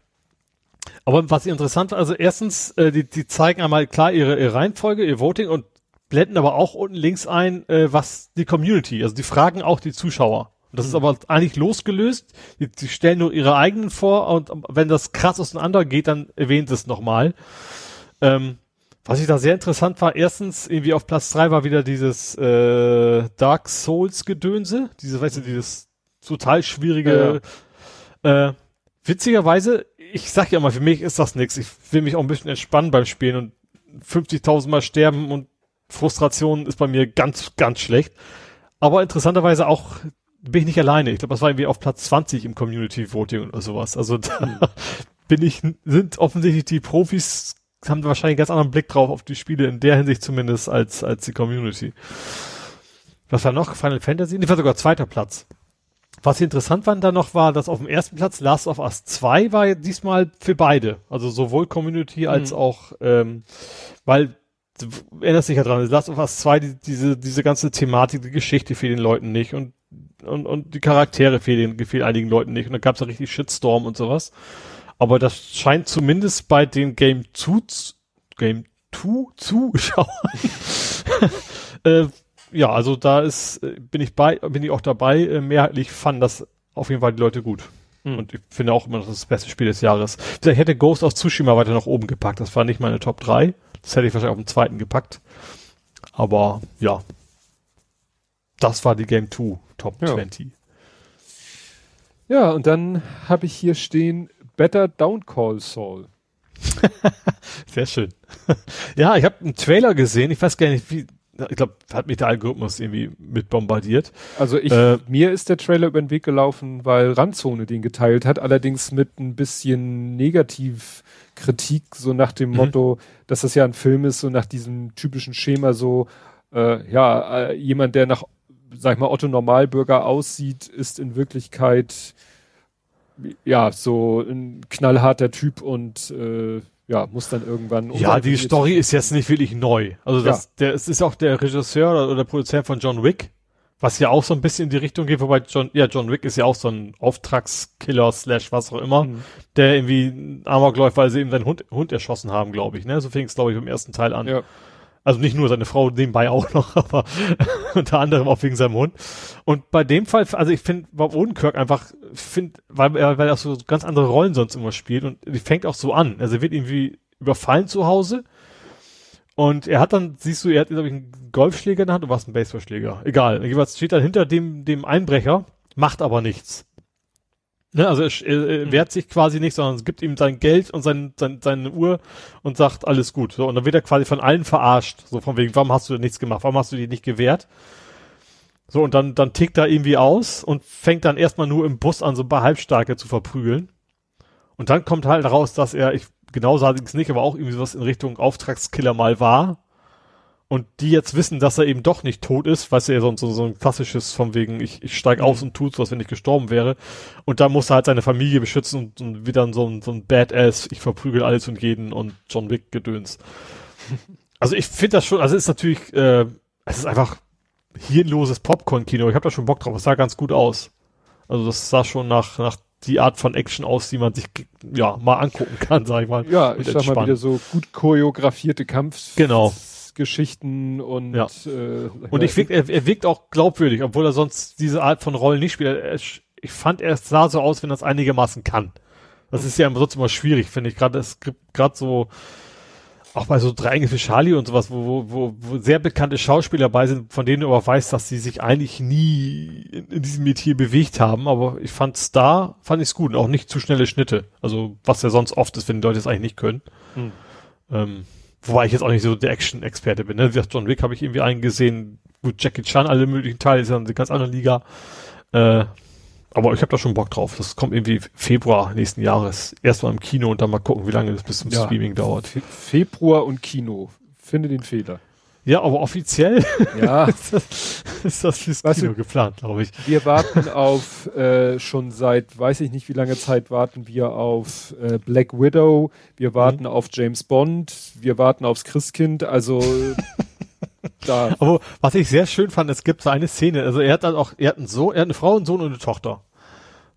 aber was interessant war, also erstens, äh, die, die zeigen einmal klar ihre, ihre Reihenfolge, ihr Voting und blenden aber auch unten links ein, äh, was die Community, also die fragen auch die Zuschauer. Das ist mhm. aber eigentlich losgelöst. Die, die stellen nur ihre eigenen vor und wenn das krass auseinander geht, dann erwähnt es nochmal. Ähm, was ich da sehr interessant war, erstens irgendwie auf Platz drei war wieder dieses äh, Dark Souls Gedönse, diese, weißt du, dieses total schwierige. Ja, ja. Äh, witzigerweise, ich sag ja mal, für mich ist das nichts. Ich will mich auch ein bisschen entspannen beim Spielen und 50.000 Mal sterben und Frustration ist bei mir ganz, ganz schlecht. Aber interessanterweise auch bin ich nicht alleine. Ich glaube, das war irgendwie auf Platz 20 im Community Voting oder sowas. Also da hm. [laughs] bin ich, sind offensichtlich die Profis haben wahrscheinlich einen ganz anderen Blick drauf auf die Spiele, in der Hinsicht zumindest, als, als die Community. Was war noch? Final Fantasy? Nee, war sogar zweiter Platz. Was interessant war da noch war, dass auf dem ersten Platz Last of Us 2 war diesmal für beide. Also sowohl Community als mhm. auch, ähm, weil, du erinnerst dich ja dran, Last of Us 2, die, diese, diese ganze Thematik, die Geschichte fehlt den Leuten nicht und, und, und die Charaktere fehlen, gefehlen einigen Leuten nicht und da gab es ja richtig Shitstorm und sowas. Aber das scheint zumindest bei den Game 2 Game 2 Zuschauern [laughs] äh, ja, also da ist bin ich bei bin ich auch dabei. Äh, mehrheitlich fanden das auf jeden Fall die Leute gut. Hm. Und ich finde auch immer, das ist das beste Spiel des Jahres. Ich hätte Ghost of Tsushima weiter nach oben gepackt. Das war nicht meine Top 3. Das hätte ich wahrscheinlich auf dem zweiten gepackt. Aber ja. Das war die Game 2 Top ja. 20. Ja, und dann habe ich hier stehen Better Don't Call Saul. [laughs] Sehr schön. [laughs] ja, ich habe einen Trailer gesehen. Ich weiß gar nicht, wie. Ich glaube, hat mich der Algorithmus irgendwie mit bombardiert. Also ich, äh, mir ist der Trailer über den Weg gelaufen, weil Randzone den geteilt hat, allerdings mit ein bisschen Negativkritik, so nach dem mhm. Motto, dass das ja ein Film ist, so nach diesem typischen Schema, so äh, ja, äh, jemand, der nach, sag ich mal, Otto Normalbürger aussieht, ist in Wirklichkeit ja, so ein knallharter Typ und äh, ja, muss dann irgendwann. Ja, die Story ist jetzt nicht wirklich neu. Also das, ja. der, es ist auch der Regisseur oder, oder Produzent von John Wick, was ja auch so ein bisschen in die Richtung geht, wobei John, ja, John Wick ist ja auch so ein Auftragskiller slash was auch immer, mhm. der irgendwie Amok läuft, weil sie eben seinen Hund, Hund erschossen haben, glaube ich, ne? So fing es, glaube ich, im ersten Teil an. Ja. Also nicht nur seine Frau nebenbei [laughs] auch noch, aber [laughs] unter anderem auch wegen seinem Hund. Und bei dem Fall, also ich finde Bob Odenkirk einfach, finde, weil er, weil er auch so ganz andere Rollen sonst immer spielt und die fängt auch so an. Also er wird irgendwie überfallen zu Hause und er hat dann, siehst du, er hat, glaube ich, einen Golfschläger in der Hand und was ein Baseballschläger. Egal. Jeweils steht dann hinter dem, dem Einbrecher, macht aber nichts. Ne, also er, er mhm. wehrt sich quasi nicht, sondern es gibt ihm sein Geld und sein, sein, seine Uhr und sagt, alles gut. So, und dann wird er quasi von allen verarscht. So von wegen, warum hast du denn nichts gemacht? Warum hast du dich nicht gewehrt? So, und dann, dann tickt er irgendwie aus und fängt dann erstmal nur im Bus an, so ein paar Halbstarke zu verprügeln. Und dann kommt halt raus, dass er, ich genau sage ich es nicht, aber auch irgendwie sowas in Richtung Auftragskiller mal war und die jetzt wissen, dass er eben doch nicht tot ist, weißt du, ja, so, so, so ein klassisches von wegen, ich, ich steig aus mhm. und tut's, was wenn ich gestorben wäre. Und da muss er halt seine Familie beschützen und, und wieder so ein, so ein Badass, ich verprügel alles und jeden und John Wick gedöns. [laughs] Also ich finde das schon, also es ist natürlich, äh, es ist einfach hirnloses Popcorn-Kino. Ich habe da schon Bock drauf. Es sah ganz gut aus. Also das sah schon nach, nach die Art von Action aus, die man sich ja mal angucken kann, sag ich mal. Ja, ich sag mal wieder so gut choreografierte Kampf. Genau. Geschichten und ja. äh, und ich find, er, er wirkt auch glaubwürdig, obwohl er sonst diese Art von Rollen nicht spielt. Er, ich fand, er sah so aus, wenn er es einigermaßen kann. Das ist ja sonst immer schwierig, finde ich. Gerade es gibt gerade so auch bei so Drei für Charlie und sowas, wo, wo, wo sehr bekannte Schauspieler dabei sind, von denen du aber weißt, dass sie sich eigentlich nie in, in diesem Metier bewegt haben. Aber ich fand's da, fand ich's gut und auch nicht zu schnelle Schnitte. Also was ja sonst oft ist, wenn die Leute es eigentlich nicht können. Hm. Ähm, wobei ich jetzt auch nicht so der Action-Experte bin. Ne? Wie gesagt, John Wick habe ich irgendwie eingesehen. Gut, Jackie Chan, alle möglichen Teile, ist ja eine ganz andere Liga. Äh, aber ich habe da schon Bock drauf. Das kommt irgendwie Februar nächsten Jahres. Erstmal im Kino und dann mal gucken, wie lange das bis zum ja, Streaming dauert. Fe Februar und Kino. Finde den Fehler. Ja, aber offiziell [laughs] ja. [laughs] ist, das, ist das fürs weißt Kino du, geplant, glaube ich. Wir warten auf äh, schon seit, weiß ich nicht wie lange Zeit, warten wir auf äh, Black Widow, wir warten mhm. auf James Bond, wir warten aufs Christkind, also [laughs] da. Aber was ich sehr schön fand, es gibt so eine Szene, also er hat dann auch, er hat einen Sohn, er hat eine Frau, einen Sohn und eine Tochter.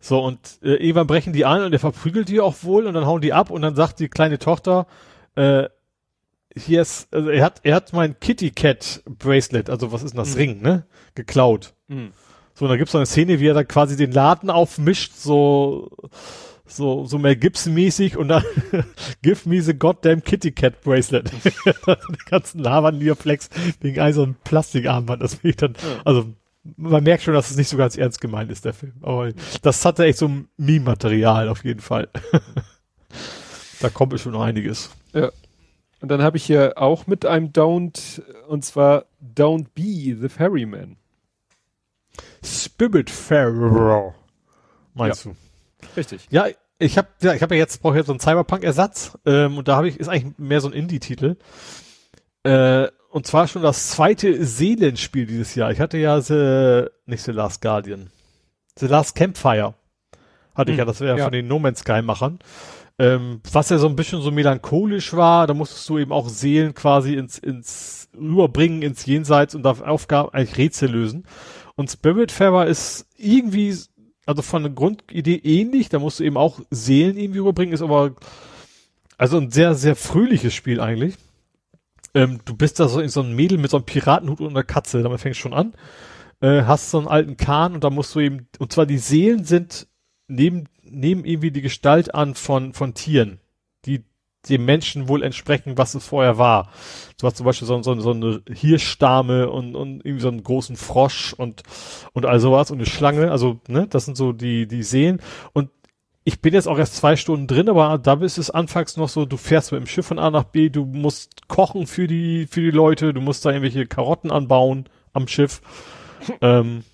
So, und äh, irgendwann brechen die ein und er verprügelt die auch wohl und dann hauen die ab und dann sagt die kleine Tochter, äh, hier ist, also er hat, er hat mein Kitty Cat Bracelet, also was ist denn das mhm. Ring, ne? Geklaut. Mhm. So, und da gibt's so eine Szene, wie er da quasi den Laden aufmischt, so, so, so mehr Gibson-mäßig und dann give me the goddamn Kitty Cat Bracelet. [laughs] den ganzen Lavandierflex wegen ein so ein Plastikarmband, das ich dann, ja. also, man merkt schon, dass es nicht so ganz ernst gemeint ist, der Film. Aber das hatte echt so Meme-Material auf jeden Fall. [laughs] da kommt schon noch einiges. Ja. Und dann habe ich hier auch mit einem Don't, und zwar Don't Be the Ferryman. Spirit Ferry. Meinst ja. du? Richtig. Ja, ich habe ja, ich habe ja jetzt brauche jetzt so einen Cyberpunk-Ersatz ähm, und da habe ich ist eigentlich mehr so ein Indie-Titel. Äh, und zwar schon das zweite Seelenspiel dieses Jahr. Ich hatte ja The, nicht The Last Guardian, The Last Campfire hatte hm, ich ja. Das wäre ja. von den No Man's Sky Machern. Ähm, was ja so ein bisschen so melancholisch war, da musstest du eben auch Seelen quasi ins, ins rüberbringen, ins Jenseits und auf Aufgaben eigentlich Rätsel lösen. Und Spiritfarer ist irgendwie, also von der Grundidee ähnlich, da musst du eben auch Seelen irgendwie rüberbringen, ist aber also ein sehr, sehr fröhliches Spiel eigentlich. Ähm, du bist da so in so einem Mädel mit so einem Piratenhut und einer Katze, damit fängst du schon an. Äh, hast so einen alten Kahn und da musst du eben, und zwar die Seelen sind neben nehmen irgendwie die Gestalt an von, von Tieren, die dem Menschen wohl entsprechen, was es vorher war. Du hast zum Beispiel so, so, so eine Hirschstame und, und irgendwie so einen großen Frosch und, und all sowas und eine Schlange. Also, ne, das sind so die, die Seen. Und ich bin jetzt auch erst zwei Stunden drin, aber da ist es anfangs noch so, du fährst mit dem Schiff von A nach B, du musst kochen für die, für die Leute, du musst da irgendwelche Karotten anbauen am Schiff. ähm,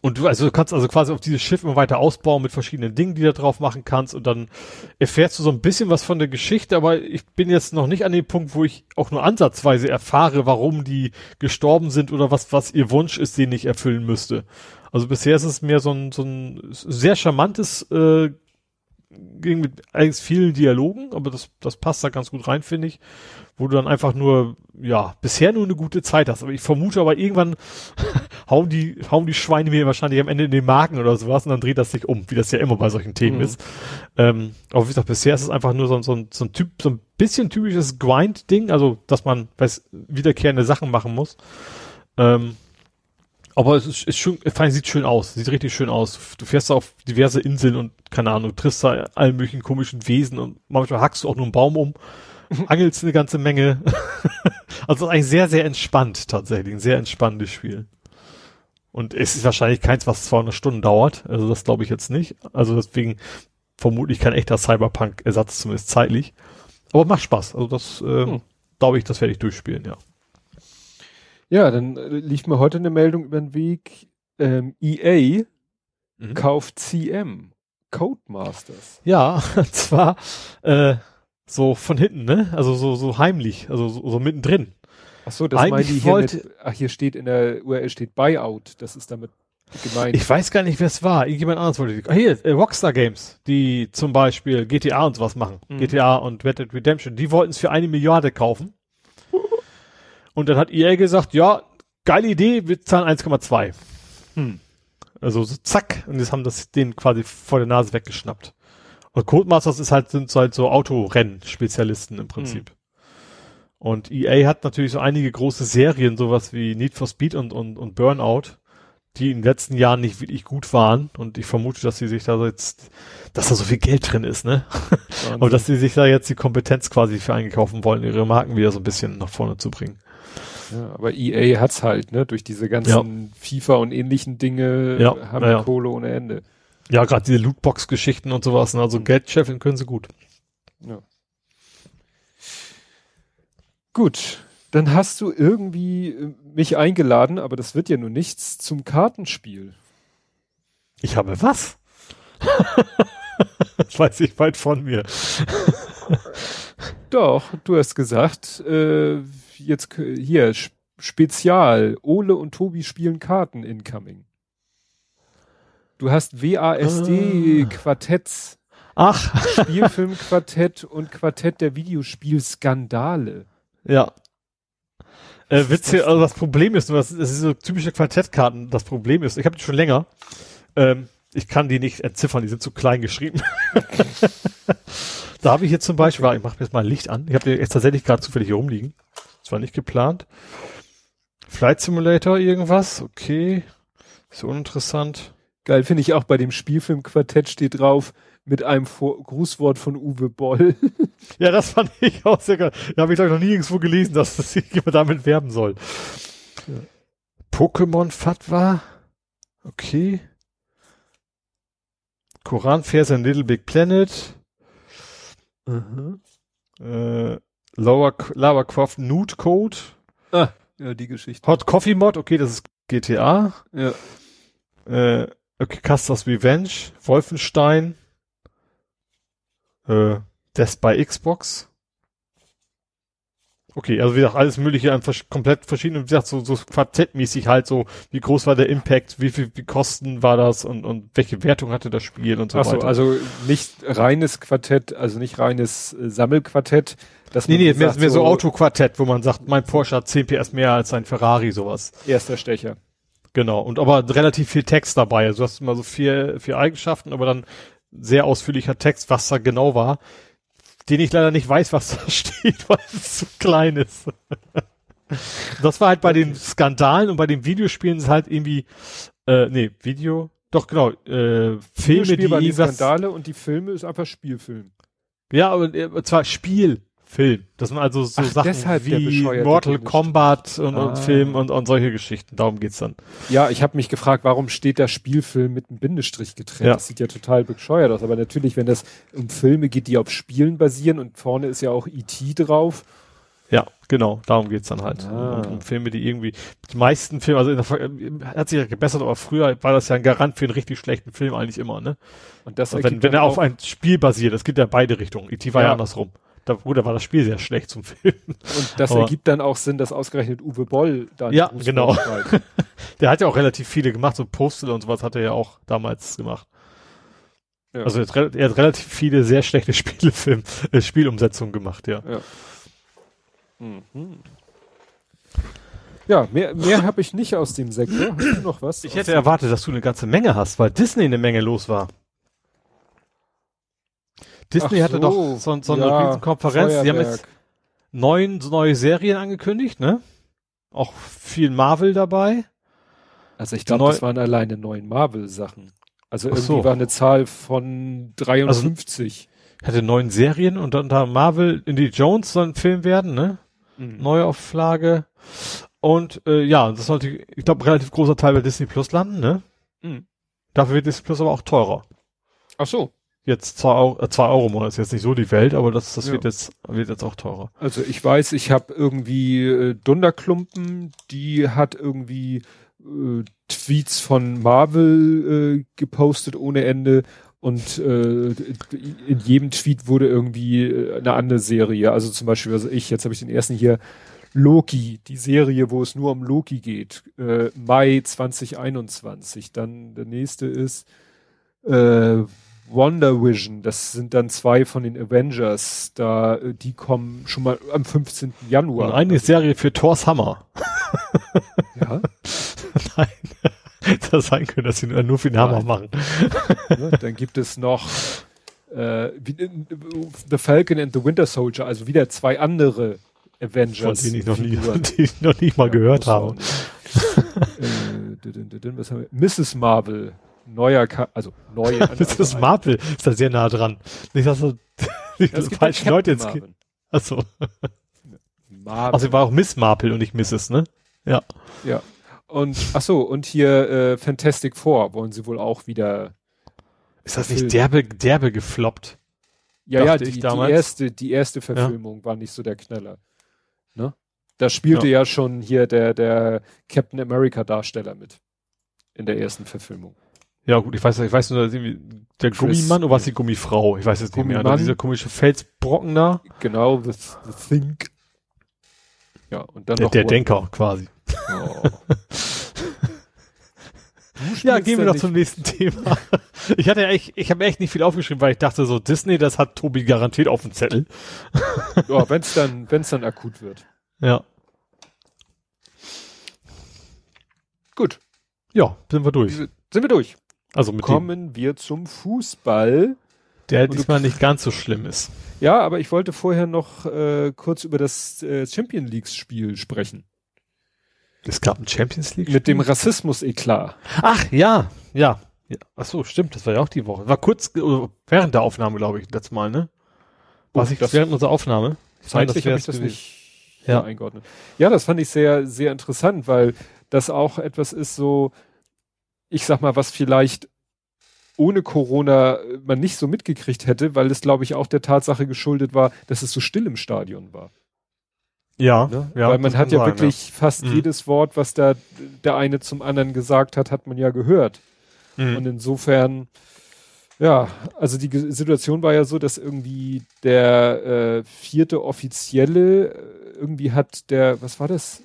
und du, also du kannst also quasi auf dieses Schiff immer weiter ausbauen mit verschiedenen Dingen, die du da drauf machen kannst und dann erfährst du so ein bisschen was von der Geschichte, aber ich bin jetzt noch nicht an dem Punkt, wo ich auch nur ansatzweise erfahre, warum die gestorben sind oder was, was ihr Wunsch ist, den ich erfüllen müsste. Also bisher ist es mehr so ein, so ein sehr charmantes äh, ging mit eigentlich vielen Dialogen, aber das, das passt da ganz gut rein, finde ich, wo du dann einfach nur, ja, bisher nur eine gute Zeit hast. Aber ich vermute aber irgendwann [laughs] hauen die, hauen die Schweine mir wahrscheinlich am Ende in den Magen oder sowas und dann dreht das sich um, wie das ja immer bei solchen Themen mhm. ist. Ähm, aber wie gesagt, bisher ist es einfach nur so, so, so ein Typ, so ein bisschen typisches Grind-Ding, also, dass man, weiß, wiederkehrende Sachen machen muss. Ähm, aber es ist, ist schön, fein, sieht schön aus, sieht richtig schön aus. Du fährst da auf diverse Inseln und keine Ahnung, triffst da allen möglichen komischen Wesen und manchmal hackst du auch nur einen Baum um, [laughs] angelst eine ganze Menge. [laughs] also ist eigentlich sehr, sehr entspannt tatsächlich, ein sehr entspannendes Spiel. Und es ist wahrscheinlich keins, was 200 Stunden dauert. Also das glaube ich jetzt nicht. Also deswegen vermutlich kein echter Cyberpunk-Ersatz, zumindest zeitlich. Aber macht Spaß. Also das ähm, hm. glaube ich, das werde ich durchspielen, ja. Ja, dann äh, lief mir heute eine Meldung über den Weg. Ähm, EA mhm. kauft CM, Codemasters. Ja, [laughs] und zwar äh, so von hinten, ne? Also so, so heimlich, also so, so mittendrin. Ach so, das meine ich hier mit, ach, hier steht in der URL steht Buyout, das ist damit gemeint. Ich weiß gar nicht, wer es war. Irgendjemand anderes wollte. Ah, hier, äh, Rockstar Games, die zum Beispiel GTA und sowas machen. Mhm. GTA und Red Dead Redemption, die wollten es für eine Milliarde kaufen. Und dann hat EA gesagt, ja, geile Idee, wir zahlen 1,2. Hm. Also so zack, und jetzt haben das den quasi vor der Nase weggeschnappt. Und Codemasters ist halt, sind so halt so Autorennen-Spezialisten im Prinzip. Hm. Und EA hat natürlich so einige große Serien, sowas wie Need for Speed und, und, und Burnout, die in den letzten Jahren nicht wirklich gut waren. Und ich vermute, dass sie sich da jetzt, dass da so viel Geld drin ist, ne? [laughs] Aber dass sie sich da jetzt die Kompetenz quasi für eingekaufen wollen, ihre Marken wieder so ein bisschen nach vorne zu bringen. Ja, aber EA hat's halt, ne? Durch diese ganzen ja. FIFA und ähnlichen Dinge ja, haben ja, Kohle ohne Ende. Ja, gerade diese Lootbox-Geschichten und sowas, ne? also mhm. Geld scheffeln können sie gut. Ja. Gut, dann hast du irgendwie äh, mich eingeladen, aber das wird ja nur nichts zum Kartenspiel. Ich habe was? [laughs] das weiß ich weit von mir. Doch, du hast gesagt, äh, jetzt hier Spezial, Ole und Tobi spielen Karten incoming. Du hast WASD ah. Quartetts. Ach. Spielfilmquartett [laughs] und Quartett der Videospielskandale. Ja. Äh, witzig, also das Problem ist, das, das ist so typische Quartettkarten. Das Problem ist, ich habe die schon länger. Ähm, ich kann die nicht entziffern, die sind zu klein geschrieben. [laughs] da habe ich jetzt zum Beispiel, ich mache jetzt mal Licht an. Ich habe die jetzt tatsächlich gerade zufällig hier rumliegen. Das war nicht geplant. Flight Simulator irgendwas, okay. Ist uninteressant. Geil finde ich auch bei dem Spielfilmquartett steht drauf mit einem Vor Grußwort von Uwe Boll. [laughs] ja, das fand ich auch sehr geil. Da habe ich glaube noch nie irgendwo gelesen, dass das jemand damit werben soll. Ja. Pokémon Fatwa. Okay. Koranverse in Little Big Planet. Mhm. Äh, Lower, Lava Croft Nude Code. Ah, ja, die Geschichte. Hot Coffee Mod, okay, das ist GTA. Ja. Äh, okay, Custers Revenge, Wolfenstein, äh, Death by Xbox. Okay, also wie gesagt, alles mögliche an vers komplett verschiedenen, wie gesagt, so, so quartettmäßig halt so, wie groß war der Impact, wie viel, wie Kosten war das und, und welche Wertung hatte das Spiel und so Ach so, weiter. also nicht reines Quartett, also nicht reines äh, Sammelquartett, dass nee, nee, mehr, mehr so, so Autoquartett, wo man sagt, mein Porsche hat 10 PS mehr als ein Ferrari, sowas. Erster Stecher. Genau, und aber relativ viel Text dabei. Also du hast immer so vier, vier Eigenschaften, aber dann sehr ausführlicher Text, was da genau war den ich leider nicht weiß, was da [laughs] steht, weil es zu klein ist. [laughs] das war halt bei den Skandalen und bei den Videospielen ist halt irgendwie, äh, nee, Video, doch genau, äh, Filme, die, die Skandale und die Filme ist einfach Spielfilm. Ja, aber äh, zwar Spiel, Film. Das sind also so Ach, Sachen wie Mortal Kombat und, ah. und Film und, und solche Geschichten. Darum geht's dann. Ja, ich habe mich gefragt, warum steht der Spielfilm mit einem Bindestrich getrennt? Ja. Das sieht ja total bescheuert aus. Aber natürlich, wenn das um Filme geht, die auf Spielen basieren und vorne ist ja auch E.T. drauf. Ja, genau, darum geht's dann halt. Ah. Um, Filme, die irgendwie, die meisten Filme, also der, hat sich ja gebessert, aber früher war das ja ein Garant für einen richtig schlechten Film eigentlich immer, ne? Und das wenn, wenn er auf ein Spiel basiert, das geht ja beide Richtungen. E.T. war ja, ja andersrum. Da, gut, da war das Spiel sehr schlecht zum Film. Und das Aber ergibt dann auch Sinn, dass ausgerechnet Uwe Boll da Ja, genau. [laughs] Der hat ja auch relativ viele gemacht, so Postal und sowas hat er ja auch damals gemacht. Ja. Also er hat, er hat, relativ viele sehr schlechte [laughs] Spielefilm, äh, Spielumsetzungen gemacht, ja. Ja, mhm. ja mehr, mehr habe ich nicht aus dem Sektor. Hast du noch was? Ich hätte erwartet, dass du eine ganze Menge hast, weil Disney eine Menge los war. Disney so, hatte doch so, so ja, eine Riesenkonferenz. Sie haben jetzt neun neue Serien angekündigt, ne? Auch viel Marvel dabei. Also ich glaube, das waren alleine neun Marvel-Sachen. Also irgendwie so. war eine Zahl von 53. Also, hatte neun Serien und dann da Marvel Indie Jones soll ein Film werden, ne? Mhm. Neuauflage. Und äh, ja, das sollte, ich glaube, relativ großer Teil bei Disney Plus landen, ne? Mhm. Dafür wird Disney Plus aber auch teurer. Ach so jetzt zwei Euro, äh, zwei Euro Monat ist jetzt nicht so die Welt, aber das, das ja. wird jetzt, wird jetzt auch teurer. Also ich weiß, ich habe irgendwie äh, Dunderklumpen, die hat irgendwie äh, Tweets von Marvel äh, gepostet ohne Ende und äh, in jedem Tweet wurde irgendwie äh, eine andere Serie. Also zum Beispiel, also ich, jetzt habe ich den ersten hier, Loki, die Serie, wo es nur um Loki geht, äh, Mai 2021. Dann der nächste ist äh, Wonder Vision, das sind dann zwei von den Avengers, da, äh, die kommen schon mal am 15. Januar. Und eine Serie für Thors Hammer. Ja? [laughs] Nein. [laughs] Das sein können, dass sie nur für den Hammer machen. Ja, dann gibt es noch äh, The Falcon and the Winter Soldier, also wieder zwei andere Avengers. Von denen ich noch nie, [laughs] die ich noch nie mal ja, gehört habe. äh, was haben wir? Mrs. Marvel neuer, Ka also neue. [laughs] das ist Marvel, ist da sehr nah dran. Nicht, dass so, nicht, dass falsche Leute jetzt. Achso. Marvel. Also war auch Miss Marple und nicht Mrs., ne? Ja. Ja. Und, ach so, und hier äh, Fantastic Four wollen sie wohl auch wieder. Ist das nicht derbe, derbe gefloppt? Ja, ja, die, die, erste, die erste Verfilmung ja. war nicht so der Knaller. Ne? Da spielte ja. ja schon hier der, der Captain America Darsteller mit. In der ersten Verfilmung. Ja, gut, ich weiß, ich weiß nur, der Gummimann oder was die Gummifrau? Ich weiß es nicht mehr. Dieser komische Felsbrocken da. Genau, the, the Think. Ja, und dann der, noch. Der Denker, quasi. Oh. [laughs] ja, gehen wir doch zum nächsten Thema. Ich hatte echt, ich habe echt nicht viel aufgeschrieben, weil ich dachte so, Disney, das hat Tobi garantiert auf dem Zettel. ja, wenn es dann, wenn es dann akut wird. Ja. Gut. Ja, sind wir durch. Sind wir durch. Also mit kommen wir zum Fußball. Der diesmal nicht ganz so schlimm ist. Ja, aber ich wollte vorher noch äh, kurz über das äh, Champion League Spiel sprechen. Es gab ein Champions League. -Spiel? Mit dem Rassismus-Eklat. Ach ja, ja, ja. Ach so, stimmt. Das war ja auch die Woche. War kurz äh, während der Aufnahme, glaube ich, letztes Mal, ne? War oh, ich während unserer Aufnahme? Zeitlich habe ich das nicht ja. eingeordnet. Ja, das fand ich sehr, sehr interessant, weil das auch etwas ist so, ich sag mal, was vielleicht ohne Corona man nicht so mitgekriegt hätte, weil es, glaube ich, auch der Tatsache geschuldet war, dass es so still im Stadion war. Ja, ne? ja weil man hat ja sagen, wirklich ja. fast mhm. jedes Wort, was da der eine zum anderen gesagt hat, hat man ja gehört. Mhm. Und insofern, ja, also die Situation war ja so, dass irgendwie der äh, vierte Offizielle äh, irgendwie hat der, was war das?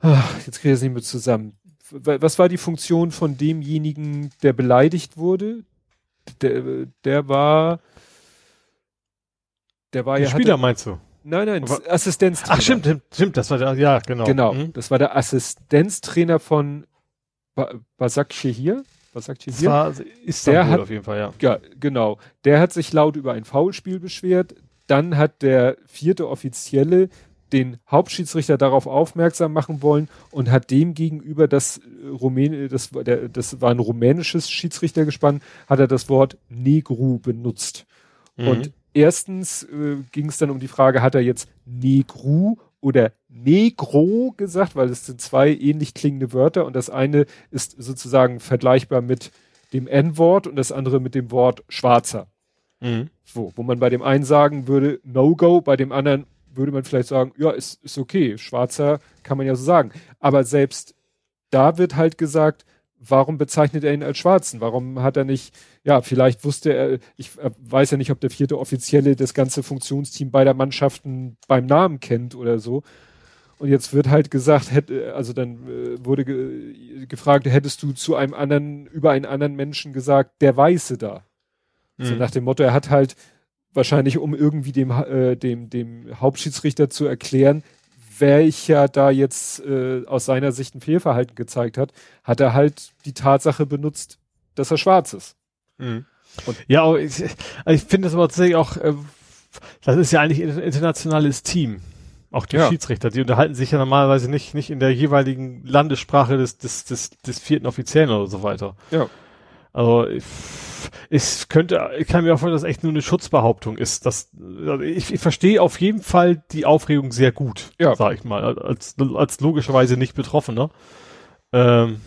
Ach, jetzt kriege ich es nicht mehr zusammen. Was war die Funktion von demjenigen, der beleidigt wurde? Der, der war, der war der ja. Spieler hatte, meinst du? Nein, nein, Assistenztrainer. Ach, stimmt, stimmt, das war der, ja, genau. Genau, mhm. das war der Assistenztrainer von ba Basakci hier. Basakci hier. War Istanbul der hat, auf jeden Fall, ja. Ja, genau. Der hat sich laut über ein Foulspiel beschwert. Dann hat der vierte Offizielle den Hauptschiedsrichter darauf aufmerksam machen wollen und hat dem gegenüber das äh, Rumän das, der, das war ein rumänisches Schiedsrichtergespann, hat er das Wort Negru benutzt. Mhm. Und erstens äh, ging es dann um die Frage, hat er jetzt Negru oder Negro gesagt, weil es sind zwei ähnlich klingende Wörter und das eine ist sozusagen vergleichbar mit dem N-Wort und das andere mit dem Wort Schwarzer. Mhm. So, wo man bei dem einen sagen würde, No-Go, bei dem anderen würde man vielleicht sagen, ja, ist, ist okay, Schwarzer kann man ja so sagen. Aber selbst da wird halt gesagt, warum bezeichnet er ihn als Schwarzen? Warum hat er nicht, ja, vielleicht wusste er, ich weiß ja nicht, ob der vierte Offizielle das ganze Funktionsteam beider Mannschaften beim Namen kennt oder so. Und jetzt wird halt gesagt, hätte, also dann äh, wurde ge gefragt, hättest du zu einem anderen, über einen anderen Menschen gesagt, der Weiße da? Mhm. So nach dem Motto, er hat halt wahrscheinlich, um irgendwie dem, äh, dem, dem Hauptschiedsrichter zu erklären, welcher da jetzt äh, aus seiner Sicht ein Fehlverhalten gezeigt hat, hat er halt die Tatsache benutzt, dass er schwarz ist. Mhm. ja, aber ich, ich finde das aber tatsächlich auch, äh, das ist ja eigentlich ein internationales Team. Auch die ja. Schiedsrichter, die unterhalten sich ja normalerweise nicht, nicht in der jeweiligen Landessprache des, des, des, des vierten Offiziellen oder so weiter. Ja. Also ich, ich könnte, ich kann mir auch vorstellen, dass echt nur eine Schutzbehauptung ist. Das, also ich, ich verstehe auf jeden Fall die Aufregung sehr gut, ja. sag ich mal, als, als logischerweise nicht Betroffener. Ähm,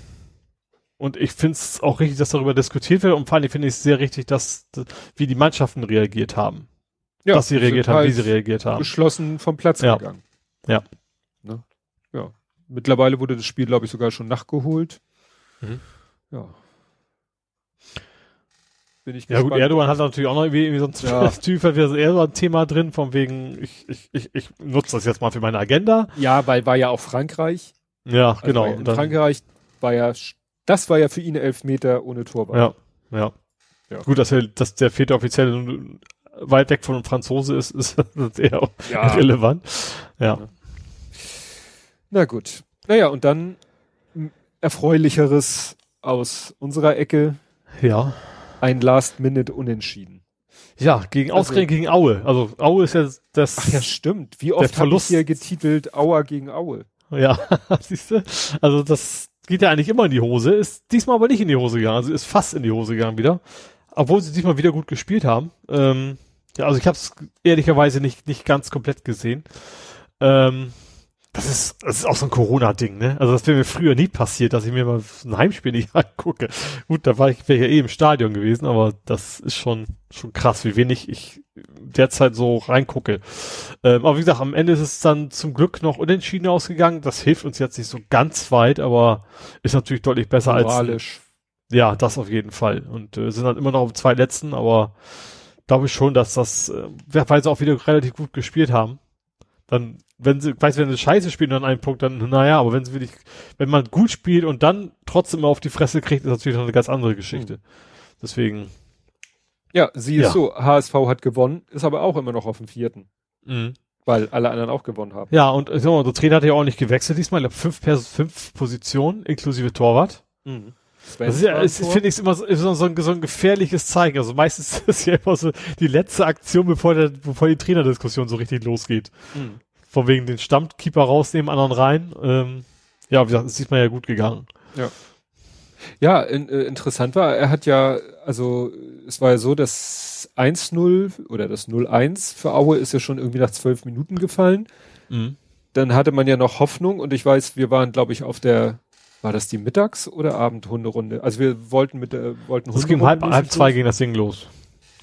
und ich finde es auch richtig, dass darüber diskutiert wird und vor allem finde ich es sehr richtig, dass, wie die Mannschaften reagiert haben. Ja, dass sie reagiert haben, halt wie sie reagiert haben. Geschlossen vom Platz ja. gegangen. Ja. Ne? Ja. Mittlerweile wurde das Spiel, glaube ich, sogar schon nachgeholt. Mhm. Ja. Bin ich ja gut, Erdogan hat natürlich auch noch irgendwie, irgendwie so ein ja. [laughs] Typ, hat wieder so Erdogan-Thema drin, von wegen, ich, ich, ich, ich nutze das jetzt mal für meine Agenda. Ja, weil war ja auch Frankreich. Ja, also genau. In Frankreich war ja, das war ja für ihn elf Meter ohne Torwart. Ja, ja. ja. Gut, dass, er, dass der vierte offizielle weit weg von einem Franzose ist, [laughs] ist eher ja. relevant. Ja. Na gut. Naja, und dann erfreulicheres aus unserer Ecke. Ja ein Last-Minute-Unentschieden. Ja, gegen also, ausgerechnet gegen Aue. Also Aue ist ja das. Ach ja, stimmt. Wie oft habe ich hier getitelt Aue gegen Aue? Ja, [laughs] siehst du? Also das geht ja eigentlich immer in die Hose, ist diesmal aber nicht in die Hose gegangen, also ist fast in die Hose gegangen wieder. Obwohl sie diesmal wieder gut gespielt haben. Ähm, ja, also ich habe es ehrlicherweise nicht, nicht ganz komplett gesehen. Ähm, das ist, das ist auch so ein Corona-Ding, ne? Also das wäre mir früher nie passiert, dass ich mir mal ein Heimspiel nicht [laughs] angucke. Gut, da war ich, wäre ja eh im Stadion gewesen, aber das ist schon, schon krass, wie wenig ich derzeit so reingucke. Ähm, aber wie gesagt, am Ende ist es dann zum Glück noch unentschieden ausgegangen. Das hilft uns jetzt nicht so ganz weit, aber ist natürlich deutlich besser Moralisch. als. Ja, das auf jeden Fall. Und äh, sind dann immer noch auf zwei letzten, aber glaube ich schon, dass das, äh, weil sie auch wieder relativ gut gespielt haben. Dann wenn sie, weiß, wenn sie scheiße spielen dann einen Punkt, dann, naja, aber wenn sie wirklich, wenn man gut spielt und dann trotzdem auf die Fresse kriegt, ist natürlich noch eine ganz andere Geschichte. Mhm. Deswegen. Ja, sie ist ja. so, HSV hat gewonnen, ist aber auch immer noch auf dem vierten. Mhm. Weil alle anderen auch gewonnen haben. Ja, und so, der Trainer hat ja auch nicht gewechselt diesmal, ich glaube fünf, fünf Positionen, inklusive Torwart. Mhm. Das ist ja, ist, finde ich immer so, so, so, ein, so ein gefährliches Zeichen. Also meistens [laughs] ist es ja immer so die letzte Aktion, bevor, der, bevor die Trainerdiskussion so richtig losgeht. Mhm von wegen den Stammkeeper rausnehmen, anderen rein. Ähm, ja, wie gesagt, ist diesmal ja gut gegangen. Ja. Ja, in, äh, interessant war, er hat ja, also es war ja so, dass 1-0 oder das 0-1 für Aue ist ja schon irgendwie nach zwölf Minuten gefallen. Mhm. Dann hatte man ja noch Hoffnung und ich weiß, wir waren, glaube ich, auf der, war das die Mittags- oder Abendhunderunde? Also wir wollten mit der, wollten Es ging halb, halb zwei ging das Ding los.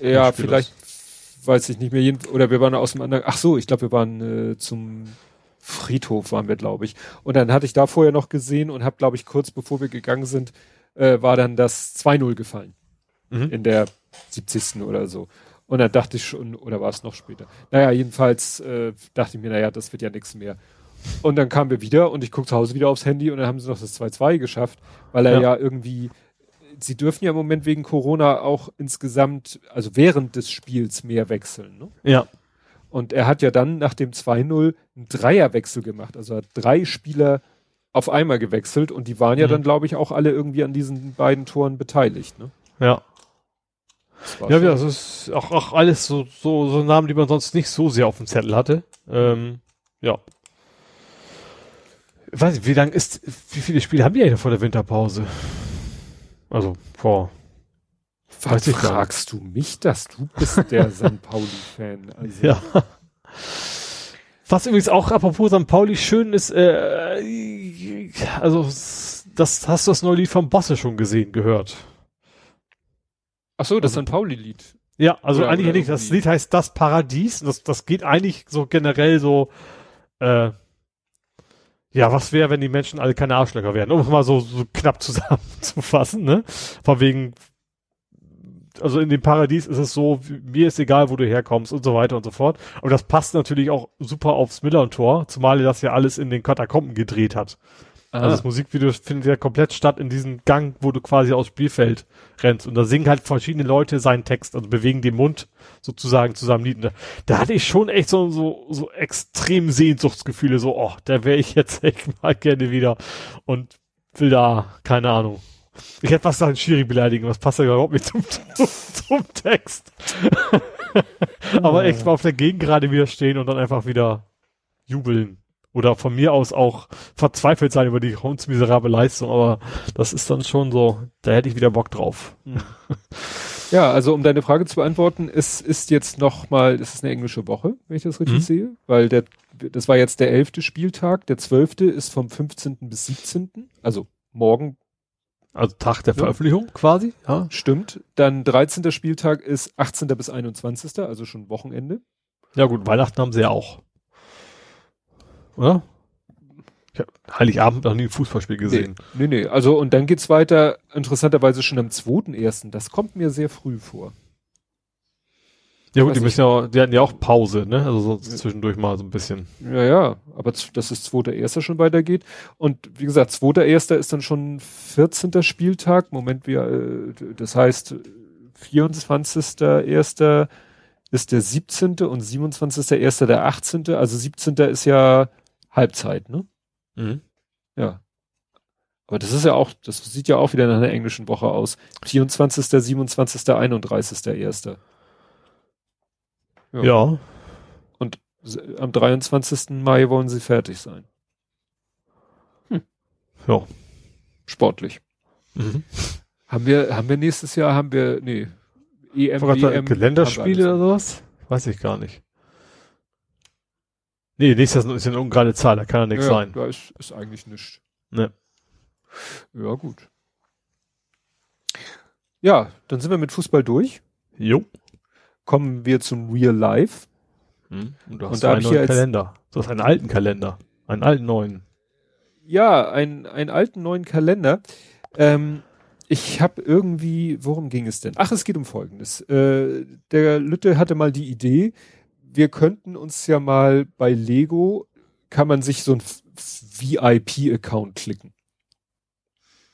Ja, vielleicht, weiß ich nicht mehr, jeden, oder wir waren aus dem anderen, ach so, ich glaube, wir waren äh, zum Friedhof waren wir, glaube ich. Und dann hatte ich da vorher noch gesehen und habe, glaube ich, kurz bevor wir gegangen sind, äh, war dann das 2-0 gefallen. Mhm. In der 70. oder so. Und dann dachte ich schon, oder war es noch später? Naja, jedenfalls äh, dachte ich mir, naja, das wird ja nichts mehr. Und dann kamen wir wieder und ich gucke zu Hause wieder aufs Handy und dann haben sie noch das 2-2 geschafft, weil er ja, ja irgendwie sie dürfen ja im Moment wegen Corona auch insgesamt, also während des Spiels mehr wechseln. Ne? Ja. Und er hat ja dann nach dem 2-0 einen Dreierwechsel gemacht. Also hat drei Spieler auf einmal gewechselt und die waren ja mhm. dann, glaube ich, auch alle irgendwie an diesen beiden Toren beteiligt. Ne? Ja. Ja, ja, das ist auch, auch alles so, so, so Namen, die man sonst nicht so sehr auf dem Zettel hatte. Ähm, ja. Ich weiß nicht, wie lang ist, wie viele Spiele haben die eigentlich vor der Winterpause? Also vor. Was fragst du mich das? Du bist der [laughs] St. Pauli-Fan. Also. Ja. Was übrigens auch apropos St. Pauli schön ist, äh, also das hast du das neue Lied vom Bosse schon gesehen, gehört. Ach so, das also, St. Pauli-Lied. Ja, also oder, eigentlich oder nicht. Das Lied heißt Das Paradies. Das, das geht eigentlich so generell so, äh, ja, was wäre, wenn die Menschen alle keine Arschlöcher wären? Um es mal so, so knapp [laughs] zusammenzufassen, ne? Von wegen, also in dem Paradies ist es so, mir ist egal, wo du herkommst und so weiter und so fort. Und das passt natürlich auch super aufs Miller-Tor, zumal er das ja alles in den Katakomben gedreht hat. Ah. Also das Musikvideo findet ja komplett statt in diesem Gang, wo du quasi aus Spielfeld rennst. Und da singen halt verschiedene Leute seinen Text, also bewegen den Mund sozusagen zusammen Lied. Da, da hatte ich schon echt so, so, so extrem Sehnsuchtsgefühle, so, oh, da wäre ich jetzt [laughs] echt mal gerne wieder und will da, keine Ahnung. Ich hätte fast einen Schiri beleidigen, was passt ja überhaupt nicht zum, [laughs] zum, zum Text. [laughs] Aber echt mal auf der Gegend gerade wieder stehen und dann einfach wieder jubeln oder von mir aus auch verzweifelt sein über die hundsmiserable Leistung, aber das ist dann schon so, da hätte ich wieder Bock drauf. Hm. Ja, also um deine Frage zu beantworten, es ist jetzt noch mal, es ist eine englische Woche, wenn ich das richtig mhm. sehe, weil der, das war jetzt der elfte Spieltag, der zwölfte ist vom 15. bis 17., also morgen. Also Tag der ja. Veröffentlichung quasi, ja. Stimmt. Dann 13. Spieltag ist 18. bis 21., also schon Wochenende. Ja gut, Weihnachten haben sie ja auch oder? Ich habe Heiligabend noch nie ein Fußballspiel gesehen. Nee, nee, nee. Also und dann geht's weiter, interessanterweise schon am 2.1. Das kommt mir sehr früh vor. Ja gut, die müssen ja, die hatten ja auch Pause, ne? Also so zwischendurch mal so ein bisschen. Ja, ja, aber das ist 2.1. schon weitergeht. Und wie gesagt, 2.1. ist dann schon 14. Spieltag. Moment, wir, äh, das heißt 24.1. ist der 17. und 27.1. der 18. Also 17. ist ja Halbzeit, ne? Mhm. Ja. Aber das ist ja auch, das sieht ja auch wieder nach einer englischen Woche aus. 24., 27., 31., 1. Ja. ja. Und am 23. Mai wollen sie fertig sein. Hm. Ja. Sportlich. Mhm. Haben wir, haben wir nächstes Jahr, haben wir, nee, EM, WM. Länderspiele oder sowas? Weiß ich gar nicht. Nee, nächstes ist ja eine ungerade Zahl, da kann ja nichts ja, sein. Da ist, ist eigentlich nichts. Ne. Ja, gut. Ja, dann sind wir mit Fußball durch. Jo. Kommen wir zum Real Life. Hm. Und du Und hast da hab einen neuen Kalender. Du hast einen alten Kalender. Einen alten neuen. Ja, ein, einen alten neuen Kalender. Ähm, ich habe irgendwie, worum ging es denn? Ach, es geht um Folgendes. Äh, der Lütte hatte mal die Idee, wir könnten uns ja mal bei Lego, kann man sich so ein VIP-Account klicken.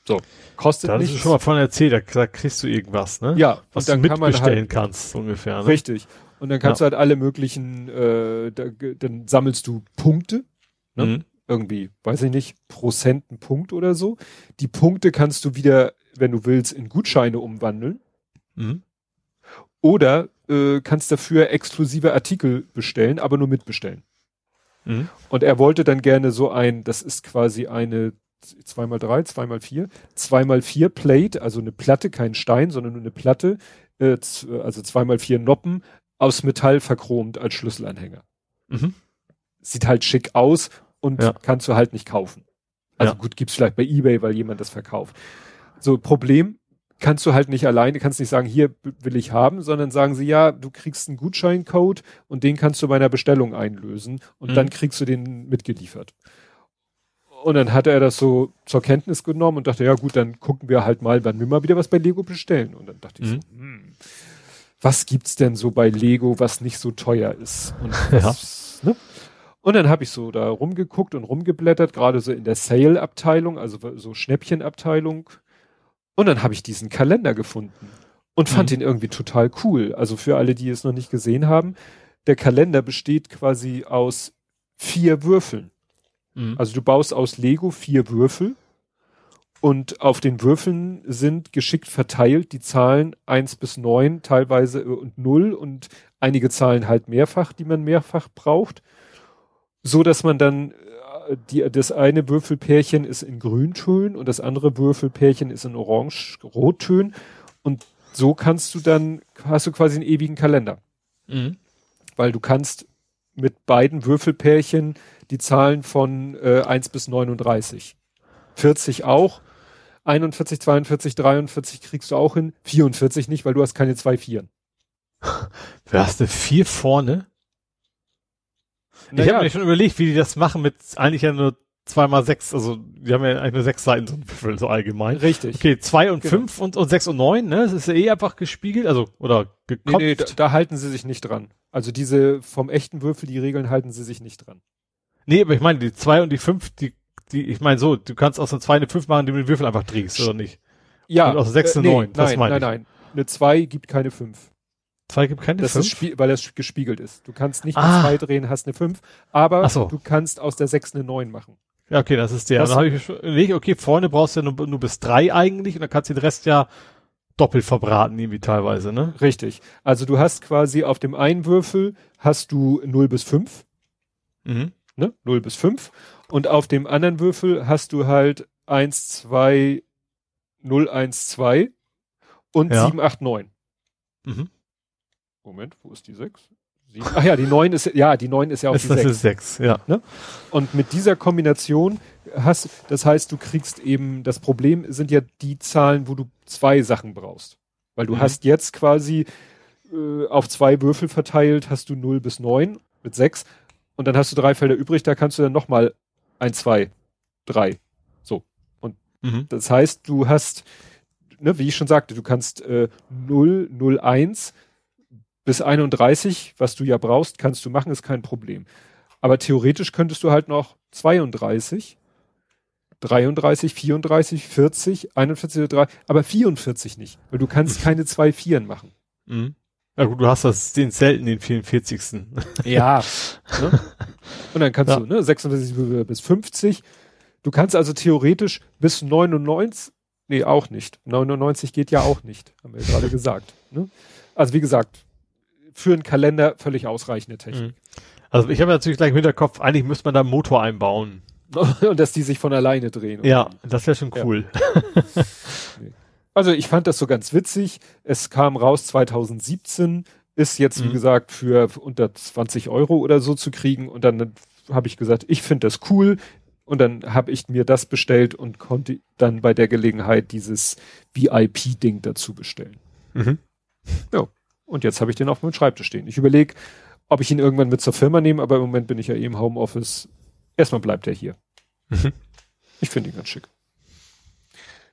So, kostet Da hast du nichts. schon mal von erzählt, da, da kriegst du irgendwas, ne? ja, Was und dann du kann man mitbestellen halt, kannst, so ungefähr, ne? richtig. Und dann kannst du halt alle möglichen, äh, da, dann sammelst du Punkte, ne? Mhm. irgendwie, weiß ich nicht, Prozentenpunkt oder so. Die Punkte kannst du wieder, wenn du willst, in Gutscheine umwandeln. Mhm. Oder äh, kannst dafür exklusive Artikel bestellen, aber nur mitbestellen. Mhm. Und er wollte dann gerne so ein, das ist quasi eine 2x3, 2x4, 2x4 Plate, also eine Platte, kein Stein, sondern nur eine Platte, äh, also 2x4 Noppen aus Metall verchromt als Schlüsselanhänger. Mhm. Sieht halt schick aus und Ja. kannst du halt nicht kaufen. Also Ja. gut, gibt's vielleicht bei eBay, weil jemand das verkauft. So, Problem, kannst du halt nicht alleine, kannst nicht sagen, hier will ich haben, sondern sagen sie, ja, du kriegst einen Gutscheincode und den kannst du bei einer Bestellung einlösen und Mhm. dann kriegst du den mitgeliefert. Und dann hat er das so zur Kenntnis genommen und dachte, ja gut, dann gucken wir halt mal, wann wir mal wieder was bei Lego bestellen. Und dann dachte ich Mhm. so, hm, was gibt's denn so bei Lego, was nicht so teuer ist? Und, [laughs] was, ne? und dann habe ich so da rumgeguckt und rumgeblättert, gerade so in der Sale-Abteilung, also so Schnäppchenabteilung. Und dann habe ich diesen Kalender gefunden und fand Mhm. ihn irgendwie total cool. Also für alle, die es noch nicht gesehen haben, der Kalender besteht quasi aus vier Würfeln. Mhm. Also du baust aus Lego vier Würfel und auf den Würfeln sind geschickt verteilt die Zahlen eins bis neun teilweise und null und einige Zahlen halt mehrfach, die man mehrfach braucht. So dass man dann die, das eine Würfelpärchen ist in Grüntönen und das andere Würfelpärchen ist in Orange-Rottönen und so kannst du dann, hast du quasi einen ewigen Kalender Mhm. weil du kannst mit beiden Würfelpärchen die Zahlen von äh, 1 bis 39. 40 auch. 41, 42, 43 kriegst du auch hin. 44 nicht, weil du hast keine zwei Vieren. [laughs] Wer hast du vier vorne? Ich Naja, habe mir schon überlegt, wie die das machen mit eigentlich ja nur zwei mal sechs, also die haben ja eigentlich nur sechs Seiten so ein Würfel, so allgemein. richtig. Okay, zwei und Genau. fünf und, und sechs und neun, ne? Das ist ja eh einfach gespiegelt, also, oder Nee, gekopft. nee, da, da halten sie sich nicht dran. Also diese vom echten Würfel, die Regeln halten sie sich nicht dran. Nee, aber ich meine, die zwei und die fünf, die, die, ich meine so, du kannst aus einer zwei eine fünf machen, indem du den Würfel einfach drehst, oder nicht? Ja. Und aus sechs eine nee, neun, das Nein, meine nein, ich. nein. Eine 2 gibt keine 5. Zwei gibt keine Das fünf? ist weil das gespiegelt ist. Du kannst nicht Ah. 2 drehen, hast eine 5, aber so. du kannst aus der 6 eine 9 machen. Ja, okay, das ist der. Das- dann habe ich nee, okay, vorne brauchst du ja nur, nur bis drei eigentlich und dann kannst du den Rest ja doppelt verbraten, irgendwie teilweise, ne? Richtig. Also du hast quasi auf dem einen Würfel hast du 0 bis 5, Mhm. ne? 0 bis 5. Und auf dem anderen Würfel hast du halt 1, 2, 0, 1, 2 und Ja. 7, 8, 9. Mhm. Moment, wo ist die 6? Ach ja, die 9 ist, ja, die 9 ist ja auch Das, die das 6. ist sechs, ja. Und mit dieser Kombination hast, das heißt, du kriegst eben, das Problem sind ja die Zahlen, wo du zwei Sachen brauchst. Weil du Mhm. hast jetzt quasi äh, auf zwei Würfel verteilt, hast du 0 bis 9 mit 6 und dann hast du drei Felder übrig, da kannst du dann nochmal 1, 2, 3. So. Mhm. Das heißt, du hast, ne, wie ich schon sagte, du kannst äh, 0, 0, 1 bis 31, was du ja brauchst, kannst du machen, ist kein Problem. Aber theoretisch könntest du halt noch 32, 33, 34, 40, 41, 3, aber 44 nicht, weil du kannst keine zwei Vieren machen. Mhm. Ja gut, du hast das den selten den 44. Ja. [laughs] ne? Und dann kannst Ja. du, ne, 46 bis 50. Du kannst also theoretisch bis 99, nee, auch nicht. 99 geht ja auch nicht, haben wir ja gerade gesagt. Ne? Also wie gesagt, für einen Kalender völlig ausreichende Technik. Also ich habe natürlich gleich im Hinterkopf, eigentlich müsste man da einen Motor einbauen. [laughs] Und dass die sich von alleine drehen. Ja, das wäre schon Ja. cool. [laughs] Also ich fand das so ganz witzig. Es kam raus 2017, ist jetzt, wie Mhm. gesagt, für unter 20 Euro oder so zu kriegen und dann habe ich gesagt, ich finde das cool. Und dann habe ich mir das bestellt und konnte dann bei der Gelegenheit dieses VIP-Ding dazu bestellen. Mhm. Ja. Und jetzt habe ich den auf meinem Schreibtisch stehen. Ich überlege, ob ich ihn irgendwann mit zur Firma nehme, aber im Moment bin ich ja eh im Homeoffice. Erstmal bleibt er hier. Mhm. Ich finde ihn ganz schick.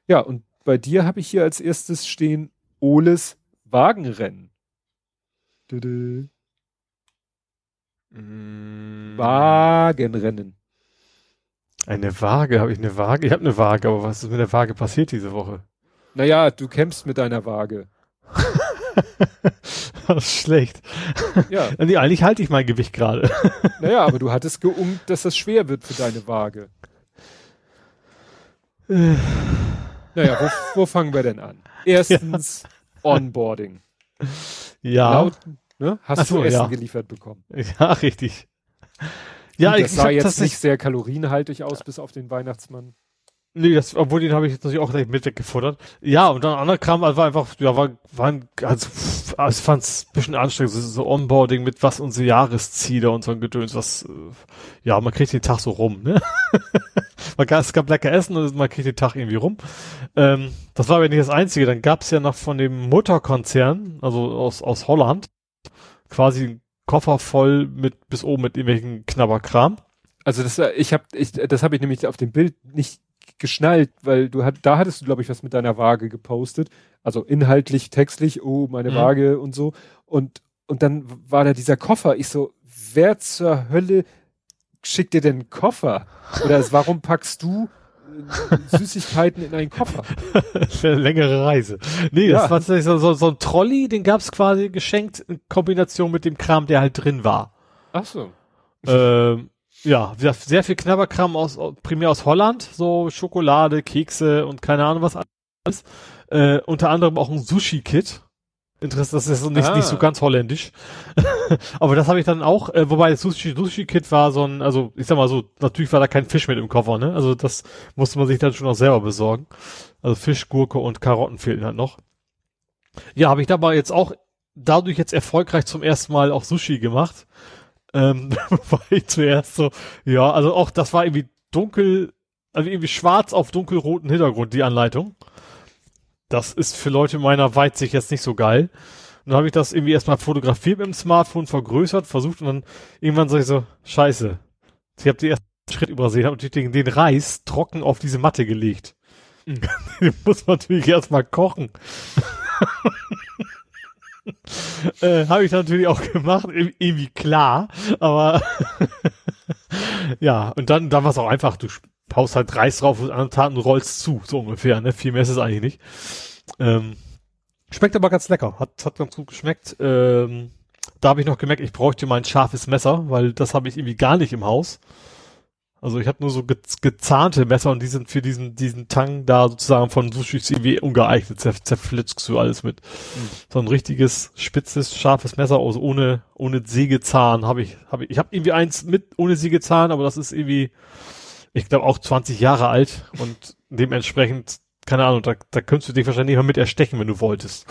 Ja, und bei dir habe ich hier als erstes stehen Oles Wagenrennen. Dede. Mm. Wagenrennen. Eine Waage, habe ich eine Waage? Ich habe eine Waage, aber was ist mit der Waage passiert diese Woche? Naja, du kämpfst mit deiner Waage. [laughs] [laughs] das ist schlecht. Ja. Nee, eigentlich halte ich mein Gewicht gerade. [laughs] naja, aber du hattest geungt, dass das schwer wird für deine Waage. [sighs] naja, wo, wo fangen wir denn an? Erstens [laughs] ja. Onboarding. Ja. Laut, ne? Hast so, du Essen ja. geliefert bekommen? Ja, richtig. Ja, das ich sah jetzt nicht sehr kalorienhaltig aus, bis auf den Weihnachtsmann. Nee, das, obwohl den habe ich jetzt natürlich auch gleich mit weggefuttert. Ja, und dann anderer Kram war einfach, ja, war, war also, pff, ich fand's ein bisschen anstrengend, so Onboarding mit was unsere Jahresziele und so ein Gedöns, was, äh, ja, man kriegt den Tag so rum, ne? [laughs] man gab, es gab lecker Essen und man kriegt den Tag irgendwie rum. Ähm, das war aber nicht das Einzige. Dann gab's ja noch von dem Mutterkonzern, also aus, aus Holland, quasi einen Koffer voll mit, bis oben mit irgendwelchen Knabberkram. Also das, ich habe, ich, das habe ich nämlich auf dem Bild nicht geschnallt, weil du hat, da hattest du, glaube ich, was mit deiner Waage gepostet. Also inhaltlich, textlich, oh, meine mhm. Waage und so. Und, und dann war da dieser Koffer. Ich so, wer zur Hölle schickt dir denn einen Koffer? Oder warum packst du äh, Süßigkeiten in einen Koffer? [laughs] Für eine längere Reise. Nee, ja. das war tatsächlich so, so, so ein Trolley, den gab's quasi geschenkt in Kombination mit dem Kram, der halt drin war. Ach so. Ähm, ja, sehr viel Knabberkram aus, primär aus Holland, so Schokolade, Kekse und keine Ahnung was alles. Äh, unter anderem auch ein Sushi-Kit. Interessant, das ist nicht, ah. nicht so ah. ganz holländisch. [laughs] Aber das habe ich dann auch, äh, wobei das Sushi, Sushi-Kit war so ein, also ich sag mal so, natürlich war da kein Fisch mit im Koffer, ne? Also das musste man sich dann schon auch selber besorgen. Also Fisch, Gurke und Karotten fehlten halt noch. Ja, habe ich dabei jetzt auch dadurch jetzt erfolgreich zum ersten Mal auch Sushi gemacht. Ähm, [laughs] war ich zuerst so, ja, also auch das war irgendwie dunkel, also irgendwie schwarz auf dunkelroten Hintergrund, die Anleitung. Das ist für Leute meiner Weitsicht jetzt nicht so geil. Und dann habe ich das irgendwie erstmal fotografiert mit dem Smartphone, vergrößert, versucht und dann irgendwann sag ich so, scheiße. Ich habe den ersten Schritt übersehen, habe natürlich den, den Reis trocken auf diese Matte gelegt. Mhm. [laughs] den muss man natürlich erstmal kochen. [laughs] äh, Habe ich natürlich auch gemacht, irgendwie klar, aber [laughs] ja, und dann, dann war es auch einfach, du haust halt Reis drauf und andere Taten rollst zu, so ungefähr, ne? Viel mehr ist es eigentlich nicht. Ähm, schmeckt aber ganz lecker, hat, hat ganz gut geschmeckt. Ähm, da habe ich noch gemerkt, ich bräuchte mal ein scharfes Messer, weil das habe ich irgendwie gar nicht im Haus. Also ich habe nur so ge gezahnte Messer und die sind für diesen diesen Tang da sozusagen von Sushi irgendwie ungeeignet. Zer zerflitzst du alles mit. Mhm. So ein richtiges spitzes scharfes Messer aus ohne ohne Sägezahn habe ich habe ich ich habe irgendwie eins mit ohne Sägezahn, aber das ist irgendwie ich glaube auch 20 Jahre alt und dementsprechend keine Ahnung, da, da könntest du dich wahrscheinlich mal mit erstechen, wenn du wolltest.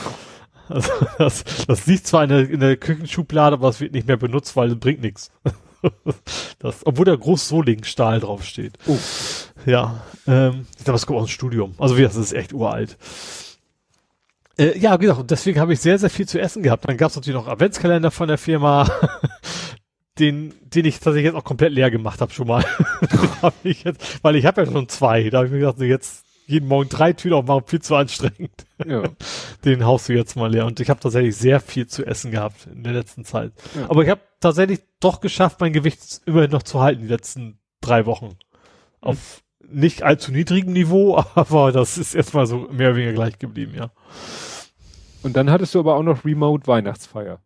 Also das, das liegt zwar in der, in der Küchenschublade, aber es wird nicht mehr benutzt, weil es bringt nichts. [laughs] das, obwohl da groß Solingstahl draufsteht. Oh. Ja, ähm, ich glaube, es kommt aus dem Studium. Also wie das ist echt uralt. Äh, ja, wie gesagt, und deswegen habe ich sehr, sehr viel zu essen gehabt. Dann gab es natürlich noch Adventskalender von der Firma, [laughs] den, den ich tatsächlich jetzt auch komplett leer gemacht habe schon mal. [laughs] hab ich jetzt, weil ich habe ja schon zwei. Da habe ich mir gedacht, jetzt jeden Morgen drei Tüten aufmachen, viel zu anstrengend. Ja. Den haust du jetzt mal leer. Und ich habe tatsächlich sehr viel zu essen gehabt in der letzten Zeit. Ja. Aber ich habe tatsächlich doch geschafft, mein Gewicht immerhin noch zu halten, die letzten drei Wochen. Auf mhm. nicht allzu niedrigem Niveau, [laughs] aber das ist erstmal so mehr oder weniger gleich geblieben, ja. Und dann hattest du aber auch noch Remote Weihnachtsfeier.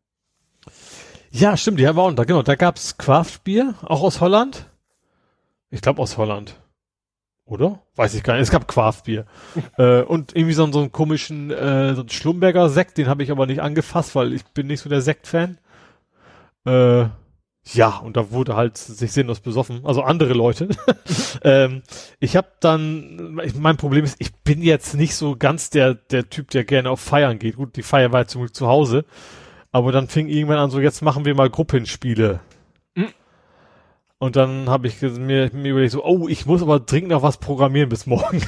Ja, stimmt, die haben wir auch da, genau. Da gab's Craftbier, auch aus Holland. Ich glaube aus Holland. Oder? Weiß ich gar nicht. Es gab Quarfbier. [laughs] äh, und irgendwie so, so einen komischen äh, so einen Schlumberger Sekt, den habe ich aber nicht angefasst, weil ich bin nicht so der Sekt-Fan. Äh, ja, und da wurde halt sich sinnlos besoffen. Also andere Leute. [laughs] ähm, ich habe dann, mein Problem ist, ich bin jetzt nicht so ganz der, der Typ, der gerne auf Feiern geht. Gut, die Feier war jetzt zum Glück zu Hause. Aber dann fing irgendwann an, so jetzt machen wir mal Gruppenspiele. Mhm. Und dann habe ich mir, mir überlegt so, oh, ich muss aber dringend noch was programmieren bis morgen.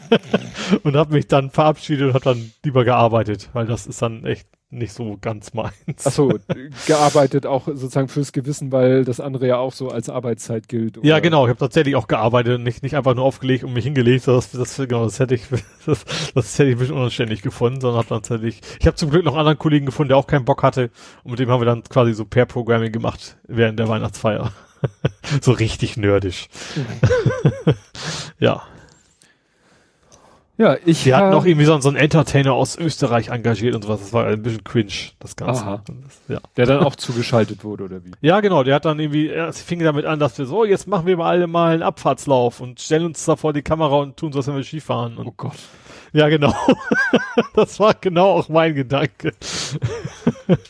[laughs] und habe mich dann verabschiedet und habe dann lieber gearbeitet, weil das ist dann echt nicht so ganz meins. Ach so, [laughs] gearbeitet auch sozusagen fürs Gewissen, weil das andere ja auch so als Arbeitszeit gilt. Oder? Ja, genau. Ich habe tatsächlich auch gearbeitet, nicht nicht einfach nur aufgelegt und mich hingelegt. Das, das, genau, das hätte ich, [laughs] das, das hätte ich ein bisschen unanständig gefunden, sondern habe tatsächlich. Ich habe zum Glück noch einen anderen Kollegen gefunden, der auch keinen Bock hatte, und mit dem haben wir dann quasi so Pair Programming gemacht während der Weihnachtsfeier. [laughs] so richtig nerdisch. Mhm. ja. Ja, ich. Wir hatten noch irgendwie so, so einen Entertainer aus Österreich engagiert und sowas. Das war ein bisschen cringe, das Ganze. Aha. ja. Der dann auch zugeschaltet wurde, oder wie? Ja, genau. Der hat dann irgendwie, es fing damit an, dass wir so, jetzt machen wir mal alle mal einen Abfahrtslauf und stellen uns da vor die Kamera und tun so, als wenn wir Skifahren. Und, oh Gott. Ja, genau. [laughs] das war genau auch mein Gedanke.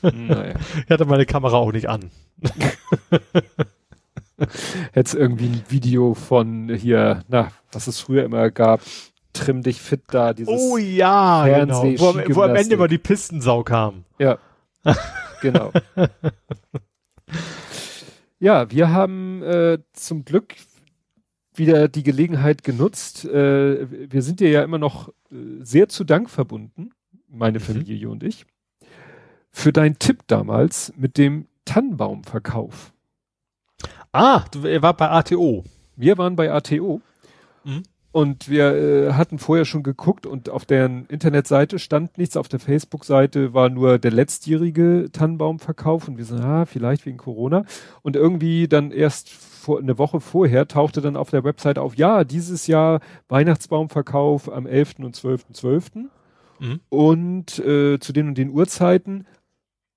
Naja. Ich hatte meine Kamera auch nicht an. Hätte es irgendwie ein Video von hier, na, was es früher immer gab, trimm dich fit da, dieses Oh ja, genau. Wo, wo am Ende immer die Pistensau kam. Ja. [laughs] genau. ja, wir haben äh, zum Glück wieder die Gelegenheit genutzt. Äh, wir sind dir ja immer noch äh, sehr zu Dank verbunden, meine mhm. Familie und ich, für deinen Tipp damals mit dem Tannenbaumverkauf. Ah, du, er war bei ATO. Wir waren bei ATO. Mhm. Und wir äh, hatten vorher schon geguckt und auf deren Internetseite stand nichts. Auf der Facebook-Seite war nur der letztjährige Tannenbaumverkauf und wir sind, ah, vielleicht wegen Corona. Und irgendwie dann erst vor, eine Woche vorher tauchte dann auf der Webseite auf, ja, dieses Jahr Weihnachtsbaumverkauf am 11. und 12.12. 12. Mhm. Und äh, zu den und den Uhrzeiten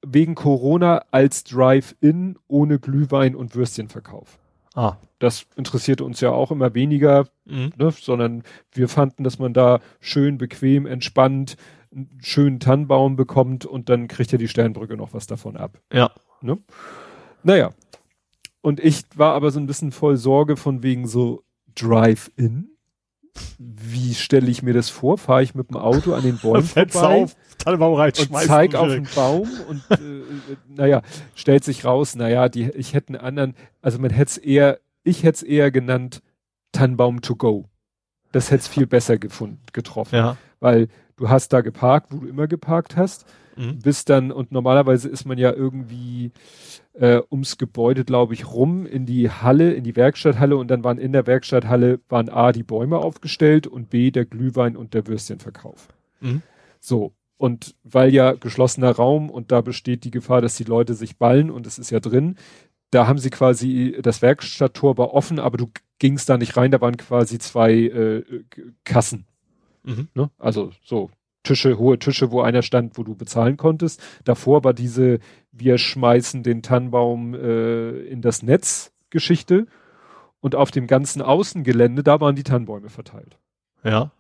wegen Corona als Drive-In ohne Glühwein und Würstchenverkauf. Ah. Das interessierte uns ja auch immer weniger, mhm. ne, sondern wir fanden, dass man da schön, bequem, entspannt einen schönen Tannenbaum bekommt und dann kriegt ja die Sternbrücke noch was davon ab. Ja. Ne? Naja. Und ich war aber so ein bisschen voll Sorge von wegen so Drive-In. Wie stelle ich mir das vor? Fahre ich mit dem Auto an den Bäumen [laughs] vorbei auf, Tannenbaum rein, und zeig auf den Baum und äh, äh, naja, stellt sich raus, naja, die, ich hätte einen anderen, also man hätte es eher ich hätte es eher genannt Tannenbaum to go. Das hätte es viel besser gefunden, getroffen. Ja. Weil du hast da geparkt, wo du immer geparkt hast, mhm. bist dann, und normalerweise ist man ja irgendwie äh, ums Gebäude, glaube ich, rum in die Halle, in die Werkstatthalle und dann waren in der Werkstatthalle, waren A, die Bäume aufgestellt und B, der Glühwein und der Würstchenverkauf. Mhm. So. Und weil ja geschlossener Raum und da besteht die Gefahr, dass die Leute sich ballen und es ist ja drin, da haben sie quasi, das Werkstatttor war offen, aber du gingst da nicht rein, da waren quasi zwei äh, Kassen. Mhm. Ne? Also so Tische, hohe Tische, wo einer stand, wo du bezahlen konntest. Davor war diese, wir schmeißen den Tannenbaum äh, in das Netz Geschichte. Und auf dem ganzen Außengelände, da waren die Tannenbäume verteilt. Ja.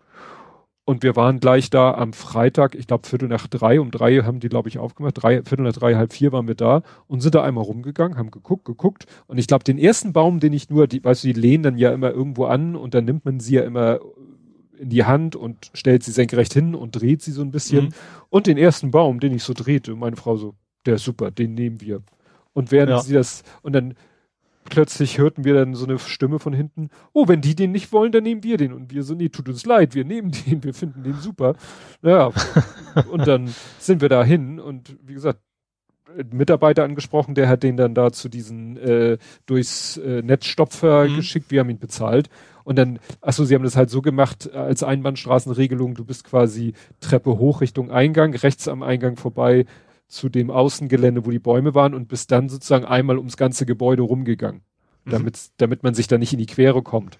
Und wir waren gleich da am Freitag, ich glaube Viertel nach drei, um drei haben die, glaube ich, aufgemacht, drei, Viertel nach drei, halb vier waren wir da und sind da einmal rumgegangen, haben geguckt, geguckt. Und ich glaube, den ersten Baum, den ich nur, die, weißt du, die lehnen dann ja immer irgendwo an und dann nimmt man sie ja immer in die Hand und stellt sie senkrecht hin und dreht sie so ein bisschen. Mhm. Und den ersten Baum, den ich so drehte, meine Frau so, der ist super, den nehmen wir. Und während ja. sie das, und dann plötzlich hörten wir dann so eine Stimme von hinten, oh, wenn die den nicht wollen, dann nehmen wir den. Und wir so, nee, tut uns leid, wir nehmen [laughs] den, wir finden den super. Naja, [laughs] und dann sind wir da hin und wie gesagt, Mitarbeiter angesprochen, der hat den dann da zu diesen äh, durchs äh, Netzstopfer mhm. geschickt, wir haben ihn bezahlt. Und dann, achso, sie haben das halt so gemacht als Einbahnstraßenregelung, du bist quasi Treppe hoch Richtung Eingang, rechts am Eingang vorbei, zu dem Außengelände, wo die Bäume waren und bist dann sozusagen einmal ums ganze Gebäude rumgegangen, mhm. damit, damit man sich da nicht in die Quere kommt.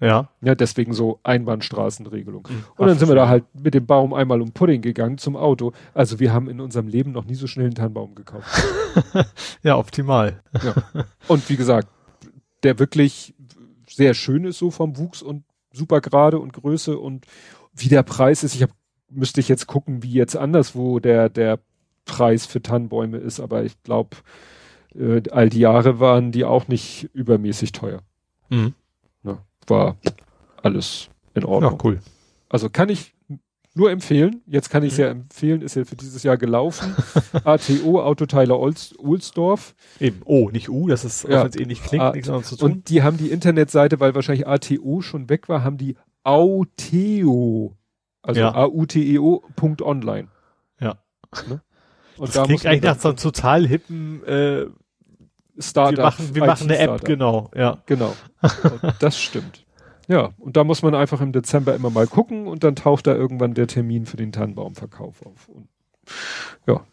Ja. Ja, deswegen so Einbahnstraßenregelung. Mhm. Und dann sind wir da halt mit dem Baum einmal um Pudding gegangen zum Auto. Also wir haben in unserem Leben noch nie so schnell einen Tannenbaum gekauft. [laughs] ja, optimal. Ja. Und wie gesagt, der wirklich sehr schön ist so vom Wuchs und super gerade und Größe und wie der Preis ist. Ich hab, müsste ich jetzt gucken, wie jetzt anderswo der, der Preis für Tannenbäume ist, aber ich glaube, äh, all die Jahre waren die auch nicht übermäßig teuer. Mhm. Ja, war alles in Ordnung. Ja, cool. Also kann ich nur empfehlen. Jetzt kann ich es ja empfehlen, ist ja für dieses Jahr gelaufen. [laughs] ATO, Autoteile Ohlsdorf. Eben, O, nicht U, das ist, Ja. auch wenn es eh nicht klingt, Ah, nichts anderes zu tun. Und die haben die Internetseite, weil wahrscheinlich ATO schon weg war, haben die Auteo, also Ja. A-U-T-E-O.online. Ja. Ne? Und das da klingt eigentlich nach so einem total hippen, äh, Startup. wir machen, wir machen eine App, genau, ja. Genau. Und [laughs] das stimmt. Ja, und da muss man einfach im Dezember immer mal gucken und dann taucht da irgendwann der Termin für den Tannenbaumverkauf auf. Und ja,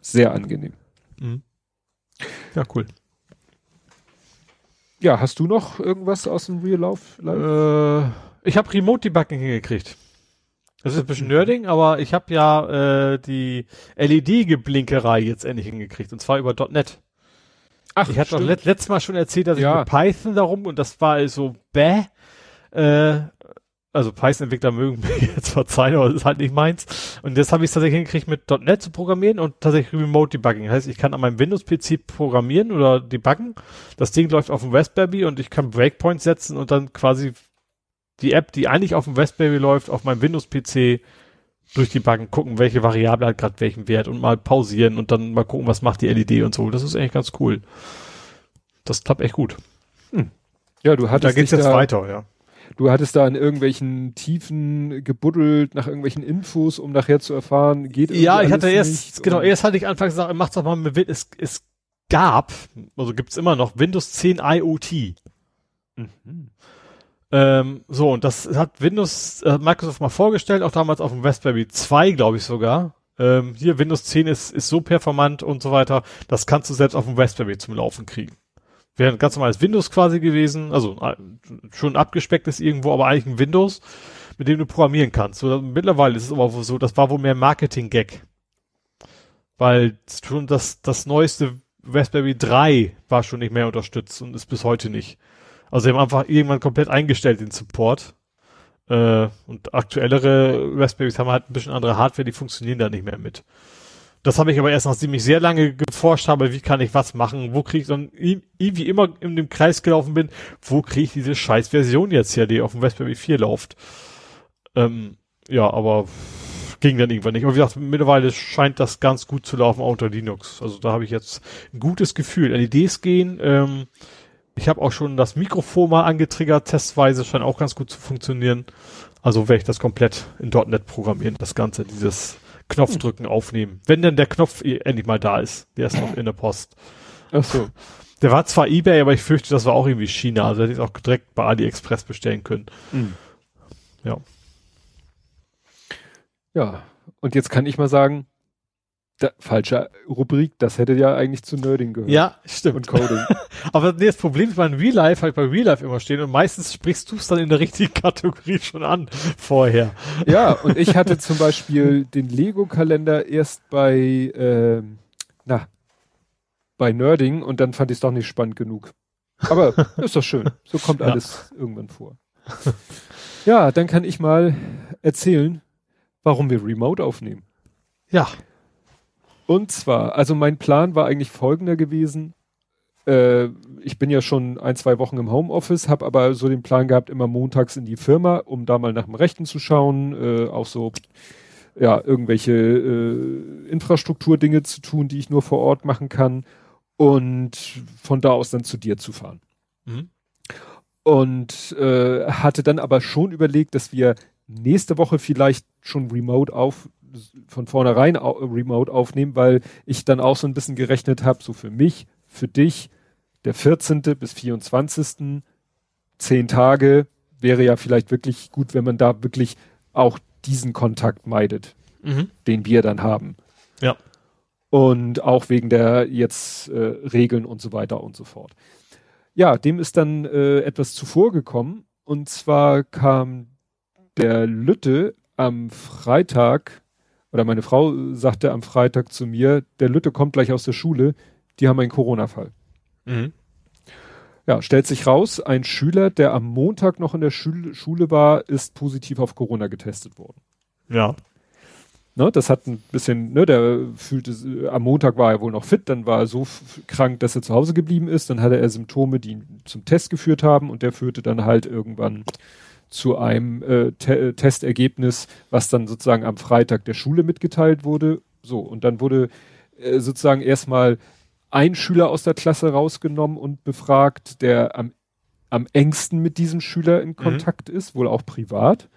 sehr angenehm. Mhm. Ja, cool. Ja, hast du noch irgendwas aus dem Real Life? Äh, ich habe Remote Debugging hingekriegt. Das ist ein bisschen Nerding, aber ich habe ja äh, die LED-Geblinkerei jetzt endlich hingekriegt und zwar über .NET. Ach, Ich hatte doch let letztes Mal schon erzählt, dass Ja. ich mit Python darum und das war so bäh. Äh, also Python-Entwickler mögen [laughs] mir jetzt verzeihen, aber das ist halt nicht meins. Und jetzt habe ich es tatsächlich hingekriegt, mit .NET zu programmieren und tatsächlich Remote Debugging. Das heißt, ich kann an meinem Windows-PC programmieren oder debuggen. Das Ding läuft auf dem Raspberry und ich kann Breakpoints setzen und dann quasi die App, die eigentlich auf dem Raspberry läuft, auf meinem Windows-PC durchdebuggen, gucken, welche Variable hat gerade welchen Wert und mal pausieren und dann mal gucken, was macht die LED und so. Das ist eigentlich ganz cool. Das klappt echt gut. Ja, du Da hattest, geht's dich jetzt da, weiter, ja. Du hattest da in irgendwelchen Tiefen gebuddelt nach irgendwelchen Infos, um nachher zu erfahren, geht irgendwie Ja, ich hatte erst, genau, erst hatte ich anfangs gesagt, mach's doch mal mit Win es, es gab, also gibt's immer noch, Windows 10 IoT. Mhm. Ähm, so, und das hat Windows, äh, Microsoft mal vorgestellt, auch damals auf dem Raspberry 2, glaube ich sogar. Ähm, hier, Windows 10 ist, ist so performant und so weiter, das kannst du selbst auf dem Raspberry zum Laufen kriegen. Wäre ein ganz normales Windows quasi gewesen, also äh, schon abgespecktes irgendwo, aber eigentlich ein Windows, mit dem du programmieren kannst. So, mittlerweile ist es aber so, das war wohl mehr Marketing-Gag. Weil schon das, das neueste Raspberry 3 war schon nicht mehr unterstützt und ist bis heute nicht. Also sie haben einfach irgendwann komplett eingestellt den Support. Äh, und aktuellere Raspberries haben halt ein bisschen andere Hardware, die funktionieren da nicht mehr mit. Das habe ich aber erst nachdem ich sehr lange geforscht habe, wie kann ich was machen, wo kriege ich dann, wie immer in dem Kreis gelaufen bin, wo kriege ich diese scheiß Version jetzt her, die auf dem Raspberry 4 läuft. Ähm, ja, aber ging dann irgendwann nicht. Aber wie gesagt, mittlerweile scheint das ganz gut zu laufen auch unter Linux. Also da habe ich jetzt ein gutes Gefühl. LEDs gehen, ähm, ich habe auch schon das Mikrofon mal angetriggert, testweise, scheint auch ganz gut zu funktionieren. Also werde ich das komplett in .NET programmieren, das Ganze, dieses Knopfdrücken aufnehmen. Wenn denn der Knopf endlich mal da ist. Der ist noch in der Post. Ach so. Der war zwar Ebay, aber ich fürchte, das war auch irgendwie China. Also hätte ich es auch direkt bei AliExpress bestellen können. Mhm. Ja. Ja, und jetzt kann ich mal sagen, da, falsche Rubrik, das hätte ja eigentlich zu Nerding gehört. Ja, stimmt. Und Coding. [laughs] Aber nee, das Problem ist, mein Real Life halt bei Real Life immer stehen und meistens sprichst du es dann in der richtigen [laughs] Kategorie schon an vorher. ja, und ich hatte zum Beispiel den Lego-Kalender erst bei, ähm, na, bei Nerding und dann fand ich es doch nicht spannend genug. Aber [laughs] ist doch schön. So kommt Ja. alles irgendwann vor. Ja, dann kann ich mal erzählen, warum wir Remote aufnehmen. Ja. Und zwar, also mein Plan war eigentlich folgender gewesen. Äh, ich bin ja schon ein, zwei Wochen im Homeoffice, habe aber so den Plan gehabt, immer montags in die Firma, um da mal nach dem Rechten zu schauen, äh, auch so ja irgendwelche äh, Infrastrukturdinge zu tun, die ich nur vor Ort machen kann und von da aus dann zu dir zu fahren. Mhm. Und äh, hatte dann aber schon überlegt, dass wir nächste Woche vielleicht schon remote auf von vornherein remote aufnehmen, weil ich dann auch so ein bisschen gerechnet habe, so für mich, für dich, der 14. bis 24. zehn Tage wäre ja vielleicht wirklich gut, wenn man da wirklich auch diesen Kontakt meidet, Mhm. den wir dann haben. Ja. Und auch wegen der jetzt äh, Regeln und so weiter und so fort. Ja, dem ist dann äh, etwas zuvor gekommen. Und zwar kam der Lütte am Freitag, oder meine Frau sagte am Freitag zu mir, der Lütte kommt gleich aus der Schule, die haben einen Corona-Fall. Mhm. Ja, stellt sich raus, ein Schüler, der am Montag noch in der Schule, Schule war, ist positiv auf Corona getestet worden. Ja. Ne, das hat ein bisschen, ne, der fühlte, am Montag war er wohl noch fit, dann war er so krank, dass er zu Hause geblieben ist, dann hatte er Symptome, die ihn zum Test geführt haben und der führte dann halt irgendwann zu einem äh, Te Testergebnis, was dann sozusagen am Freitag der Schule mitgeteilt wurde. So, und dann wurde äh, sozusagen erstmal ein Schüler aus der Klasse rausgenommen und befragt, der am, am engsten mit diesem Schüler in mhm. Kontakt mhm. ist, wohl auch privat.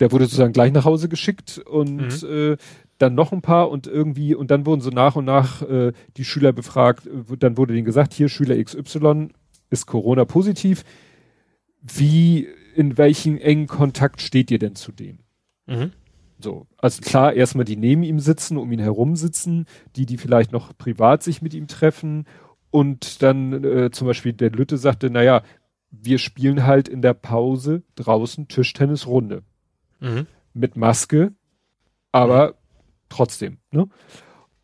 Der wurde sozusagen gleich nach Hause geschickt und mhm. äh, dann noch ein paar und irgendwie, und dann wurden so nach und nach äh, die Schüler befragt, äh, dann wurde denen gesagt, hier Schüler XY ist Corona positiv. Wie, in welchen engen Kontakt steht ihr denn zu dem? Mhm. So, also klar, erstmal die neben ihm sitzen, um ihn herum sitzen, die, die vielleicht noch privat sich mit ihm treffen und dann äh, zum Beispiel der Lütte sagte, naja, wir spielen halt in der Pause draußen Tischtennisrunde. Mhm. Mit Maske, aber mhm. trotzdem, ne?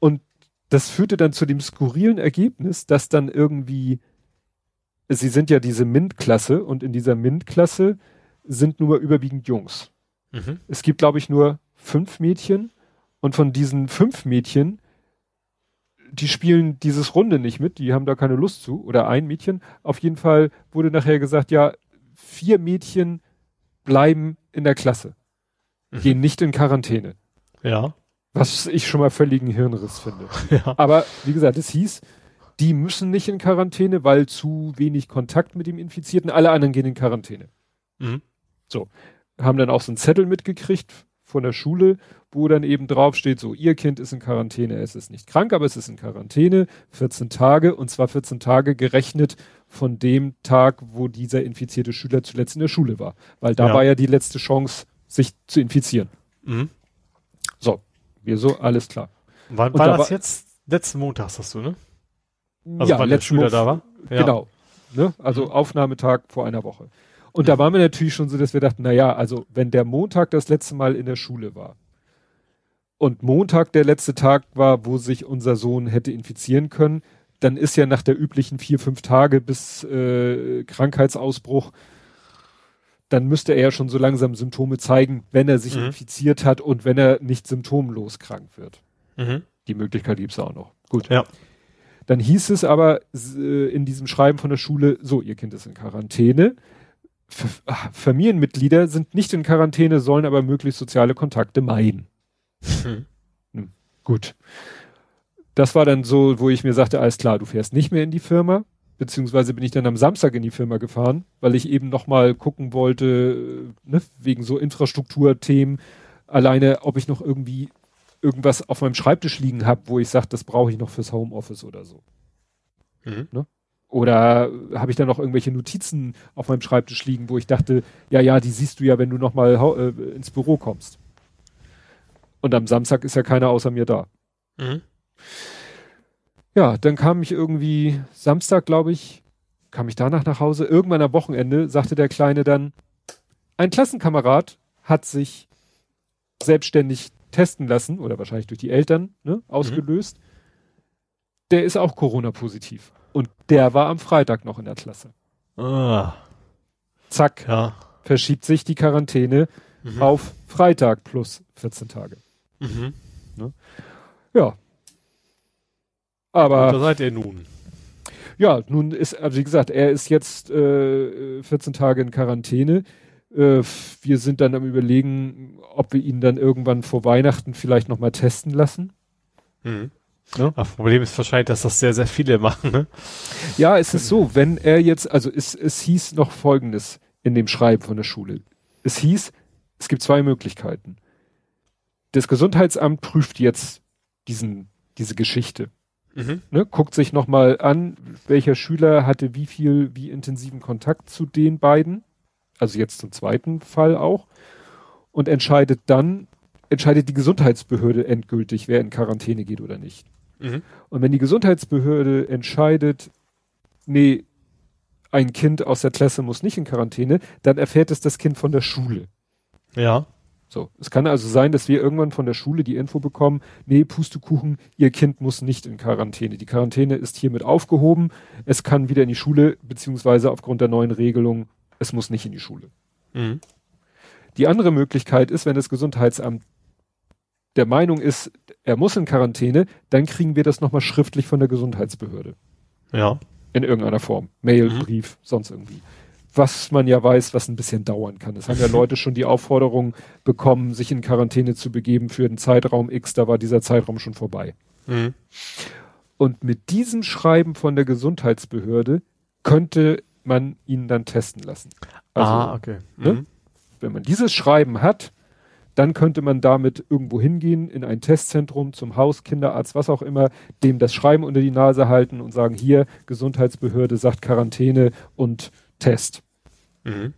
Und das führte dann zu dem skurrilen Ergebnis, dass dann irgendwie, sie sind ja diese MINT-Klasse und in dieser MINT-Klasse sind nur überwiegend Jungs. Mhm. Es gibt, glaube ich, nur fünf Mädchen und von diesen fünf Mädchen, die spielen dieses Runde nicht mit, die haben da keine Lust zu, oder ein Mädchen. Auf jeden Fall wurde nachher gesagt, ja, vier Mädchen bleiben in der Klasse, mhm. gehen nicht in Quarantäne. Ja. Was ich schon mal völligen Hirnriss finde. [laughs] Ja. Aber wie gesagt, es hieß, die müssen nicht in Quarantäne, weil zu wenig Kontakt mit dem Infizierten. Alle anderen gehen in Quarantäne. Mhm. So haben dann auch so einen Zettel mitgekriegt von der Schule, wo dann eben drauf steht, so, ihr Kind ist in Quarantäne, es ist nicht krank, aber es ist in Quarantäne, 14 Tage, und zwar 14 Tage gerechnet von dem Tag, wo dieser infizierte Schüler zuletzt in der Schule war. Weil da ja. war ja die letzte Chance, sich zu infizieren. Mhm. So, wir so, alles klar. Wann war da das war, jetzt? Letzten Montag, hast du, ne? Also ja, wann der Schüler da war? Ja. Genau. Ne? Also mhm. Aufnahmetag vor einer Woche. Und da waren wir natürlich schon so, dass wir dachten, na ja, also wenn der Montag das letzte Mal in der Schule war und Montag der letzte Tag war, wo sich unser Sohn hätte infizieren können, dann ist ja nach der üblichen vier, fünf Tage bis äh, Krankheitsausbruch, dann müsste er ja schon so langsam Symptome zeigen, wenn er sich mhm. infiziert hat und wenn er nicht symptomlos krank wird. Mhm. Die Möglichkeit gibt's auch noch. Gut. Ja. Dann hieß es aber äh, in diesem Schreiben von der Schule, so, ihr Kind ist in Quarantäne. Familienmitglieder sind nicht in Quarantäne, sollen aber möglichst soziale Kontakte meiden. Hm. Hm. Gut. Das war dann so, wo ich mir sagte, alles klar, du fährst nicht mehr in die Firma, beziehungsweise bin ich dann am Samstag in die Firma gefahren, weil ich eben nochmal gucken wollte, ne, wegen so Infrastrukturthemen, alleine, ob ich noch irgendwie irgendwas auf meinem Schreibtisch liegen habe, wo ich sage, das brauche ich noch fürs Homeoffice oder so. Mhm. Ne? Oder habe ich da noch irgendwelche Notizen auf meinem Schreibtisch liegen, wo ich dachte, ja, ja, die siehst du ja, wenn du nochmal äh, ins Büro kommst. Und am Samstag ist ja keiner außer mir da. Mhm. Ja, dann kam ich irgendwie Samstag, glaube ich, kam ich danach nach Hause. Irgendwann am Wochenende sagte der Kleine dann, ein Klassenkamerad hat sich selbstständig testen lassen, oder wahrscheinlich durch die Eltern, ne, ausgelöst. Mhm. Der ist auch Corona-positiv. Und der war am Freitag noch in der Klasse. Ah. Zack. Ja. Verschiebt sich die Quarantäne mhm. auf Freitag plus 14 Tage. Mhm. Ne? Ja. Aber. Und da seid ihr nun. Ja, nun ist, also wie gesagt, er ist jetzt äh, 14 Tage in Quarantäne. Äh, wir sind dann am überlegen, ob wir ihn dann irgendwann vor Weihnachten vielleicht nochmal testen lassen. Mhm. Ne? Das Problem ist wahrscheinlich, dass das sehr, sehr viele machen. Ne? Ja, es ist so, wenn er jetzt, also es, es hieß noch Folgendes in dem Schreiben von der Schule. Es hieß, es gibt zwei Möglichkeiten. Das Gesundheitsamt prüft jetzt diesen, diese Geschichte. Mhm. Ne, guckt sich nochmal an, welcher Schüler hatte wie viel, wie intensiven Kontakt zu den beiden. Also jetzt zum zweiten Fall auch. Und entscheidet dann, entscheidet die Gesundheitsbehörde endgültig, wer in Quarantäne geht oder nicht. Mhm. Und wenn die Gesundheitsbehörde entscheidet, nee, ein Kind aus der Klasse muss nicht in Quarantäne, dann erfährt es das Kind von der Schule. Ja. So. Es kann also sein, dass wir irgendwann von der Schule die Info bekommen, nee, Pustekuchen, ihr Kind muss nicht in Quarantäne. Die Quarantäne ist hiermit aufgehoben. Es kann wieder in die Schule, beziehungsweise aufgrund der neuen Regelung, es muss nicht in die Schule. Mhm. Die andere Möglichkeit ist, wenn das Gesundheitsamt der Meinung ist, er muss in Quarantäne, dann kriegen wir das nochmal schriftlich von der Gesundheitsbehörde. Ja. In irgendeiner Form. Mail, mhm. Brief, sonst irgendwie. was man ja weiß, was ein bisschen dauern kann. Es haben ja [laughs] Leute schon die Aufforderung bekommen, sich in Quarantäne zu begeben für den Zeitraum X, da war dieser Zeitraum schon vorbei. Mhm. Und mit diesem Schreiben von der Gesundheitsbehörde könnte man ihn dann testen lassen. Also, ah, okay. Ne? Mhm. Ne? Wenn man dieses Schreiben hat, dann könnte man damit irgendwo hingehen, in ein Testzentrum, zum Haus, Kinderarzt, was auch immer, dem das Schreiben unter die Nase halten und sagen, hier, Gesundheitsbehörde sagt Quarantäne und Test. Mhm.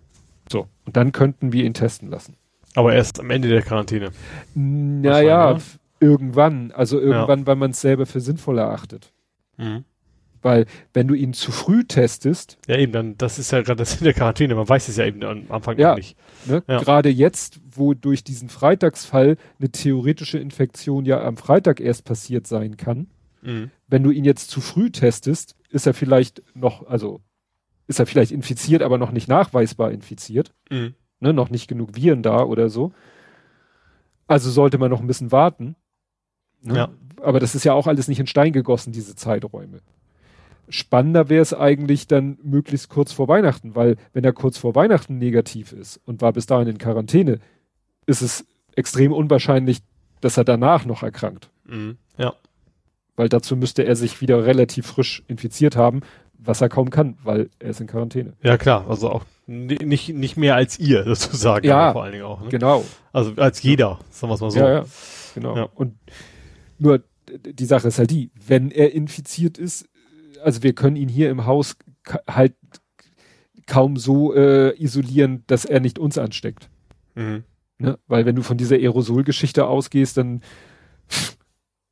So, und dann könnten wir ihn testen lassen. Aber erst am Ende der Quarantäne. Naja, irgendwann. Also irgendwann, ja. weil man es selber für sinnvoll erachtet. Mhm. Weil wenn du ihn zu früh testest. Ja, eben, dann, das ist ja gerade das in der Quarantäne, man weiß es ja eben am Anfang ja, nicht. Ne? Ja. Gerade jetzt, wo durch diesen Freitagsfall eine theoretische Infektion ja am Freitag erst passiert sein kann. Mhm. Wenn du ihn jetzt zu früh testest, ist er vielleicht noch, also ist er vielleicht infiziert, aber noch nicht nachweisbar infiziert. Mhm. Ne, noch nicht genug Viren da oder so. Also sollte man noch ein bisschen warten. Ne? Ja. Aber das ist ja auch alles nicht in Stein gegossen, diese Zeiträume. Spannender wäre es eigentlich dann möglichst kurz vor Weihnachten, weil wenn er kurz vor Weihnachten negativ ist und war bis dahin in Quarantäne, ist es extrem unwahrscheinlich, dass er danach noch erkrankt. Mhm. Ja. Weil dazu müsste er sich wieder relativ frisch infiziert haben, was er kaum kann, weil er ist in Quarantäne. Ja klar, also auch nicht, nicht mehr als ihr [laughs] sozusagen, ja, vor allen Dingen auch. Ne? Genau. Also als jeder, sagen wir es mal so. Ja, ja, genau. Ja. Und nur die Sache ist halt die, wenn er infiziert ist, also wir können ihn hier im Haus halt kaum so äh, isolieren, dass er nicht uns ansteckt. Mhm. Ne? Weil wenn du von dieser Aerosolgeschichte ausgehst, dann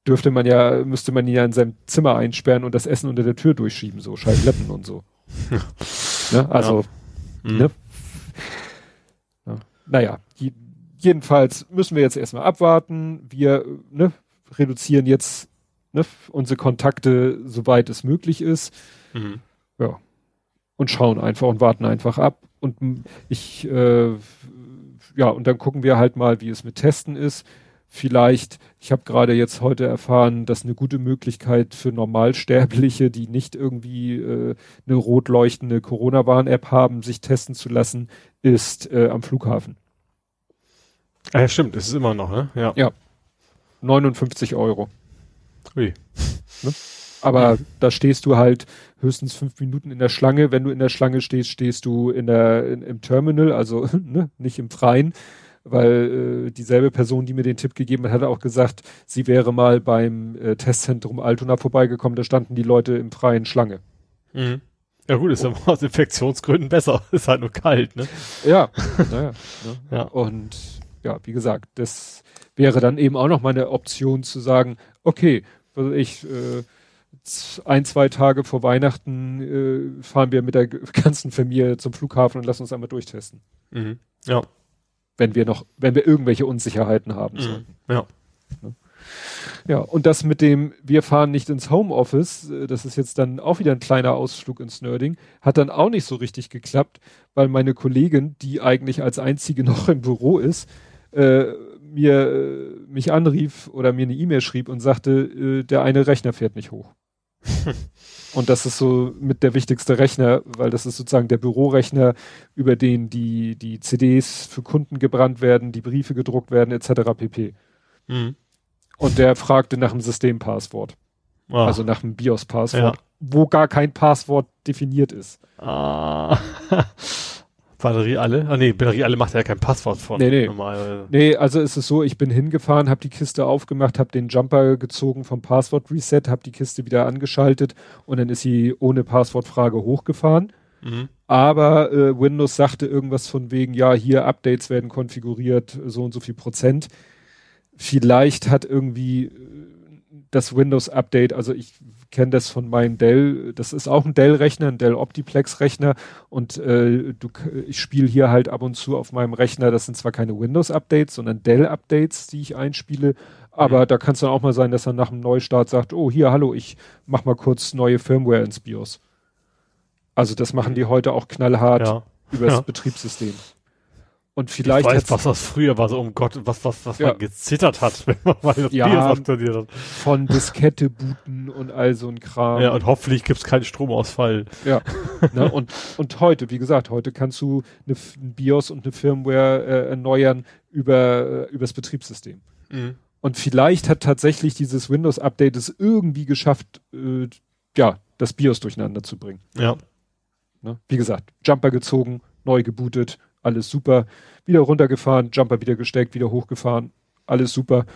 dürfte man ja, müsste man ihn ja in seinem Zimmer einsperren und das Essen unter der Tür durchschieben, so Scheibleppen und so. [laughs] ne? Also, ja. mhm. ne? Ja. Naja, jedenfalls müssen wir jetzt erstmal abwarten. Wir ne, reduzieren jetzt ne, unsere Kontakte, soweit es möglich ist. Mhm. Ja. Und schauen einfach und warten einfach ab. Und ich, äh, ja, und dann gucken wir halt mal, wie es mit Testen ist vielleicht, ich habe gerade jetzt heute erfahren, dass eine gute Möglichkeit für Normalsterbliche, die nicht irgendwie äh, eine rot leuchtende Corona-Warn-App haben, sich testen zu lassen, ist äh, am Flughafen. Ah, ja, stimmt, es ist immer noch, ne? Ja. Ja. 59 Euro. Ui. [laughs] Ne? Aber mhm. da stehst du halt höchstens fünf Minuten in der Schlange. Wenn du in der Schlange stehst, stehst du in der, in, im Terminal, also [laughs] ne, nicht im Freien weil äh, dieselbe Person, die mir den Tipp gegeben hat, hat auch gesagt, sie wäre mal beim äh, Testzentrum Altona vorbeigekommen, da standen die Leute im freien Schlange. Mhm. Ja gut, ist ja [laughs] aus Infektionsgründen besser, ist halt nur kalt, ne? Ja, naja, ne? ja. Und ja, wie gesagt, das wäre dann eben auch noch meine Option zu sagen, okay, also ich äh, ein, zwei Tage vor Weihnachten äh, fahren wir mit der [laughs] ganzen Familie zum Flughafen und lassen uns einmal durchtesten. Mhm. Ja wenn wir noch, wenn wir irgendwelche Unsicherheiten haben mhm. sollten. Ja. Ja, und das mit dem, wir fahren nicht ins Homeoffice, äh, das ist jetzt dann auch wieder ein kleiner Ausflug ins Nerding, hat dann auch nicht so richtig geklappt, weil meine Kollegin, die eigentlich als einzige [laughs] noch im Büro ist, äh, mir äh, mich anrief oder mir eine E-Mail schrieb und sagte, äh, der eine Rechner fährt nicht hoch. [laughs] Und das ist so mit der wichtigste Rechner, weil das ist sozusagen der Bürorechner, über den die, die CDs für Kunden gebrannt werden, die Briefe gedruckt werden, etc. pp. Mhm. Und der fragte nach dem Systempasswort. Ah. Also nach dem BIOS-Passwort, ja. wo gar kein Passwort definiert ist. Ah. [laughs] Batterie alle? Ah nee, Batterie alle macht ja kein Passwort von. Nee, nee. Normal. Nee, also ist es so, ich bin hingefahren, habe die Kiste aufgemacht, habe den Jumper gezogen vom Passwort Reset, habe die Kiste wieder angeschaltet und dann ist sie ohne Passwortfrage hochgefahren. Mhm. Aber äh, Windows sagte irgendwas von wegen, ja, hier Updates werden konfiguriert, so und so viel Prozent. Vielleicht hat irgendwie äh, das Windows-Update, also ich kenne das von meinem Dell, das ist auch ein Dell-Rechner, ein Dell Optiplex-Rechner und äh, du, ich spiele hier halt ab und zu auf meinem Rechner, das sind zwar keine Windows-Updates, sondern Dell-Updates, die ich einspiele, aber mhm. da kann es dann auch mal sein, dass er nach dem Neustart sagt, oh hier, hallo, ich mach mal kurz neue Firmware ins BIOS. Also das machen die heute auch knallhart ja. übers ja. Betriebssystem. Und vielleicht. Ich weiß, was das früher war, so um Gott, was, was, was ja. man gezittert hat, [laughs] wenn man mal das ja, BIOS aktualisiert hat. Von Diskette booten und all so ein Kram. Ja, und hoffentlich gibt's keinen Stromausfall. Ja. [laughs] ne, und, und heute, wie gesagt, heute kannst du eine, ein BIOS und eine Firmware äh, erneuern über, äh, übers Betriebssystem. Mhm. Und vielleicht hat tatsächlich dieses Windows-Update es irgendwie geschafft, äh, ja, das BIOS durcheinander zu bringen. Ja. Ne? Wie gesagt, Jumper gezogen, neu gebootet, alles super. Wieder runtergefahren, Jumper wieder gesteckt, wieder hochgefahren, alles super.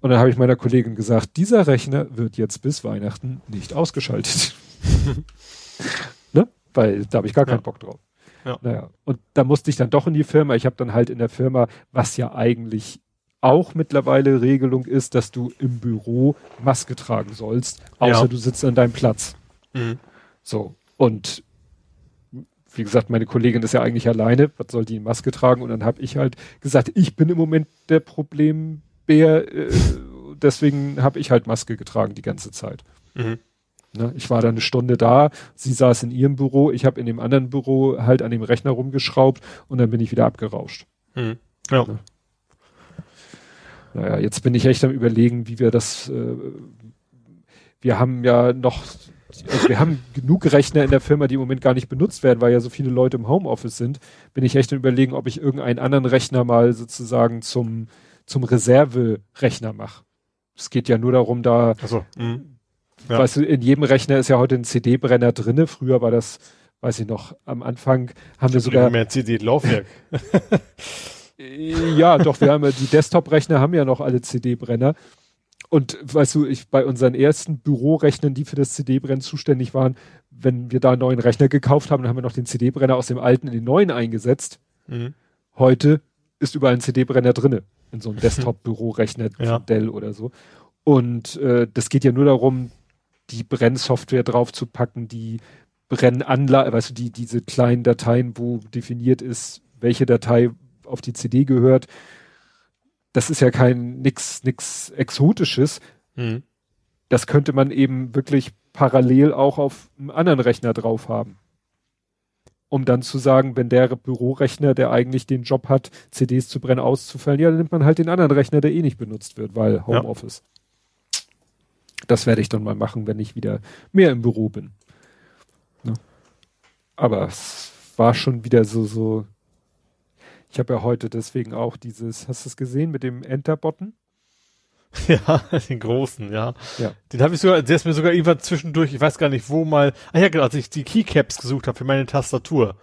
Und dann habe ich meiner Kollegin gesagt, dieser Rechner wird jetzt bis Weihnachten nicht ausgeschaltet. [laughs] ne? Weil da habe ich gar keinen ja. Bock drauf. Ja. Naja, und da musste ich dann doch in die Firma. Ich habe dann halt in der Firma, was ja eigentlich auch mittlerweile Regelung ist, dass du im Büro Maske tragen sollst, außer ja. du sitzt an deinem Platz. Mhm. So. Und wie gesagt, meine Kollegin ist ja eigentlich alleine, was soll die Maske tragen? Und dann habe ich halt gesagt, ich bin im Moment der Problembär, äh, deswegen habe ich halt Maske getragen die ganze Zeit. Mhm. Ne, ich war da eine Stunde da, sie saß in ihrem Büro, ich habe in dem anderen Büro halt an dem Rechner rumgeschraubt und dann bin ich wieder abgerauscht. Mhm. Ja. Ne? Naja, jetzt bin ich echt am überlegen, wie wir das, äh, wir haben ja noch also wir haben genug Rechner in der Firma, die im Moment gar nicht benutzt werden, weil ja so viele Leute im Homeoffice sind, bin ich echt überlegen, ob ich irgendeinen anderen Rechner mal sozusagen zum, zum Reserverechner mache. Es geht ja nur darum, da, so, mhm. ja. weißt du, in jedem Rechner ist ja heute ein CD-Brenner drinne. Früher war das, weiß ich noch, am Anfang haben wir sogar. mehr CD-Laufwerk. [laughs] ja, doch, wir haben ja, die Desktop-Rechner haben ja noch alle CD-Brenner. Und weißt du, ich bei unseren ersten Bürorechnern, die für das CD-Brennen zuständig waren, wenn wir da einen neuen Rechner gekauft haben, dann haben wir noch den CD-Brenner aus dem alten in den neuen eingesetzt. Mhm. Heute ist überall ein CD-Brenner drinne in so einem [laughs] Desktop-Bürorechner ja. Dell oder so. Und äh, das geht ja nur darum, die Brennsoftware draufzupacken, die Brennanlage, weißt du, die, diese kleinen Dateien, wo definiert ist, welche Datei auf die CD gehört das ist ja kein nix, nix Exotisches. Mhm. Das könnte man eben wirklich parallel auch auf einem anderen Rechner drauf haben. Um dann zu sagen, wenn der Bürorechner, der eigentlich den Job hat, CDs zu brennen, auszufallen, ja, dann nimmt man halt den anderen Rechner, der eh nicht benutzt wird, weil Homeoffice. Ja. Das werde ich dann mal machen, wenn ich wieder mehr im Büro bin. Ja. Aber es war schon wieder so, so ich habe ja heute deswegen auch dieses, hast du es gesehen mit dem Enter-Button? [laughs] Ja, den großen, ja. ja. Den habe ich sogar, der ist mir sogar irgendwann zwischendurch, ich weiß gar nicht wo mal, ah ja, genau, als ich die Keycaps gesucht habe für meine Tastatur.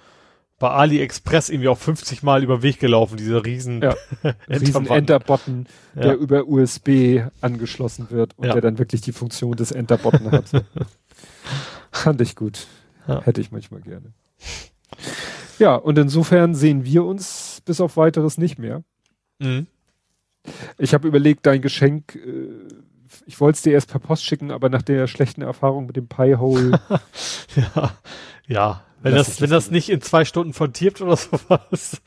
Bei AliExpress irgendwie auch 50 Mal über den Weg gelaufen, dieser riesen, ja. [laughs] riesen Enter-Button, der ja. über USB angeschlossen wird und ja. der dann wirklich die Funktion des Enter-Button hat. [laughs] Fand ich gut. Hätte ich manchmal gerne. Ja, und insofern sehen wir uns bis auf weiteres nicht mehr. Mhm. Ich habe überlegt, dein Geschenk, äh, ich wollte es dir erst per Post schicken, aber nach der schlechten Erfahrung mit dem Pi-Hole. [laughs] ja, ja. Wenn das, das wenn das nicht in zwei Stunden verdirbt oder [laughs] sowas.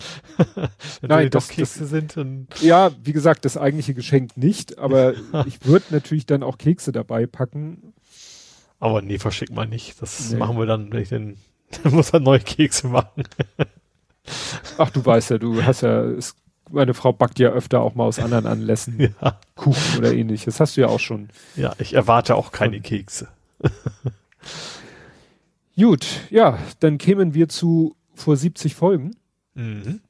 Nein, das, Kekse das, sind. Dann ja, wie gesagt, das eigentliche Geschenk nicht, aber [laughs] ich würde natürlich dann auch Kekse dabei packen. Aber nee, verschick mal nicht. Das nee. machen wir dann, wenn ich den dann muss er neue Kekse machen. Ach, du weißt ja, du hast ja, es, meine Frau backt ja öfter auch mal aus anderen Anlässen ja. Kuchen oder ähnliches. Das hast du ja auch schon. Ja, ich erwarte auch keine Kekse. [laughs] Gut, ja, dann kämen wir zu vor 70 Folgen. Mhm.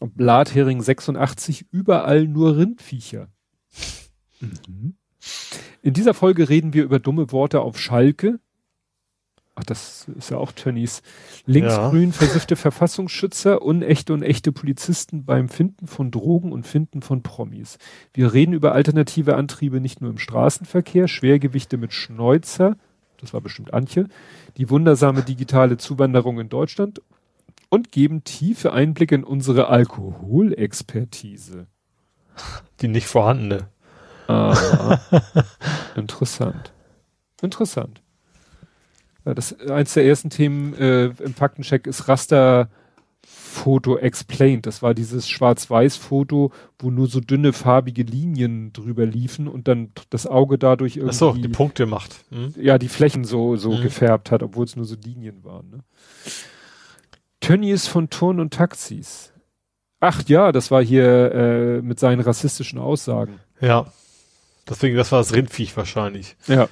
Blathering 86, überall nur Rindviecher. Mhm. In dieser Folge reden wir über dumme Worte auf Schalke, Ach, das ist ja auch Tönnies. Linksgrün ja. versiffte Verfassungsschützer, unechte und echte Polizisten beim Finden von Drogen und Finden von Promis. Wir reden über alternative Antriebe nicht nur im Straßenverkehr, Schwergewichte mit Schneuzer, das war bestimmt Antje, die wundersame digitale Zuwanderung in Deutschland und geben tiefe Einblicke in unsere Alkoholexpertise. Die nicht vorhandene. Ah, [laughs] interessant. Interessant. Das eins der ersten Themen äh, im Faktencheck ist Rasterfoto explained. Das war dieses Schwarz-Weiß-Foto, wo nur so dünne farbige Linien drüber liefen und dann das Auge dadurch irgendwie. Ach so, die Punkte macht. Hm? Ja, die Flächen so, so hm. gefärbt hat, obwohl es nur so Linien waren. Ne? Tönnies von Turn und Taxis. Ach ja, das war hier äh, mit seinen rassistischen Aussagen. Ja. Deswegen, das war das Rindviech wahrscheinlich. Ja.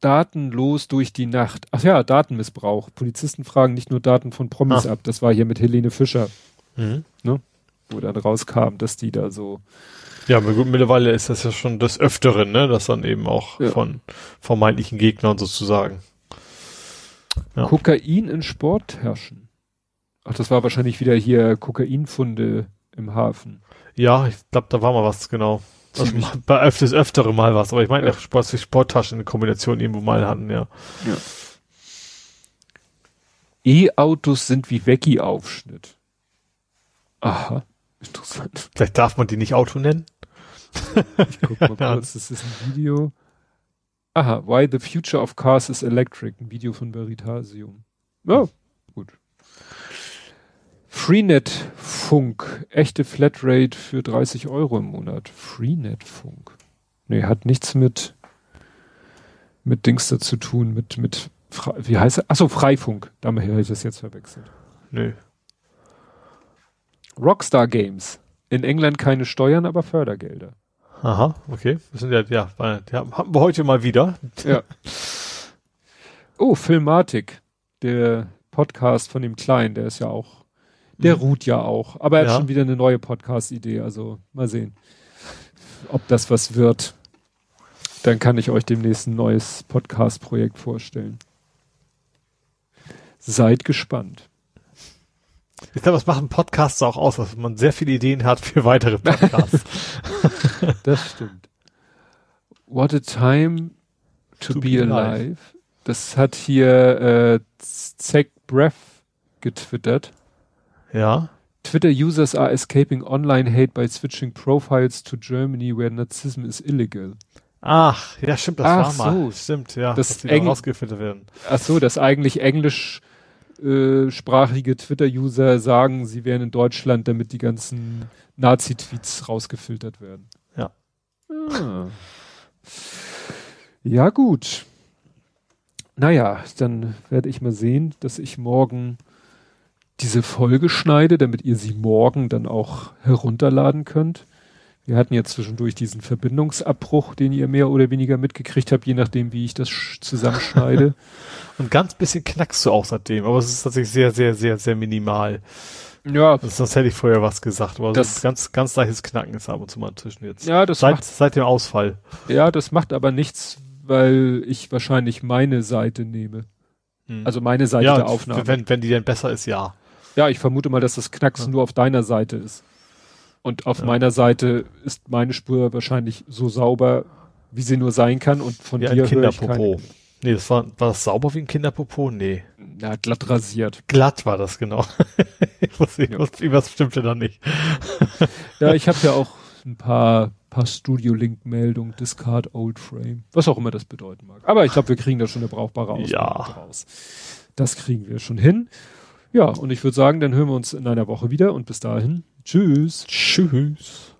Datenlos durch die Nacht. Ach ja, Datenmissbrauch. Polizisten fragen nicht nur Daten von Promis Ah. ab. Das war hier mit Helene Fischer, Mhm. wo dann rauskam, dass die da so. Ja, aber gut, mittlerweile ist das ja schon des Öfteren, ne, dass dann eben auch Ja. von vermeintlichen Gegnern sozusagen. Ja. Kokain in Sporttaschen. Ach, das war wahrscheinlich wieder hier Kokainfunde im Hafen. Ja, ich glaube, da war mal was, genau. Also mal- bei öfters öftere mal was, aber ich meine, Ja. ja. Sport, Sporttaschen in Kombination irgendwo mal hatten, ja. E-Autos sind wie Vecchi-Aufschnitt. Aha, interessant. Vielleicht darf man die nicht Auto nennen. Ich guck mal [laughs] Ja. kurz, das ist ein Video. Aha, Why the Future of Cars is Electric, ein Video von Veritasium. Ja, gut. Freenet Funk, echte Flatrate für 30 Euro im Monat. Freenet Funk. Nee, hat nichts mit, mit Dings da zu tun, mit, mit, Fre- wie heißt er? Achso, Freifunk. Damit habe ich das jetzt verwechselt. Nö. Rockstar Games. In England keine Steuern, aber Fördergelder. Aha, okay. Das sind ja, ja, haben wir heute mal wieder. Ja. Oh, Filmatik. Der Podcast von dem Kleinen, der ist ja auch, der Mhm. ruht ja auch. Aber er hat Ja. schon wieder eine neue Podcast-Idee. Also mal sehen, ob das was wird. Dann kann ich euch demnächst ein neues Podcast-Projekt vorstellen. Seid gespannt. Ich glaube, das machen Podcasts auch aus, dass man sehr viele Ideen hat für weitere Podcasts. [laughs] Das stimmt. What a time to, To be, be alive. alive. Das hat hier äh, Zach Breath getwittert. Ja. Twitter users are escaping online hate by switching profiles to Germany where Nazism is illegal. Ach, ja, stimmt, das Ach war mal. so. Stimmt, ja. Das dass die eng- rausgefiltert werden. Ach so, dass eigentlich englisch äh, Twitter-User sagen, sie wären in Deutschland, damit die ganzen Nazi-Tweets rausgefiltert werden. Ja. Ah. Ja, gut. Naja, dann werde ich mal sehen, dass ich morgen diese Folge schneide, damit ihr sie morgen dann auch herunterladen könnt. Wir hatten jetzt zwischendurch diesen Verbindungsabbruch, den ihr mehr oder weniger mitgekriegt habt, je nachdem, wie ich das sch- zusammenschneide. [laughs] Und ganz bisschen knackst du auch seitdem, aber es ist tatsächlich sehr, sehr, sehr, sehr minimal. ja, Das, das hätte ich vorher was gesagt, aber Das- so ganz, ganz leichtes Knacken ist ab und zu mal zwischen jetzt. ja, das seit, macht, seit dem Ausfall. ja, das macht aber nichts, weil ich wahrscheinlich meine Seite nehme. Hm. Also meine Seite ja, der Aufnahme. wenn, wenn die denn besser ist, ja. Ja, ich vermute mal, dass das Knacksen Ja. nur auf deiner Seite ist. Und auf Ja. meiner Seite ist meine Spur wahrscheinlich so sauber, wie sie nur sein kann. Und von Wie ein dir ich Kinderpopo. keine, Nee, das war, war das sauber wie ein Kinderpopo? Nee. na, glatt rasiert. Glatt war das, genau. [laughs] ich wusste, ich Ja. wusste, irgendwas stimmte da nicht. [laughs] Ja, ich habe ja auch ein paar, paar Studio-Link-Meldungen, Discard Old Frame, was auch immer das bedeuten mag. Aber ich glaube, wir kriegen da schon eine brauchbare Ausgabe Ja. draus. Das kriegen wir schon hin. Ja, und ich würde sagen, dann hören wir uns in einer Woche wieder und bis dahin, tschüss. Tschüss.